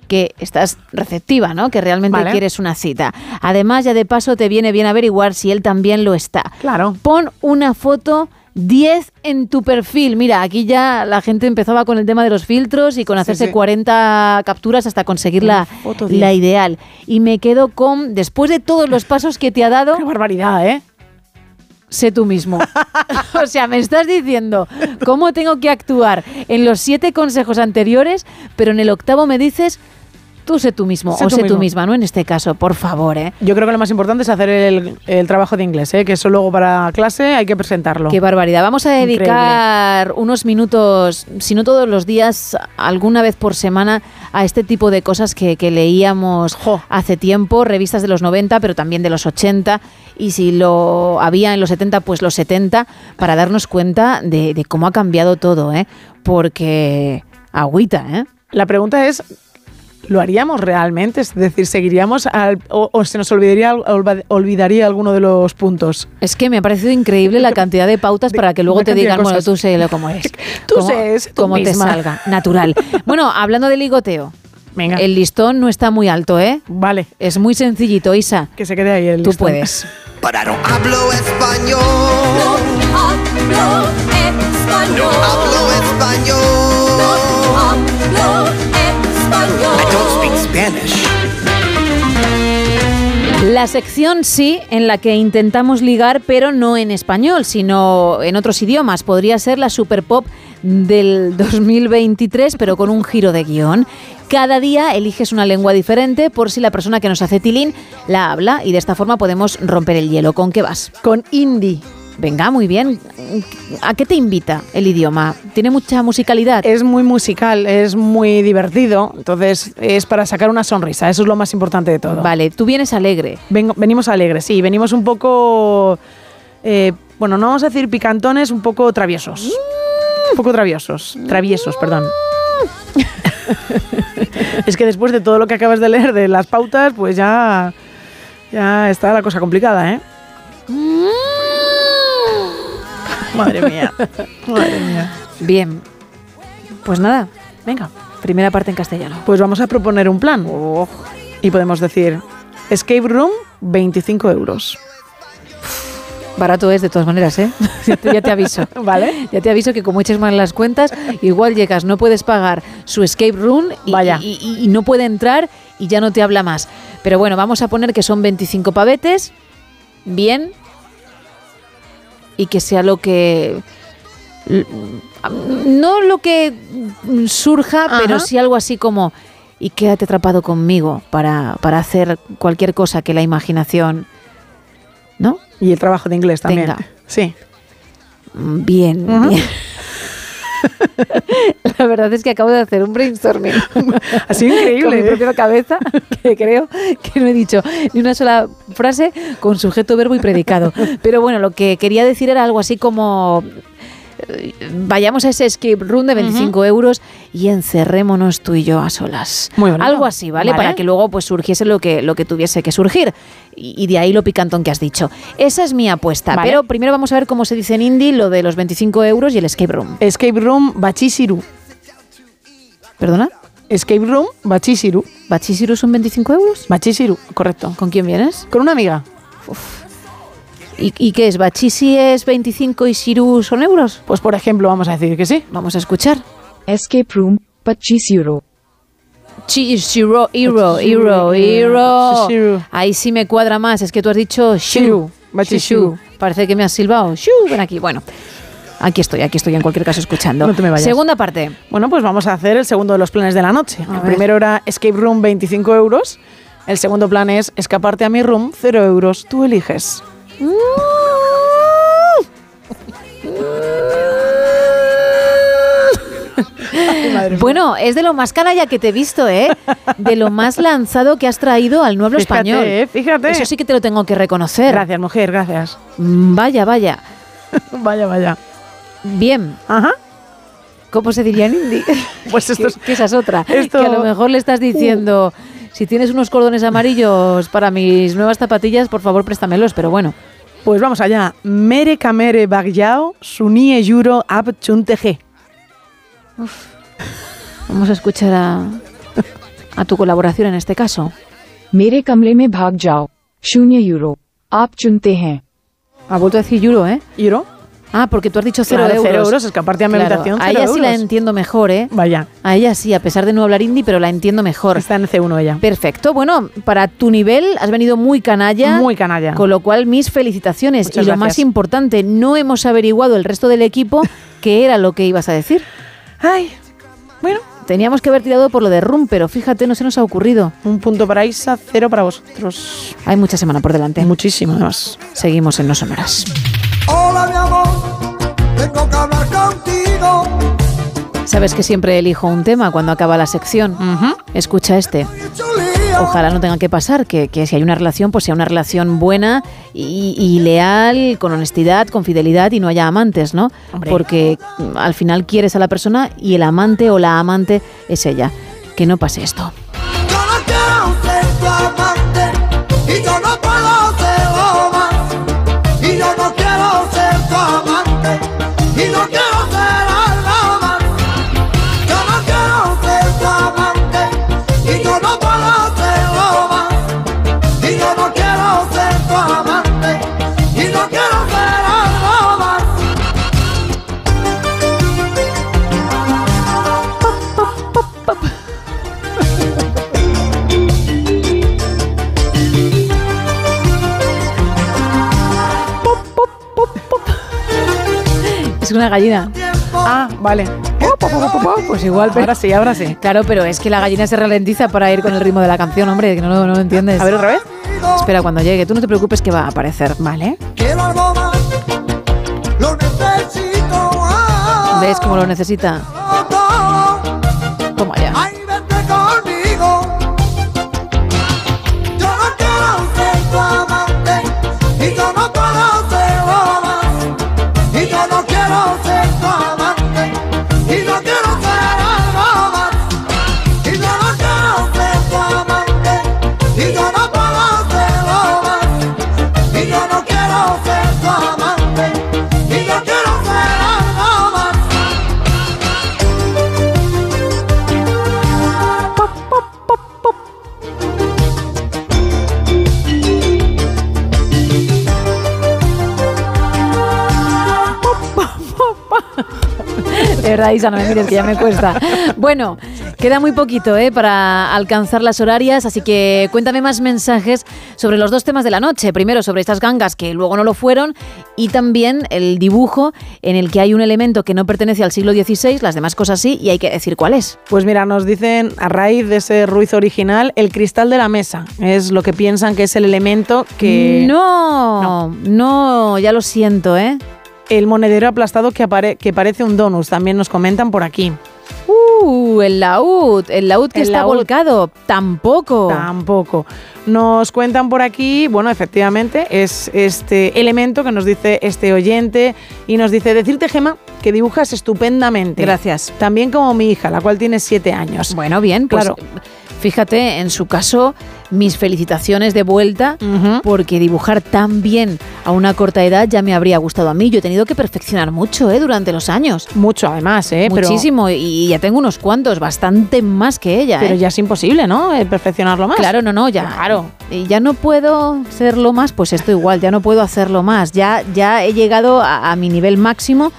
Speaker 8: que estás receptiva, ¿no? Que realmente
Speaker 10: Vale.
Speaker 8: quieres una cita. Además, ya de paso te viene bien averiguar si él también lo está.
Speaker 10: Claro.
Speaker 8: Pon una foto 10 en tu perfil. Mira, aquí ya la gente empezaba con el tema de los filtros y con hacerse
Speaker 10: sí.
Speaker 8: 40 capturas hasta conseguir la, la
Speaker 10: 10.
Speaker 8: ideal. Y me quedo con, después de todos los pasos que te ha dado...
Speaker 10: Qué barbaridad, ¿eh?
Speaker 8: Sé tú mismo. [laughs] o sea, me estás diciendo cómo tengo que actuar en los siete consejos anteriores, pero en el octavo me dices, tú sé tú mismo,
Speaker 10: Sé
Speaker 8: o
Speaker 10: tú
Speaker 8: sé tú misma, ¿no? En este caso, por favor, ¿eh?
Speaker 10: Yo creo que lo más importante es hacer el, el trabajo de inglés, ¿eh? que eso luego para clase hay que presentarlo.
Speaker 8: Qué barbaridad. Vamos a dedicar unos minutos, si no todos los días, alguna vez por semana, a este tipo de cosas que, que leíamos hace tiempo, revistas de los 90, pero también de los 80, y si lo había en los 70, pues los 70, para darnos cuenta de, de cómo ha cambiado todo, ¿eh? Porque agüita, ¿eh?
Speaker 10: La pregunta es, ¿lo haríamos realmente? Es decir, ¿seguiríamos al- o, o se nos olvidaría, olvidaría alguno de los puntos?
Speaker 8: Es que me ha parecido increíble la cantidad de pautas para que luego te digan, bueno, tú sé lo [laughs] como es.
Speaker 10: Tú
Speaker 8: Cómo-
Speaker 10: sé, es tú
Speaker 8: cómo te salga, natural. Bueno, hablando de ligoteo.
Speaker 10: Venga.
Speaker 8: El listón no está muy alto, ¿eh?
Speaker 10: Vale.
Speaker 8: Es muy sencillito, Isa.
Speaker 10: Que se quede ahí el
Speaker 8: Tú
Speaker 10: listón.
Speaker 8: puedes. [laughs]
Speaker 60: Hablo español. hablo español. hablo español. hablo español. I don't speak Spanish.
Speaker 8: La sección sí, en la que intentamos ligar, pero no en español, sino en otros idiomas. Podría ser la super pop del 2023, pero con un giro de guion. Cada día eliges una lengua diferente por si la persona que nos hace tilín la habla y de esta forma podemos romper el hielo. ¿Con qué vas?
Speaker 10: Con indie.
Speaker 8: Venga, muy bien. ¿A qué te invita el idioma? ¿Tiene mucha musicalidad?
Speaker 10: Es muy musical, es muy divertido, entonces es para sacar una sonrisa, eso es lo más importante de todo.
Speaker 8: Vale, tú vienes alegre.
Speaker 10: Venimos alegres, sí, venimos un poco, eh, bueno, no vamos a decir picantones, un poco traviesos. Un poco traviesos, traviesos, perdón. [laughs] es que después de todo lo que acabas de leer de las pautas, pues ya, ya está la cosa complicada, ¿eh? Madre mía, madre mía.
Speaker 8: Bien. Pues nada, venga, primera parte en castellano.
Speaker 10: Pues vamos a proponer un plan. Y podemos decir, escape room, 25 euros.
Speaker 8: Barato es de todas maneras, ¿eh? [laughs] Ya te, ya te aviso.
Speaker 10: ¿Vale?
Speaker 8: Ya te aviso que como eches mal las cuentas, igual llegas, no puedes pagar su escape room y,
Speaker 10: Vaya.
Speaker 8: y- y- y no puede entrar y ya no te habla más. Pero bueno, vamos a poner que son 25 pavetes, bien, y que sea lo que... l- No lo que surja, pero sí algo así como... Y quédate atrapado conmigo para, para hacer cualquier cosa que la imaginación... ¿No?
Speaker 10: Y el trabajo de inglés también.
Speaker 8: Tenga.
Speaker 10: Sí.
Speaker 8: Bien, bien. [laughs] [laughs] La verdad es que acabo de hacer un brainstorming.
Speaker 10: Sido increíble, [laughs]
Speaker 8: Con mi
Speaker 10: ¿eh?
Speaker 8: propia cabeza, que creo que no he dicho ni una sola frase con sujeto, verbo y predicado. Pero bueno, lo que quería decir era algo así como. Eh, Vayamos a ese escape room de 25 euros y encerrémonos tú y yo a solas.
Speaker 10: Muy bonito.
Speaker 8: Algo así, ¿vale?
Speaker 10: Vale.
Speaker 8: Para que luego pues surgiese lo que, lo que tuviese que surgir. Y, y de ahí lo picantón que has dicho. Esa es mi apuesta.
Speaker 10: Vale.
Speaker 8: Pero primero vamos a ver cómo se dice en indie lo de los 25 euros y el escape room.
Speaker 10: Escape room, bachisiru.
Speaker 8: ¿Perdona?
Speaker 10: Escape room, bachisiru.
Speaker 8: ¿Bachisiru son 25 euros?
Speaker 10: Bachisiru, correcto.
Speaker 8: ¿Con quién vienes?
Speaker 10: Con una amiga.
Speaker 8: ¿Y, y qué es? ¿Bachisi es 25 y Shiru son euros?
Speaker 10: Pues por ejemplo, vamos a decir que sí.
Speaker 8: Vamos a escuchar.
Speaker 66: Escape room, Bachisiru.
Speaker 8: Shiro, Hero, Hero, Hero. Ahí sí me cuadra más. Es que tú has dicho Shiru.
Speaker 10: Shiru, Bachishiru.
Speaker 8: Shishu. Parece que me has silbado. Shu, ven aquí. Bueno, aquí estoy, aquí estoy en cualquier caso escuchando.
Speaker 10: No te me vayas.
Speaker 8: Segunda parte.
Speaker 10: Bueno, pues vamos a hacer el segundo de los planes de la noche. el
Speaker 8: ver.
Speaker 10: primero era escape room, 25 euros. El segundo plan es escaparte a mi room, 0 euros. Tú eliges.
Speaker 8: Bueno, es de lo más canalla que te he visto, ¿eh? De lo más lanzado que has traído al nuevo
Speaker 10: Fíjate,
Speaker 8: español.
Speaker 10: eh, fíjate.
Speaker 8: Eso sí que te lo tengo que reconocer.
Speaker 10: Gracias, mujer, gracias.
Speaker 8: Mm, Vaya, vaya. [laughs]
Speaker 10: vaya, vaya.
Speaker 8: Bien.
Speaker 10: Ajá.
Speaker 8: ¿Cómo se diría en hindi?
Speaker 10: Pues esto [laughs] es-
Speaker 8: que esa es otra.
Speaker 10: esto-
Speaker 8: Que a lo mejor le estás diciendo, si tienes unos cordones amarillos para mis nuevas zapatillas, por favor, préstamelos, pero bueno.
Speaker 10: Pues vamos allá. Mere Kamere Bagyao, Sunie Yuro Ab Chunteje.
Speaker 8: Vamos a escuchar a, tu colaboración en este caso.
Speaker 66: Mere Kamle Me Bhagjao, Sunie Yuro, Ab Chunteje.
Speaker 8: Ha vuelto a decir Yuro, ¿eh?
Speaker 10: Yuro.
Speaker 8: Ah, porque tú has dicho cero
Speaker 10: Claro,
Speaker 8: euros.
Speaker 10: cero euros, es que aparte de mi habitación,
Speaker 8: A
Speaker 10: cero
Speaker 8: ella sí la entiendo mejor, ¿eh?
Speaker 10: Vaya.
Speaker 8: A ella sí, a pesar de no hablar hindi, pero la entiendo mejor.
Speaker 10: Está en C1 ella.
Speaker 8: Perfecto. Bueno, para tu nivel has venido muy canalla.
Speaker 10: Muy canalla.
Speaker 8: Con lo cual, mis felicitaciones.
Speaker 10: Muchas
Speaker 8: y lo
Speaker 10: gracias.
Speaker 8: más importante, no hemos averiguado el resto del equipo [laughs] qué era lo que ibas a decir.
Speaker 10: Ay, bueno.
Speaker 8: Teníamos que haber tirado por lo de Rum, pero fíjate, no se nos ha ocurrido.
Speaker 10: Un punto para Isa, cero para vosotros.
Speaker 8: Hay mucha semana por delante.
Speaker 10: Muchísimo, además.
Speaker 8: Seguimos en No Sonoras.
Speaker 67: Hola mi amor, tengo que hablar contigo.
Speaker 8: Sabes que siempre elijo un tema cuando acaba la sección. Escucha este. Ojalá no tenga que pasar, que, que si hay una relación, pues sea una relación buena y, y leal, con honestidad, con fidelidad y no haya amantes, ¿no?
Speaker 10: Hombre.
Speaker 8: Porque al final quieres a la persona y el amante o la amante es ella. Que no pase esto.
Speaker 67: Yo no quiero ser tu amante y yo no
Speaker 8: Es una gallina.
Speaker 10: Ah, vale.
Speaker 8: Pues igual, pero...
Speaker 10: Ahora sí, ahora sí.
Speaker 8: Claro, pero es que la gallina se ralentiza para ir con el ritmo de la canción, hombre, que no, no lo entiendes.
Speaker 10: A ver otra vez.
Speaker 8: Espera, cuando llegue, tú no te preocupes que va a aparecer.
Speaker 10: Vale.
Speaker 67: Quiero algo más, lo necesito.
Speaker 8: ¿Ves cómo lo necesita? De verdad, [laughs] Isa, no me mires, que ya me cuesta. Bueno, queda muy poquito ¿eh? para alcanzar las horarias, así que cuéntame más mensajes sobre los dos temas de la noche. Primero, sobre estas gangas que luego no lo fueron, y también el dibujo en el que hay un elemento que no pertenece al siglo XVI, las demás cosas sí, y hay que decir cuál es.
Speaker 10: Pues mira, nos dicen a raíz de ese ruiz original, el cristal de la mesa. Es lo que piensan que es el elemento que.
Speaker 8: No, no, ya lo siento, ¿eh?
Speaker 10: El monedero aplastado que, apare- que parece un donus, también nos comentan por aquí.
Speaker 8: Uh, el laúd, el laúd que
Speaker 10: El
Speaker 8: está
Speaker 10: laúd.
Speaker 8: volcado, tampoco.
Speaker 10: Tampoco. Nos cuentan por aquí, bueno, efectivamente, es este elemento que nos dice este oyente y nos dice, decirte, Gema, que dibujas estupendamente.
Speaker 8: Gracias.
Speaker 10: También como mi hija, la cual tiene siete años.
Speaker 8: Bueno, bien, pues
Speaker 10: Claro.
Speaker 8: Fíjate, en su caso, mis felicitaciones de vuelta, porque dibujar tan bien a una corta edad ya me habría gustado a mí. Yo he tenido que perfeccionar mucho ¿eh? durante los años.
Speaker 10: Mucho, además, ¿eh? Pero-
Speaker 8: Muchísimo, y ya tengo unos cuantos, bastante más que ella.
Speaker 10: Pero
Speaker 8: ¿eh?
Speaker 10: ya es imposible, ¿no? Eh, perfeccionarlo más.
Speaker 8: Claro, no, no, ya.
Speaker 10: Claro.
Speaker 8: Y ya no puedo hacerlo más, pues esto igual, ya no puedo hacerlo más. Ya, ya he llegado a, a mi nivel máximo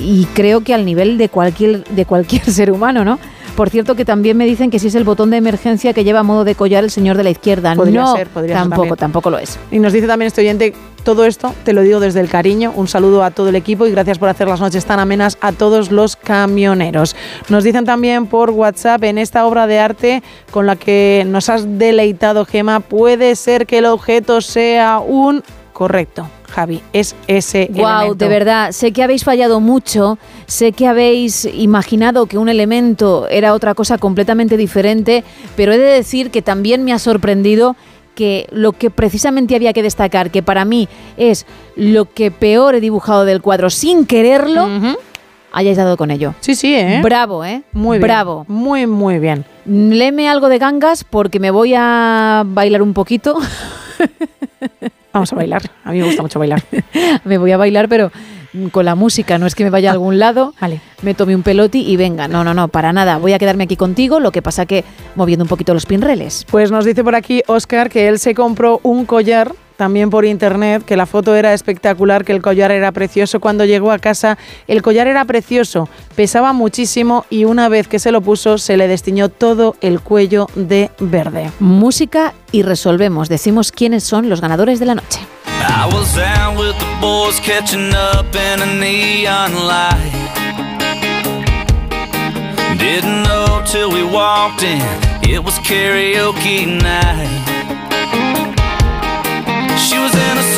Speaker 8: y creo que al nivel de cualquier, de cualquier [laughs] ser humano, ¿no? Por cierto, que también me dicen que si es el botón de emergencia que lleva a modo de collar el señor de la izquierda.
Speaker 10: Podría
Speaker 8: no,
Speaker 10: ser, podría ser
Speaker 8: tampoco,
Speaker 10: también.
Speaker 8: tampoco lo es.
Speaker 10: Y nos dice también este oyente, todo esto te lo digo desde el cariño, un saludo a todo el equipo y gracias por hacer las noches tan amenas a todos los camioneros. Nos dicen también por WhatsApp, en esta obra de arte con la que nos has deleitado, Gema, puede ser que el objeto sea un... Correcto, Javi, es ese
Speaker 8: Wow,
Speaker 10: elemento.
Speaker 8: de verdad, sé que habéis fallado mucho, sé que habéis imaginado que un elemento era otra cosa completamente diferente, pero he de decir que también me ha sorprendido que lo que precisamente había que destacar, que para mí es lo que peor he dibujado del cuadro sin quererlo, hayáis dado con ello.
Speaker 10: Sí, sí, ¿eh?
Speaker 8: Bravo, ¿eh?
Speaker 10: Muy bien.
Speaker 8: Bravo.
Speaker 10: Muy, muy bien.
Speaker 8: Léeme algo de gangas porque me voy a bailar un poquito. [laughs]
Speaker 10: Vamos a bailar. A mí me gusta mucho bailar. [laughs]
Speaker 8: me voy a bailar, pero con la música, no es que me vaya a algún lado,
Speaker 10: Vale.
Speaker 8: me tome un peloti y venga. No, no, no, para nada. Voy a quedarme aquí contigo, lo que pasa que moviendo un poquito los pinreles.
Speaker 10: Pues nos dice por aquí Oscar que él se compró un collar también por internet que la foto era espectacular, que el collar era precioso. Cuando llegó a casa, el collar era precioso, pesaba muchísimo y una vez que se lo puso, se le destiñó todo el cuello de verde.
Speaker 8: Música y resolvemos. Decimos quiénes son los ganadores de la noche.
Speaker 68: I was out with the boys catching up in a neon light. Didn't know till we walked in, it was karaoke night.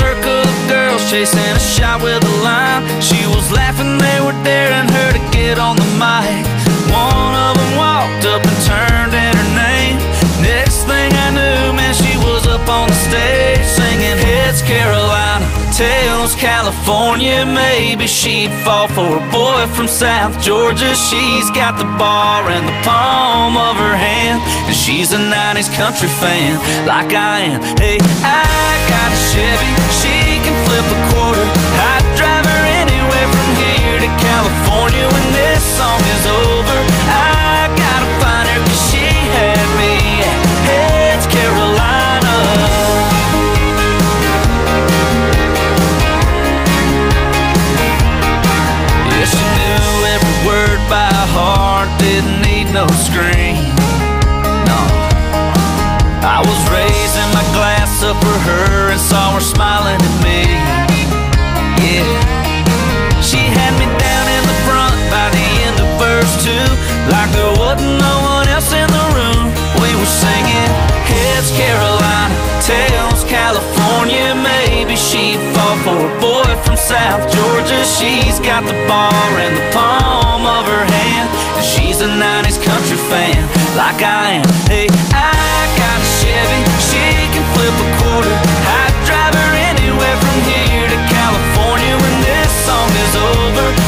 Speaker 68: Circle of girls chasing a shot with a line. She was laughing, they were daring her to get on the mic. One of them walked up and turned in her name. Next thing I knew, man, she was up on the stage singing Heads Carolina, Tails California. Maybe she'd fall for a boy from South Georgia. She's got the bar in the palm of her hand, and she's a 90s country fan like I am. Hey, I got a Chevy, she can flip a quarter. I'd drive her anywhere from here to California when this song is over. I no screen. No, I was raising my glass up for her and saw her smiling at me. Yeah, she had me down in the front by the end of verse two, like there wasn't no one else in the room. We were singing Heads Carolina, Tails California. Maybe she'd for a boy from South Georgia. She's got the bar in the palm of her hand, and she's a 90s country fan like I am. Hey, I got a Chevy, she can flip a quarter. I'd drive her anywhere from here to California when this song is over.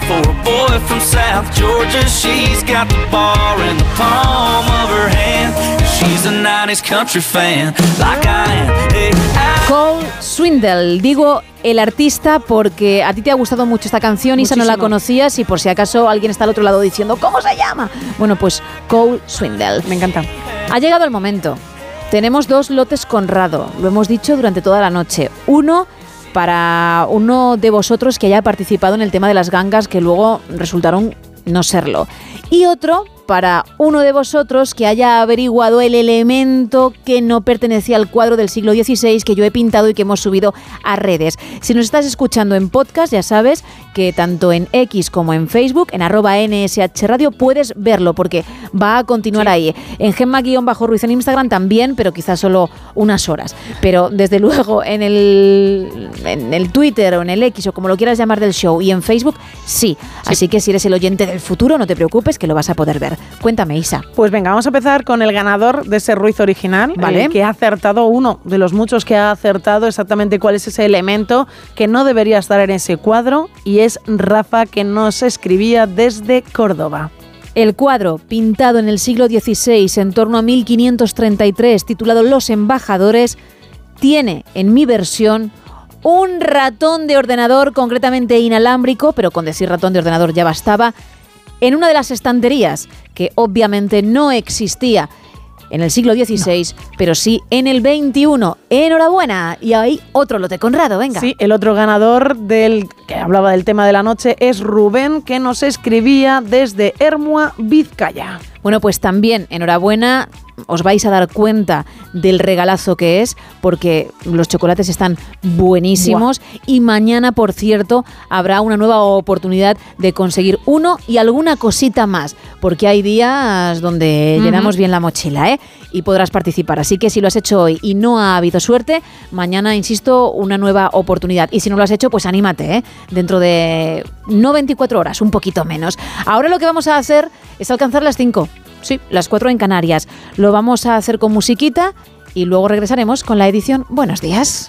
Speaker 68: For a boy from South Georgia. She's got the bar in the palm of her hand. She's a 90s country fan, like I am. Hey, I
Speaker 8: Cole Swindle, digo el artista porque a ti te ha gustado mucho esta canción, Isa no la conocías y por si acaso alguien está al otro lado diciendo ¿cómo se llama? Bueno, pues Cole Swindle.
Speaker 10: Me encanta.
Speaker 8: Ha llegado el momento. Tenemos dos lotes Conrado, lo hemos dicho durante toda la noche. Uno para uno de vosotros que haya participado en el tema de las gangas que luego resultaron no serlo. Y otro para uno de vosotros que haya averiguado el elemento que no pertenecía al cuadro del siglo XVI que yo he pintado y que hemos subido a redes. Si nos estás escuchando en podcast, ya sabes que tanto en X como en Facebook, en arroba NSH Radio, puedes verlo porque va a continuar ahí. En Gemma-Ruiz en Instagram también, pero quizás solo unas horas. Pero desde [laughs] luego en el, en el Twitter o en el X o como lo quieras llamar del show y en Facebook, sí. Así que si eres el oyente del futuro, no te preocupes que lo vas a poder ver. Cuéntame, Isa.
Speaker 10: Pues venga, vamos a empezar con el ganador de ese Ruiz original,
Speaker 8: Vale.
Speaker 10: el que ha acertado, uno de los muchos que ha acertado exactamente cuál es ese elemento que no debería estar en ese cuadro, y es Rafa, que nos escribía desde Córdoba.
Speaker 8: El cuadro, pintado en el siglo XVI, en torno a 1533, titulado Los Embajadores, tiene, en mi versión, un ratón de ordenador, concretamente inalámbrico, pero con decir ratón de ordenador ya bastaba, en una de las estanterías, que obviamente no existía en el siglo XVI, pero sí en el XXI. Enhorabuena. Y ahí otro lote Conrado, venga.
Speaker 10: Sí, el otro ganador del que hablaba del tema de la noche es Rubén, que nos escribía desde Hermua, Vizcaya.
Speaker 8: Bueno, pues también enhorabuena, os vais a dar cuenta del regalazo que es, porque los chocolates están buenísimos y mañana, por cierto, habrá una nueva oportunidad de conseguir uno y alguna cosita más, porque hay días donde llenamos bien la mochila, ¿eh? Y podrás participar. Así que si lo has hecho hoy y no ha habido suerte, mañana, insisto, una nueva oportunidad. Y si no lo has hecho, pues anímate, ¿eh? Dentro de no 24 horas, un poquito menos. Ahora lo que vamos a hacer es alcanzar las 5. Sí, las 4 en Canarias. Lo vamos a hacer con musiquita
Speaker 2: y luego regresaremos con la edición Buenos días.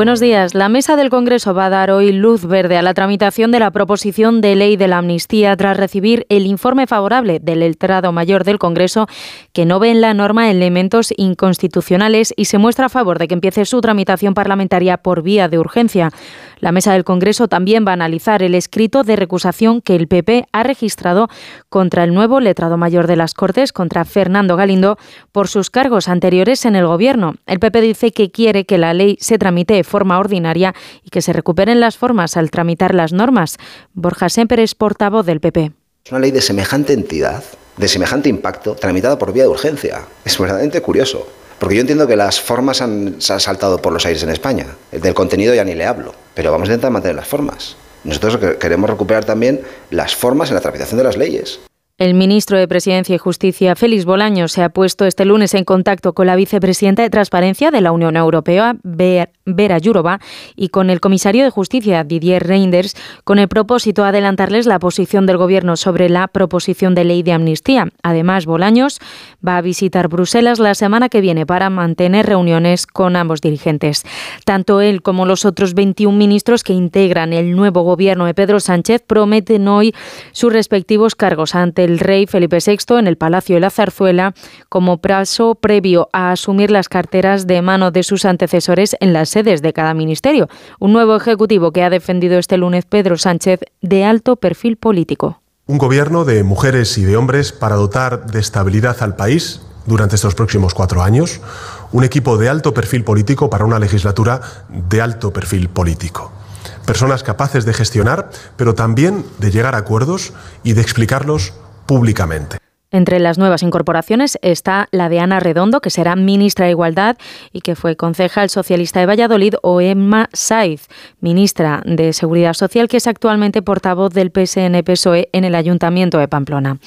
Speaker 12: Buenos días. La mesa del Congreso va a dar hoy luz verde a la tramitación de la proposición de ley de la amnistía tras recibir el informe favorable del letrado mayor del Congreso que no ve en la norma elementos inconstitucionales y se muestra a favor de que empiece su tramitación parlamentaria por vía de urgencia. La mesa del Congreso también va a analizar el escrito de recusación que el PP ha registrado contra el nuevo letrado mayor de las Cortes, contra Fernando Galindo, por sus cargos anteriores en el Gobierno. El PP dice que quiere que la ley se tramite forma ordinaria y que se recuperen las formas al tramitar las normas. Borja Semper es portavoz del PP.
Speaker 41: Es una ley de semejante entidad, de semejante impacto, tramitada por vía de urgencia. Es verdaderamente curioso. Porque yo entiendo que las formas han, se han saltado por los aires en España. El del contenido ya ni le hablo. Pero vamos a intentar mantener las formas. Nosotros que- queremos recuperar también las formas en la tramitación de las leyes.
Speaker 12: El ministro de Presidencia y Justicia, Félix Bolaños, se ha puesto este lunes en contacto con la vicepresidenta de Transparencia de la Unión Europea, Ver- Vera Jourova, y con el comisario de Justicia, Didier Reinders, con el propósito de adelantarles la posición del Gobierno sobre la proposición de ley de amnistía. Además, Bolaños va a visitar Bruselas la semana que viene para mantener reuniones con ambos dirigentes. Tanto él como los otros 21 ministros que integran el nuevo Gobierno de Pedro Sánchez prometen hoy sus respectivos cargos ante el rey Felipe VI en el Palacio de la Zarzuela como paso previo a asumir las carteras de mano de sus antecesores en las sedes de cada ministerio. Un nuevo ejecutivo que ha defendido este lunes Pedro Sánchez de alto perfil político.
Speaker 15: Un gobierno de mujeres y de hombres para dotar de estabilidad al país durante estos próximos cuatro años. Un equipo de alto perfil político para una legislatura de alto perfil político. Personas capaces de gestionar, pero también de llegar a acuerdos y de explicarlos públicamente.
Speaker 12: Entre las nuevas incorporaciones está la de Ana Redondo, que será ministra de Igualdad y que fue concejal socialista de Valladolid, o Emma Saiz, ministra de Seguridad Social, que es actualmente portavoz del PSN-PSOE en el Ayuntamiento de Pamplona.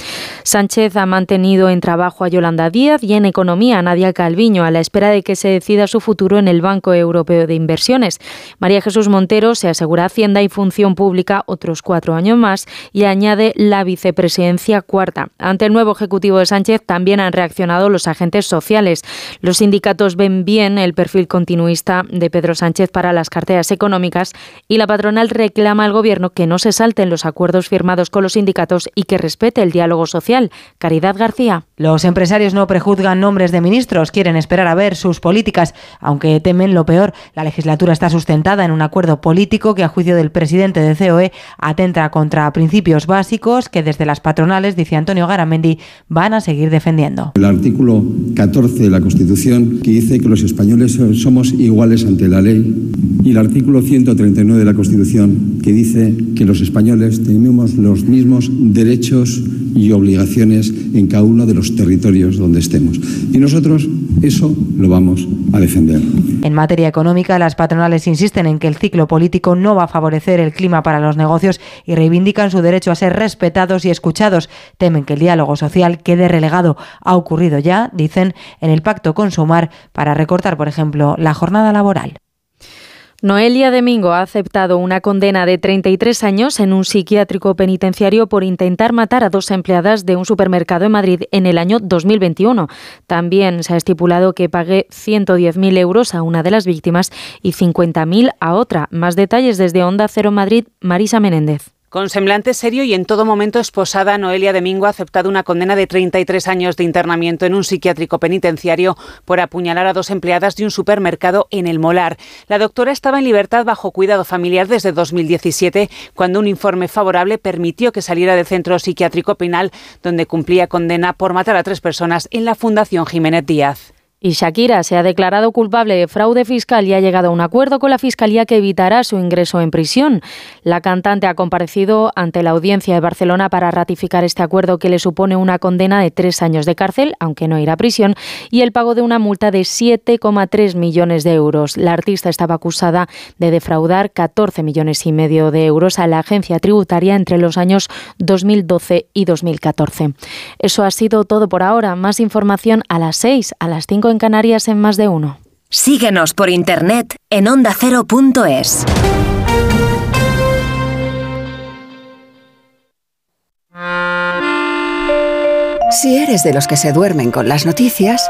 Speaker 12: Sánchez ha mantenido en trabajo a Yolanda Díaz y en economía a Nadia Calviño, a la espera de que se decida su futuro en el Banco Europeo de Inversiones. María Jesús Montero se asegura Hacienda y Función Pública otros cuatro años más y añade la vicepresidencia cuarta. Ante el nuevo ejecutivo de Sánchez también han reaccionado los agentes sociales. Los sindicatos ven bien el perfil continuista de Pedro Sánchez para las carteras económicas y la patronal reclama al gobierno que no se salten los acuerdos firmados con los sindicatos y que respete el diálogo social. Caridad García.
Speaker 69: Los empresarios no prejuzgan nombres de ministros, quieren esperar a ver sus políticas, aunque temen lo peor. La legislatura está sustentada en un acuerdo político que, a juicio del presidente de COE, atenta contra principios básicos que desde las patronales, dice Antonio Garamendi, van a seguir defendiendo.
Speaker 70: El artículo 14 de la Constitución que dice que los españoles somos iguales ante la ley y el artículo 139 de la Constitución que dice que los españoles tenemos los mismos derechos y obligaciones en cada uno de los territorios donde estemos. Y nosotros eso lo vamos a defender.
Speaker 69: En materia económica, las patronales insisten en que el ciclo político no va a favorecer el clima para los negocios y reivindican su derecho a ser respetados y escuchados. Temen que el diálogo social quede relegado. Ha ocurrido ya, dicen, en el pacto con Sumar para recortar, por ejemplo, la jornada laboral.
Speaker 12: Noelia Domingo ha aceptado una condena de 33 años en un psiquiátrico penitenciario por intentar matar a dos empleadas de un supermercado en Madrid en el año 2021. También se ha estipulado que pague 110.000 euros a una de las víctimas y 50.000 a otra. Más detalles desde Onda Cero Madrid, Marisa Menéndez.
Speaker 71: Con semblante serio y en todo momento esposada, Noelia Domingo ha aceptado una condena de 33 años de internamiento en un psiquiátrico penitenciario por apuñalar a dos empleadas de un supermercado en el Molar. La doctora estaba en libertad bajo cuidado familiar desde 2017, cuando un informe favorable permitió que saliera del centro psiquiátrico penal, donde cumplía condena por matar a tres personas en la Fundación Jiménez Díaz.
Speaker 12: Y Shakira se ha declarado culpable de fraude fiscal y ha llegado a un acuerdo con la Fiscalía que evitará su ingreso en prisión. La cantante ha comparecido ante la audiencia de Barcelona para ratificar este acuerdo que le supone una condena de tres años de cárcel, aunque no irá a prisión, y el pago de una multa de 7,3 millones de euros. La artista estaba acusada de defraudar 14 millones y medio de euros a la agencia tributaria entre los años 2012 y 2014. Eso ha sido todo por ahora. Más información a las 6, a las 5 en Canarias en más de uno.
Speaker 49: Síguenos por internet en ondacero.es.
Speaker 72: Si eres de los que se duermen con las noticias,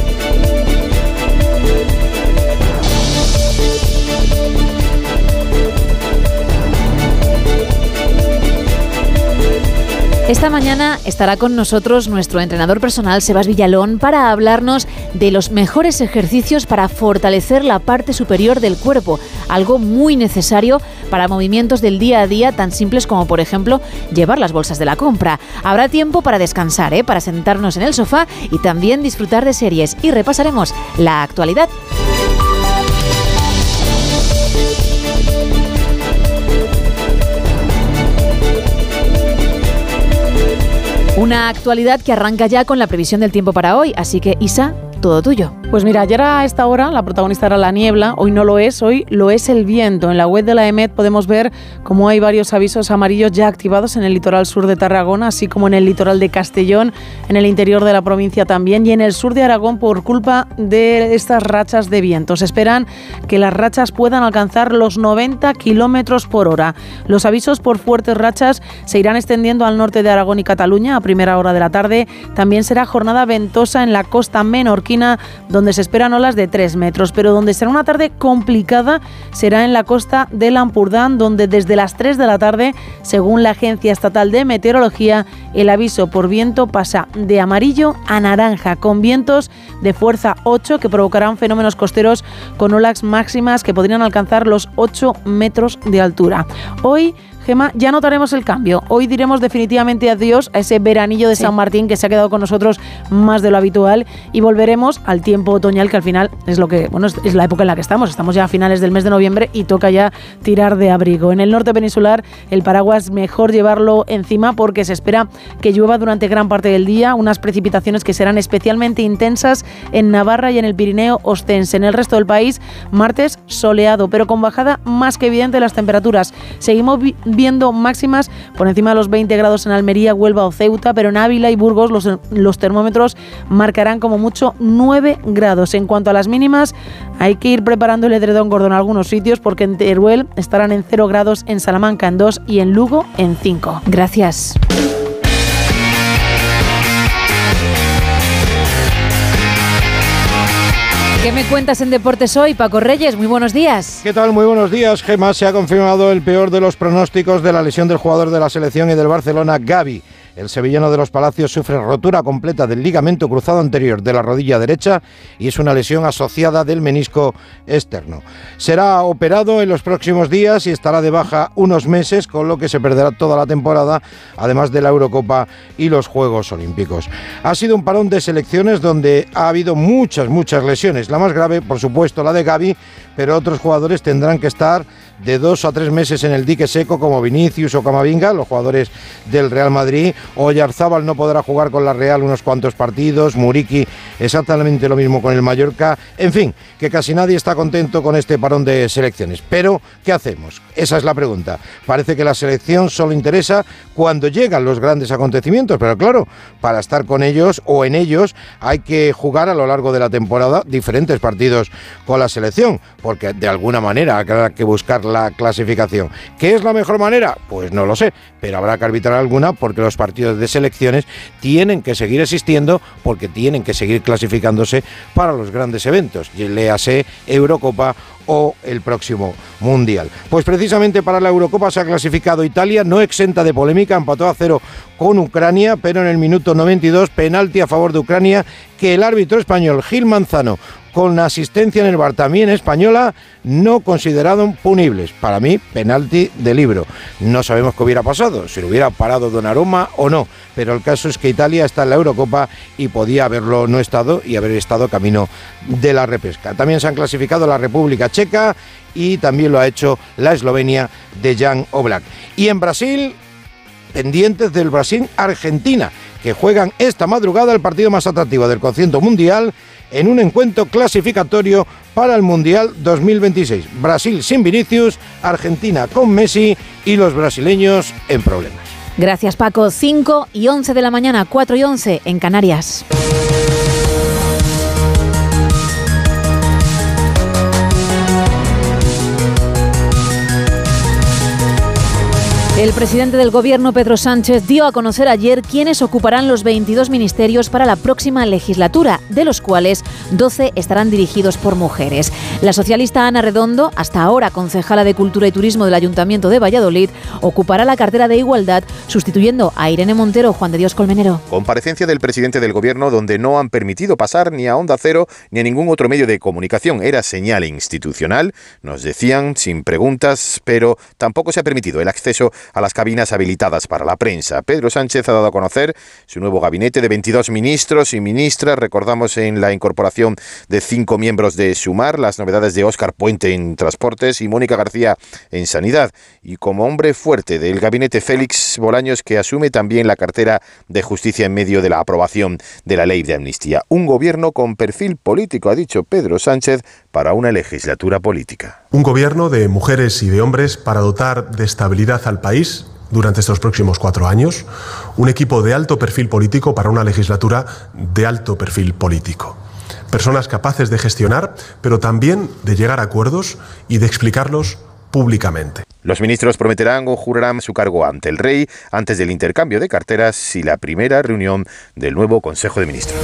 Speaker 8: Esta mañana estará con nosotros nuestro entrenador personal, Sebas Villalón, para hablarnos de los mejores ejercicios para fortalecer la parte superior del cuerpo, algo muy necesario para movimientos del día a día tan simples como, por ejemplo, llevar las bolsas de la compra. Habrá tiempo para descansar, ¿eh? para sentarnos en el sofá y también disfrutar de series. Y repasaremos la actualidad. Una actualidad que arranca ya con la previsión del tiempo para hoy, así que Isa, todo tuyo.
Speaker 10: Pues mira, ayer a esta hora la protagonista era la niebla, hoy no lo es, hoy lo es el viento. En la web de la EMET podemos ver cómo hay varios avisos amarillos ya activados en el litoral sur de Tarragona, así como en el litoral de Castellón, en el interior de la provincia también y en el sur de Aragón por culpa de estas rachas de viento. Se esperan que las rachas puedan alcanzar los 90 kilómetros por hora. Los avisos por fuertes rachas se irán extendiendo al norte de Aragón y Cataluña a primera hora de la tarde. También será jornada ventosa en la costa menorquina, donde se esperan olas de 3 metros, pero donde será una tarde complicada será en la costa del Ampurdán, donde desde las 3 de la tarde, según la Agencia Estatal de Meteorología, el aviso por viento pasa de amarillo a naranja, con vientos de fuerza 8 que provocarán fenómenos costeros con olas máximas que podrían alcanzar los 8 metros de altura. Hoy Gema, ya notaremos el cambio. Hoy diremos definitivamente adiós a ese veranillo de San Martín que se ha quedado con nosotros más de lo habitual y volveremos al tiempo otoñal que al final es lo que, bueno, es la época en la que estamos. Estamos ya a finales del mes de noviembre y toca ya tirar de abrigo. En el norte peninsular el paraguas mejor llevarlo encima porque se espera que llueva durante gran parte del día, unas precipitaciones que serán especialmente intensas en Navarra y en el Pirineo ostense. En el resto del país, martes soleado, pero con bajada más que evidente de las temperaturas. Seguimos viendo máximas por encima de los 20 grados en Almería, Huelva o Ceuta, pero en Ávila y Burgos los, los termómetros marcarán como mucho 9 grados. En cuanto a las mínimas, hay que ir preparando el edredón gordo en algunos sitios porque en Teruel estarán en 0 grados, en Salamanca en 2 y en Lugo en 5.
Speaker 8: Gracias. ¿Qué me cuentas en Deportes hoy, Paco Reyes? Muy buenos días.
Speaker 73: ¿Qué tal? Muy buenos días, Gemma. Se ha confirmado el peor de los pronósticos de la lesión del jugador de la selección y del Barcelona, Gaby. El sevillano de los Palacios sufre rotura completa del ligamento cruzado anterior de la rodilla derecha y es una lesión asociada del menisco externo. Será operado en los próximos días y estará de baja unos meses, con lo que se perderá toda la temporada, además de la Eurocopa y los Juegos Olímpicos. Ha sido un parón de selecciones donde ha habido muchas, muchas lesiones. La más grave, por supuesto, la de Gaby, pero otros jugadores tendrán que estar de dos a tres meses en el dique seco como Vinicius o Camavinga, los jugadores del Real Madrid, o Yarzábal no podrá jugar con la Real unos cuantos partidos, Muriki exactamente lo mismo con el Mallorca, en fin, que casi nadie está contento con este parón de selecciones. Pero, ¿qué hacemos? Esa es la pregunta. Parece que la selección solo interesa cuando llegan los grandes acontecimientos, pero claro, para estar con ellos o en ellos hay que jugar a lo largo de la temporada diferentes partidos con la selección, porque de alguna manera habrá que buscar la clasificación. ¿Qué es la mejor manera? Pues no lo sé, pero habrá que arbitrar alguna porque los partidos de selecciones tienen que seguir existiendo porque tienen que seguir clasificándose para los grandes eventos, léase Eurocopa o el próximo Mundial. Pues precisamente para la Eurocopa se ha clasificado Italia, no exenta de polémica, empató a cero con Ucrania, pero en el minuto 92 penalti a favor de Ucrania que el árbitro español Gil Manzano con asistencia en el bar también española, no consideraron punibles. Para mí, penalti de libro. No sabemos qué hubiera pasado, si lo hubiera parado Donnarumma o no, pero el caso es que Italia está en la Eurocopa y podía haberlo no estado y haber estado camino de la repesca. También se han clasificado la República Checa y también lo ha hecho la Eslovenia de Jan Oblak. Y en Brasil, pendientes del Brasil-Argentina, que juegan esta madrugada el partido más atractivo del concierto mundial en un encuentro clasificatorio para el Mundial 2026. Brasil sin Vinicius, Argentina con Messi y los brasileños en problemas.
Speaker 8: Gracias Paco. 5 y 11 de la mañana, 4 y 11 en Canarias. El presidente del gobierno, Pedro Sánchez, dio a conocer ayer quiénes ocuparán los 22 ministerios para la próxima legislatura, de los cuales 12 estarán dirigidos por mujeres. La socialista Ana Redondo, hasta ahora concejala de Cultura y Turismo del Ayuntamiento de Valladolid, ocupará la cartera de Igualdad, sustituyendo a Irene Montero, Juan de Dios Colmenero.
Speaker 74: Comparecencia del presidente del gobierno donde no han permitido pasar ni a Onda Cero ni a ningún otro medio de comunicación. Era señal institucional, nos decían, sin preguntas, pero tampoco se ha permitido el acceso
Speaker 75: a las cabinas habilitadas para la prensa. Pedro Sánchez ha dado a conocer su nuevo gabinete de 22 ministros y ministras. Recordamos en la incorporación de cinco miembros de Sumar, las novedades de Óscar Puente en Transportes y Mónica García en Sanidad. Y como hombre fuerte del gabinete Félix Bolaños, que asume también la cartera de Justicia en medio de la aprobación de la ley de amnistía. Un gobierno con perfil político, ha dicho Pedro Sánchez, para una legislatura política.
Speaker 15: Un gobierno de mujeres y de hombres para dotar de estabilidad al país durante estos próximos cuatro años, un equipo de alto perfil político para una legislatura de alto perfil político. Personas capaces de gestionar, pero también de llegar a acuerdos y de explicarlos públicamente.
Speaker 75: Los ministros prometerán o jurarán su cargo ante el rey antes del intercambio de carteras y la primera reunión del nuevo Consejo de Ministros.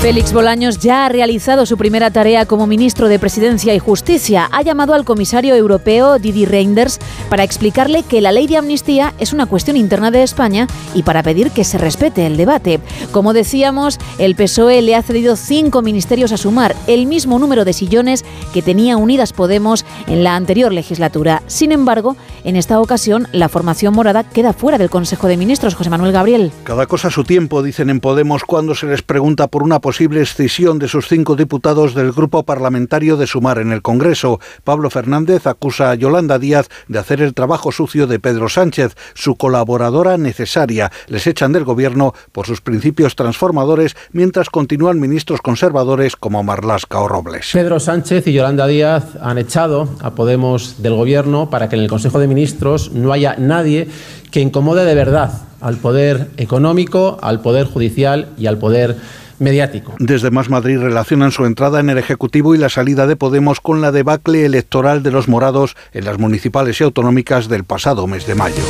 Speaker 8: Félix Bolaños ya ha realizado su primera tarea como ministro de Presidencia y Justicia. Ha llamado al comisario europeo Didi Reinders para explicarle que la ley de amnistía es una cuestión interna de España y para pedir que se respete el debate. Como decíamos, el PSOE le ha cedido cinco ministerios a sumar, el mismo número de sillones que tenía Unidas Podemos en la anterior legislatura. Sin embargo, en esta ocasión, la formación morada queda fuera del Consejo de Ministros. José Manuel Gabriel.
Speaker 76: Cada cosa a su tiempo, dicen en Podemos cuando se les pregunta por una posible escisión de sus cinco diputados del grupo parlamentario de Sumar en el Congreso. Pablo Fernández acusa a Yolanda Díaz de hacer el trabajo sucio de Pedro Sánchez, su colaboradora necesaria. Les echan del gobierno por sus principios transformadores mientras continúan ministros conservadores como Marlasca o Robles.
Speaker 77: Pedro Sánchez y Yolanda Díaz han echado a Podemos del gobierno para que en el Consejo de Ministros no haya nadie que incomode de verdad al poder económico, al poder judicial y al poder mediático.
Speaker 76: Desde Más Madrid relacionan su entrada en el Ejecutivo y la salida de Podemos con la debacle electoral de los morados en las municipales y autonómicas del pasado mes de mayo.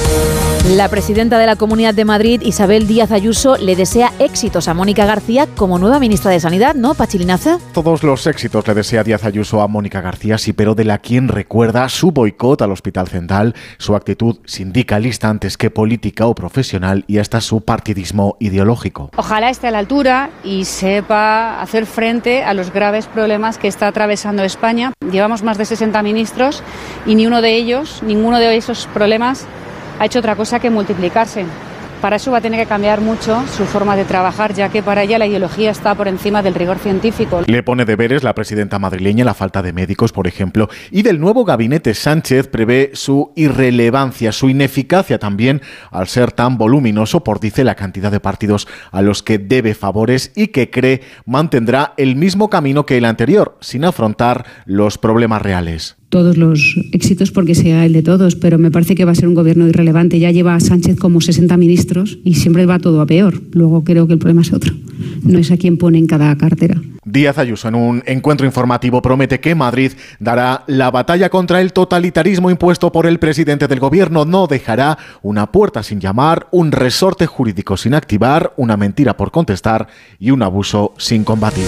Speaker 8: La presidenta de la Comunidad de Madrid, Isabel Díaz Ayuso, le desea éxitos a Mónica García como nueva ministra de Sanidad, ¿no, Pachilinaza?
Speaker 78: Todos los éxitos le desea Díaz Ayuso a Mónica García, sí, pero de la quien recuerda su boicot al Hospital Central, su actitud sindicalista antes que política o profesional y hasta su partidismo ideológico.
Speaker 79: Ojalá esté a la altura y sepa hacer frente a los graves problemas que está atravesando España. Llevamos más de 60 ministros y ni uno de ellos, ninguno de esos problemas ha hecho otra cosa que multiplicarse. Para eso va a tener que cambiar mucho su forma de trabajar, ya que para ella la ideología está por encima del rigor científico.
Speaker 78: Le pone deberes la presidenta madrileña la falta de médicos, por ejemplo, y del nuevo gabinete Sánchez prevé su irrelevancia, su ineficacia también al ser tan voluminoso por, dice, la cantidad de partidos a los que debe favores y que cree mantendrá el mismo camino que el anterior, sin afrontar los problemas reales
Speaker 80: todos los éxitos porque sea el de todos, pero me parece que va a ser un gobierno irrelevante. Ya lleva a Sánchez como 60 ministros y siempre va todo a peor. Luego creo que el problema es otro. No es a quien pone en cada cartera.
Speaker 78: Díaz Ayuso en un encuentro informativo promete que Madrid dará la batalla contra el totalitarismo impuesto por el presidente del gobierno. No dejará una puerta sin llamar, un resorte jurídico sin activar, una mentira por contestar y un abuso sin combatir.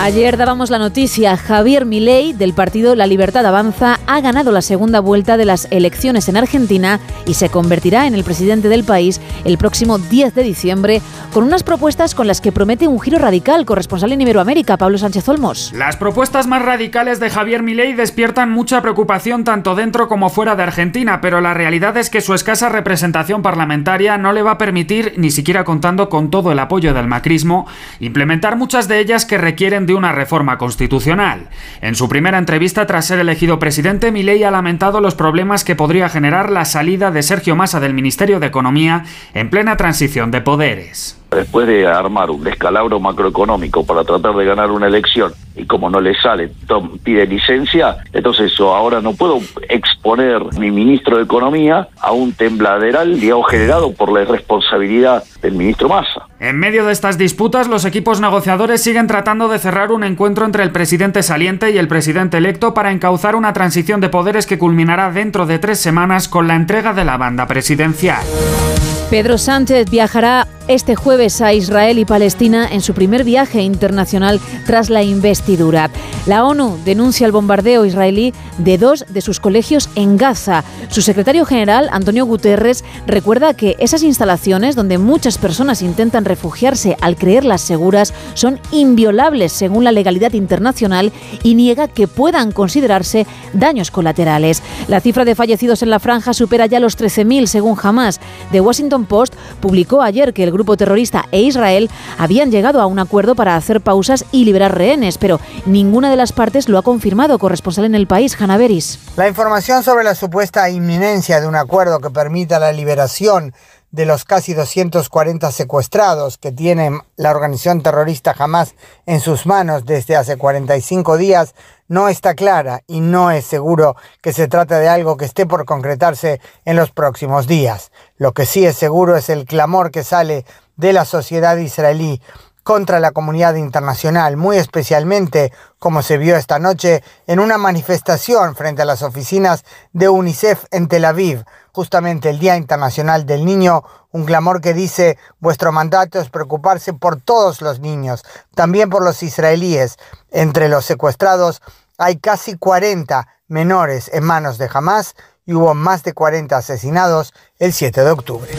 Speaker 8: Ayer dábamos la noticia, Javier Milei del partido La Libertad Avanza ha ganado la segunda vuelta de las elecciones en Argentina y se convertirá en el presidente del país el próximo 10 de diciembre con unas propuestas con las que promete un giro radical, corresponsal en Iberoamérica, Pablo Sánchez Olmos.
Speaker 81: Las propuestas más radicales de Javier Milei despiertan mucha preocupación tanto dentro como fuera de Argentina, pero la realidad es que su escasa representación parlamentaria no le va a permitir, ni siquiera contando con todo el apoyo del macrismo, implementar muchas de ellas que requieren de una reforma constitucional. En su primera entrevista tras ser elegido presidente, Milei ha lamentado los problemas que podría generar la salida de Sergio Massa del Ministerio de Economía en plena transición de poderes.
Speaker 82: Después de armar un descalabro macroeconómico para tratar de ganar una elección y como no le sale, pide licencia, entonces yo ahora no puedo exponer mi ministro de Economía a un tembladeral, digamos, generado por la irresponsabilidad del ministro Massa.
Speaker 81: En medio de estas disputas, los equipos negociadores siguen tratando de cerrar un encuentro entre el presidente saliente y el presidente electo para encauzar una transición de poderes que culminará dentro de tres semanas con la entrega de la banda presidencial.
Speaker 8: Pedro Sánchez viajará este jueves a Israel y Palestina en su primer viaje internacional tras la investidura. La ONU denuncia el bombardeo israelí de dos de sus colegios en Gaza. Su secretario general, Antonio Guterres, recuerda que esas instalaciones donde muchas personas intentan refugiarse al creerlas seguras son inviolables según la legalidad internacional y niega que puedan considerarse daños colaterales. La cifra de fallecidos en la franja supera ya los 13.000 según Hamas. The Washington Post publicó ayer que el grupo terrorista e Israel habían llegado a un acuerdo para hacer pausas y liberar rehenes, pero ninguna de las partes lo ha confirmado. Corresponsal en el país, Hanna Beris.
Speaker 14: La información sobre la supuesta inminencia de un acuerdo que permita la liberación de los casi 240 secuestrados que tiene la organización terrorista Hamas en sus manos desde hace 45 días no está clara y no es seguro que se trate de algo que esté por concretarse en los próximos días. Lo que sí es seguro es el clamor que sale de la sociedad israelí contra la comunidad internacional, muy especialmente como se vio esta noche en una manifestación frente a las oficinas de UNICEF en Tel Aviv, justamente el Día Internacional del Niño, un clamor que dice vuestro mandato es preocuparse por todos los niños, también por los israelíes. Entre los secuestrados hay casi 40 menores en manos de Hamas y hubo más de 40 asesinados el 7 de octubre.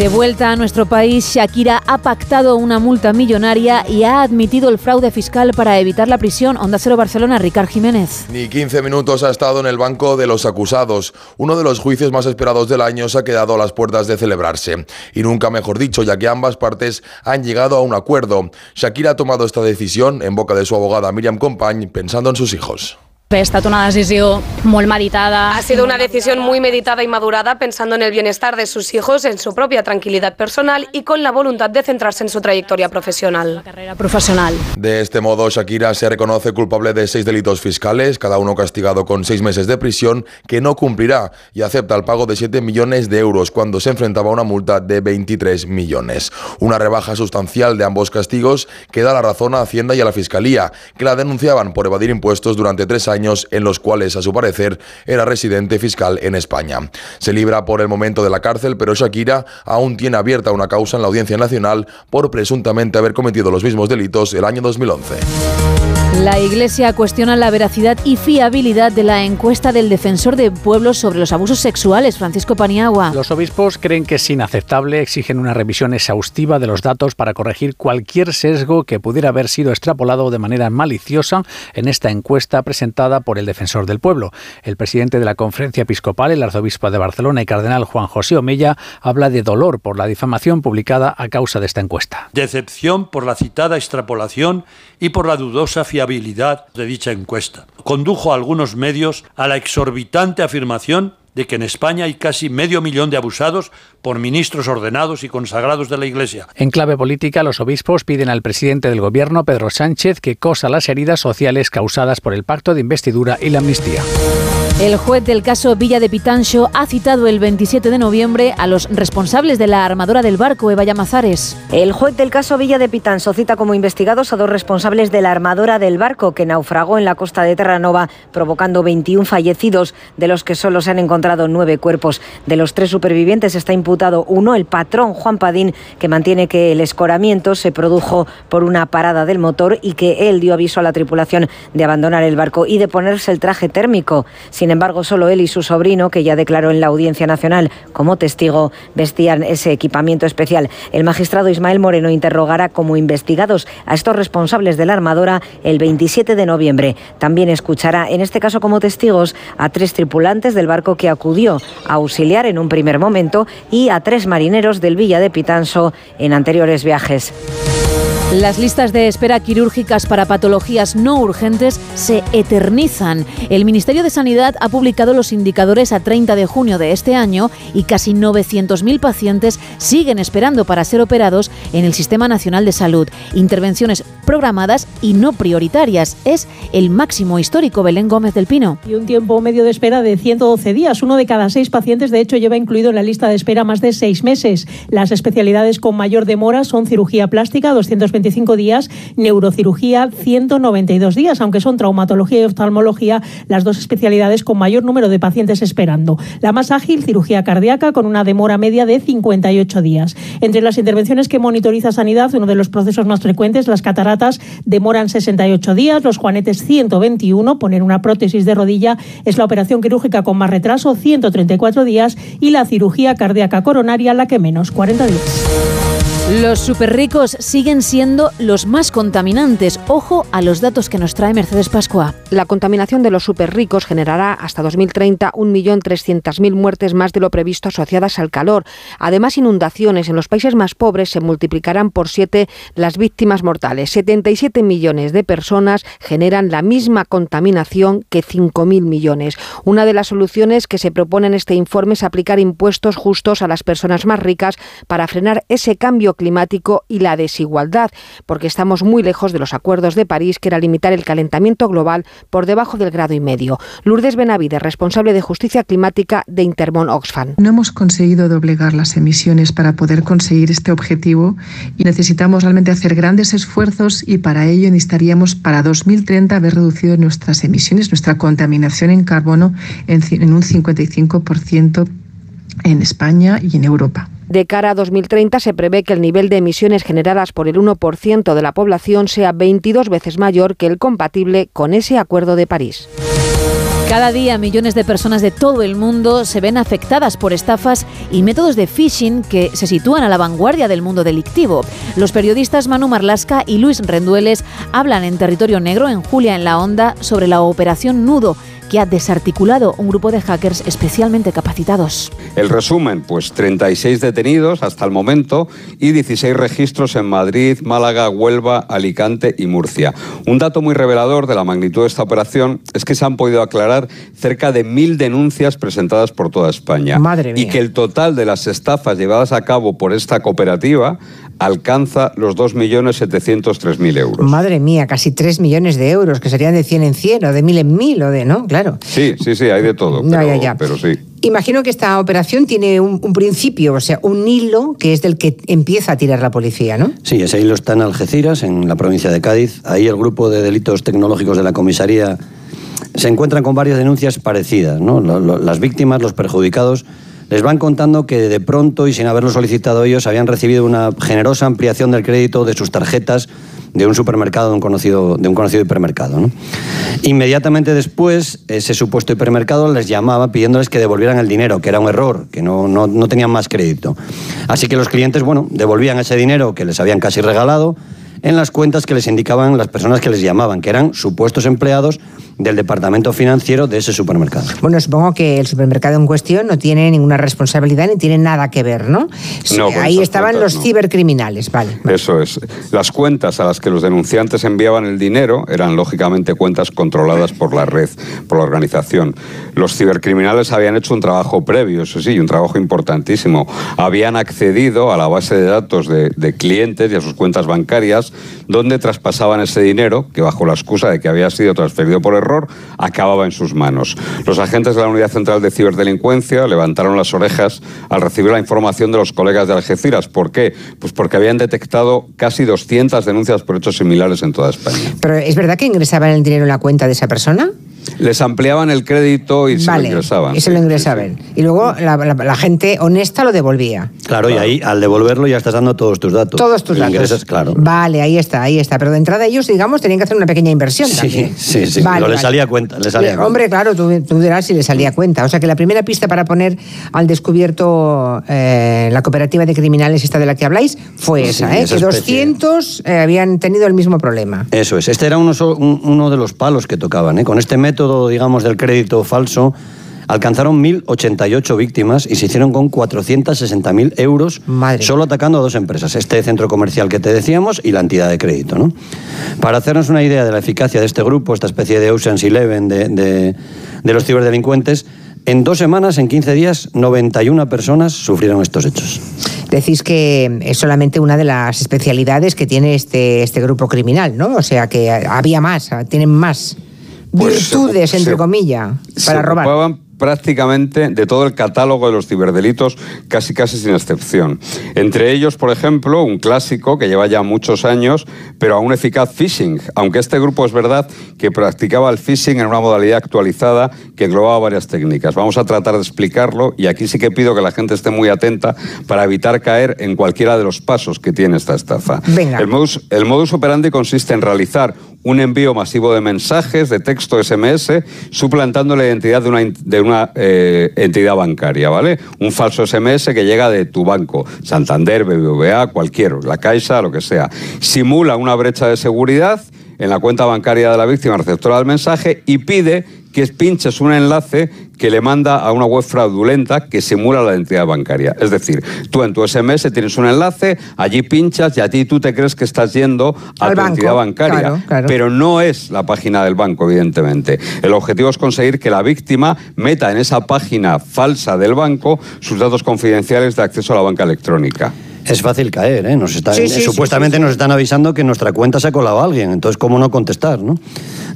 Speaker 8: De vuelta a nuestro país, Shakira ha pactado una multa millonaria y ha admitido el fraude fiscal para evitar la prisión. Onda Cero Barcelona, Ricard Jiménez.
Speaker 76: Ni 15 minutos ha estado en el banco de los acusados. Uno de los juicios más esperados del año se ha quedado a las puertas de celebrarse. Y nunca mejor dicho, ya que ambas partes han llegado a un acuerdo. Shakira ha tomado esta decisión en boca de su abogada Miriam Compañ pensando en sus hijos.
Speaker 83: Ha estat una decisió molt meditada.
Speaker 73: Ha sido una decisión muy meditada y madurada pensando en el bienestar de sus hijos, en su propia tranquilidad personal y con la voluntad de centrarse en su trayectoria profesional.
Speaker 83: Carrera profesional.
Speaker 76: De este modo, Shakira se reconoce culpable de seis delitos fiscales, cada uno castigado con seis meses de prisión, que no cumplirá y acepta el pago de 7 millones de euros cuando se enfrentaba a una multa de 23 millones. Una rebaja sustancial de ambos castigos que da la razón a Hacienda y a la Fiscalía, que la denunciaban por evadir impuestos durante tres años en los cuales, a su parecer, era residente fiscal en España. Se libra por el momento de la cárcel, pero Shakira aún tiene abierta una causa en la Audiencia Nacional por presuntamente haber cometido los mismos delitos el año 2011.
Speaker 8: La Iglesia cuestiona la veracidad y fiabilidad de la encuesta del defensor de pueblos sobre los abusos sexuales, Francisco Paniagua.
Speaker 81: Los obispos creen que es inaceptable, exigen una revisión exhaustiva de los datos para corregir cualquier sesgo que pudiera haber sido extrapolado de manera maliciosa en esta encuesta presentada por el defensor del pueblo. El presidente de la conferencia episcopal, el arzobispo de Barcelona y cardenal Juan José Omella, habla de dolor por la difamación publicada a causa de esta encuesta.
Speaker 84: Decepción por la citada extrapolación y por la dudosa fiabilidad de dicha encuesta. Condujo a algunos medios a la exorbitante afirmación de que en España hay casi medio millón de abusados por ministros ordenados y consagrados de la Iglesia.
Speaker 81: En clave política, los obispos piden al presidente del Gobierno, Pedro Sánchez, que cosa las heridas sociales causadas por el pacto de investidura y la amnistía.
Speaker 8: El juez del caso Villa de Pitancho ha citado el 27 de noviembre a los responsables de la armadora del barco, Eva Llamazares.
Speaker 85: El juez del caso Villa de Pitancho cita como investigados a dos responsables de la armadora del barco que naufragó en la costa de Terranova, provocando 21 fallecidos, de los que solo se han encontrado nueve cuerpos. De los tres supervivientes está imputado uno, el patrón Juan Padín, que mantiene que el escoramiento se produjo por una parada del motor y que él dio aviso a la tripulación de abandonar el barco y de ponerse el traje térmico. Sin embargo, solo él y su sobrino, que ya declaró en la Audiencia Nacional como testigo, vestían ese equipamiento especial. El magistrado Ismael Moreno interrogará como investigados a estos responsables de la armadora el 27 de noviembre. También escuchará, en este caso como testigos, a tres tripulantes del barco que acudió a auxiliar en un primer momento y a tres marineros del Villa de Pitanso en anteriores viajes.
Speaker 8: Las listas de espera quirúrgicas para patologías no urgentes se eternizan. El Ministerio de Sanidad ha publicado los indicadores a 30 de junio de este año y casi 900.000 pacientes siguen esperando para ser operados en el Sistema Nacional de Salud. Intervenciones programadas y no prioritarias. Es el máximo histórico Belén Gómez del Pino.
Speaker 86: Y un tiempo medio de espera de 112 días. Uno de cada seis pacientes, de hecho, lleva incluido en la lista de espera más de seis meses. Las especialidades con mayor demora son cirugía plástica, 220 125 días, neurocirugía 192 días, aunque son traumatología y oftalmología las dos especialidades con mayor número de pacientes esperando. La más ágil, cirugía cardíaca, con una demora media de 58 días. Entre las intervenciones que monitoriza Sanidad, uno de los procesos más frecuentes, las cataratas, demoran 68 días, los juanetes 121, poner una prótesis de rodilla es la operación quirúrgica con más retraso, 134 días, y la cirugía cardíaca coronaria la que menos, 40 días.
Speaker 8: Los superricos siguen siendo los más contaminantes. Ojo a los datos que nos trae Mercedes Pascua.
Speaker 87: La contaminación de los superricos generará hasta 2030 1.300.000 muertes más de lo previsto asociadas al calor. Además, inundaciones en los países más pobres se multiplicarán por siete las víctimas mortales. 77 millones de personas generan la misma contaminación que 5.000 millones. Una de las soluciones que se propone en este informe es aplicar impuestos justos a las personas más ricas para frenar ese cambio climático y la desigualdad, porque estamos muy lejos de los acuerdos de París, que era limitar el calentamiento global por debajo del grado y medio. Lourdes Benavide, responsable de justicia climática de Intermon Oxfam.
Speaker 88: No hemos conseguido doblegar las emisiones para poder conseguir este objetivo y necesitamos realmente hacer grandes esfuerzos y para ello necesitaríamos para 2030 haber reducido nuestras emisiones, nuestra contaminación en carbono en, en un 55% en España y en Europa.
Speaker 87: De cara a 2030 se prevé que el nivel de emisiones generadas por el 1% de la población sea 22 veces mayor que el compatible con ese Acuerdo de París.
Speaker 8: Cada día millones de personas de todo el mundo se ven afectadas por estafas y métodos de phishing que se sitúan a la vanguardia del mundo delictivo. Los periodistas Manu Marlasca y Luis Rendueles hablan en Territorio Negro, en Julia en la Onda, sobre la operación Nudo que ha desarticulado un grupo de hackers especialmente capacitados.
Speaker 89: El resumen, pues 36 detenidos hasta el momento y 16 registros en Madrid, Málaga, Huelva, Alicante y Murcia. Un dato muy revelador de la magnitud de esta operación es que se han podido aclarar cerca de mil denuncias presentadas por toda España.
Speaker 90: Madre mía.
Speaker 89: Y que el total de las estafas llevadas a cabo por esta cooperativa alcanza los 2.703.000 euros.
Speaker 90: Madre mía, casi 3 millones de euros, que serían de 100 en 100 o de 1000 en 1000 o de, ¿no? Claro.
Speaker 89: Sí, sí, sí, hay de todo,
Speaker 90: No, ya, ya.
Speaker 89: pero sí.
Speaker 90: Imagino que esta operación tiene un, un principio, o sea, un hilo que es del que empieza a tirar la policía, ¿no?
Speaker 76: Sí, ese hilo está en Algeciras, en la provincia de Cádiz. Ahí el grupo de delitos tecnológicos de la comisaría se encuentran con varias denuncias parecidas. ¿no? Las víctimas, los perjudicados, les van contando que de pronto y sin haberlo solicitado ellos habían recibido una generosa ampliación del crédito de sus tarjetas de un supermercado, de un conocido, de un conocido hipermercado. Inmediatamente después, ese supuesto hipermercado les llamaba pidiéndoles que devolvieran el dinero, que era un error, que no, no, no tenían más crédito. Así que los clientes, bueno, devolvían ese dinero que les habían casi regalado en las cuentas que les indicaban las personas que les llamaban, que eran supuestos empleados del departamento financiero de ese supermercado.
Speaker 90: Bueno, supongo que el supermercado en cuestión no tiene ninguna responsabilidad ni tiene nada que ver, ¿no?
Speaker 89: No,
Speaker 90: Ahí estaban
Speaker 89: cuentas
Speaker 90: los
Speaker 89: no.
Speaker 90: cibercriminales, vale.
Speaker 89: Eso es. Las cuentas a las que los denunciantes enviaban el dinero eran lógicamente cuentas controladas por la red, por la organización. Los cibercriminales habían hecho un trabajo previo, eso sí, un trabajo importantísimo. Habían accedido a la base de datos de, de clientes y a sus cuentas bancarias, donde traspasaban ese dinero, que bajo la excusa de que había sido transferido por error, acababa en sus manos. Los agentes de la Unidad Central de Ciberdelincuencia levantaron las orejas al recibir la información de los colegas de Algeciras. ¿Por qué? Pues porque habían detectado casi 200 denuncias por hechos similares en toda España.
Speaker 90: Pero ¿es verdad que ingresaban el dinero en la cuenta de esa persona?
Speaker 89: Les ampliaban el crédito y se lo ingresaban.
Speaker 90: Y se lo ingresaban. Y luego la, la- la gente honesta lo devolvía.
Speaker 76: Claro, y ahí al devolverlo ya estás dando todos tus datos.
Speaker 90: Todos tus datos.
Speaker 76: ingresas, claro.
Speaker 90: Vale, ahí está, ahí está. Pero de entrada ellos, digamos, tenían que hacer una pequeña inversión también.
Speaker 76: Sí, sí,
Speaker 90: Vale, vale.
Speaker 76: salía a cuenta. Le salía cuenta.
Speaker 90: Hombre, claro, tú, tú dirás si le salía cuenta. O sea que la primera pista para poner al descubierto eh, la cooperativa de criminales esta de la que habláis fue
Speaker 76: Sí,
Speaker 90: esa, ¿eh?
Speaker 76: esa
Speaker 90: que
Speaker 76: especie.
Speaker 90: 200 eh, habían tenido el mismo problema.
Speaker 76: Eso es. Este era uno, uno de los palos que tocaban. ¿eh? Con este método, digamos, del crédito falso, alcanzaron 1.088 víctimas y se hicieron con 460.000 euros solo atacando a dos empresas. Este centro comercial que te decíamos y la entidad de crédito. ¿no? Para hacernos una idea de la eficacia de este grupo, esta especie de Ocean's Eleven de, de- de los ciberdelincuentes, en dos semanas, en 15 días, 91 personas sufrieron estos hechos.
Speaker 90: Decís que es solamente una de las especialidades que tiene este, este grupo criminal, ¿no? O sea que había más, tienen más
Speaker 89: Pues se-
Speaker 90: virtudes, entre comillas,
Speaker 89: Se
Speaker 90: para robar.
Speaker 89: ocupaban prácticamente de todo el catálogo de los ciberdelitos, casi casi sin excepción. Entre ellos, por ejemplo, un clásico que lleva ya muchos años, pero aún eficaz phishing, aunque este grupo es verdad que practicaba el phishing en una modalidad actualizada que englobaba varias técnicas. Vamos a tratar de explicarlo y aquí sí que pido que la gente esté muy atenta para evitar caer en cualquiera de los pasos que tiene esta estafa. El, modus, el modus operandi consiste en realizar un envío masivo de mensajes de texto SMS suplantando la identidad de una, de una eh, entidad bancaria, ¿vale? Un falso SMS que llega de tu banco, Santander, BBVA, cualquier, la Caixa, lo que sea. Simula una brecha de seguridad en la cuenta bancaria de la víctima receptora del mensaje y pide que pinches un enlace que le manda a una web fraudulenta que simula la identidad bancaria. Es decir, tú en tu SMS tienes un enlace, allí pinchas y a ti tú te crees que estás yendo a tu entidad bancaria, pero no es la página del banco, evidentemente. El objetivo es conseguir que la víctima meta en esa página falsa del banco sus datos confidenciales de acceso a la banca electrónica.
Speaker 76: Es fácil caer, ¿eh? Nos está, supuestamente nos están avisando que en nuestra cuenta se ha colado alguien, entonces ¿cómo no contestar, no?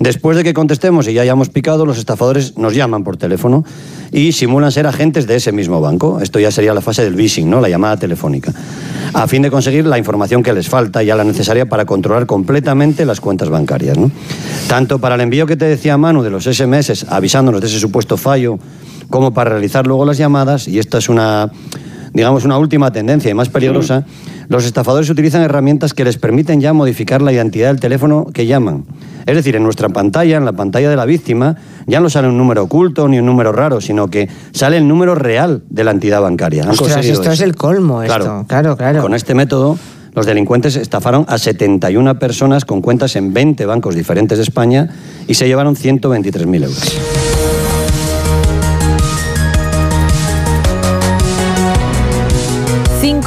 Speaker 76: Después de que contestemos y ya hayamos picado, los estafadores nos llaman por teléfono y simulan ser agentes de ese mismo banco. Esto ya sería la fase del phishing, ¿no? La llamada telefónica. A fin de conseguir la información que les falta, ya la necesaria para controlar completamente las cuentas bancarias, ¿no? Tanto para el envío que te decía Manu de los SMS avisándonos de ese supuesto fallo, como para realizar luego las llamadas, y esta es una digamos, una última tendencia y más peligrosa, los estafadores utilizan herramientas que les permiten ya modificar la identidad del teléfono que llaman. Es decir, en nuestra pantalla, en la pantalla de la víctima, ya no sale un número oculto ni un número raro, sino que sale el número real de la entidad bancaria.
Speaker 91: Ostras, esto es el colmo, esto. Claro, claro.
Speaker 76: Con este método, los delincuentes estafaron a 71 personas con cuentas en 20 bancos diferentes de España y se llevaron 123.000 euros.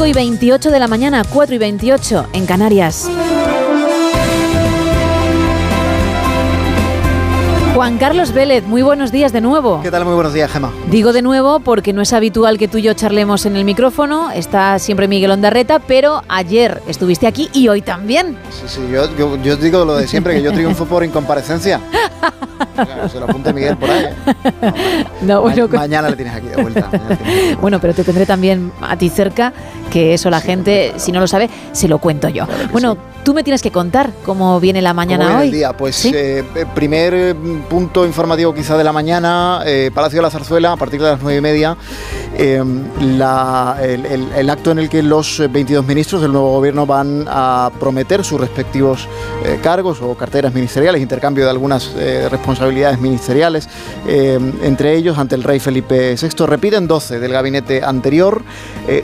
Speaker 8: Y 28 de la mañana, 4 y 28 en Canarias. Juan Carlos Vélez, muy buenos días de nuevo.
Speaker 83: ¿Qué tal? Muy buenos días, Gemma.
Speaker 8: Digo de nuevo porque no es habitual que tú y yo charlemos en el micrófono, está siempre Miguel Ondarreta, pero ayer estuviste aquí y hoy también.
Speaker 83: Sí, sí, yo, yo, digo lo de siempre, que yo triunfo por incomparecencia. [laughs] se lo apunte Miguel por ahí. No, bueno, mañana le tienes aquí de vuelta.
Speaker 8: bueno, pero te tendré también a ti cerca, que eso la gente, si no lo sabe, se lo cuento yo. bueno, Tú me tienes que contar cómo viene la mañana hoy.
Speaker 83: El día? Pues eh, eh, primer eh, punto informativo quizá de la mañana, Palacio de la Zarzuela, a partir de las nueve y media, el, acto en el que los 22 ministros del nuevo gobierno van a prometer sus respectivos cargos o carteras ministeriales, intercambio de algunas responsabilidades ministeriales, entre ellos ante el rey Felipe VI. Repiten 12 del gabinete anterior,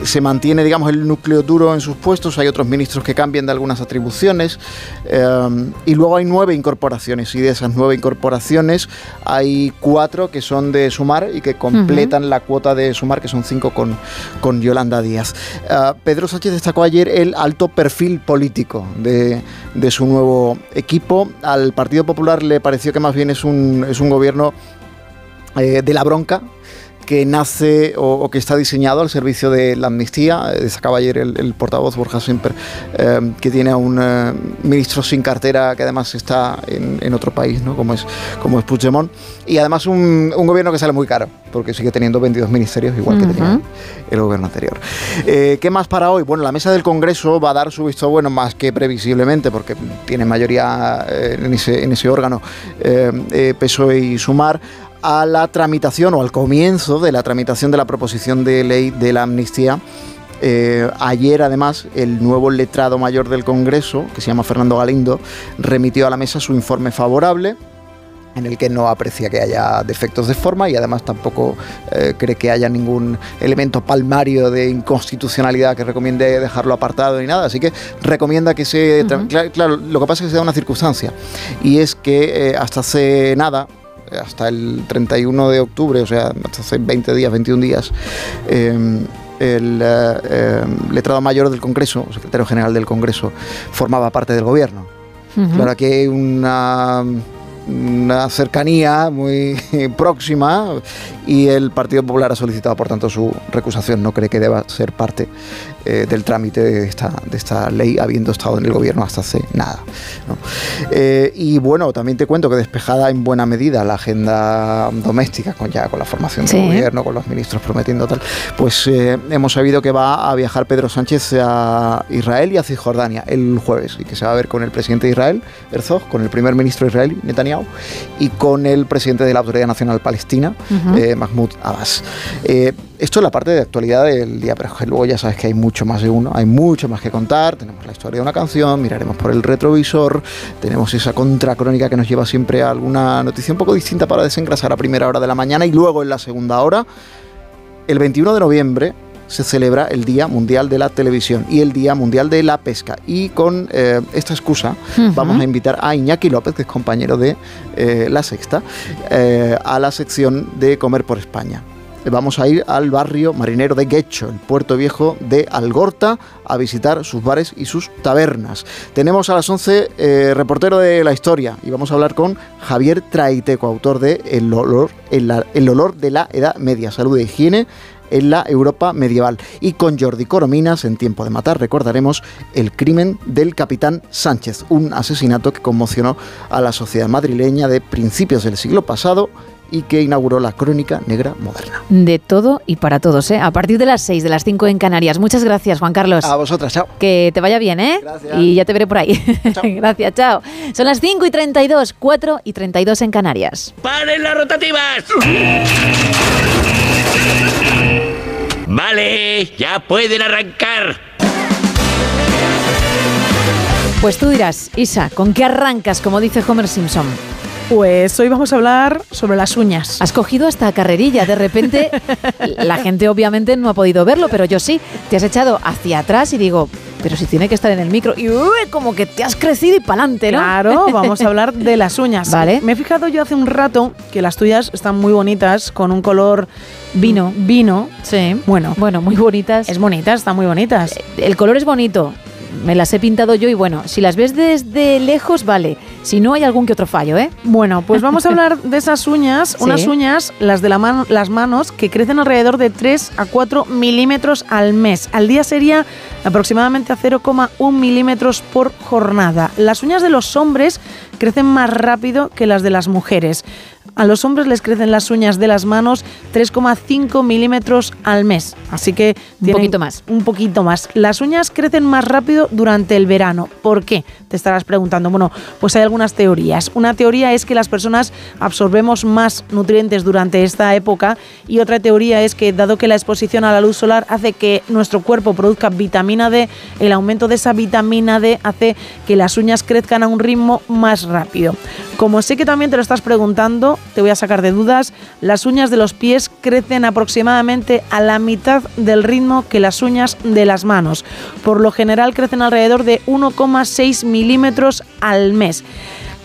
Speaker 83: se mantiene digamos el núcleo duro en sus puestos, hay otros ministros que cambian de algunas atribuciones Em, y luego hay nueve incorporaciones y de esas nueve incorporaciones hay cuatro que son de Sumar y que completan la cuota de Sumar, que son cinco con, con Yolanda Díaz. Eh, Pedro Sánchez destacó ayer el alto perfil político de, de, su nuevo equipo. Al Partido Popular le pareció que más bien es un, es un gobierno eh, de la bronca, que nace o, que está diseñado al servicio de la amnistía. Eh, destacaba ayer el, portavoz Borja Semper, eh, que tiene a un eh, ministro sin cartera que además está en, otro país, ¿no? como, es, como es Puigdemont. Y además un, gobierno que sale muy caro, porque sigue teniendo 22 ministerios, igual que tenía el gobierno anterior. ¿Qué más para hoy? Bueno, la mesa del Congreso va a dar su visto bueno más que previsiblemente, porque tiene mayoría en ese, en ese órgano PSOE y Sumar a la tramitación o al comienzo de la tramitación de la proposición de ley de la amnistía. Eh, ayer, además, el nuevo letrado mayor del Congreso, que se llama Fernando Galindo, remitió a la mesa su informe favorable en el que no aprecia que haya defectos de forma y además tampoco eh, cree que haya ningún elemento palmario de inconstitucionalidad que recomiende dejarlo apartado ni nada. Así que recomienda que se... claro, lo que pasa es que se da una circunstancia y es que eh, hasta hace nada, hasta el 31 de octubre, o sea, hasta hace 20 días, 21 días, em, el eh, em, letrado mayor del Congreso, secretario general del Congreso, formaba parte del gobierno. Claro, aquí hay una una cercanía muy [laughs] próxima y el Partido Popular ha solicitado, por tanto, su recusación. No cree que deba ser parte eh, del trámite de esta, de esta ley, habiendo estado en el gobierno hasta hace nada. Eh, y bueno, también te cuento que despejada en buena medida la agenda doméstica, con ya con la formación del gobierno, con los ministros prometiendo tal, pues eh, hemos sabido que va a viajar Pedro Sánchez a Israel y a Cisjordania el jueves y que se va a ver con el presidente de Israel, Herzog, con el primer ministro israelí, Netanyahu, y con el presidente de la Autoridad Nacional Palestina, Mahmoud Abbas. Esto es la parte de actualidad del día, pero luego ya sabes que hay mucho más de uno, hay mucho más que contar. Tenemos la historia de una canción, miraremos por el retrovisor, tenemos esa contracrónica que nos lleva siempre a alguna noticia un poco distinta para desengrasar a primera hora de la mañana y luego en la segunda hora. El 21 de noviembre se celebra el Día Mundial de la Televisión y el Día Mundial de la Pesca. Y con eh, esta excusa vamos a invitar a Iñaki López, que es compañero de eh, La Sexta, eh, a la sección de Comer por España vamos a ir al barrio marinero de Guecho, el puerto viejo de Algorta, a visitar sus bares y sus tabernas. Tenemos a las 11 eh, reportero de la historia y vamos a hablar con Javier Traiteco, autor de El olor, el, olor de la Edad Media, salud e higiene en la Europa medieval. Y con Jordi Corominas, en Tiempo de Matar, recordaremos el crimen del capitán Sánchez, un asesinato que conmocionó a la sociedad madrileña de principios del siglo pasado y que inauguró la Crónica Negra Moderna.
Speaker 8: De todo y para todos, ¿eh? A partir de las 6, de las 5 en Canarias. Muchas gracias, Juan Carlos.
Speaker 83: A vosotras, chao.
Speaker 8: Que te vaya bien, ¿eh? Gracias. Y ya te veré por ahí. [laughs] gracias, chao. Son las 5 y 32, 4 y 32 en Canarias.
Speaker 92: ¡Paren las rotativas! Vale, ya pueden arrancar.
Speaker 8: Pues tú dirás, Isa, ¿con qué arrancas, como dice Homer Simpson?
Speaker 10: Pues hoy vamos a hablar sobre las uñas.
Speaker 8: Has cogido hasta carrerilla. De repente, [laughs] la gente obviamente no ha podido verlo, pero yo sí. Te has echado hacia atrás y digo, pero si tiene que estar en el micro. Y como que te has crecido y pa'lante, ¿no?
Speaker 10: Claro, vamos a hablar de las uñas. [laughs]
Speaker 8: Vale.
Speaker 10: Me he fijado yo hace un rato que las tuyas están muy bonitas, con un color
Speaker 8: vino.
Speaker 10: Vino.
Speaker 8: Sí.
Speaker 10: Bueno.
Speaker 8: Bueno, muy bonitas.
Speaker 10: Es bonitas, están muy bonitas.
Speaker 8: El color es bonito me las he pintado yo y bueno, si las ves desde lejos, vale. Si no, hay algún que otro fallo, ¿eh?
Speaker 10: Bueno, pues vamos a [laughs] hablar de esas uñas, unas uñas, las de la las manos, que crecen alrededor de 3 a 4 milímetros al mes. Al día sería aproximadamente a 0,1 milímetros por jornada. Las uñas de los hombres crecen más rápido que las de las mujeres. A los hombres les crecen las uñas de las manos 3,5 milímetros al mes. Así que
Speaker 8: un poquito más.
Speaker 10: Un poquito más. Las uñas crecen más rápido durante el verano. ¿Por qué? Te estarás preguntando. Bueno, pues hay algunas teorías. Una teoría es que las personas absorbemos más nutrientes durante esta época y otra teoría es que dado que la exposición a la luz solar hace que nuestro cuerpo produzca vitamina D, el aumento de esa vitamina D hace que las uñas crezcan a un ritmo más rápido. Como sé que también te lo estás preguntando, te voy a sacar de dudas, las uñas de los pies crecen aproximadamente a la mitad del ritmo que las uñas de las manos. Por lo general crecen alrededor de 1,6 milímetros al mes.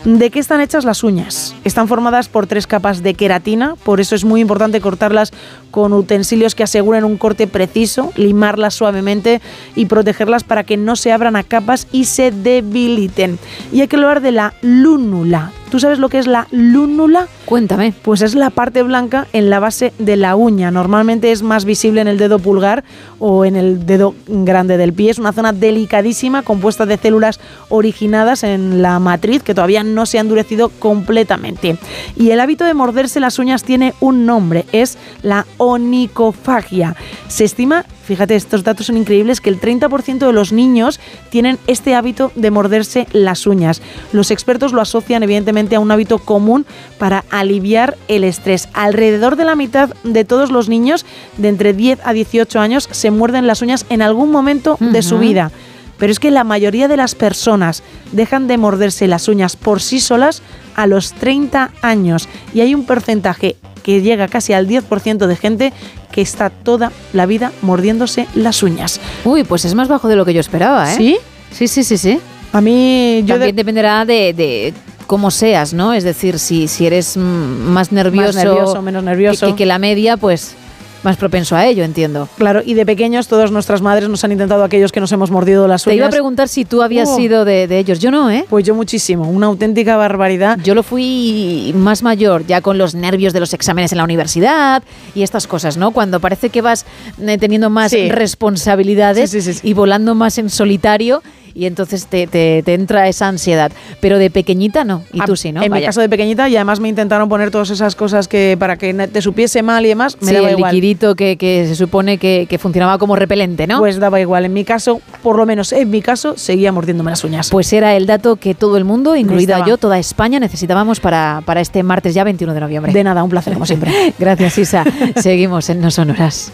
Speaker 10: ¿De qué están hechas las uñas? Están formadas por tres capas de queratina, por eso es muy importante cortarlas con utensilios que aseguren un corte preciso, limarlas suavemente y protegerlas para que no se abran a capas y se debiliten. Y hay que hablar de la lúnula. ¿Tú sabes lo que es la lúnula?
Speaker 8: Cuéntame.
Speaker 10: Pues es la parte blanca en la base de la uña. Normalmente es más visible en el dedo pulgar o en el dedo grande del pie. Es una zona delicadísima compuesta de células originadas en la matriz que todavía no se ha endurecido completamente. Y el hábito de morderse las uñas tiene un nombre, es la onicofagia. Se estima fíjate, estos datos son increíbles, que el 30% de los niños tienen este hábito de morderse las uñas. Los expertos lo asocian evidentemente a un hábito común para aliviar el estrés. Alrededor de la mitad de todos los niños de entre 10 a 18 años se muerden las uñas en algún momento de su vida. Pero es que la mayoría de las personas dejan de morderse las uñas por sí solas a los 30 años y hay un porcentaje que llega casi al 10% de gente que está toda la vida mordiéndose las uñas.
Speaker 8: Uy, pues es más bajo de lo que yo esperaba, ¿eh?
Speaker 10: ¿Sí?
Speaker 8: Sí, sí, sí, sí.
Speaker 10: A mí
Speaker 8: yo También dependerá de, cómo seas, ¿no? Es decir, si, si eres más nervioso,
Speaker 10: más nervioso menos nervioso.
Speaker 8: Que, que, la media, pues más propenso a ello, entiendo.
Speaker 93: Claro, y de pequeños todas nuestras madres nos han intentado aquellos que nos hemos mordido las uñas.
Speaker 8: Te iba a preguntar si tú habías
Speaker 93: Oh.
Speaker 8: sido de, de ellos. Yo no, ¿eh?
Speaker 93: Pues yo muchísimo, una auténtica barbaridad.
Speaker 8: Yo lo fui más mayor, ya con los nervios de los exámenes en la universidad y estas cosas, ¿no? Cuando parece que vas eh, teniendo más
Speaker 93: Sí.
Speaker 8: responsabilidades y volando más en solitario y entonces te, te- te entra esa ansiedad. Pero de pequeñita no. Y
Speaker 93: Ah,
Speaker 8: tú sí, ¿no?
Speaker 93: En mi
Speaker 8: Vaya.
Speaker 93: caso de pequeñita y además me intentaron poner todas esas cosas que para que te supiese mal y demás, me
Speaker 8: Sí,
Speaker 93: daba
Speaker 8: el
Speaker 93: igual.
Speaker 8: liquidito que, que se supone que, que funcionaba como repelente, ¿no?
Speaker 93: Pues daba igual. En mi caso, por lo menos en mi caso, seguía mordiéndome las uñas.
Speaker 8: Pues era el dato que todo el mundo, incluida
Speaker 93: Necesitaba.
Speaker 8: yo, toda España, necesitábamos para, para este martes ya 21 de noviembre.
Speaker 93: De nada, un placer como siempre. [laughs]
Speaker 8: Gracias, Isa. [laughs] Seguimos en No Sonoras.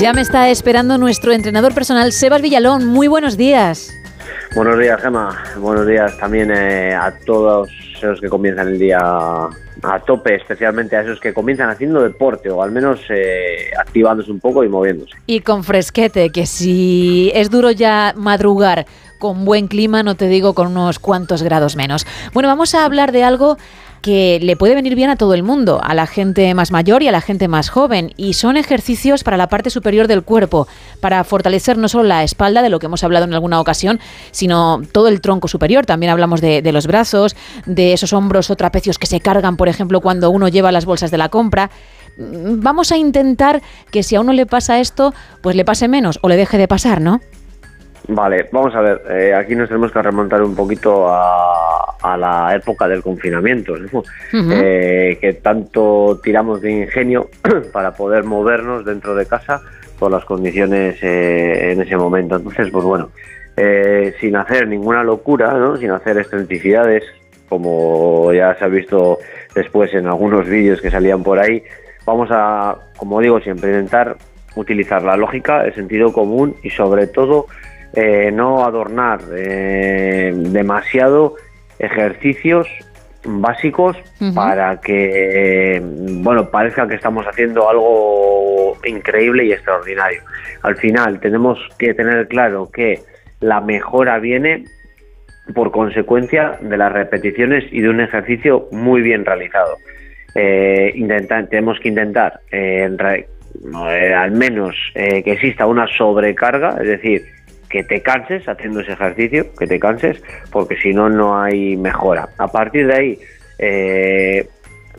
Speaker 8: Ya me está esperando nuestro entrenador personal, Sebas Villalón. Muy buenos días.
Speaker 94: Buenos días, Gema. Buenos días también eh, a todos esos que comienzan el día a tope, especialmente a esos que comienzan haciendo deporte o al menos eh, activándose un poco y moviéndose.
Speaker 8: Y con fresquete, que si es duro ya madrugar con buen clima, no te digo con unos cuantos grados menos. Bueno, vamos a hablar de algo que le puede venir bien a todo el mundo, a la gente más mayor y a la gente más joven, y son ejercicios para la parte superior del cuerpo, para fortalecer no solo la espalda, de lo que hemos hablado en alguna ocasión, sino todo el tronco superior. También hablamos de, los brazos, de esos hombros o trapecios que se cargan, por ejemplo, cuando uno lleva las bolsas de la compra. Mm, Vamos a intentar que si a uno le pasa esto, pues le pase menos o le deje de pasar, ¿no?
Speaker 94: Vale, vamos a ver, eh, aquí nos tenemos que remontar un poquito a, a la época del confinamiento, ¿no? Eh, que tanto tiramos de ingenio [clears throat] para poder movernos dentro de casa por las condiciones eh, en ese momento. Entonces, pues bueno, eh, sin hacer ninguna locura, ¿no? sin hacer excentricidades, como ya se ha visto después en algunos vídeos que salían por ahí, vamos a, como digo siempre, intentar utilizar la lógica, el sentido común y sobre todo eh, no adornar eh, demasiado ejercicios básicos para que bueno parezca que estamos haciendo algo increíble y extraordinario. Al final tenemos que tener claro que la mejora viene por consecuencia de las repeticiones y de un ejercicio muy bien realizado. Eh, intenta- tenemos que intentar eh, re- eh, al menos eh, que exista una sobrecarga, es decir, que te canses haciendo ese ejercicio, que te canses, porque si no, no hay mejora. A partir de ahí, eh,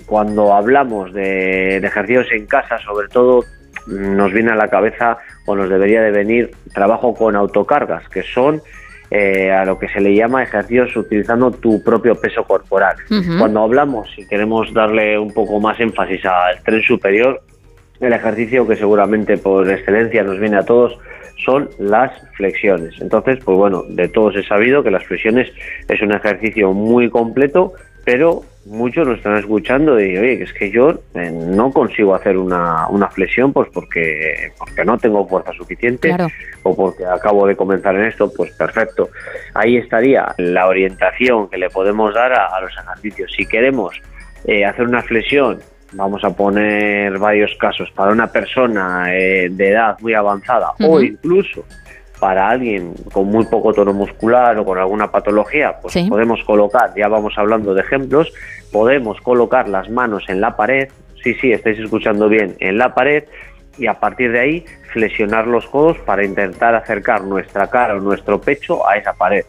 Speaker 94: cuando hablamos de, de ejercicios en casa, sobre todo nos viene a la cabeza o nos debería de venir trabajo con autocargas, que son eh, a lo que se le llama ejercicios utilizando tu propio peso corporal. Cuando hablamos y queremos darle un poco más énfasis al tren superior, el ejercicio que seguramente por excelencia nos viene a todos son las flexiones. Entonces, pues bueno, de todos he sabido que las flexiones es un ejercicio muy completo, pero muchos nos están escuchando y oye, que es que yo eh, no consigo hacer una, una flexión pues porque, porque no tengo fuerza suficiente
Speaker 8: Claro.
Speaker 94: o porque acabo de comenzar en esto, pues perfecto. Ahí estaría la orientación que le podemos dar a, a los ejercicios. Si queremos eh, hacer una flexión, vamos a poner varios casos, para una persona eh, de edad muy avanzada o incluso para alguien con muy poco tono muscular o con alguna patología, pues
Speaker 8: Sí.
Speaker 94: podemos colocar, ya vamos hablando de ejemplos, podemos colocar las manos en la pared, sí, sí, estáis escuchando bien, en la pared y a partir de ahí flexionar los codos para intentar acercar nuestra cara o nuestro pecho a esa pared.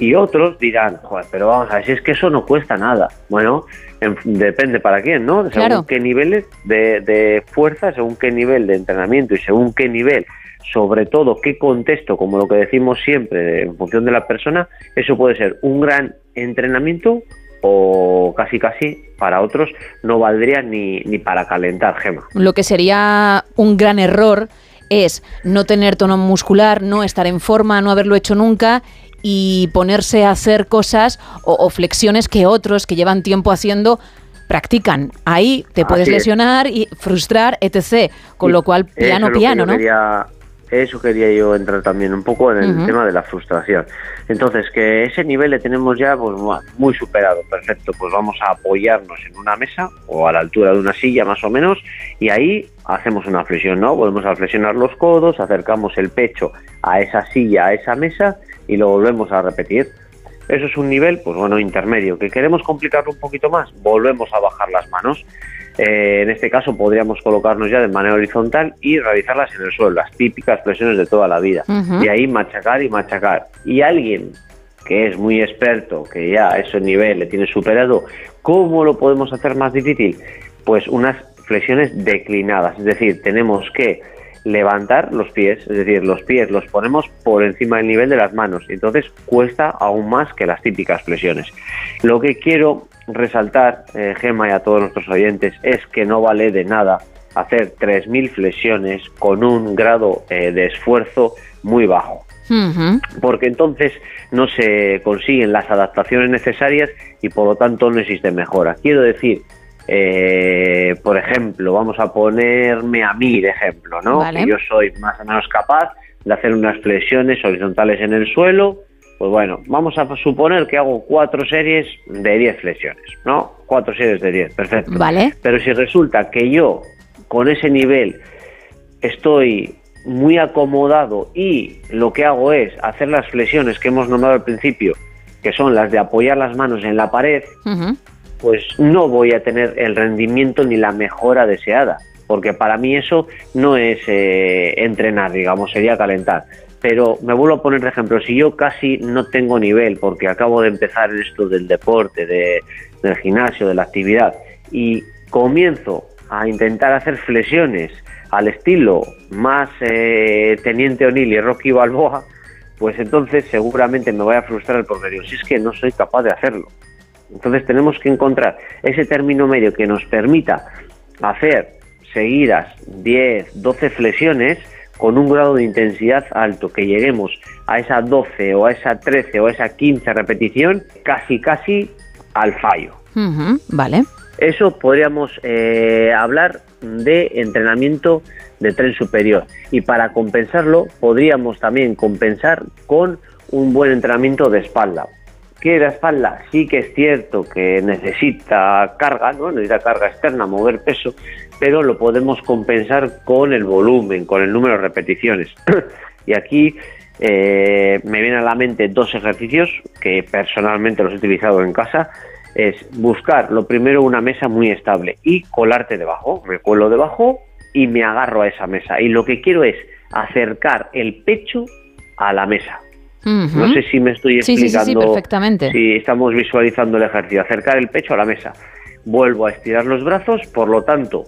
Speaker 94: Y otros dirán, joder, pero vamos a ver, si es que eso no cuesta nada. Bueno, en- depende para quién, ¿no? Según
Speaker 8: Claro.
Speaker 94: qué niveles de, de fuerza, según qué nivel de entrenamiento y según qué nivel, sobre todo qué contexto, como lo que decimos siempre, en función de la persona, eso puede ser un gran entrenamiento o casi casi para otros no valdría ni, ni para calentar, Gema.
Speaker 8: Lo que sería un gran error es no tener tono muscular, no estar en forma, no haberlo hecho nunca y ponerse a hacer cosas o, o flexiones que otros que llevan tiempo haciendo practican. Ahí te puedes lesionar y frustrar, etc. Con
Speaker 94: Y
Speaker 8: lo cual, piano, piano, ¿no?
Speaker 94: quería- eso quería yo entrar también un poco en el tema de la frustración. Entonces, que ese nivel le tenemos ya pues, mu- muy superado, perfecto, pues vamos a apoyarnos en una mesa o a la altura de una silla más o menos y ahí hacemos una flexión, ¿no? Volvemos a flexionar los codos, acercamos el pecho a esa silla, a esa mesa y lo volvemos a repetir. Eso es un nivel, pues bueno, intermedio. ¿Que queremos complicarlo un poquito más? Volvemos a bajar las manos. Eh, en este caso podríamos colocarnos ya de manera horizontal y realizarlas en el suelo, las típicas flexiones de toda la vida. Y ahí machacar y machacar. Y alguien que es muy experto, que ya ese nivel le tiene superado, ¿cómo lo podemos hacer más difícil? Pues unas flexiones declinadas, es decir, tenemos que levantar los pies, es decir, los pies los ponemos por encima del nivel de las manos, entonces cuesta aún más que las típicas flexiones. Lo que quiero resaltar, eh, Gema y a todos nuestros oyentes, es que no vale de nada hacer 3.000 flexiones con un grado eh, de esfuerzo muy bajo porque entonces no se consiguen las adaptaciones necesarias y por lo tanto no existe mejora. Quiero decir, eh, por ejemplo, vamos a ponerme a mí de ejemplo, ¿no?
Speaker 95: Vale.
Speaker 94: Que yo soy más o menos capaz de hacer unas flexiones horizontales en el suelo. Pues bueno, vamos a suponer que hago cuatro series de 10 flexiones, ¿no? Cuatro series de 10, perfecto.
Speaker 8: Vale.
Speaker 94: Pero si resulta que yo con ese nivel estoy muy acomodado y lo que hago es hacer las flexiones que hemos nombrado al principio, que son las de apoyar las manos en la pared, pues no voy a tener el rendimiento ni la mejora deseada, porque para mí eso no es eh, entrenar, digamos, sería calentar. Pero me vuelvo a poner de ejemplo, si yo casi no tengo nivel, porque acabo de empezar esto del deporte, de- del gimnasio, de la actividad, y comienzo a intentar hacer flexiones al estilo más eh, Teniente O'Neill y Rocky Balboa, pues entonces seguramente me voy a frustrar porque digo, si es que no soy capaz de hacerlo. Entonces tenemos que encontrar ese término medio que nos permita hacer seguidas 10, 12 flexiones con un grado de intensidad alto, que lleguemos a esa 12 o a esa 13 o a esa 15 repetición casi casi al fallo.
Speaker 8: Vale.
Speaker 94: Eso podríamos eh, hablar de entrenamiento de tren superior y para compensarlo podríamos también compensar con un buen entrenamiento de espalda. Que la espalda sí que es cierto que necesita carga, ¿no? necesita carga externa, mover peso, pero lo podemos compensar con el volumen, con el número de repeticiones. [clears throat] y aquí eh, me vienen a la mente dos ejercicios que personalmente los he utilizado en casa. Es buscar lo primero una mesa muy estable y colarte debajo. Me cuelo debajo y me agarro a esa mesa. Y lo que quiero es acercar el pecho a la mesa. No sé si me estoy
Speaker 8: Sí, sí, sí, sí,
Speaker 94: explicando.
Speaker 8: perfectamente.
Speaker 94: Si estamos visualizando el ejercicio, acercar el pecho a la mesa. Vuelvo a estirar los brazos, por lo tanto,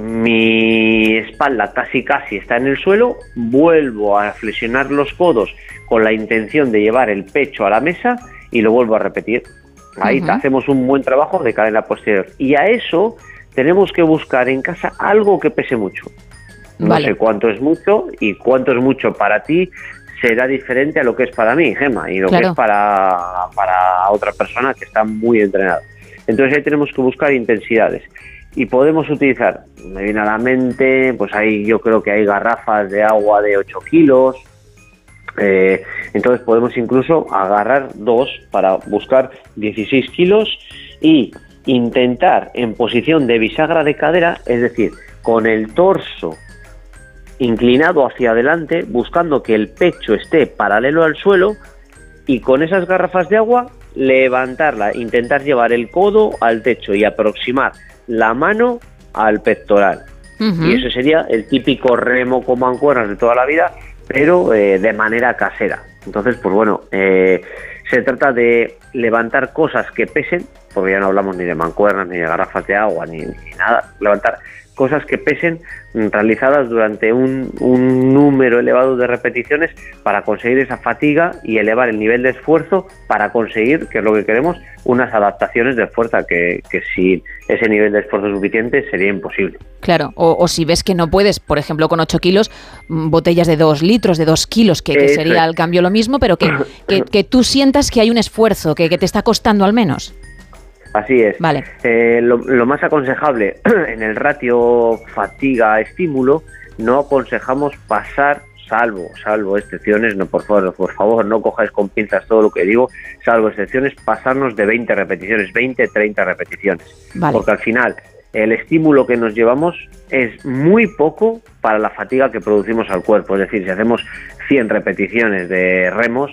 Speaker 94: mi espalda casi casi está en el suelo. Vuelvo a flexionar los codos con la intención de llevar el pecho a la mesa y lo vuelvo a repetir. Ahí hacemos un buen trabajo de cadena posterior. Y a eso tenemos que buscar en casa algo que pese mucho. No
Speaker 95: Vale.
Speaker 94: sé cuánto es mucho y cuánto es mucho para ti será diferente a lo que es para mí, Gema, y lo que es para, para otra persona que está muy entrenada. Entonces ahí tenemos que buscar intensidades y podemos utilizar, me viene a la mente, pues ahí yo creo que hay garrafas de agua de 8 kilos, eh, entonces podemos incluso agarrar dos para buscar 16 kilos y intentar en posición de bisagra de cadera, es decir, con el torso inclinado hacia adelante, buscando que el pecho esté paralelo al suelo y con esas garrafas de agua levantarla, intentar llevar el codo al techo y aproximar la mano al pectoral. Y eso sería el típico remo con mancuernas de toda la vida, pero eh, de manera casera. Entonces, pues bueno, eh, se trata de levantar cosas que pesen, porque ya no hablamos ni de mancuernas, ni de garrafas de agua, ni, ni nada, levantar cosas que pesen mm, realizadas durante un, un número elevado de repeticiones para conseguir esa fatiga y elevar el nivel de esfuerzo para conseguir, que es lo que queremos, unas adaptaciones de fuerza que, que sin ese nivel de esfuerzo suficiente sería imposible.
Speaker 8: Claro, o, o si ves que no puedes, por ejemplo, con 8 kilos, mm, botellas de 2 litros, de 2 kilos, que, que sería al cambio lo mismo, pero que, que, [coughs] que tú sientas que hay un esfuerzo, que, que te está costando al menos.
Speaker 94: Así es.
Speaker 8: Vale.
Speaker 94: Eh, lo, lo más aconsejable [clears throat] en el ratio fatiga-estímulo, no aconsejamos pasar, salvo, salvo excepciones, no por favor, por favor, no cojáis con pinzas todo lo que digo, salvo excepciones, pasarnos de 20 repeticiones, 20, 30 repeticiones.
Speaker 8: Vale.
Speaker 94: Porque al final el estímulo que nos llevamos es muy poco para la fatiga que producimos al cuerpo. Es decir, si hacemos 100 repeticiones de remos,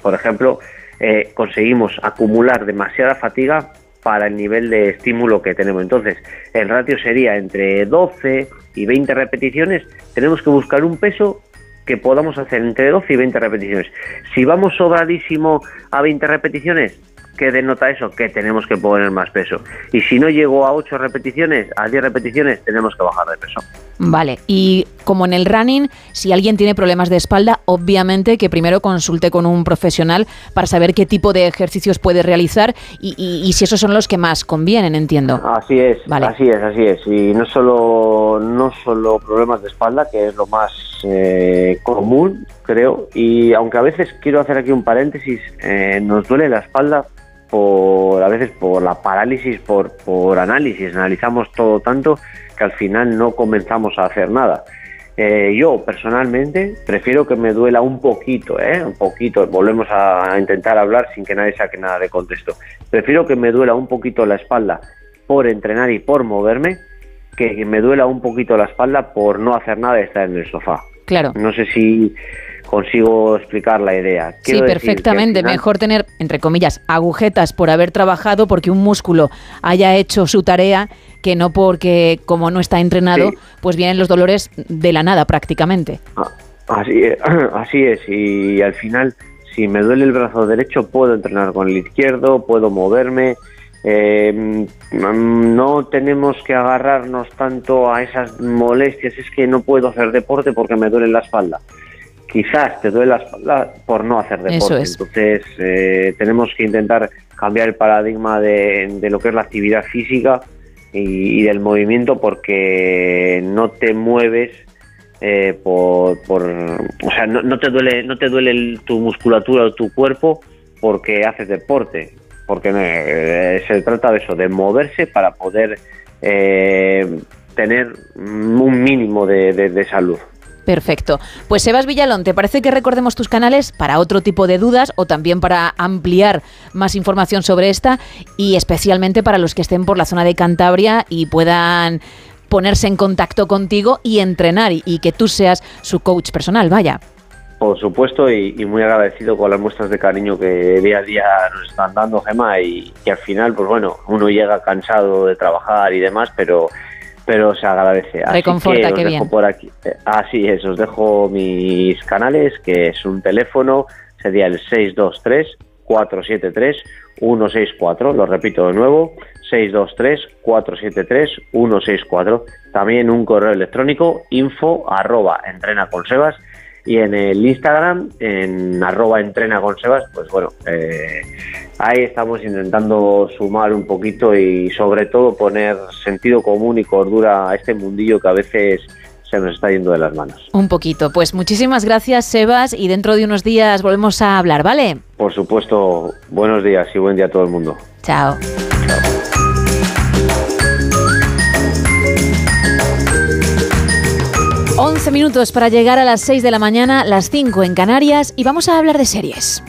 Speaker 94: por ejemplo, eh, conseguimos acumular demasiada fatiga para el nivel de estímulo que tenemos. Entonces, el ratio sería entre 12 y 20 repeticiones. Tenemos que buscar un peso que podamos hacer entre 12 y 20 repeticiones. Si vamos sobradísimo a 20 repeticiones, ¿qué denota eso? Que tenemos que poner más peso. Y si no llego a 8 repeticiones, a 10 repeticiones, tenemos que bajar de peso.
Speaker 8: Vale, y como en el running, si alguien tiene problemas de espalda, obviamente que primero consulte con un profesional para saber qué tipo de ejercicios puede realizar y, si esos son los que más convienen, entiendo.
Speaker 94: Así es, así es, así es. Y no solo, no solo problemas de espalda, que es lo más eh, común, creo, y aunque a veces quiero hacer aquí un paréntesis, eh, nos duele la espalda por a veces por la parálisis por, por análisis, analizamos todo tanto que al final no comenzamos a hacer nada. Eh, yo personalmente prefiero que me duela un poquito, ¿eh? un poquito, volvemos a intentar hablar sin que nadie saque nada de contexto. Prefiero que me duela un poquito la espalda por entrenar y por moverme, que me duela un poquito la espalda por no hacer nada y estar en el sofá.
Speaker 8: Claro.
Speaker 94: No sé si consigo explicar la idea.
Speaker 8: sí, perfectamente. Mejor tener, entre comillas, agujetas por haber trabajado porque un músculo haya hecho su tarea que no porque, como no está entrenado, pues vienen los dolores de la nada prácticamente.
Speaker 94: Ah, así es, [clears throat] así es. Y al final, si me duele el brazo derecho, puedo entrenar con el izquierdo, puedo moverme. Eh, no tenemos que agarrarnos tanto a esas molestias, es que no puedo hacer deporte porque me duele la espalda quizás te duele la espalda por no hacer deporte. Entonces eh, tenemos que intentar cambiar el paradigma de, lo que es la actividad física y, del movimiento porque no te mueves eh, por, o sea no, te duele no te duele tu musculatura o tu cuerpo porque haces deporte. Porque eh, se trata de eso de moverse para poder tener un mínimo de salud
Speaker 8: Perfecto. Pues Sebas Villalón, ¿te parece que recordemos tus canales para otro tipo de dudas o también para ampliar más información sobre esta y especialmente para los que estén por la zona de Cantabria y puedan ponerse en contacto contigo y entrenar y, que tú seas su coach personal, vaya.
Speaker 94: Por supuesto, y, muy agradecido con las muestras de cariño que día a día nos están dando, Gema, y que al final, pues bueno, uno llega cansado de trabajar y demás, pero pero se agradece.
Speaker 8: Así Reconforta, que bien.
Speaker 94: Por aquí. Eh, así es, os dejo mis canales, que es un teléfono, sería el 623-473-164, lo repito de nuevo, 623-473-164. También un correo electrónico, info arroba entrena con Sebas y en el Instagram, en arroba entrena con Sebas, pues bueno, eh, ahí estamos intentando sumar un poquito y sobre todo poner sentido común y cordura a este mundillo que a veces se nos está yendo de las manos.
Speaker 8: Un poquito. Pues muchísimas gracias, Sebas, y dentro de unos días volvemos a hablar, ¿vale?
Speaker 94: Por supuesto, buenos días y buen día a todo el mundo.
Speaker 8: Chao. 11 minutos para llegar a las 6 de la mañana, las 5 en Canarias y vamos a hablar de series.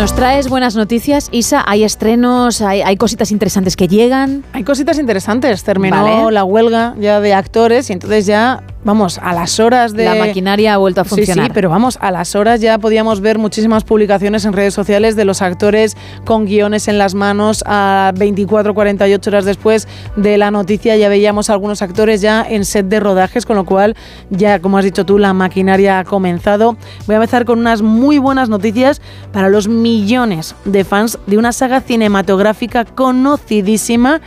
Speaker 8: Nos traes buenas noticias, Isa. Hay estrenos, hay, cositas interesantes que llegan.
Speaker 93: Hay cositas interesantes. Terminó la huelga ya de actores y entonces ya vamos, a las horas de...
Speaker 8: La maquinaria ha vuelto a funcionar.
Speaker 93: Sí, sí, pero vamos, a las horas ya podíamos ver muchísimas publicaciones en redes sociales de los actores con guiones en las manos a 24, 48 horas después de la noticia ya veíamos a algunos actores ya en set de rodajes, con lo cual ya, como has dicho tú, la maquinaria ha comenzado. Voy a empezar con unas muy buenas noticias para los millones de fans de una saga cinematográfica conocidísima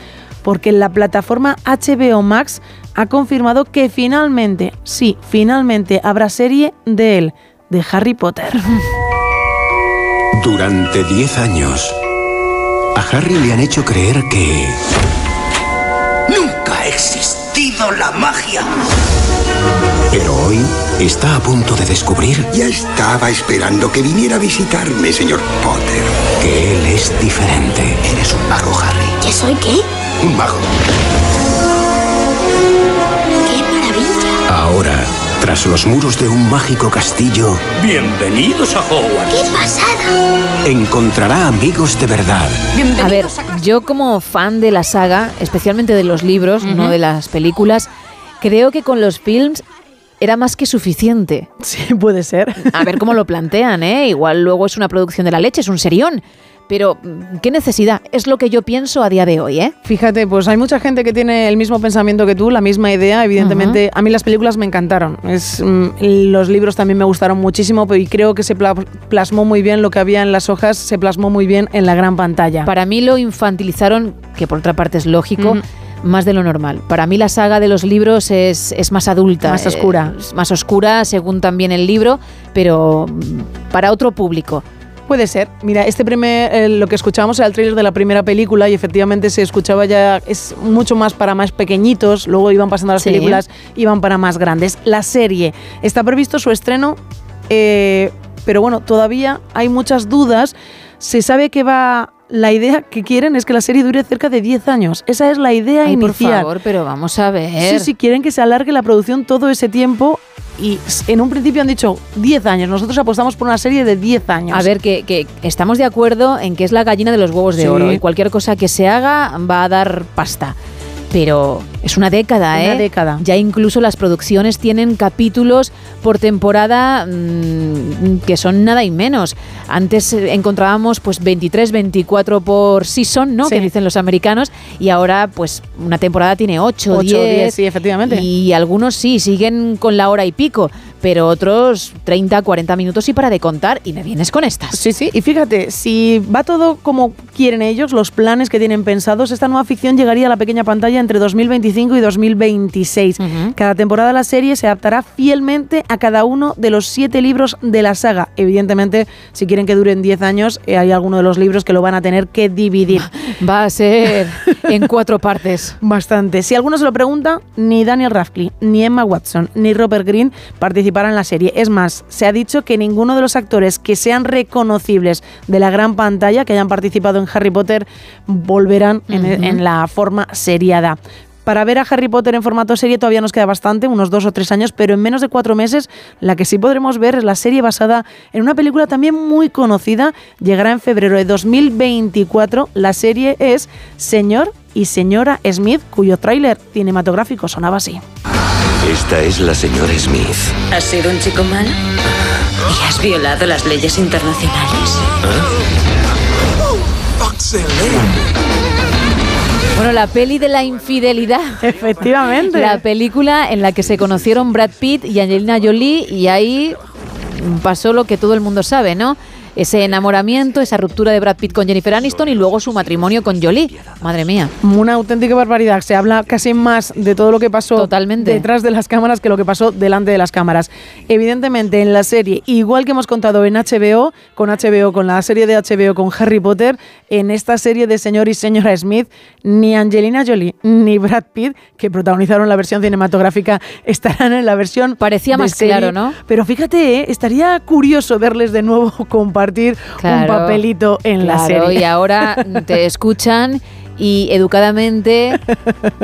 Speaker 93: porque la plataforma HBO Max ha confirmado que finalmente, sí, finalmente habrá serie de él, de Harry Potter.
Speaker 95: Durante 10 años, a Harry le han hecho creer que... Nunca ha existido la magia. Pero hoy está a punto de descubrir... Ya estaba esperando que viniera a visitarme, señor Potter. Que él es diferente. Eres un mago, Harry.
Speaker 96: ¿Qué soy qué?
Speaker 95: Un mago.
Speaker 96: ¡Qué maravilla!
Speaker 95: Ahora Tras los muros de un mágico castillo,
Speaker 2: Bienvenidos a Hogwarts.
Speaker 95: ¡Qué pasada! encontrará amigos de verdad.
Speaker 8: A ver, yo como fan de la saga, especialmente de los libros, no de las películas, creo que con los films era más que suficiente.
Speaker 10: Sí, puede ser.
Speaker 8: A ver cómo lo plantean, ¿eh? Igual luego es una producción de la leche, es un serión. Pero, ¿qué necesidad? Es lo que yo pienso a día de hoy, ¿eh?
Speaker 10: Fíjate, pues hay mucha gente que tiene el mismo pensamiento que tú, la misma idea. Evidentemente, a mí las películas me encantaron. Es, mm, los libros también me gustaron muchísimo, y creo que se pla- plasmó muy bien lo que había en las hojas, se plasmó muy bien en la gran pantalla.
Speaker 8: Para mí lo infantilizaron, que por otra parte es lógico. Más de lo normal. Para mí la saga de los libros es, es más adulta.
Speaker 10: Más
Speaker 8: eh,
Speaker 10: oscura.
Speaker 8: es más oscura, según también el libro, pero mm, para otro público.
Speaker 10: Puede ser. Mira, este primer, eh, lo que escuchábamos era el tráiler de la primera película y efectivamente se escuchaba ya, es mucho más para más pequeñitos, luego iban pasando las
Speaker 8: Sí.
Speaker 10: películas, iban para más grandes. La serie, está previsto su estreno, eh, pero bueno, todavía hay muchas dudas. Se sabe que va, la idea que quieren es que la serie dure cerca de 10 años. Esa es la idea
Speaker 8: Ay, por
Speaker 10: inicial.
Speaker 8: favor, pero vamos a ver.
Speaker 10: Sí, sí, quieren que se alargue la producción todo ese tiempo y en un principio han dicho 10 años. Nosotros apostamos por una serie de 10 años.
Speaker 8: A ver, que, que estamos de acuerdo en que es la gallina de los huevos de
Speaker 10: Sí.
Speaker 8: oro y cualquier cosa que se haga va a dar pasta. Pero es una década,
Speaker 10: Una
Speaker 8: ¿eh?
Speaker 10: década.
Speaker 8: Ya incluso las producciones tienen capítulos por temporada mm, que son nada y menos. Antes eh, encontrábamos pues 23, 24 por season, ¿no?
Speaker 10: Sí.
Speaker 8: Que dicen los americanos. Y ahora pues una temporada tiene 8,
Speaker 10: Ocho,
Speaker 8: 10.
Speaker 10: diez, sí, efectivamente.
Speaker 8: Y algunos sí, siguen con la hora y pico. Pero otros 30, 40 minutos y para de contar. Y me vienes con estas.
Speaker 10: Sí, sí, y fíjate, si va todo como quieren ellos, los planes que tienen pensados, esta nueva ficción llegaría a la pequeña pantalla entre 2025 y 2026. Cada temporada de la serie se adaptará fielmente a cada uno de los siete libros de la saga. Evidentemente, si quieren que duren 10 años, eh, hay algunos de los libros que lo van a tener que dividir. [laughs]
Speaker 8: Va a ser en cuatro partes.
Speaker 10: Bastante. Si alguno se lo pregunta, ni Daniel Radcliffe, ni Emma Watson, ni Robert Green participarán en la serie. Es más, se ha dicho que ninguno de los actores que sean reconocibles de la gran pantalla, que hayan participado en Harry Potter, volverán en,
Speaker 8: Ujú.
Speaker 10: en la forma seriada. Para ver a Harry Potter en formato serie todavía nos queda bastante, unos dos o tres años, pero en menos de cuatro meses la que sí podremos ver es la serie basada en una película también muy conocida. Llegará en febrero de 2024. La serie es Señor y Señora Smith, cuyo tráiler cinematográfico sonaba así.
Speaker 95: Esta es la señora Smith.
Speaker 96: ¿Has sido un chico malo? ¿Y has violado las leyes internacionales?
Speaker 8: Bueno, la peli de la infidelidad. [laughs]
Speaker 10: Efectivamente.
Speaker 8: La película en la que se conocieron Brad Pitt y Angelina Jolie y ahí pasó lo que todo el mundo sabe, ¿no? Ese enamoramiento, esa ruptura de Brad Pitt con Jennifer Aniston y luego su matrimonio con Jolie. Madre mía.
Speaker 10: Una auténtica barbaridad. Se habla casi más de todo lo que pasó
Speaker 8: Totalmente.
Speaker 10: detrás de las cámaras que lo que pasó delante de las cámaras. Evidentemente, en la serie, igual que hemos contado en HBO, con HBO, con la serie de HBO con Harry Potter, en esta serie de Señor y Señora Smith, ni Angelina Jolie ni Brad Pitt, que protagonizaron la versión cinematográfica, estarán en la versión.
Speaker 8: Parecía más
Speaker 10: serie.
Speaker 8: claro, ¿no?
Speaker 10: Pero fíjate, ¿eh? estaría curioso verles de nuevo [laughs] compartir un
Speaker 8: Claro,
Speaker 10: papelito en la serie.
Speaker 8: Y ahora te [laughs] escuchan y educadamente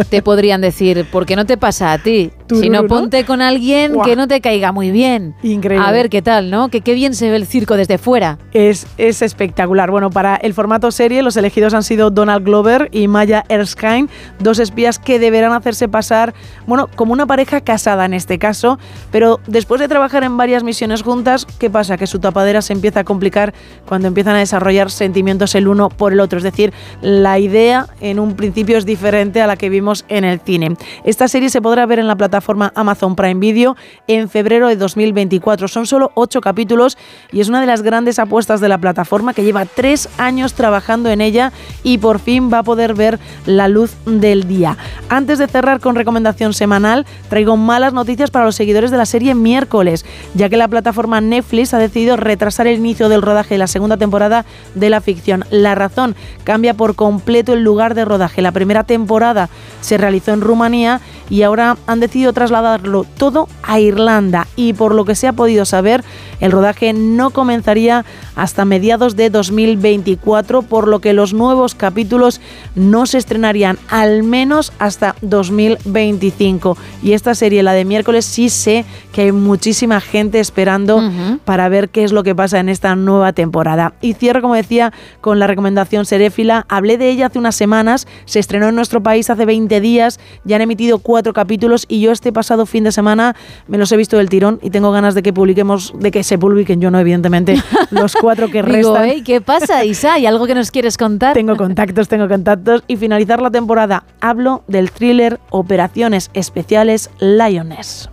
Speaker 8: te podrían decir, ¿por qué no te pasa a ti? Si no, ponte con alguien que no te caiga muy bien.
Speaker 10: Increíble.
Speaker 8: A ver qué tal, ¿no? Que qué bien se ve el circo desde fuera.
Speaker 10: Es, es espectacular. Bueno, para el formato serie, los elegidos han sido Donald Glover y Maya Erskine, dos espías que deberán hacerse pasar, bueno, como una pareja casada en este caso, pero después de trabajar en varias misiones juntas, ¿qué pasa? Que su tapadera se empieza a complicar cuando empiezan a desarrollar sentimientos el uno por el otro. Es decir, la idea en un principio es diferente a la que vimos en el cine. Esta serie se podrá ver en la plataforma Amazon Prime Video en febrero de 2024. Son solo ocho capítulos y es una de las grandes apuestas de la plataforma que lleva tres años trabajando en ella y por fin va a poder ver la luz del día. Antes de cerrar con recomendación semanal, traigo malas noticias para los seguidores de la serie miércoles, ya que la plataforma Netflix ha decidido retrasar el inicio del rodaje de la segunda temporada de la ficción. La razón cambia por completo el lugar de rodaje. La primera temporada se realizó en Rumanía y ahora han decidido trasladarlo todo a Irlanda y por lo que se ha podido saber, el rodaje no comenzaría hasta mediados de 2024, por lo que los nuevos capítulos no se estrenarían al menos hasta 2025. Y esta serie, la de miércoles, sí sé que hay muchísima gente esperando para ver qué es lo que pasa en esta nueva temporada. Y cierro, como decía, con la recomendación seréfila. Hablé de ella hace unas semanas, se estrenó en nuestro país hace 20 días, ya han emitido cuatro capítulos y yo este pasado fin de semana me los he visto del tirón y tengo ganas de que publiquemos, de que se publiquen, yo no, evidentemente, [laughs] los cuatro que restan.
Speaker 8: ¿Qué pasa, Isa? ¿Hay algo que nos quieres contar?
Speaker 10: Tengo contactos, tengo contactos. Y finalizar la temporada, hablo del thriller Operaciones Especiales Lioness.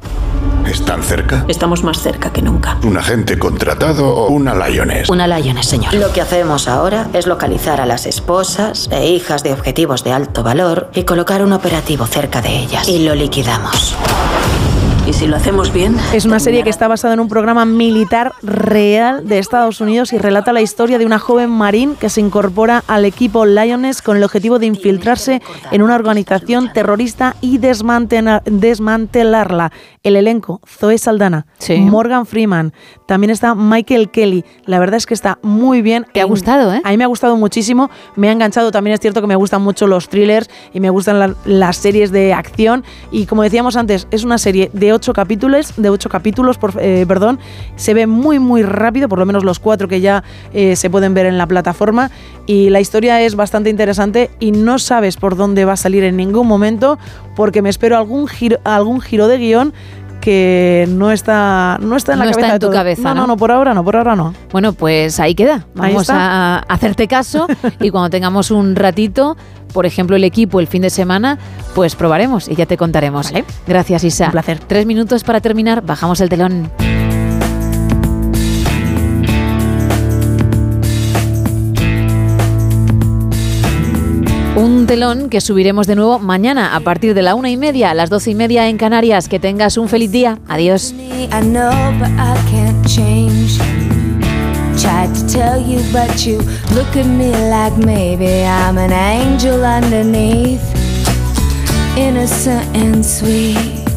Speaker 59: ¿Están cerca?
Speaker 96: Estamos más cerca que nunca.
Speaker 59: ¿Un agente contratado o una Lioness?
Speaker 96: Una Lioness, señor. Lo que hacemos ahora es localizar a las esposas e hijas de objetivos de alto valor y colocar un operativo cerca de ellas. Y lo liquidamos. ¿Y si lo hacemos bien?
Speaker 10: Es una serie que está basada en un programa militar real de Estados Unidos y relata la historia de una joven marín que se incorpora al equipo Lioness con el objetivo de infiltrarse en una organización terrorista y desmantelarla. El elenco, Zoe Saldana, Morgan Freeman, también está Michael Kelly. La verdad es que está muy bien.
Speaker 8: ¿Te ha gustado, eh?
Speaker 10: A mí me ha gustado muchísimo, me ha enganchado. También es cierto que me gustan mucho los thrillers y me gustan las series de acción. Y como decíamos antes, es una serie de ocho capítulos, de ocho capítulos, por, eh, perdón. Se ve muy, muy rápido, por lo menos los cuatro que ya eh, se pueden ver en la plataforma. Y la historia es bastante interesante y no sabes por dónde va a salir en ningún momento, porque me espero algún giro, algún giro de guion que no está, no está en la
Speaker 8: no
Speaker 10: cabeza
Speaker 8: está en
Speaker 10: de
Speaker 8: tu cabeza,
Speaker 10: No,
Speaker 8: ¿no?
Speaker 10: no, no, por ahora no, por ahora no.
Speaker 8: Bueno, pues ahí queda. Vamos a hacerte caso [laughs] y cuando tengamos un ratito, por ejemplo, el equipo el fin de semana, pues probaremos y ya te contaremos. Gracias, Isa.
Speaker 10: Un placer.
Speaker 8: Tres minutos para terminar, bajamos el telón. Un telón que subiremos de nuevo mañana a partir de la una y media a las doce y media en Canarias. Que tengas un feliz día. Adiós.
Speaker 39: Innocent and sweet.